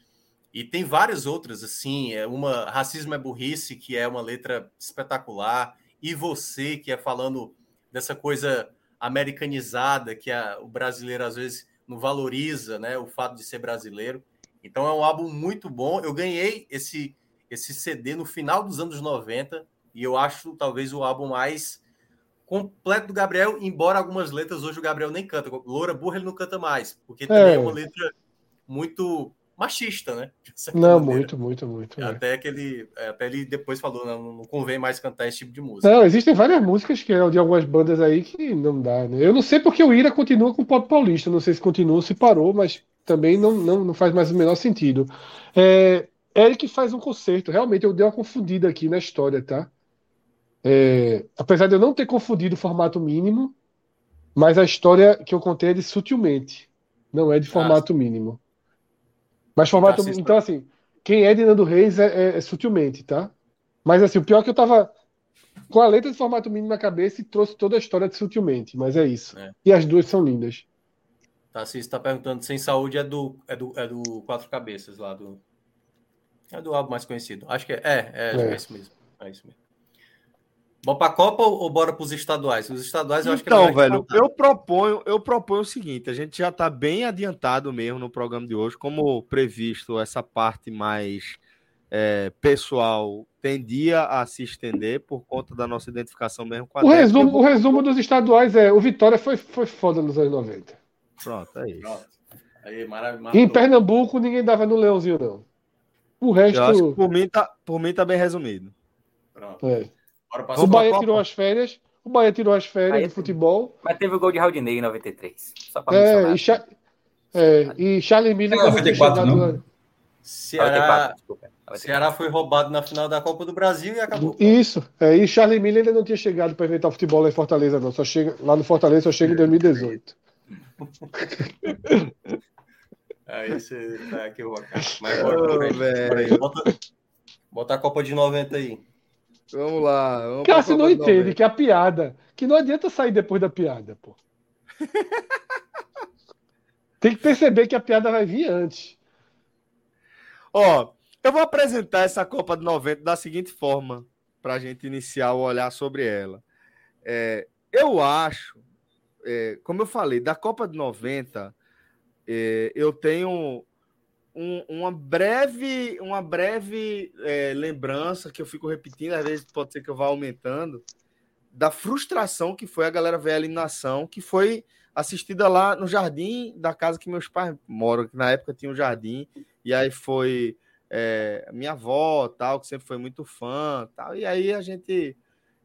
E tem várias outras, assim, é uma Racismo é Burrice, que é uma letra espetacular, e você, que é falando dessa coisa americanizada, que a, o brasileiro às vezes não valoriza né, o fato de ser brasileiro. Então é um álbum muito bom. Eu ganhei esse, esse CD no final dos anos 90 e eu acho talvez o álbum mais completo do Gabriel, embora algumas letras hoje o Gabriel nem canta. Loura Burra ele não canta mais, porque também é, é uma letra muito machista, né? Não, maneira. muito, muito, muito. É. Até que ele, é, até ele depois falou, não, não convém mais cantar esse tipo de música. Não, existem várias músicas que é de algumas bandas aí que não dá, né? Eu não sei porque o Ira continua com o pop paulista, não sei se continua ou se parou, mas também não, não, não faz mais o menor sentido. É, Eric faz um concerto, realmente eu dei uma confundida aqui na história, tá? É, apesar de eu não ter confundido o formato mínimo, mas a história que eu contei é de sutilmente, não é de ah, formato ah, mínimo. Mas formato. Tá então, assim, quem é de Nando Reis é, é, é, sutilmente, tá? Mas assim, o pior é que eu tava com a letra de formato mínimo na cabeça e trouxe toda a história de sutilmente, mas é isso. É. E as duas são lindas. Tá, se está perguntando sem saúde é do, é do, é do Quatro Cabeças lá do. É do álbum mais conhecido. Acho que é. É, é, é. é isso mesmo. É isso mesmo. Bora para a Copa ou, bora para os estaduais? Os estaduais eu acho então, que Então, velho, eu proponho, eu proponho o seguinte: a gente já está bem adiantado mesmo no programa de hoje, como previsto, essa parte mais é, pessoal tendia a se estender por conta da nossa identificação mesmo com a o resumo, vou... o resumo dos estaduais é: o Vitória foi, foi foda nos anos 90. Pronto, é isso. Pronto. Aí, maravilha. Em Pernambuco, ninguém dava no Leãozinho, não. O resto. Eu acho que por mim tá, por mim tá bem resumido. Pronto. É. O Bahia tirou as férias. O Bahia tirou as férias de futebol. Mas teve o gol de Raudinei em 93. Só pra é, e, Cha... é, e Charlie Miller. Não, 94, não. Ceará, Ceará foi roubado na final da Copa do Brasil e acabou. Isso. É, e Charlie Miller ainda não tinha chegado para inventar futebol lá em Fortaleza, não. Só chega, lá no Fortaleza só chega em 2018. Aí você tá aqui, o Mas bora, oh, bota, bota a Copa de 90 aí. Vamos lá. Vamos Cássio não entende que é a piada. Que não adianta sair depois da piada, pô. Tem que perceber que a piada vai vir antes. Ó, eu vou apresentar essa Copa de 90 da seguinte forma, para a gente iniciar o olhar sobre ela. É, eu acho, é, como eu falei, da Copa de 90, é, eu tenho um, uma breve, uma breve é, lembrança que eu fico repetindo, às vezes pode ser que eu vá aumentando, da frustração que foi a galera ver a eliminação, que foi assistida lá no jardim da casa que meus pais moram, que na época tinha um jardim, e aí foi é, minha avó, tal, que sempre foi muito fã, tal, e aí a gente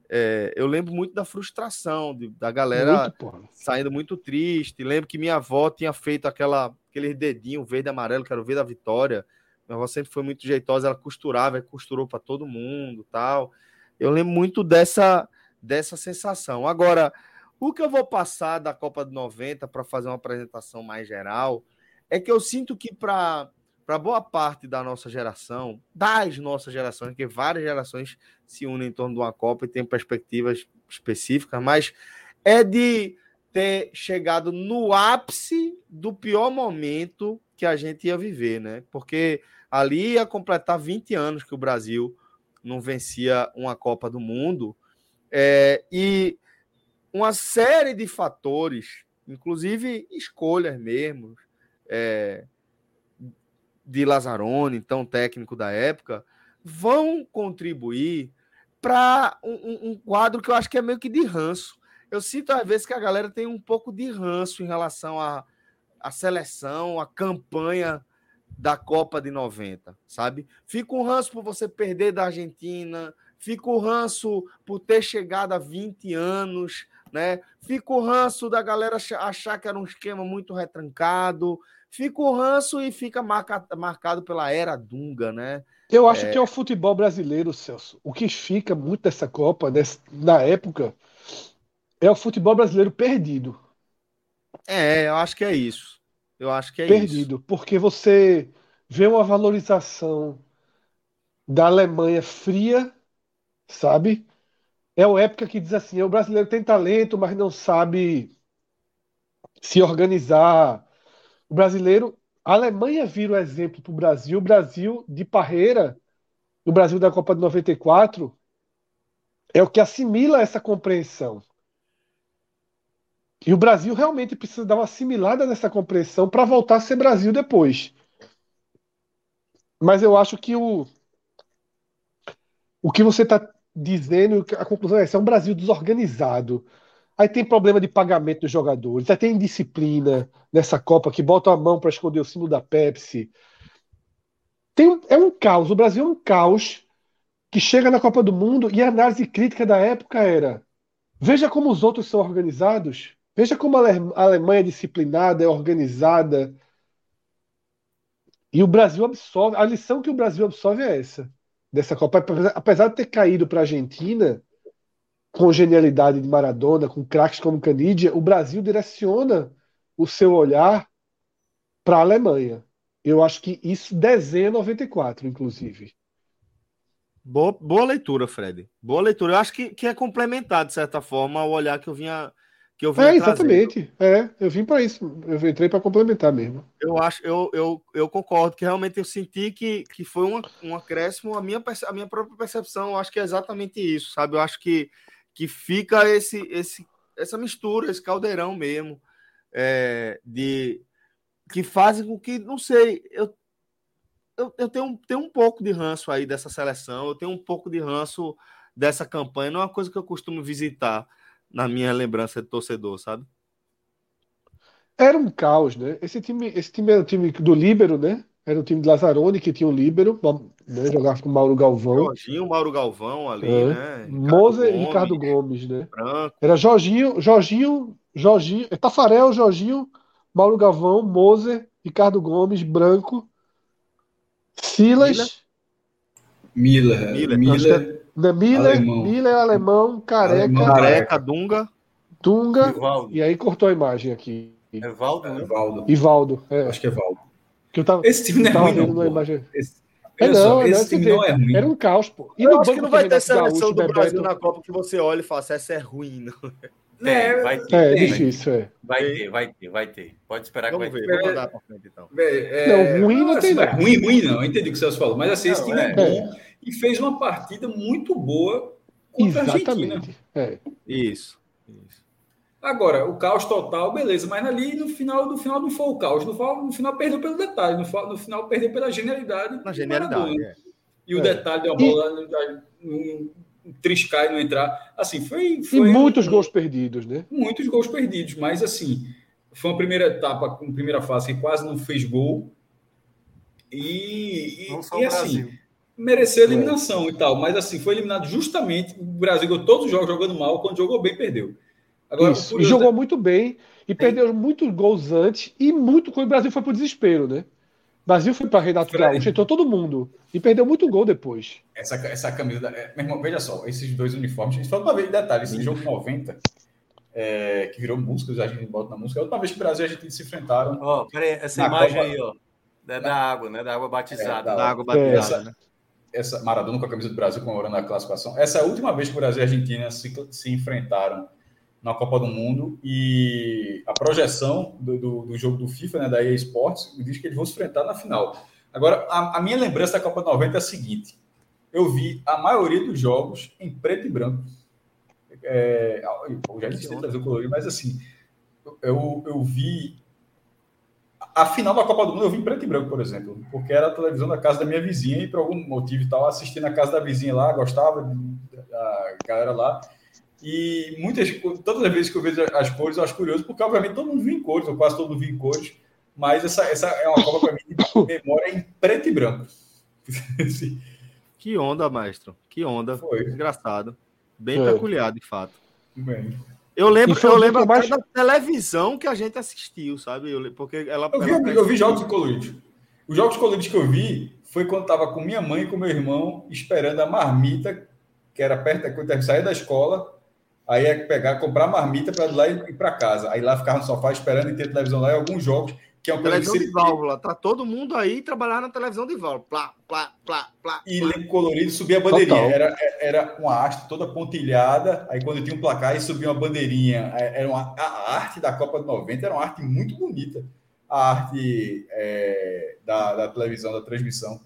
é, eu lembro muito da frustração de, da galera muito, saindo muito triste. Lembro que minha avó tinha feito aquela, aquele dedinho verde e amarelo, que era o V da vitória. Minha avó sempre foi muito jeitosa, ela costurava, costurou para todo mundo tal. Eu lembro muito dessa, dessa sensação. Agora, o que eu vou passar da Copa de 90 para fazer uma apresentação mais geral é que eu sinto que para para boa parte da nossa geração, das nossas gerações, que várias gerações se unem em torno de uma Copa e têm perspectivas específicas, mas é de ter chegado no ápice do pior momento que a gente ia viver, né? Porque ali ia completar 20 anos que o Brasil não vencia uma Copa do Mundo é, e uma série de fatores, inclusive escolhas mesmo, é, de Lazzaroni, então técnico da época, vão contribuir para um, um, quadro que eu acho que é meio que de ranço. Eu sinto às vezes que a galera tem um pouco de ranço em relação à seleção, a campanha da Copa de 90, sabe? Fica um ranço por você perder da Argentina, fica o ranço por ter chegado a 20 anos, né? Fica o ranço da galera achar que era um esquema muito retrancado, fica o ranço e fica marca, marcado pela era Dunga, né? Eu acho é... que é o futebol brasileiro, Celso. O que fica muito dessa Copa, dessa, na época, é o futebol brasileiro perdido. É, eu acho que é isso. Eu acho que é perdido, isso. porque você vê uma valorização da Alemanha fria, sabe? É uma época que diz assim: o brasileiro tem talento, mas não sabe se organizar, o brasileiro, a Alemanha vira o exemplo para o Brasil. O Brasil de Parreira, o Brasil da Copa de 94, é o que assimila essa compreensão. E o Brasil realmente precisa dar uma assimilada nessa compreensão para voltar a ser Brasil depois. Mas eu acho que o, o que você está dizendo, a conclusão é essa, é um Brasil desorganizado. Aí tem problema de pagamento dos jogadores, aí tem indisciplina nessa Copa que bota a mão para esconder o símbolo da Pepsi. Tem, é um caos. O Brasil é um caos que chega na Copa do Mundo e a análise crítica da época era: veja como os outros são organizados, veja como a Alemanha é disciplinada, é organizada. E o Brasil absorve. A lição que o Brasil absorve é essa dessa Copa. Apesar de ter caído para a Argentina, com genialidade de Maradona, com craques como Canidia, o Brasil direciona o seu olhar para a Alemanha. Eu acho que isso desenha 94, inclusive. Boa, boa leitura, Fred. Boa leitura. Eu acho que, que é complementar, de certa forma, o olhar que eu vinha que eu vim É, exatamente. É, eu vim para isso. Eu entrei para complementar mesmo. Eu acho, eu, eu, eu concordo que realmente eu senti que, que foi um, um acréscimo a minha, a minha própria percepção. Eu acho que é exatamente isso, sabe? Eu acho que, que fica esse, esse, essa mistura, esse caldeirão mesmo, é, de que fazem com que, não sei, eu, eu, eu tenho, tenho um pouco de ranço aí dessa seleção, eu tenho um pouco de ranço dessa campanha, não é uma coisa que eu costumo visitar na minha lembrança de torcedor, sabe? Era um caos, né? Esse time, esse time era o time do Líbero, né? Era o time de Lazzaroni que tinha o Líbero, né? jogava com o Mauro Galvão. Jorginho, Mauro Galvão ali, é. né? Moser e Ricardo Gomes, né? Branco. Era Jorginho, Jorginho, Jorginho, é Tafarel, Jorginho, Mauro Galvão, Moser, Ricardo Gomes, Branco, Silas. Miller. Miller. Miller. Da Miller, alemão. Miller alemão, careca. Alemão, careca, Dunga. Dunga. Ivaldo. E aí cortou a imagem aqui. Evaldo, né? Evaldo. Ivaldo. É. Acho que é Evaldo. Que eu tava, esse time não é ruim, não. Imagem... Esse... É, não, esse não, time não é ruim. Era um caos, pô. E eu acho que não vai ter seleção do Brasil na Copa que você olha e fala, essa é ruim, não. É, vai ter. É, difícil, é. Vai ter, vai ter, vai ter. Pode esperar Vamos que vai ver, ter. Vamos pra frente, então. É, não, ruim não tem nada. Ruim, ruim não, eu entendi o que você falou. Mas assim, esse time é, é bom e fez uma partida muito boa contra Exatamente. a Argentina. É. Isso, isso. Agora, o caos total, beleza, mas ali no final, no final não foi o caos, no final, no final perdeu pelo detalhe, no, no final perdeu pela genialidade. Na genialidade, é. E o é. detalhe da bola um, um triscar e não entrar. Assim, foi. foi e muitos um, gols perdidos, né? Muitos gols perdidos, mas assim, foi uma primeira etapa, uma primeira fase que quase não fez gol. E, e, e assim, mereceu eliminação é. e tal, mas assim, foi eliminado justamente. O Brasil ganhou todos os jogos jogando mal, quando jogou bem, perdeu. Agora, Isso, e jogou muito bem e é. perdeu muitos gols antes e muito quando o Brasil foi pro desespero, né? O Brasil foi para Renato Fred. Gaúcho, entrou todo mundo e perdeu muito gol depois. Essa, essa camisa, da, é, meu irmão, veja só, esses dois uniformes, só uma vez de detalhe, esse jogo 90, é, que virou música, a gente bota na música, a última vez que o Brasil e a gente se enfrentaram. Ó, oh, peraí, essa imagem Copa, aí, ó, da, da, água, né? Da água batizada. É, da, da, água batizada, essa, né? essa Maradona com a camisa do Brasil comemorando a classificação. Essa é a última vez que o Brasil e a Argentina se, se enfrentaram na Copa do Mundo e a projeção do, do, do, jogo do FIFA, né, da EA Sports, diz que eles vão se enfrentar na final. Agora, a, a, minha lembrança da Copa 90 é a seguinte: eu vi a maioria dos jogos em preto e branco. É, eu já disse trazer o colorido, mas assim, eu, eu vi a final da Copa do Mundo eu vi em preto e branco, por exemplo, porque era a televisão da casa da minha vizinha e por algum motivo e tal, assisti na casa da vizinha lá, gostava da galera lá. E muitas, todas as vezes que eu vejo as cores, eu acho curioso, porque obviamente todo mundo viu em cores, ou quase todo mundo viu em cores, mas essa, essa é uma Copa para mim de memória em preto e branco. que onda, maestro. Que onda. Foi. Engraçado. Bem Foi. peculiar, de fato. Bem. Eu lembro, eu lembro mais... da televisão que a gente assistiu, sabe? Eu, porque ela, eu, vi, ela... eu vi jogos coloridos. Os jogos coloridos que eu vi foi quando estava com minha mãe e com meu irmão esperando a marmita, que era perto, quando eu sair da escola, aí é pegar, comprar marmita para lá e ir para casa. Aí lá ficava no sofá esperando e ter televisão lá e alguns jogos que é uma televisão de válvula. Tá todo mundo aí trabalhar na televisão de válvula. Plá, plá, plá, plá. E plá. colorido subia a bandeirinha. Era, era uma haste toda pontilhada. Aí quando tinha um placar e subia uma bandeirinha. É, era uma, a arte da Copa de 90 era uma arte muito bonita. A arte é, da, da, televisão, da transmissão.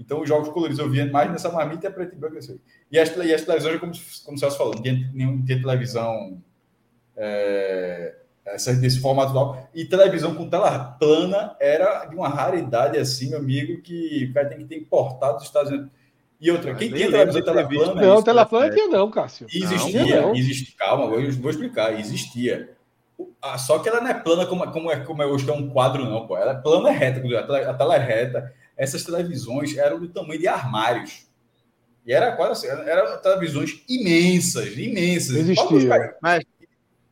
Então os jogos coloridos eu via mais nessa marmita e preto e branco. Assim. E, as, e as televisões, como, como o Celso falou, não tinha, não tinha televisão. É, essa, desse formato tal. E televisão com tela plana era de uma raridade assim, meu amigo, que o cara tem que ter importado dos Estados Unidos. E outra, quem tinha televisão tela plana? Não, tela plana tinha não, Cássio. Existia, não, existia. Calma, eu vou explicar. Existia. Só que ela não é plana como, como, é, como é hoje, que é um quadro, não, pô. Ela é plana é reta, a tela, a tela é reta. Essas televisões eram do tamanho de armários. E era quase assim, eram televisões imensas, imensas. Existia. Mas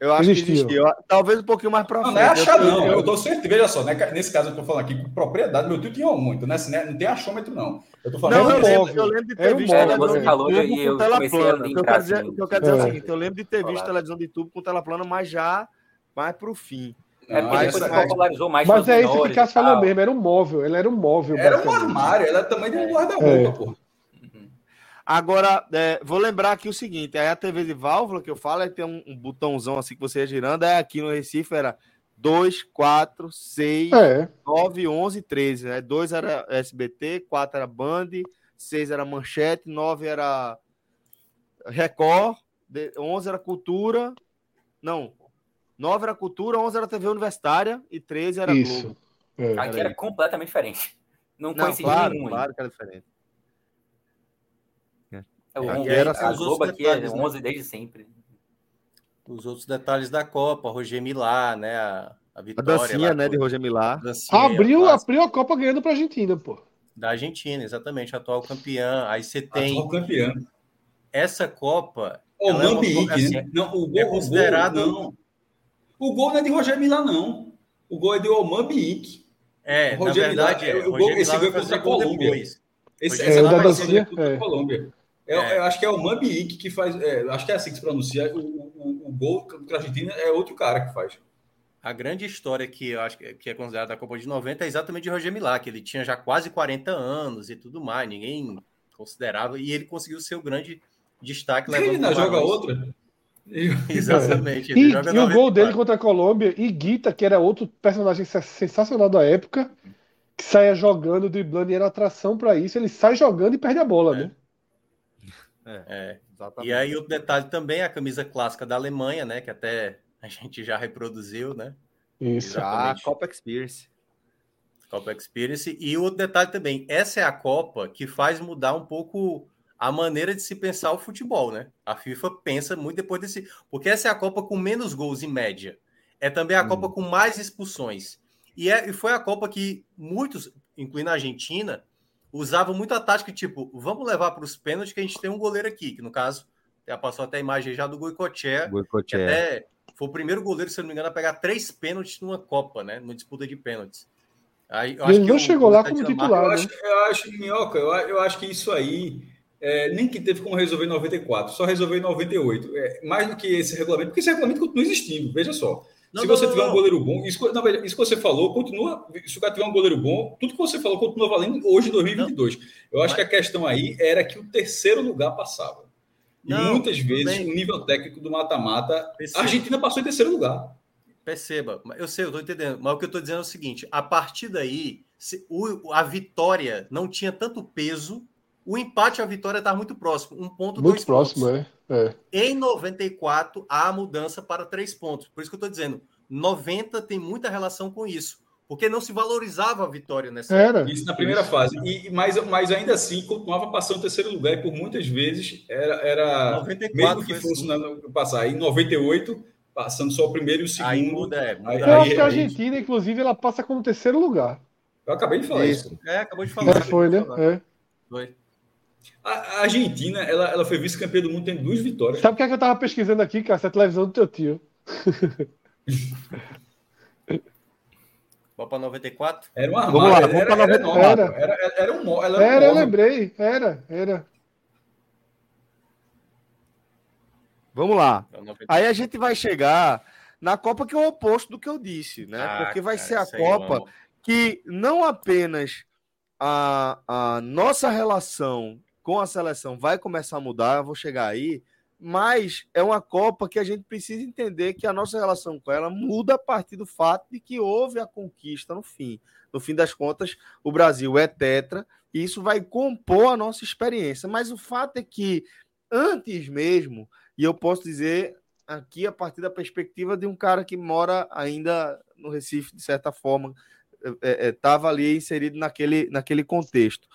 eu acho Existiu. que existia. Talvez um pouquinho mais para frente. Não, não é achar, não. Eu, tô certo. Veja só, né? nesse caso eu tô falando aqui com propriedade. Meu tio tinha um, então nessa, né? não tem achômetro, não. Eu tô falando. Não, eu, lembro, eu lembro de ter visto televisão de tubo com tela plana. O que eu quero dizer, assim. eu quero dizer é o seguinte: eu lembro de ter visto televisão de tubo com tela plana, mas já mais para o fim. É porque depois se popularizou mais. Mas é isso que o Cássio falou mesmo, era um móvel, ele era um móvel. Era um armário, era também de um guarda-roupa, é. pô. Agora, é, vou lembrar aqui o seguinte: aí a TV de válvula que eu falo, é tem um, um, botãozão assim que você ia girando, é aqui no Recife era 2, 4, 6, é. 9, 11, 13. Né? 2 era SBT, 4 era Band, 6 era Manchete, 9 era Record, 11 era Cultura. Não, 9 era Cultura, 11 era TV Universitária e 13 era Isso. Globo. É. Aqui era completamente diferente. Não, Não coincidia claro, nenhum. Claro que era diferente. É, aqui era a Globo aqui é 11 né? desde sempre. Os outros detalhes da Copa, Roger Milá, né? A, a vitória. A dancinha, lá, né, de Roger Milá. Abriu, abriu a Copa ganhando para a Argentina, pô. Da Argentina, exatamente, atual campeã. Aí você tem. Atual campeã. Essa Copa. O Mambique, é assim, né? Não, o gol, é considerado. O gol, não. O gol não é de Roger Milá, não. O gol é de Oman Biik. É, na verdade, Milá, é, o gol, esse gol é contra a Colômbia. Esse, esse é, o da dancinha, contra a Colômbia. É, é. Eu acho que é o Mambiik que faz. É, acho que é assim que se pronuncia. O, o, o gol contra a Argentina é outro cara que faz. A grande história que eu acho que é considerada a Copa de 90 é exatamente de Roger Milá, que ele tinha já quase 40 anos e tudo mais, ninguém considerava, e ele conseguiu ser o grande destaque. Ele ainda joga outra. Exatamente. E, e o gol dele contra a Colômbia, e Guita, que era outro personagem sensacional da época, que saia jogando, driblando, e era atração para isso, ele sai jogando e perde a bola, é. né? É, é e aí o detalhe também, a camisa clássica da Alemanha, né? Que até a gente já reproduziu, né? Isso. Já, Copa Experience. Copa Experience. E outro detalhe também, essa é a Copa que faz mudar um pouco a maneira de se pensar o futebol, né? A FIFA pensa muito depois desse. Porque essa é a Copa com menos gols em média. É também a hum. Copa com mais expulsões. E, é, e foi a Copa que muitos, incluindo a Argentina, usavam muito a tática tipo, vamos levar para os pênaltis que a gente tem um goleiro aqui, que no caso, já passou até a imagem já do Goicoechea, que até foi o primeiro goleiro, se eu não me engano, a pegar três pênaltis numa Copa, né? Numa disputa de pênaltis. Aí, ele não chegou lá como titular. Eu, né? acho, eu acho, Minhoca, eu, eu acho que isso aí é, nem que teve como resolver em 94, só resolveu em 98. É, mais do que esse regulamento, porque esse regulamento continua existindo, veja só. Não, se você não, tiver não. um goleiro bom, isso, não, isso que você falou, continua. Se o cara tiver um goleiro bom, tudo que você falou continua valendo hoje, em 2022. Eu acho Mas... que a questão aí era que o terceiro lugar passava. E muitas vezes o nível técnico do mata-mata, a Argentina passou em terceiro lugar. Perceba, eu sei, eu estou entendendo, mas o que eu estou dizendo é o seguinte: a partir daí, se, o, a vitória não tinha tanto peso o empate e a vitória está muito próximo. Um ponto, muito próximo, pontos. É, é. Em 94, há a mudança para três pontos. Por isso que eu estou dizendo, 90 tem muita relação com isso. Porque não se valorizava a vitória nessa Era. Isso na primeira isso. fase. E, mas, mas ainda assim, continuava passando terceiro lugar. E por muitas vezes era. era 94 mesmo que fosse assim. na, passar. Em 98, passando só o primeiro e o segundo. Aí muda, é. Muda. Aí, eu acho que a Argentina, inclusive, ela passa como terceiro lugar. Eu acabei de falar isso. isso. É, acabou de falar. É, foi, né? É. Foi. A Argentina, ela, ela foi vice-campeã do mundo, tem duas vitórias. Sabe o que, é que eu tava pesquisando aqui, cara? Essa televisão do teu tio. Copa 94? Era uma vamos lá, vamos era, era, 94. Era, era, era, era um Era, era um eu lembrei. Era, era. Vamos lá. Aí a gente vai chegar na Copa que é o oposto do que eu disse, né? Ah, Porque vai cara, ser a Copa que não apenas a, a nossa relação com a seleção vai começar a mudar, vou chegar aí, mas é uma Copa que a gente precisa entender que a nossa relação com ela muda a partir do fato de que houve a conquista no fim. No fim das contas, o Brasil é tetra e isso vai compor a nossa experiência. Mas o fato é que, antes mesmo, e eu posso dizer aqui a partir da perspectiva de um cara que mora ainda no Recife, de certa forma, estava é, é, ali inserido naquele, naquele contexto.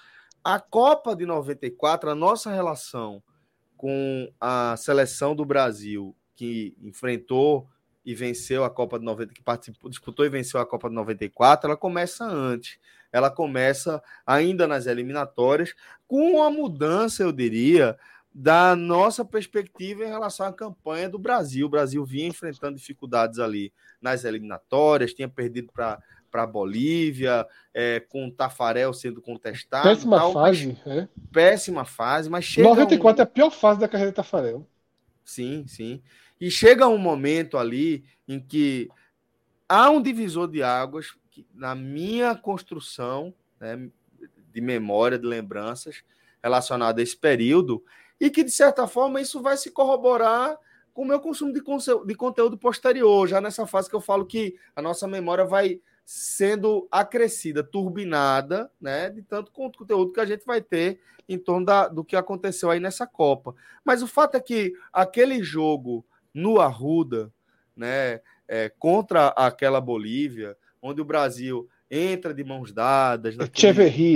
A Copa de 94, a nossa relação com a seleção do Brasil, que enfrentou e venceu a Copa de 90, que participou, disputou e venceu a Copa de 94, ela começa antes. Ela começa ainda nas eliminatórias, com uma mudança, eu diria, da nossa perspectiva em relação à campanha do Brasil. O Brasil vinha enfrentando dificuldades ali nas eliminatórias, tinha perdido para para a Bolívia, é, com o Tafarel sendo contestado. Péssima tal, fase, é. Péssima fase, mas chega. 94 um... é a pior fase da carreira do Tafarel. Sim, sim. E chega um momento ali em que há um divisor de águas que, na minha construção né, de memória, de lembranças, relacionado a esse período, e que, de certa forma, isso vai se corroborar com o meu consumo de, de conteúdo posterior, já nessa fase que eu falo que a nossa memória vai sendo acrescida, turbinada, né, de tanto conteúdo que a gente vai ter em torno da, do que aconteceu aí nessa Copa. Mas o fato é que aquele jogo no Arruda, né, é, contra aquela Bolívia, onde o Brasil entra de mãos dadas. Naquele...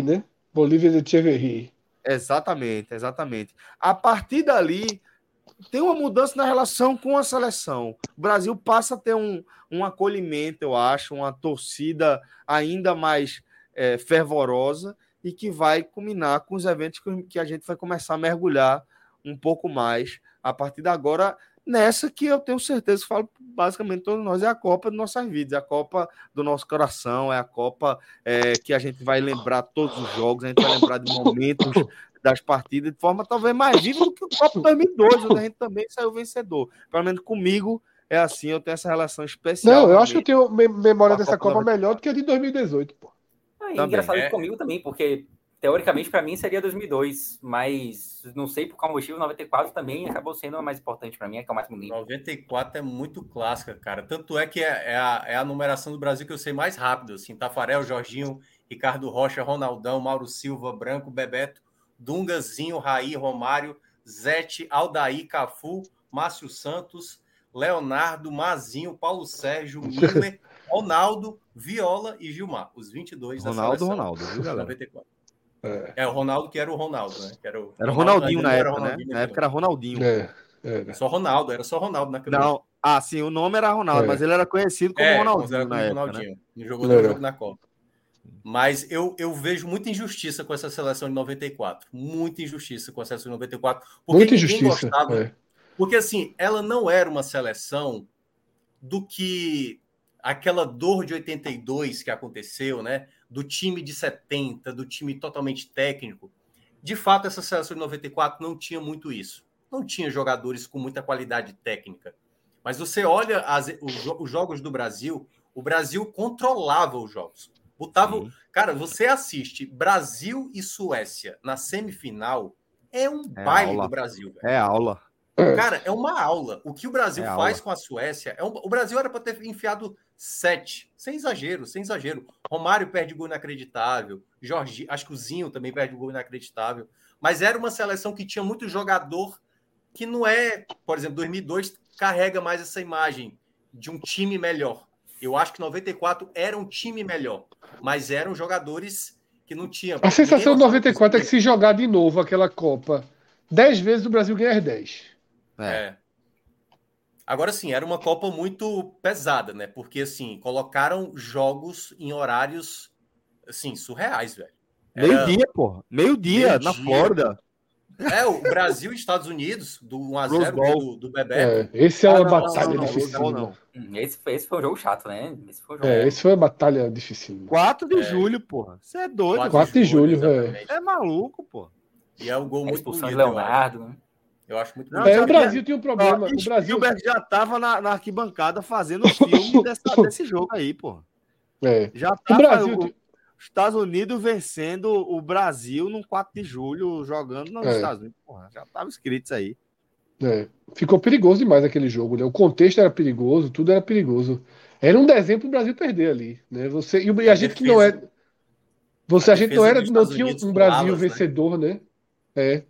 né? Bolívia de Cheverry. Exatamente, exatamente. A partir dali, tem uma mudança na relação com a seleção. O Brasil passa a ter um, um acolhimento, eu acho, uma torcida ainda mais é, fervorosa e que vai culminar com os eventos que a gente vai começar a mergulhar um pouco mais a partir de agora nessa que eu tenho certeza que falo basicamente todos nós é a Copa de nossas vidas, é a Copa do nosso coração, é a Copa é, que a gente vai lembrar todos os jogos, a gente vai lembrar de momentos das partidas de forma talvez mais viva do que o Copa 2002, onde a gente também saiu vencedor. Pelo menos comigo é assim, eu tenho essa relação especial. Não, eu acho que eu tenho memória dessa Copa, Copa melhor do que a de 2018, pô. Ah, engraçado é. comigo também, porque teoricamente para mim seria 2002, mas não sei por qual motivo 94 também acabou sendo a mais importante para mim, é que é o mais bonito. 94 é muito clássica, cara. Tanto é que é, é, a, é a numeração do Brasil que eu sei mais rápido, assim, Tafarel, Jorginho, Ricardo Rocha, Ronaldão, Mauro Silva, Branco, Bebeto, Dungazinho, Raí, Romário, Zete, Aldaí, Cafu, Márcio Santos, Leonardo, Mazinho, Paulo Sérgio, Miller, Ronaldo, Viola e Gilmar. Os 22 Ronaldo, da seleção. Ronaldo, viu, galera? 94. É. é. o Ronaldo que era o Ronaldo, né? era o, era Ronaldinho na época, né? Na época era Ronaldinho. É, é. Só Ronaldo, era só Ronaldo naquele Não, ah, sim, o nome era Ronaldo, é. mas ele era conhecido como é, Ronaldinho era na época, Ronaldinho. Né? Jogou no jogo na Copa. Mas eu, eu vejo muita injustiça com essa seleção de 94. Muita injustiça com a seleção de 94. Porque muita injustiça. Gostava, é. Porque, assim, ela não era uma seleção do que aquela dor de 82 que aconteceu, né? Do time de 70, do time totalmente técnico. De fato, essa seleção de 94 não tinha muito isso. Não tinha jogadores com muita qualidade técnica. Mas você olha as, os, os jogos do Brasil, o Brasil controlava os jogos. Botava. Sim. Cara, você assiste Brasil e Suécia na semifinal, é um é baile aula. do Brasil. Velho. É aula. Cara, é uma aula. O que o Brasil é faz aula. com a Suécia é um... O Brasil era para ter enfiado sete, sem exagero, sem exagero. Romário perde gol inacreditável. Jorge, acho que o Zinho também perde gol inacreditável. Mas era uma seleção que tinha muito jogador que não é, por exemplo, 2002 carrega mais essa imagem de um time melhor. Eu acho que 94 era um time melhor, mas eram jogadores que não tinham. A sensação de 94 é que se jogar de novo aquela Copa 10 vezes, o Brasil ganha 10. É. é. Agora sim, era uma Copa muito pesada, né? Porque assim, colocaram jogos em horários assim, surreais, velho. Era... Meio-dia, porra. Meio-dia, Meio na Flórida. É, o Brasil e Estados Unidos, do 1x0 do, do Bebeto. É, esse é uma ah, batalha não, não, difícil. Não, não. Hum, esse, foi, esse foi um jogo chato, né? Esse foi, um jogo... é, esse foi uma batalha difícil. 4 de é. julho, porra. Você é doido. 4, 4 de julho, velho. É maluco, pô. E é um gol muito bonito. Leonardo, né? Eu acho muito não, é, o Brasil tinha um problema. Ó, o Brasil já estava na, na, arquibancada fazendo os filmes dessa, desse jogo aí, pô. É. Já tava, o Brasil, o, Estados Unidos vencendo o Brasil no 4 de julho, jogando nos é. Estados Unidos. Porra, já estava escrito isso aí. É. Ficou perigoso demais aquele jogo, né? O contexto era perigoso, tudo era perigoso. Era um desenho para o Brasil perder ali, né? Você e, a, a gente que não é, você a, a gente não era, não tinha um Brasil alas, né? vencedor, né? né? É.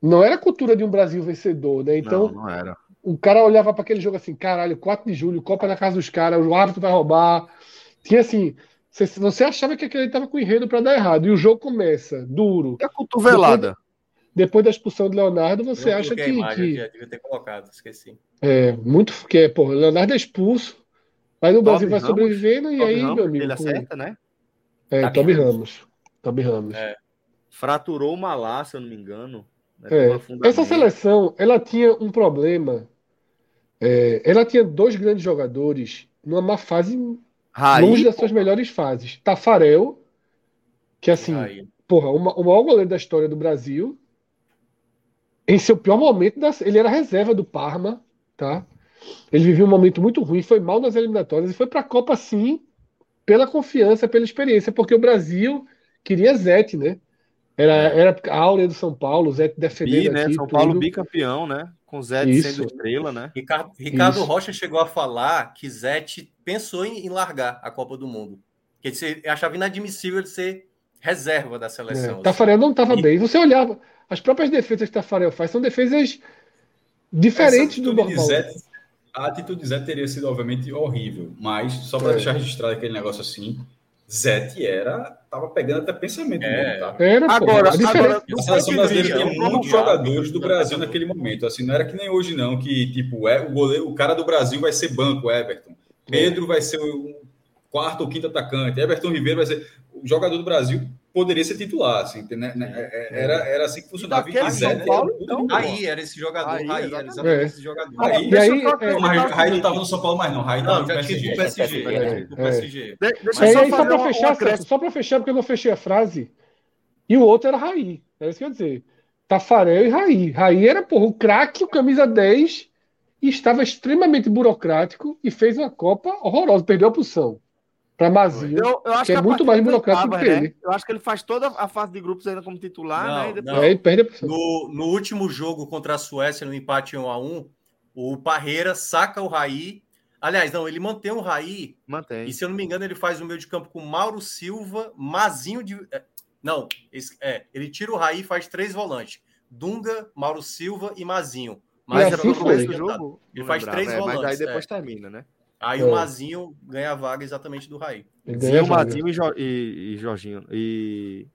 Não era a cultura de um Brasil vencedor, né? Então, não, não era. O cara olhava para aquele jogo assim, caralho, 4 de julho, Copa na casa dos caras, o árbitro vai roubar. Tinha assim, você, você achava que aquele estava com enredo para dar errado. E o jogo começa duro. É a cotovelada. Depois, depois, da expulsão de Leonardo, você acha que. Imagem, que... devia ter colocado, esqueci. É, muito. Porque, pô, Leonardo é expulso. Aí o Brasil vai sobrevivendo e aí, Ramos, meu amigo. Ele acerta, né? É, Toby, Toby Ramos. Ramos. Toby Ramos. É. Fraturou uma lá, se eu não me engano. Né, é. Essa seleção, ela tinha um problema. É, ela tinha dois grandes jogadores numa má fase Raí, longe das suas melhores fases. Tafarel, que assim, Raí. porra, o, maior goleiro da história do Brasil. Em seu pior momento, ele era reserva do Parma, tá? Ele vivia um momento muito ruim, foi mal nas eliminatórias e foi para a Copa sim, pela confiança, pela experiência, porque o Brasil queria Zete, né? Era, é. era a áurea do São Paulo, o Zé defendendo Bi, né? Aqui, São tudo. Paulo bicampeão, né? Com Zé sendo estrela, né? Ricardo, Ricardo Rocha chegou a falar que Zé pensou em, em, largar a Copa do Mundo. Que ele achava inadmissível de ser reserva da seleção. É. Tafarel não estava e... bem. Você olhava, as próprias defesas que Tafarel faz são defesas diferentes do normal. Zé, a atitude de Zé teria sido, obviamente, horrível. Mas, só para é. deixar registrado aquele negócio assim, Zete era. Tava pegando até pensamento. É. Mesmo, tá? Era, agora, agora, a seleção brasileira tinha muitos jogadores do Brasil naquele momento. Assim, não era que nem hoje, não, que tipo, é, o, goleiro, o cara do Brasil vai ser banco, Everton. Pedro vai ser o quarto ou quinto atacante. Everton Ribeiro vai ser. O jogador do Brasil poderia ser titular, assim, né? né é, é, era, era assim que funcionava. São Paulo, então, aí era esse jogador, aí, aí era exatamente é. esse jogador. Aí, e aí, é, não, mas Raí não estava no São Paulo mais não, Raí estava no PSG. PSG. É, PSG. Deixa eu só, só para fechar, só para fechar, porque eu não fechei a frase. E o outro era Raí, é isso que eu ia dizer. Tafarel e Raí. Raí era, porra, o craque, o camisa 10, e estava extremamente burocrático e fez uma Copa horrorosa, perdeu a posição para Mazinho, eu, eu acho que, que é muito mais burocrático que né? ele. Eu acho que ele faz toda a fase de grupos ainda como titular, não, né? Depois... Não. É, perde no, no último jogo contra a Suécia, no empate 1 a 1 o Parreira saca o Raí. Aliás, não, ele mantém o Raí. Mantém. E se eu não me engano, ele faz o meio de campo com Mauro Silva, Mazinho de. É, não, é, ele tira o Raí e faz três volantes: Dunga, Mauro Silva e Mazinho. Mas e assim foi. Jogo, ele faz três é, volantes. Mas aí depois é. termina, né? Aí é. o Mazinho ganha a vaga exatamente do Raí. Zinho, Mazinho e, jo e, e Jorginho. E...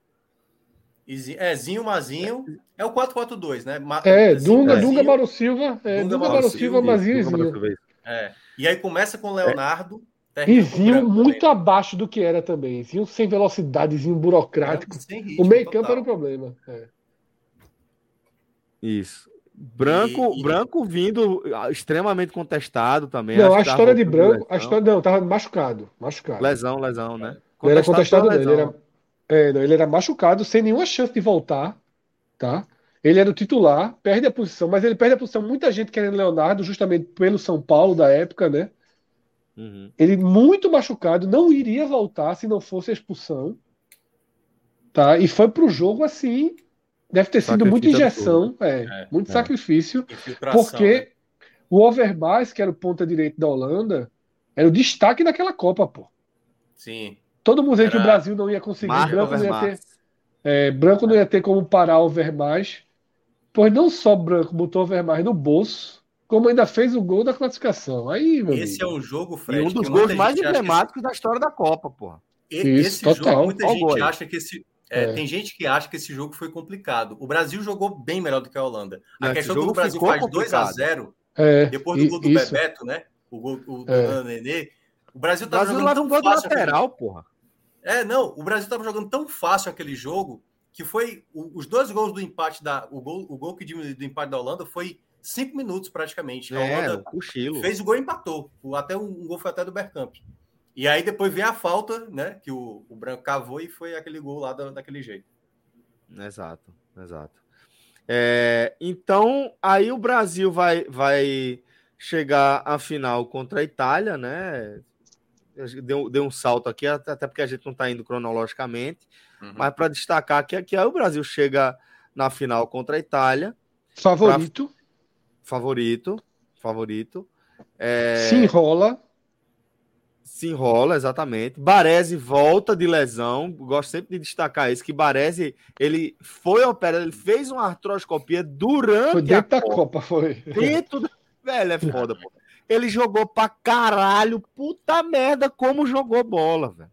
e... É, Zinho, Mazinho. É o 4-4-2, né? Ma... É, Dunga, Dunga Mauro Silva. É, Dunga, Dunga Mauro Silva, Mazinho e Zinho. É. E aí começa com o Leonardo. É. E Zinho muito também. abaixo do que era também. Zinho sem velocidade, Zinho burocrático. É, ritmo, o meio campo era o problema. É. Isso. Branco, e, branco vindo ah, extremamente contestado também. Não, a história de branco, a história não, tava machucado, machucado. Lesão, lesão, né? Ele era contestado dele, ele era, é, não, ele era machucado, sem nenhuma chance de voltar, tá? Ele era o titular, perde a posição, mas ele perde a posição. Muita gente querendo Leonardo, justamente pelo São Paulo da época, né? Uhum. Ele muito machucado, não iria voltar se não fosse a expulsão, tá? E foi pro jogo assim, Deve ter sido muita injeção, é, é, muito é. sacrifício, porque né? o Overmars, que era o ponta direito da Holanda, era o destaque daquela Copa, pô. Sim. Todo mundo dizia que o Brasil não ia conseguir, Branco não ia, ter, é, Branco não ia ter como parar o Overmars, pois não só Branco botou o Overmars no bolso, como ainda fez o gol da classificação. Aí, Esse amigo. é um jogo, Fred, e um dos gols mais emblemáticos que... da história da Copa, porra. Esse Isso, jogo, total. muita gente acha que esse, é, é. Tem gente que acha que esse jogo foi complicado. O Brasil jogou bem melhor do que a Holanda. A Não, questão é que o Brasil faz 2 a 0 é, depois do gol do isso. Bebeto, né? O gol o, é. do Nenê. O Brasil tava Brasil jogando tão um gol fácil. lateral, aquele... porra. É, não. O Brasil tava jogando tão fácil aquele jogo que foi os dois gols do empate da o gol, o gol que diminuiu do empate da Holanda foi cinco minutos praticamente. A Holanda é, fez o gol e empatou. Até um, um gol foi até do Bergkamp. E aí depois vem a falta, né? Que o, o Branco cavou e foi aquele gol lá da, daquele jeito. Exato, exato. É, então, aí o Brasil vai, vai chegar à final contra a Itália, né? Deu, deu um salto aqui, até porque a gente não está indo cronologicamente, uhum. mas para destacar que aqui aí o Brasil chega na final contra a Itália. Favorito. Pra... Favorito, favorito. É... Se enrola se enrola, exatamente. Baresi volta de lesão. Gosto sempre de destacar isso, que Baresi, ele foi operado, ele fez uma artroscopia durante foi dentro a da Copa. Copa, foi. Dentro da... Velho, é foda, pô. Ele jogou pra caralho, puta merda, como jogou bola, velho.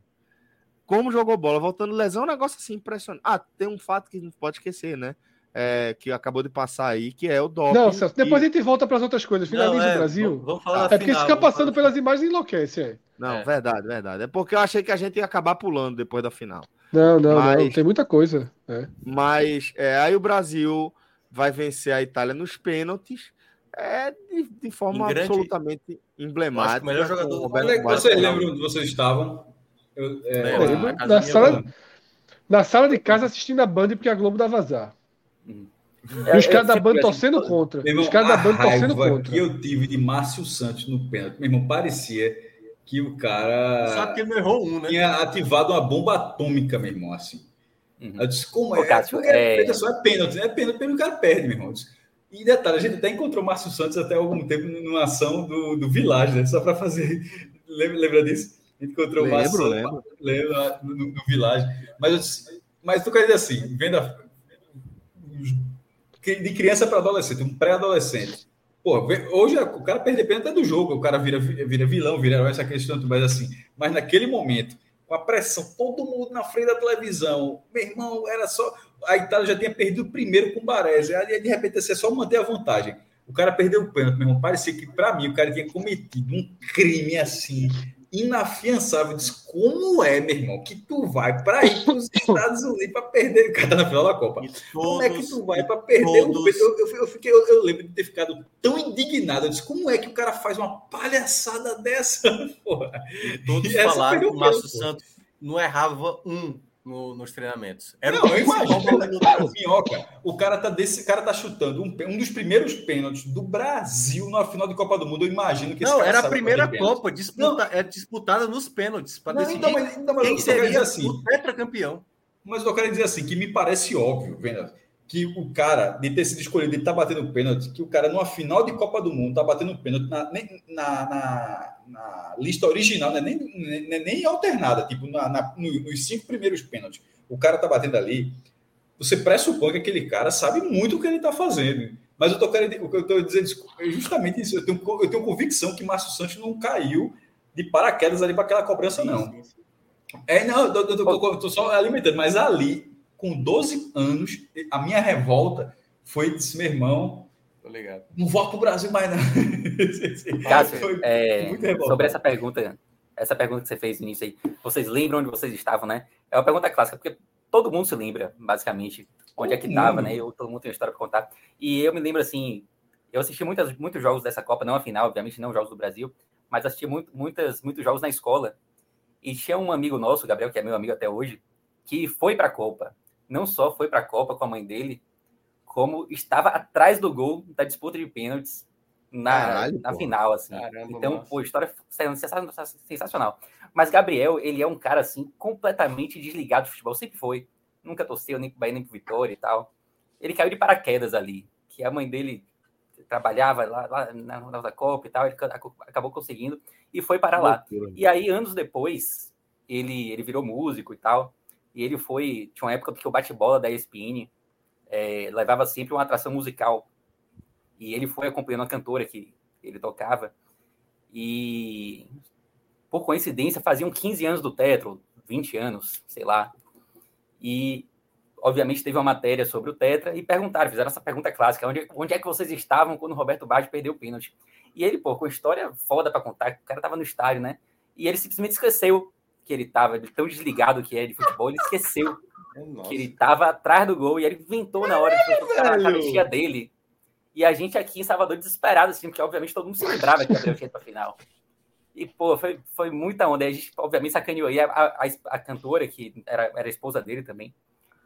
Como jogou bola. Voltando lesão, é um negócio assim impressionante. Ah, tem um fato que não pode esquecer, né? É, que acabou de passar aí, que é o doping. Não, Celso, depois e... a gente volta para as outras coisas. Finaliza é, o Brasil. Vamos, falar é porque final, fica passando pelas imagens e enlouquece. É. Não, é. verdade, verdade. É porque eu achei que a gente ia acabar pulando depois da final. Não, não, mas, não tem muita coisa. É. Mas é, aí o Brasil vai vencer a Itália nos pênaltis. É de, de forma grande... absolutamente emblemática. O melhor jogador. Vocês lembram onde vocês estavam? Eu, é, na, na, sala, na sala de casa assistindo a Band porque a Globo dá vazar. E os caras da Band torcendo contra. Os caras da Band torcendo contra. que eu tive de Márcio Santos no pênalti, meu irmão, parecia que o cara. Sabe que ele não errou um, né? Tinha ativado uma bomba atômica, meu irmão, assim. Uhum. Eu disse, como é? Cássio, é... é... Só é pênalti, né? É pênalti, pênalti, o cara perde, meu irmão. E detalhe, a gente até encontrou o Márcio Santos até algum tempo numa ação do, do Village, né? Só para fazer. Lembra, lembra disso? A gente encontrou lembro, o Márcio lembro. lembra, no, no, Village. Mas, mas tu quer dizer assim, vendo a, de criança para adolescente, um pré-adolescente. Pô, hoje o cara perde pena até do jogo, o cara vira, vira vilão, vira herói, essa questão, mas assim. Mas naquele momento, com a pressão, todo mundo na frente da televisão, meu irmão, era só. A Itália já tinha perdido o primeiro com o Baresi, aí de repente assim, é só manter a vantagem. O cara perdeu o pênalti, meu irmão. Parecia que, para mim, o cara tinha cometido um crime assim, inafiançável. Diz, como é, meu irmão, que tu vai para ir para os Estados Unidos para perder o cara na final da Copa? Todos, como é que tu vai para perder todos... o eu, eu, eu, fiquei, eu, eu, lembro de ter ficado tão indignado. Eu disse, como é que o cara faz uma palhaçada dessa? Porra? E todos e falaram que o Márcio Santos não errava um no, nos treinamentos. Era não, eu imagino. Minhoca, o cara tá desse, cara tá chutando um, um dos primeiros pênaltis do Brasil na final de Copa do Mundo. Eu imagino que não era a primeira Copa disputa, é disputada nos pênaltis para decidir então, mas, então, mas quem seria assim, o tetracampeão. Mas eu quero dizer assim que me parece óbvio, vendo que o cara, de ter sido escolhido, ele tá batendo pênalti, que o cara, numa final de Copa do Mundo, tá batendo pênalti na, na, na, na lista original, né? nem, nem, nem alternada, tipo, na, na, nos cinco primeiros pênaltis. O cara tá batendo ali, você pressupõe que aquele cara sabe muito o que ele tá fazendo. Mas eu tô querendo, o que eu tô dizendo é justamente isso. Eu tenho, eu tenho convicção que Márcio Santos não caiu de paraquedas ali para aquela cobrança, não. É, não, eu tô, tô, tô só alimentando, mas ali com 12 anos, a minha revolta foi desse meu irmão. Tô ligado. Não volto pro Brasil mais, não. Cássio, é, sobre essa pergunta, essa pergunta que você fez no início aí, vocês lembram onde vocês estavam, né? É uma pergunta clássica, porque todo mundo se lembra, basicamente, onde é que estava, né? Eu, todo mundo tem uma história para contar. E eu me lembro, assim, eu assisti muitas, muitos jogos dessa Copa, não a final, obviamente, não jogos do Brasil, mas assisti muito, muitas, muitos jogos na escola. E tinha um amigo nosso, Gabriel, que é meu amigo até hoje, que foi para a Copa não só foi para a Copa com a mãe dele, como estava atrás do gol da disputa de pênaltis na, Caralho, na final, assim. Caramba, então, nossa. pô, história sensacional. Mas Gabriel, ele é um cara, assim, completamente desligado do futebol, sempre foi. Nunca torceu nem pro Bahia, nem pro Vitória e tal. Ele caiu de paraquedas ali, que a mãe dele trabalhava lá, lá na, na Copa e tal, ele acabou conseguindo e foi para lá. E aí, anos depois, ele, ele virou músico e tal. E ele foi. Tinha uma época que o bate-bola da ESPN é, levava sempre uma atração musical. E ele foi acompanhando a cantora que ele tocava. E, por coincidência, faziam 15 anos do Tetro, 20 anos, sei lá. E, obviamente, teve uma matéria sobre o Tetra e perguntaram, fizeram essa pergunta clássica: onde, onde é que vocês estavam quando o Roberto Baggio perdeu o pênalti? E ele, pô, com história foda para contar, o cara tava no estádio, né? E ele simplesmente esqueceu que ele estava, tão desligado que é de futebol, ele esqueceu Nossa. que ele estava atrás do gol e ele inventou na hora de a cabecinha dele. E a gente aqui em Salvador desesperado, assim, porque obviamente todo mundo se lembrava que Gabriel tinha ido pra final. E, pô, foi, foi muita onda. A gente, obviamente, sacaneou aí a, a, a, cantora, que era, era a esposa dele também,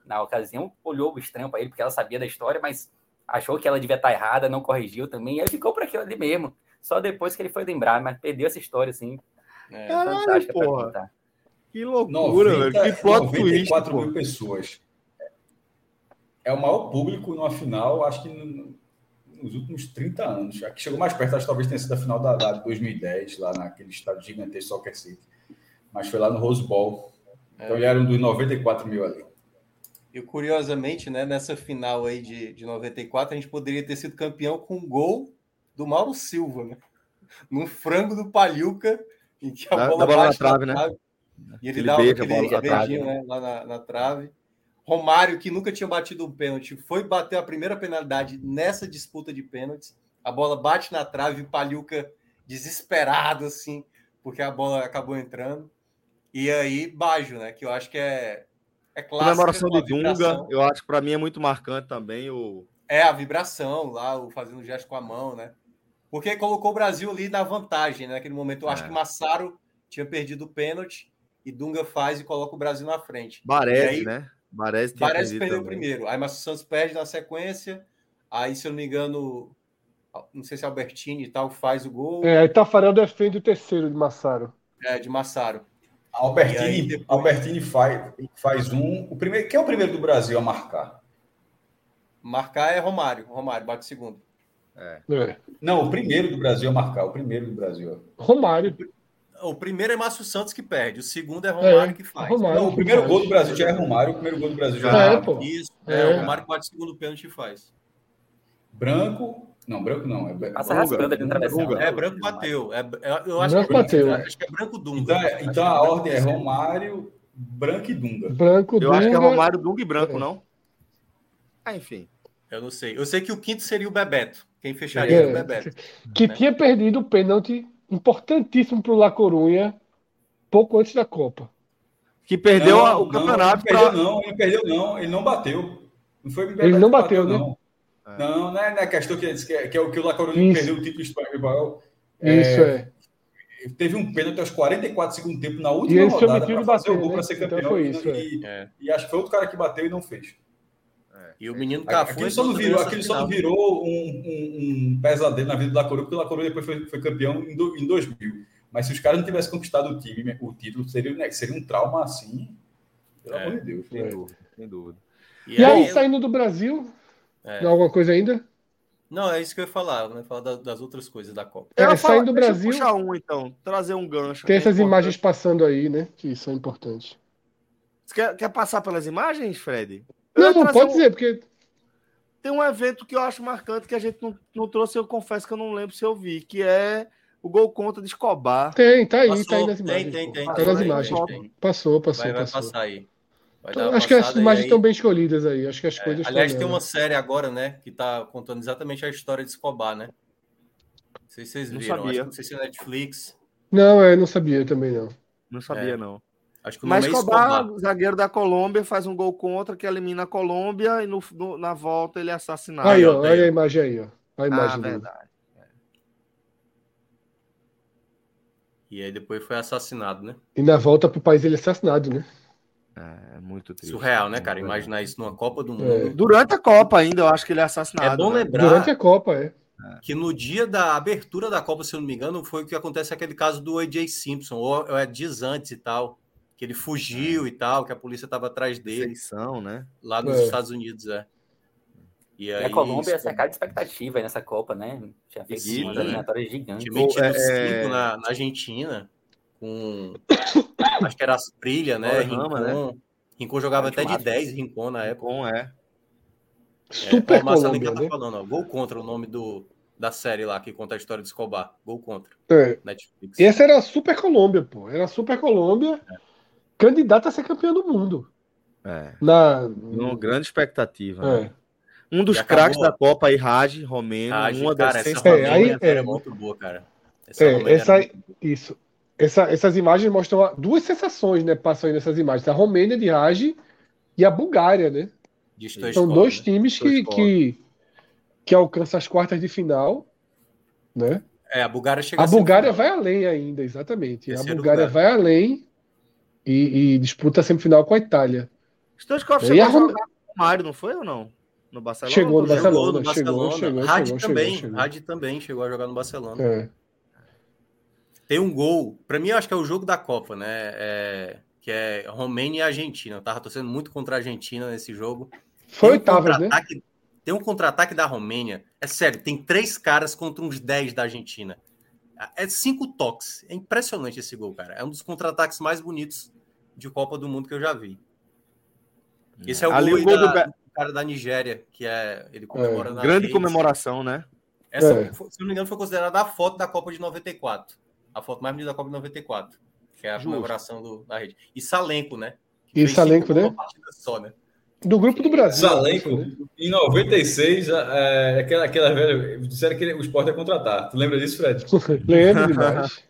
na ocasião, olhou estranho para ele, porque ela sabia da história, mas achou que ela devia estar errada, não corrigiu também, e aí ficou por aquilo ali mesmo. Só depois que ele foi lembrar, mas perdeu essa história, assim. É, Caralho, porra. Que loucura, 90, velho. Que plot 94 twist, mil pô. pessoas. É o maior público numa final, acho que nos últimos 30 anos. A que chegou mais perto, acho que talvez tenha sido a final da, da 2010, lá naquele estádio gigantesco Soccer City. Mas foi lá no Rose Bowl. Então, é. eram dos 94 mil ali. E curiosamente, né, nessa final aí de, de 94, a gente poderia ter sido campeão com um gol do Mauro Silva, né? Num frango do Palhuca, em que a bola, bola na trave, né? Trave, e ele, ele dá beija aquele beijinho né, lá na, na, trave. Romário, que nunca tinha batido um pênalti, foi bater a primeira penalidade nessa disputa de pênaltis. A bola bate na trave, o Palhuca desesperado, assim, porque a bola acabou entrando. E aí, Bajo, né? Que eu acho que é, é clássico. Comemoração de Dunga, eu acho que para mim é muito marcante também o. É, a vibração lá, o fazendo gesto com a mão, né? Porque colocou o Brasil ali na vantagem, né? Naquele momento. Eu é. acho que Massaro tinha perdido o pênalti e Dunga faz e coloca o Brasil na frente. Baresi, né? Baresi, Baresi perdeu também. primeiro. Aí Márcio Santos perde na sequência. Aí, se eu não me engano, não sei se é Albertini e tal, faz o gol. É, aí Tafarel defende o terceiro de Massaro. É, de Massaro. Albertini, depois... Albertini faz, faz um. O primeiro, quem é o primeiro do Brasil a marcar? Marcar é Romário. Romário bate segundo. É. É. Não, o primeiro do Brasil a marcar. O primeiro do Brasil. Romário. O primeiro é Márcio Santos que perde, o segundo é Romário é, que faz. Romário não, o primeiro gol do Brasil já é Romário, o primeiro gol do Brasil já é, é pô. Isso, é, é, o Romário que bate o segundo pênalti e faz. Branco, não, branco não. É, Passa raspando ali no É, branco bateu. É, é, eu acho branco que, bateu. Acho que é branco Dunga. Então, então a ordem é Romário, branco e Dunga. Branco, eu acho que é Romário, Dunga e branco, não? Ah, enfim. Eu não sei. Eu sei que o quinto seria o Bebeto. Quem fecharia é, o Bebeto. Que né? tinha perdido o pênalti importantíssimo para o La Corunha pouco antes da Copa. Que perdeu não, o campeonato. Não, ele perdeu, pra... não, ele perdeu, não. Ele não bateu. Não foi ele não bateu, bateu, né? Não. É. Não, não é, é questão que, que, é, que é o que o La Corunha perdeu o título espanhol. É, Isso é. Teve um pênalti aos 44 segundos tempo na última e rodada para fazer o gol né? para ser então campeão. Então foi isso, e, é. e, acho que foi outro cara que bateu e não fez. E o menino Cafu. Aquilo só não virou, aquilo só não virou um, um, um, pesadelo na vida do La Corunha, porque o La Corunha depois foi, foi campeão em, do, em 2000. Mas se os caras não tivessem conquistado o time, o título, seria, né, seria um trauma assim. Pelo é, amor de Deus. Sem é. dúvida. Sem dúvida. E, e aí, aí, saindo do Brasil, é. alguma coisa ainda? Não, é isso que eu ia falar, né? Falar das, outras coisas da Copa. É, é saindo do Brasil. Puxar um, então, trazer um gancho. Tem essas imagens passando aí, né? Que são importantes. Você quer, quer passar pelas imagens, Fred? Não, não pode um... dizer, porque tem um evento que eu acho marcante que a gente não, não trouxe, eu confesso que eu não lembro se eu vi, que é o gol contra de Escobar. Tem, tá aí, passou, tá aí nas imagens. Tem, tem, tem. Tá nas imagens. Tem. Passou, passou, vai, passou. Vai passar aí. Então, acho que as imagens aí... estão bem escolhidas aí. Acho que as é, coisas Aliás, tem uma série agora, né, que tá contando exatamente a história de Escobar, né? Não sei se vocês viram. Não, sabia. não sei se é Netflix. Não, é, não sabia também, não. Não sabia, é. não. Acho que o Mas Escobar, Escobar, zagueiro da Colômbia, faz um gol contra que elimina a Colômbia e no, no na volta ele é assassinado. Aí, ó, olha a imagem aí, ó. A imagem ah, verdade. E aí depois foi assassinado, né? E na volta pro país ele é assassinado, né? É, é muito triste. Surreal, né, cara? Imaginar isso numa Copa do é. Mundo. É. Durante a Copa ainda, eu acho que ele é assassinado. É bom né? lembrar. Durante a Copa, é. Que no dia da abertura da Copa, se eu não me engano, foi o que acontece aquele caso do AJ Simpson, ou é dias antes e tal que ele fugiu é. e tal, que a polícia estava atrás dele. Seleção, né? Lá nos é. Estados Unidos, é. E, aí, a Colômbia é cercada de expectativa nessa Copa, né? Tinha feito uma eliminatória gigante. Tinha metido é, é... cinco na, na, Argentina, com. acho que era Asprilla, né? Rincon. né? Rincon jogava até de 10, Rincon na época. Rincon, é. Super é, o Colômbia, tá né? falando, ó, gol contra o nome do, da série lá que conta a história de Escobar. Gol contra. É. Netflix. E essa era a Super Colômbia, pô. Era a Super Colômbia. É candidato a ser campeão do mundo. É. Na... Uma grande expectativa. É. Né? Um dos craques da Copa aí, Raj, Romeno. Raj, uma cara, das essa é, aí, é, muito boa, cara. Essa é, essa, isso. Essa, essas imagens mostram duas sensações, né? Passam aí nessas imagens. A Romênia de Raj e a Bulgária, né? São dois né? times que, que, que alcançam as quartas de final, né? É, a Bulgária chega a, a Bulgária vai além ainda, exatamente. a Bulgária lugar. vai além e, e disputa a semifinal com a Itália. Stoichkov chegou a jogar com o Mário, não foi ou não? No Barcelona? Chegou no Barcelona, chegou, chegou, chegou, Rádio chegou, também, chegou. Rádio também chegou a jogar no Barcelona. É. Tem um gol, para mim eu acho que é o jogo da Copa, né? É, que é Romênia e Argentina. Eu tava torcendo muito contra a Argentina nesse jogo. Foi um oitavas, né? Tem um contra-ataque da Romênia. É sério, tem três caras contra uns dez da Argentina. É cinco toques. É impressionante esse gol, cara. É um dos contra-ataques mais bonitos de Copa do Mundo que eu já vi. Esse é o Ali gol, o gol da, do... cara da Nigéria, que é ele comemora é, na grande comemoração, né? Essa, é. se não me engano, foi considerada a foto da Copa de 94. A foto mais bonita da Copa de 94, que é a Justo. comemoração do, da rede. E Salenco, né? Que e Salenco, né? Só, né? Do grupo do Brasil. Salenco, né? em 96, é, aquela, aquela velha. Disseram que o esporte ia contratar. Tu lembra disso, Fred? Lembro demais.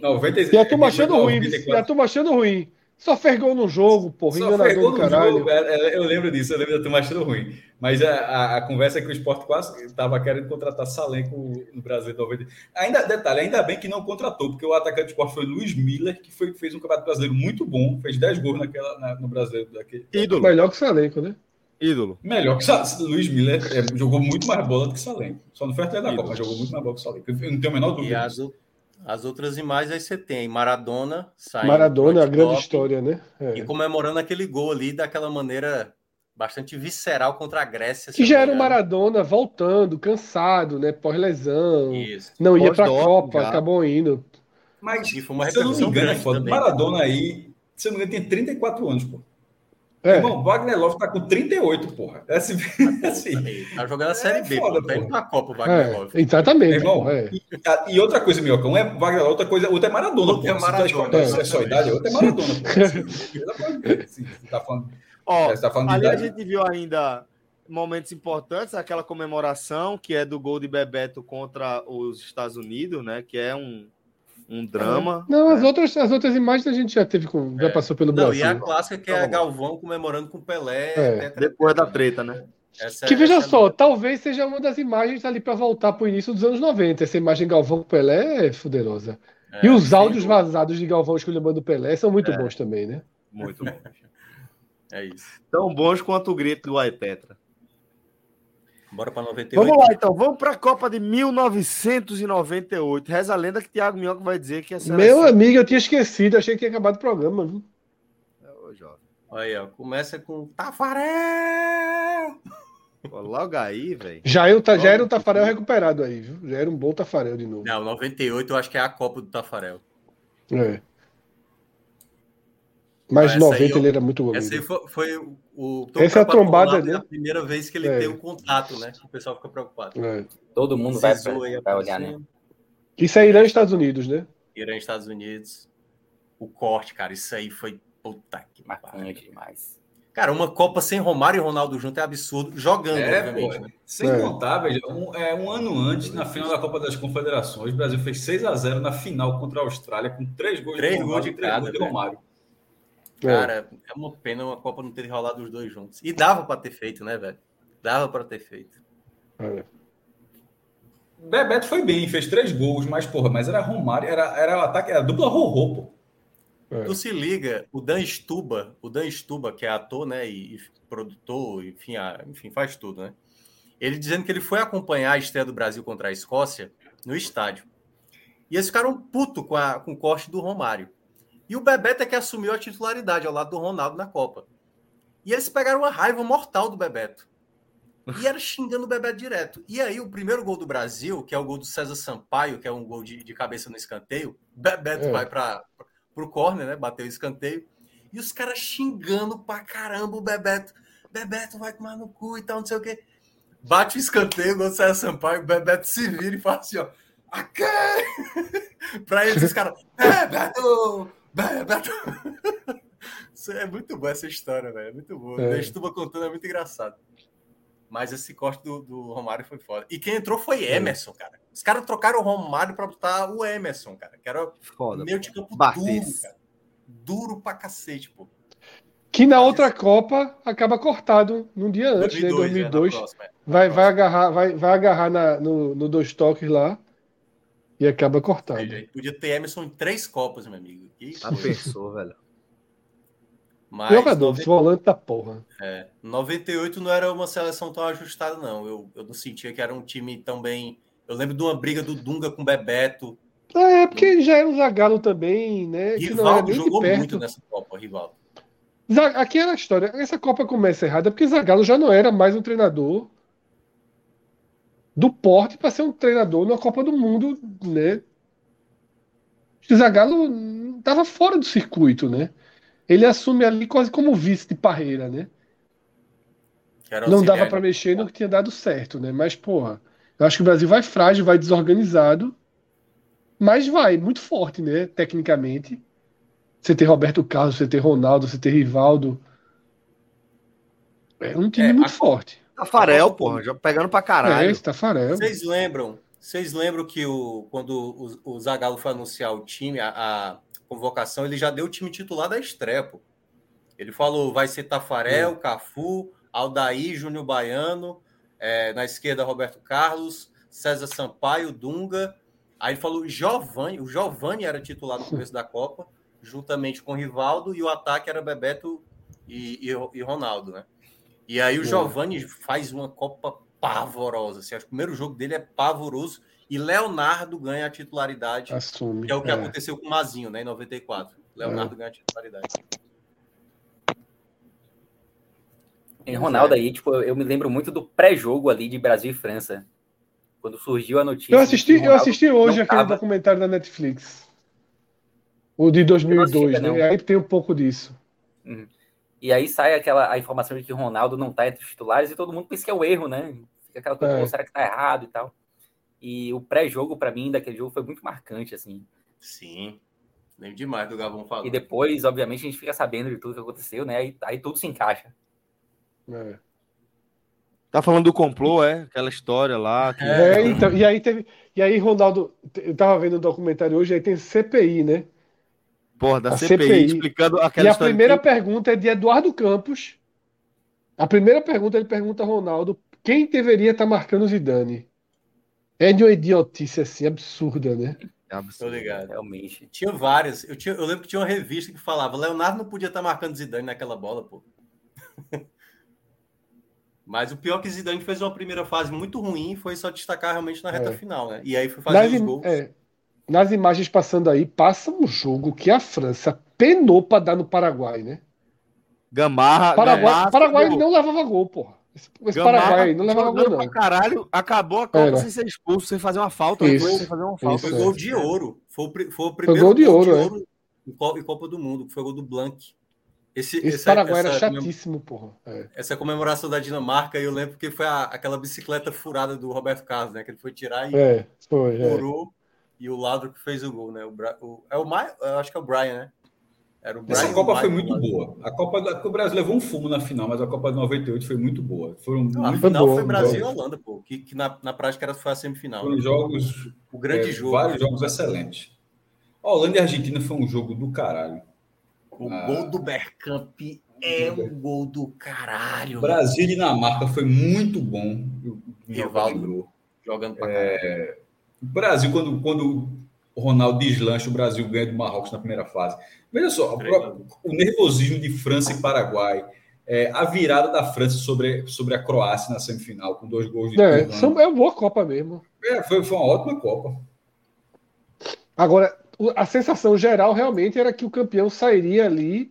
96, e a turma achando ruim. E a turma achando ruim. Só fez gol no jogo, porra. Só fez gol no caralho. jogo. É, é, eu lembro disso, eu lembro da turma achando ruim. Mas a, a, a, conversa é que o esporte quase estava querendo contratar Salenco no Brasil 90. Ainda, detalhe, ainda bem que não contratou, porque o atacante do esporte foi Luiz Miller, que foi, fez um campeonato brasileiro muito bom, fez 10 gols naquela, na, no Brasileiro. Daquele... Ídolo. Melhor que Salenco, né? Ídolo. Melhor que Salenco. Luiz Miller é, jogou muito mais bola do que Salenco. Só não foi até da Copa, mas jogou muito mais bola que Salenco. Eu não tenho a menor dúvida. As outras imagens aí você tem Maradona saindo. Maradona, a grande história, né? É. E comemorando aquele gol ali daquela maneira bastante visceral contra a Grécia. Que já era o Maradona voltando, cansado, né? Pós-lesão. Não ia para a Copa, já. acabou indo. Mas, se eu não me engano, é foda. Maradona aí, se eu não me engano, tem 34 anos, pô. É. Irmão, Wagner Love tá com 38, porra. É assim, assim, tá jogando a Série é B, foda. Tá indo pra Copa o Wagner é, Love. Exatamente. Irmão, é. e, e, outra coisa, um é Wagner Love, outra coisa, outra é Maradona, outra pô. É Maradona. Se é só idade, outra é Maradona, pô. Assim, você tá falando... Ó, tá falando ali a gente viu ainda momentos importantes, aquela comemoração que é do gol de Bebeto contra os Estados Unidos, né? Que é um, um drama. Não, as, outras, as outras imagens a gente já teve com, já é. passou pelo Não, Brasil. E a clássica que é a Galvão comemorando com o Pelé. É. Depois da treta, né? Essa, que veja só, é... talvez seja uma das imagens ali para voltar para o início dos anos 90. Essa imagem Galvão com Pelé é fuderosa. É, e os áudios vazados de Galvão esculhambando Pelé são muito é. bons também, né? Muito bons. é isso. Tão bons quanto o grito do Aipetra. Bora para 98. Vamos lá, então. Vamos para a Copa de 1998. Reza a lenda que Thiago Minhoca vai dizer que essa. Meu amigo, eu tinha esquecido. Achei que tinha acabado o programa. Viu? É, ô, jovem. Aí, ó. Começa com Tafarel! logo aí, velho. Já, eu, já era um Tafarel recuperado aí, viu? Já era um bom Tafarel de novo. Não, 98 eu acho que é a Copa do Tafarel. É. Mas essa 90 aí, ele era muito bom. Essa aí foi, foi o. Essa é a trombada ali. a primeira vez que ele é. tem um contato, né? O pessoal fica preocupado. É. Todo mundo vai, pra, vai olhar, né? Isso é Irã e Estados Unidos, né? Irã e Estados Unidos. O corte, cara, isso aí foi. Puta que marcante demais. Cara, uma Copa sem Romário e Ronaldo junto é absurdo. Jogando, é, obviamente. Pô, né? Sem é. contar, veja, um, é, um ano antes, na final da Copa das Confederações, o Brasil fez 6 a 0 na final contra a Austrália, com três gols três de Romário, gols de, três gols de Romário. É. Cara, é uma pena uma Copa não ter rolado os dois juntos. E dava para ter feito, né, velho? Dava para ter feito. É. Bebeto foi bem, fez três gols, mas, porra, mas era Romário, era, era o ataque, era dupla Rorô, pô. É. Tu se liga, o Dan Stuba, o Dan Stuba, que é ator, né, e, e produtor, enfim, a, enfim, faz tudo, né? Ele dizendo que ele foi acompanhar a estreia do Brasil contra a Escócia no estádio. E eles ficaram puto com, a, com o corte do Romário. E o Bebeto é que assumiu a titularidade ao lado do Ronaldo na Copa. E eles pegaram uma raiva mortal do Bebeto. E era xingando o Bebeto direto. E aí, o primeiro gol do Brasil, que é o gol do César Sampaio, que é um gol de, de cabeça no escanteio, Bebeto é. vai para o corner, né? Bateu o escanteio. E os caras xingando pra caramba o Bebeto. Bebeto vai tomar no cu e tal, não sei o quê. Bate o escanteio, gol do César Sampaio, o Bebeto se vira e fala assim, ó. Aqui! pra eles, os caras. Bebeto! é muito boa essa história, velho. É muito boa. É. Estuba contando é muito engraçado. Mas esse corte do, do, Romário foi foda. E quem entrou foi é. Emerson, cara. Os caras trocaram o Romário pra botar o Emerson, cara. Que era foda, meio de campo duro, cara. Duro pra cacete, pô. Que na outra Copa acaba cortado num dia antes, 2002, né? 2002. É, próxima, é. vai, vai agarrar, vai, vai agarrar na, no, no dois toques lá. E acaba cortado. podia ter Emerson em três Copas, meu amigo. Que A pessoa, velho. Mas, Jogador, 90... volante da porra. É, 98 não era uma seleção tão ajustada, não. Eu, eu não sentia que era um time tão bem. Eu lembro de uma briga do Dunga com o Bebeto. É, porque já era o Zagallo também, né? Rivaldo jogou muito nessa Copa, Rivaldo. Aqui era a história. Essa Copa começa errada porque Zagallo já não era mais um treinador do porte para ser um treinador na Copa do Mundo, né? O Zagallo estava fora do circuito, né? Ele assume ali quase como vice de Parreira, né? Não dava para mexer no que tinha dado certo, né? Mas, porra, eu acho que o Brasil vai frágil, vai desorganizado, mas vai muito forte, né? Tecnicamente. Você ter Roberto Carlos, você ter Ronaldo, você ter Rivaldo. É um time é, muito a... forte. Tafarel, porra, já pegando pra caralho. É, Tafarel. Vocês lembram? Vocês lembram que o, quando o, o Zagallo foi anunciar o time, a, a, convocação, ele já deu o time titular da estreia, pô. Ele falou, vai ser Tafarel, hum. Cafu, Aldair, Júnior Baiano, é, na esquerda Roberto Carlos, César Sampaio, Dunga. Aí ele falou Giovanni, o Giovanni era titular no começo da Copa, juntamente com o Rivaldo, e o ataque era Bebeto e, e, e Ronaldo, né? E aí o Giovani faz uma Copa pavorosa. Assim, acho que o primeiro jogo dele é pavoroso e Leonardo ganha a titularidade. Assume. Que é o que é. aconteceu com o Mazinho, né, em 94. Leonardo é. ganha a titularidade. Em Ronaldo aí, tipo, eu me lembro muito do pré-jogo ali de Brasil e França. Quando surgiu a notícia. Eu assisti, eu assisti hoje aquele tava... documentário da Netflix. O de 2002, né? E aí tem um pouco disso. Uhum. E aí sai aquela a informação de que o Ronaldo não tá entre os titulares e todo mundo pensa que é o erro, né? Fica aquela coisa, é. será que tá errado e tal. E o pré-jogo, para mim, daquele jogo foi muito marcante, assim. Sim. Lembro demais do Gabão falando. E depois, obviamente, a gente fica sabendo de tudo que aconteceu, né? Aí, aí tudo se encaixa. É. Tá falando do complô, é? Aquela história lá. Que... É, então, e aí teve. E aí, Ronaldo, eu tava vendo o um documentário hoje, aí tem CPI, né? Porra, da CPI, CPI, explicando aquela E a primeira que... pergunta é de Eduardo Campos. A primeira pergunta ele pergunta a Ronaldo quem deveria estar tá marcando o Zidane. É de uma idiotice assim, absurda, né? É absurdo. Tô ligado. Realmente. Tinha várias. Eu, tinha, eu lembro que tinha uma revista que falava: Leonardo não podia estar tá marcando Zidane naquela bola, pô. Mas o pior é que Zidane fez uma primeira fase muito ruim foi só destacar realmente na reta é. final, né? E aí foi fazer nas, os gols. É, nas imagens passando aí, passa um jogo que a França penou para dar no Paraguai, né? Gamarra. Paraguai, Gamarra, Paraguai não levava gol, porra. Esse, esse Paraguai não levava gol, não. caralho, acabou a Copa Era. sem ser expulso, sem fazer uma falta. Isso, sem fazer uma falta. Isso, foi gol de ouro. Foi o, foi o primeiro foi gol de gol ouro, de ouro é. em Copa do Mundo, que foi o gol do Blanc. Esse, Esse essa, Paraguai essa, era chatíssimo, porra. É. Essa comemoração da Dinamarca, eu lembro que foi a, aquela bicicleta furada do Roberto Carlos, né? Que ele foi tirar e é, foi, furou. É. E o Ladro que fez o gol, né? O, o, é o Maio, acho que é o Brian, né? Era o Brian, Essa Copa foi muito boa. A Copa da, o Brasil levou um fumo na final, mas a Copa de 98 foi muito boa. Foram Não, a final foi Brasil e Holanda, pô, que, que na, na prática era, foi a semifinal. Foram né? jogos. O grande é, jogo. Vários jogos excelentes. A Holanda e a Argentina foi um jogo do caralho. O ah, gol do Bergkamp é um gol do caralho. Brasil e Dinamarca foi muito bom. Rivaldo jogando para é... O Brasil, quando, quando o Ronaldo deslancha, o Brasil ganha do Marrocos na primeira fase. Veja só, o nervosismo de França e Paraguai, é, a virada da França sobre, sobre a Croácia na semifinal, com dois gols de É, são, é uma boa Copa mesmo. É, foi, foi uma ótima Copa. Agora, a sensação geral realmente era que o campeão sairia ali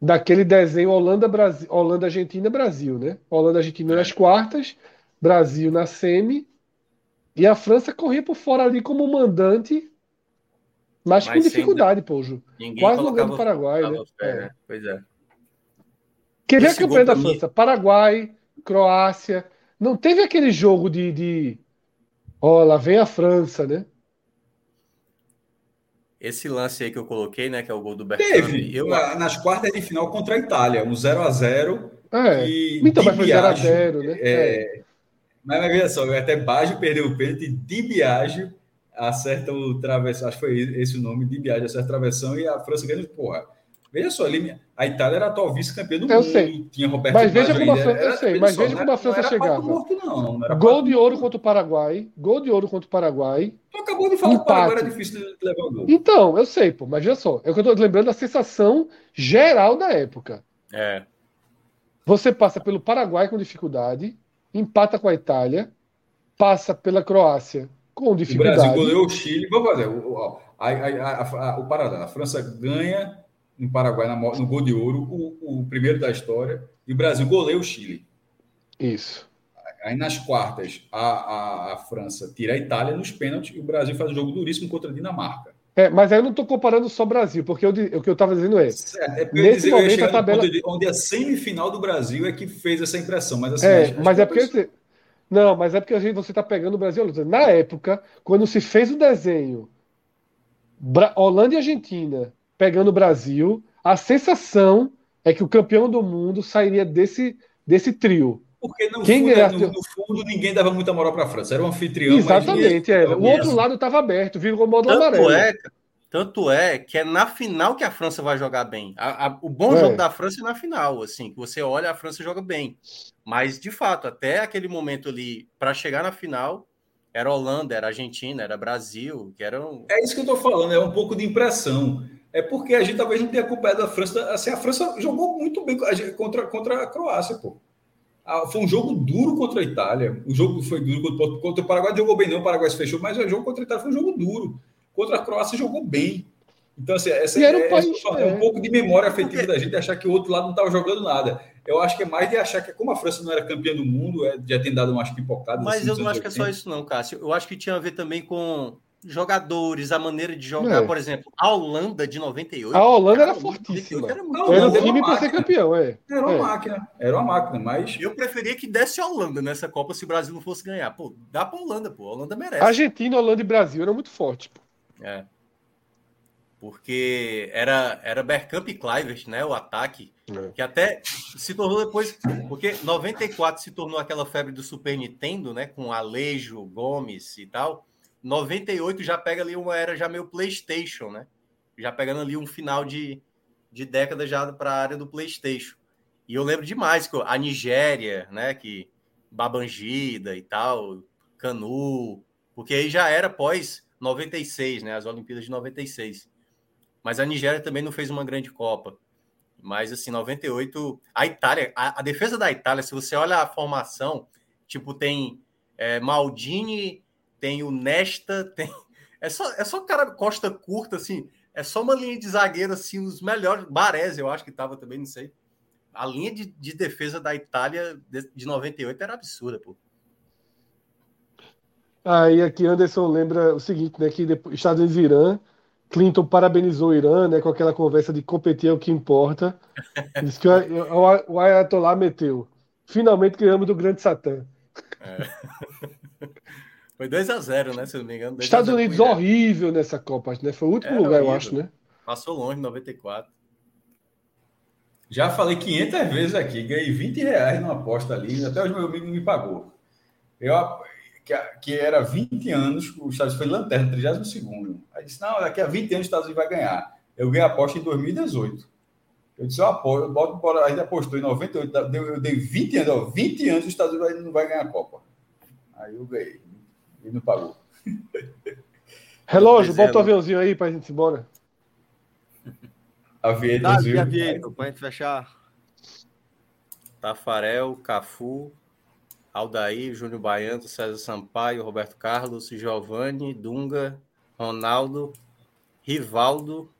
daquele desenho Holanda, Brasil, Holanda, Argentina, Brasil, né? Holanda, Argentina nas quartas, Brasil na semi, e a França corria por fora ali como mandante, mas, mas com dificuldade, pô, Ju. Quase no ganho do Paraguai, né? Pé, é. né? Pois é. Quer ver a campanha da França? Mim... Paraguai, Croácia. Não teve aquele jogo de. de... Ó, lá vem a França, né? Esse lance aí que eu coloquei, né, que é o gol do Bergkamp. Teve, eu... nas quartas de final contra a Itália, um 0 a 0 É, e então vai fazer 0 a 0 né? É, é. Mas, mas veja só, até Baggio perdeu o pênalti, Di Biagio acerta o travessão, acho que foi esse o nome, Di Biagio acerta a travessão e a França ganha, porra, Veja só, a Itália era a atual vice-campeã do eu mundo. Sei. Tinha Roberto mas veja como a França, eu sei, mas veja como a França chegava. Morto, não, não gol de ouro contra o Paraguai. Gol de ouro contra o Paraguai. Tu acabou de falar que o Paraguai era difícil de levar o gol. Então, eu sei, pô, mas veja só. É o que eu tô lembrando da sensação geral da época. É. Você passa pelo Paraguai com dificuldade, empata com a Itália, passa pela Croácia com dificuldade. O Brasil goleou o Chile. Vamos fazer. O, o, a, a, a, o Paraná. A França ganha no Paraguai no gol de ouro, o, o primeiro da história, e o Brasil goleia o Chile. Isso. Aí nas quartas, a, a, a, França tira a Itália nos pênaltis e o Brasil faz um jogo duríssimo contra a Dinamarca. É, mas aí eu não estou comparando só o Brasil, porque eu, o que eu estava dizendo é. Certo, é nesse dizer, momento a tabela. De, onde a semifinal do Brasil é que fez essa impressão. Mas, assim, é, mas é porque. Não, mas é porque você está pegando o Brasil. Na época, quando se fez o desenho Holanda e Argentina pegando o Brasil, a sensação é que o campeão do mundo sairia desse, desse trio. Porque no, Quem fundo, no, no fundo ninguém dava muita moral para a França. Era um anfitrião. Exatamente. É. O outro lado estava aberto, virou modo tanto amarelo. É, tanto é que é na final que a França vai jogar bem. A, a, o bom é. jogo da França é na final, assim, que você olha, a França joga bem. Mas, de fato, até aquele momento ali, para chegar na final, era Holanda, era Argentina, era Brasil, que eram. É isso que eu estou falando, é um pouco de impressão é porque a gente talvez não tenha culpado da França. Assim, a França jogou muito bem contra, contra a Croácia, pô. Ah, foi um jogo duro contra a Itália. O jogo foi duro contra, contra o Paraguai. Jogou bem, não. O Paraguai se fechou, mas o jogo contra a Itália foi um jogo duro. Contra a Croácia jogou bem. Então, assim, essa é, um, país, é, um pouco de memória afetiva da gente achar que o outro lado não estava jogando nada. Eu acho que é mais de achar que, como a França não era campeã do mundo, é, já tem dado umas pipocadas. Mas assim, eu não acho que é só isso, não, Cássio. Eu acho que tinha a ver também com jogadores, a maneira de jogar, é. por exemplo, a Holanda de 98. A Holanda cara, era fortíssima. Era, muito era o time para ser campeão, é. Era uma é. máquina, era uma máquina, mas. Eu preferia que desse a Holanda nessa Copa se o Brasil não fosse ganhar. Pô, dá para Holanda, pô. A Holanda merece. Argentina, Holanda e Brasil eram muito fortes, pô. É. Porque era, era Bergkamp e Clivert, né? O ataque. É. Que até se tornou depois. Porque 94 se tornou aquela febre do Super Nintendo, né? Com Alejo, Gomes e tal. 98 já pega ali uma era já meio PlayStation, né? Já pegando ali um final de, de década já para a área do PlayStation. E eu lembro demais que a Nigéria, né? Que Babangida e tal, Canu, porque aí já era pós 96, né? As Olimpíadas de 96. Mas a Nigéria também não fez uma grande Copa. Mas assim, 98, a Itália, a, a defesa da Itália, se você olha a formação, tipo, tem é, Maldini, tem o Nesta, tem. É só, é só cara costa curta, assim. É só uma linha de zagueiro, assim, os melhores. Baresi, eu acho que estava também, não sei. A linha de, de defesa da Itália de, de 98 era absurda, pô. Aí aqui Anderson lembra o seguinte, né? Que depois, Estados Unidos e Irã, Clinton parabenizou o Irã, né? Com aquela conversa de competir é o que importa. Diz que o, o Ayatollah meteu. Finalmente ganhamos do grande Satã. É. Foi 2x0, né? Se eu não me engano. Estados Unidos horrível nessa Copa, né? Foi o último lugar, horrível. eu acho, né? Passou longe, 94. Já falei 500 vezes aqui, ganhei 20 reais numa aposta ali, até os meus amigos me pagou. Eu, que, que era 20 anos, os Estados Unidos foi lanterna, 32 Aí disse, não, daqui a 20 anos os Estados Unidos vai ganhar. Eu ganhei a aposta em 2018. Eu disse, eu aposto, eu boto, a gente apostou em 98, eu dei 20 anos, ó, 20 anos os Estados Unidos não vai ganhar a Copa. Aí eu ganhei. E não pagou. Relógio, bota o aviãozinho aí pra gente ir embora. Aviãozinho. Avião, pra gente fechar. Tafarel, Cafu, Aldair, Júnior Baiano, César Sampaio, Roberto Carlos, Giovanni, Dunga, Ronaldo, Rivaldo,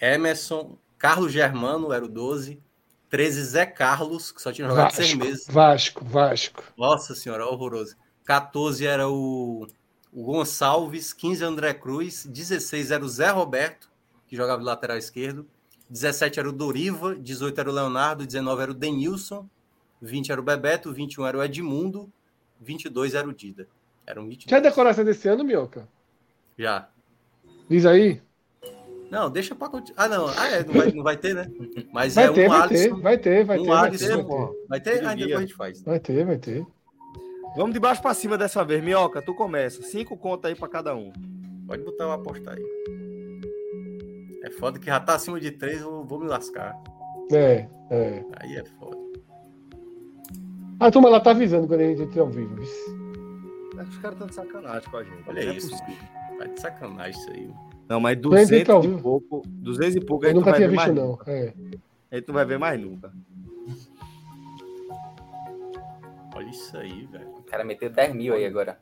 Emerson, Carlos Germano, era o 12, 13 Zé Carlos, que só tinha jogado Vasco, seis meses. Vasco, Vasco. Nossa senhora, horroroso. 14 era o, o Gonçalves, 15 André Cruz, 16 era o Zé Roberto, que jogava de lateral esquerdo, 17 era o Doriva, 18 era o Leonardo, 19 era o Denilson, 20 era o Bebeto, 21 era o Edmundo, 22 era o Dida. Era um 22. Quer a decoração desse ano, Mioca? Já. Diz aí. Não, deixa para continuar. Ah, não. Ah, é, não, vai, não vai ter, né? Mas vai é ter, um vai Alisson. Ter, vai ter, vai um ter. Alisson, vai ter, vai ter? Ah, depois a gente faz. Vai ter, vai ter. Vamos de baixo para cima dessa vez. Minhoca, tu começa. Cinco contas aí para cada um. Pode botar uma aposta aí. É foda que já tá acima de três, eu vou me lascar. É, é. Aí é foda. A turma lá tá avisando quando a gente entra ao vivo. É os caras estão de sacanagem com a gente. Olha é isso. Tá de sacanagem isso aí. Não, mas 200 e pouco, 200 e pouco a gente nunca tinha visto, não. É. A gente não vai ver mais nunca. Olha isso aí, velho cara meteu 10 mil aí agora.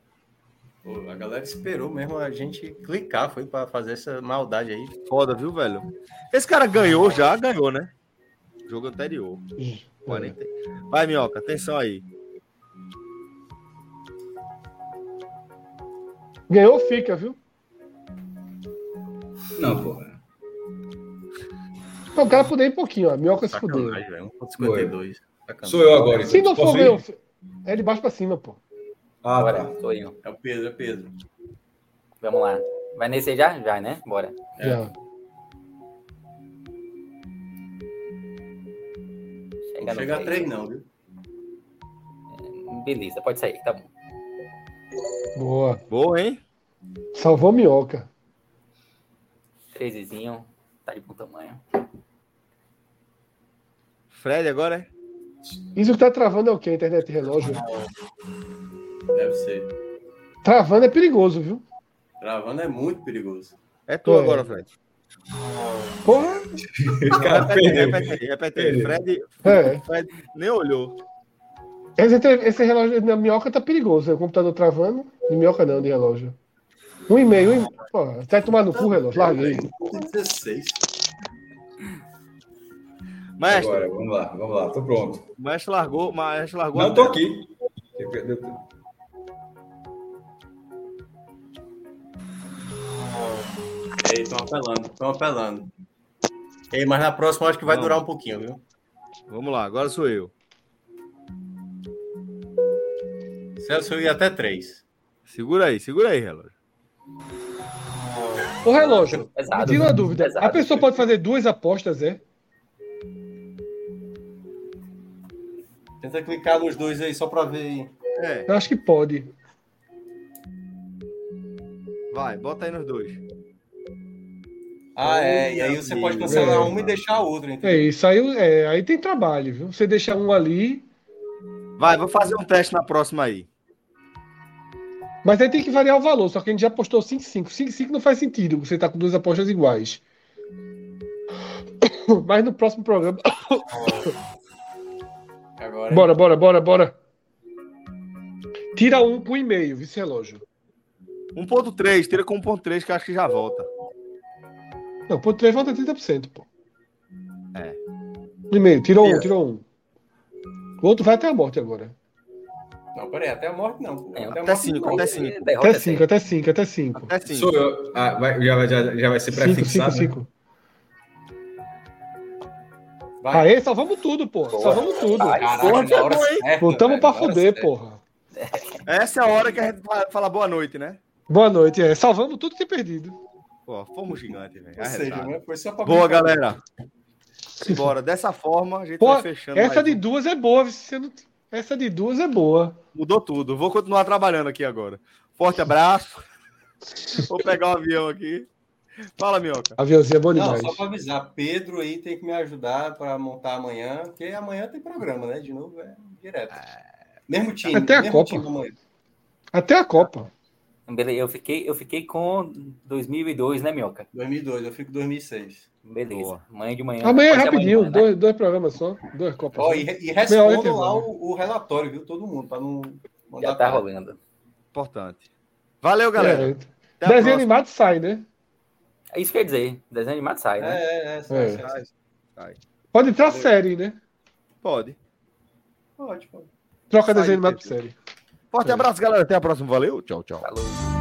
Pô, a galera esperou mesmo a gente clicar, foi para fazer essa maldade aí. Foda, viu, velho? Esse cara ganhou já, ganhou, né? Jogo anterior. 40. Vai, Minhoca, atenção aí. Ganhou, fica, viu? Não, porra. o cara ir um pouquinho, ó. Minhoca se fudeu. 1,52. Sou eu agora. Se não for meu, é de baixo pra cima, pô. Ah, Bora, tá. tô indo. É o Pedro, é o Pedro. Vamos lá. Vai nesse aí já? Já, né? Bora. É. Já. Chega não chega a três, não, viu? É, beleza, pode sair, tá bom. Boa. Boa, hein? Salvou minhoca. Trezezinho. Tá de bom tamanho. Fred agora, é? Isso que tá travando é o quê? Internet e relógio? Deve ser. Travando é perigoso, viu? Travando é muito perigoso. É tu é. agora, Fred. Porra! repete, repete, repete. Fred, é. Fred nem olhou. Esse, esse relógio na minhoca tá perigoso. O computador travando. De minhoca não, de relógio. Um e meio, um... Pô, vai tomar no cu, relógio. Larguei. 16. Mestre. Agora, vamos lá, vamos lá, tô pronto. O mestre largou, o mestre largou. Não, tô aqui. Ei, estão apelando, estão apelando. Ei, mas na próxima acho que vai durar um pouquinho, viu? Vamos lá, agora sou eu. Celso, eu ia até três. Segura aí, segura aí, relógio. O relógio, pesado, me tira uma dúvida. Pesado, a pessoa pode fazer duas apostas, é? Tenta clicar nos dois aí só para ver. É. Eu acho que pode. Vai, bota aí nos dois. Ah, é. E aí você pode cancelar é. uma e deixar a outra. Entendeu? É, isso aí, é, aí tem trabalho, viu? Você deixa um ali. Vai, vou fazer um teste na próxima aí. Mas aí tem que variar o valor, só que a gente já apostou 5-5. 5-5 não faz sentido, você tá com duas apostas iguais. Mas no próximo programa. Agora, bora, bora, bora, bora. Tira um pro e-mail, vice relógio. 1.3, tira com 1.3 que acho que já volta. Não, 1.3 volta 30%, pô. É. E-mail, tirou um, tirou um. O outro vai até a morte agora. Não, peraí, até a morte não. É, até 5, até 5. Até 5, até 5, até 5. Até 5. Sou eu. Ah, vai, já, já, já vai ser pré-fixado? 5, 5, 5. Vai. Aê, salvamos tudo, pô. Porra. Salvamos tudo. Caraca, porra, que é bom, hein? Voltamos pra fuder, certa. porra. Essa é a hora que a gente fala boa noite, né? Boa noite, é. Salvamos tudo que é perdido. Pô, fomos gigantes, velho. Né? Foi só pra Boa, galera. Bora. Dessa forma, a gente pô, vai fechando. Essa de um. duas é boa. Não... Essa de duas é boa. Mudou tudo. Vou continuar trabalhando aqui agora. Forte abraço. Vou pegar um avião aqui. Fala, Minhoca. Aviãozinho é bom demais. Não, só para avisar, Pedro aí tem que me ajudar para montar amanhã, porque amanhã tem programa, né? De novo, é direto. Mesmo time. Até a mesmo Copa. Time Até a Copa. Beleza, eu fiquei, eu fiquei com 2002, né, Minhoca? 2002, eu fico 2006. Beleza. Boa. Amanhã de manhã. Amanhã é rapidinho, amanhã, dois, né? dois programas só, dois Copas. Oh, e, e respondam lá o, o, relatório, viu? Todo mundo, para não mandar. Já tá rolando. Importante. Valeu, galera. É. Desenho animado sai, né? É isso que quer dizer. Desenho animado sai, né? É, é, é, sai, é. Sai, sai. Pode entrar série, né? Pode. Pode, pode. Troca sai desenho animado por série. Forte é. abraço, galera. Até a próxima. Valeu. Tchau, tchau. Falou.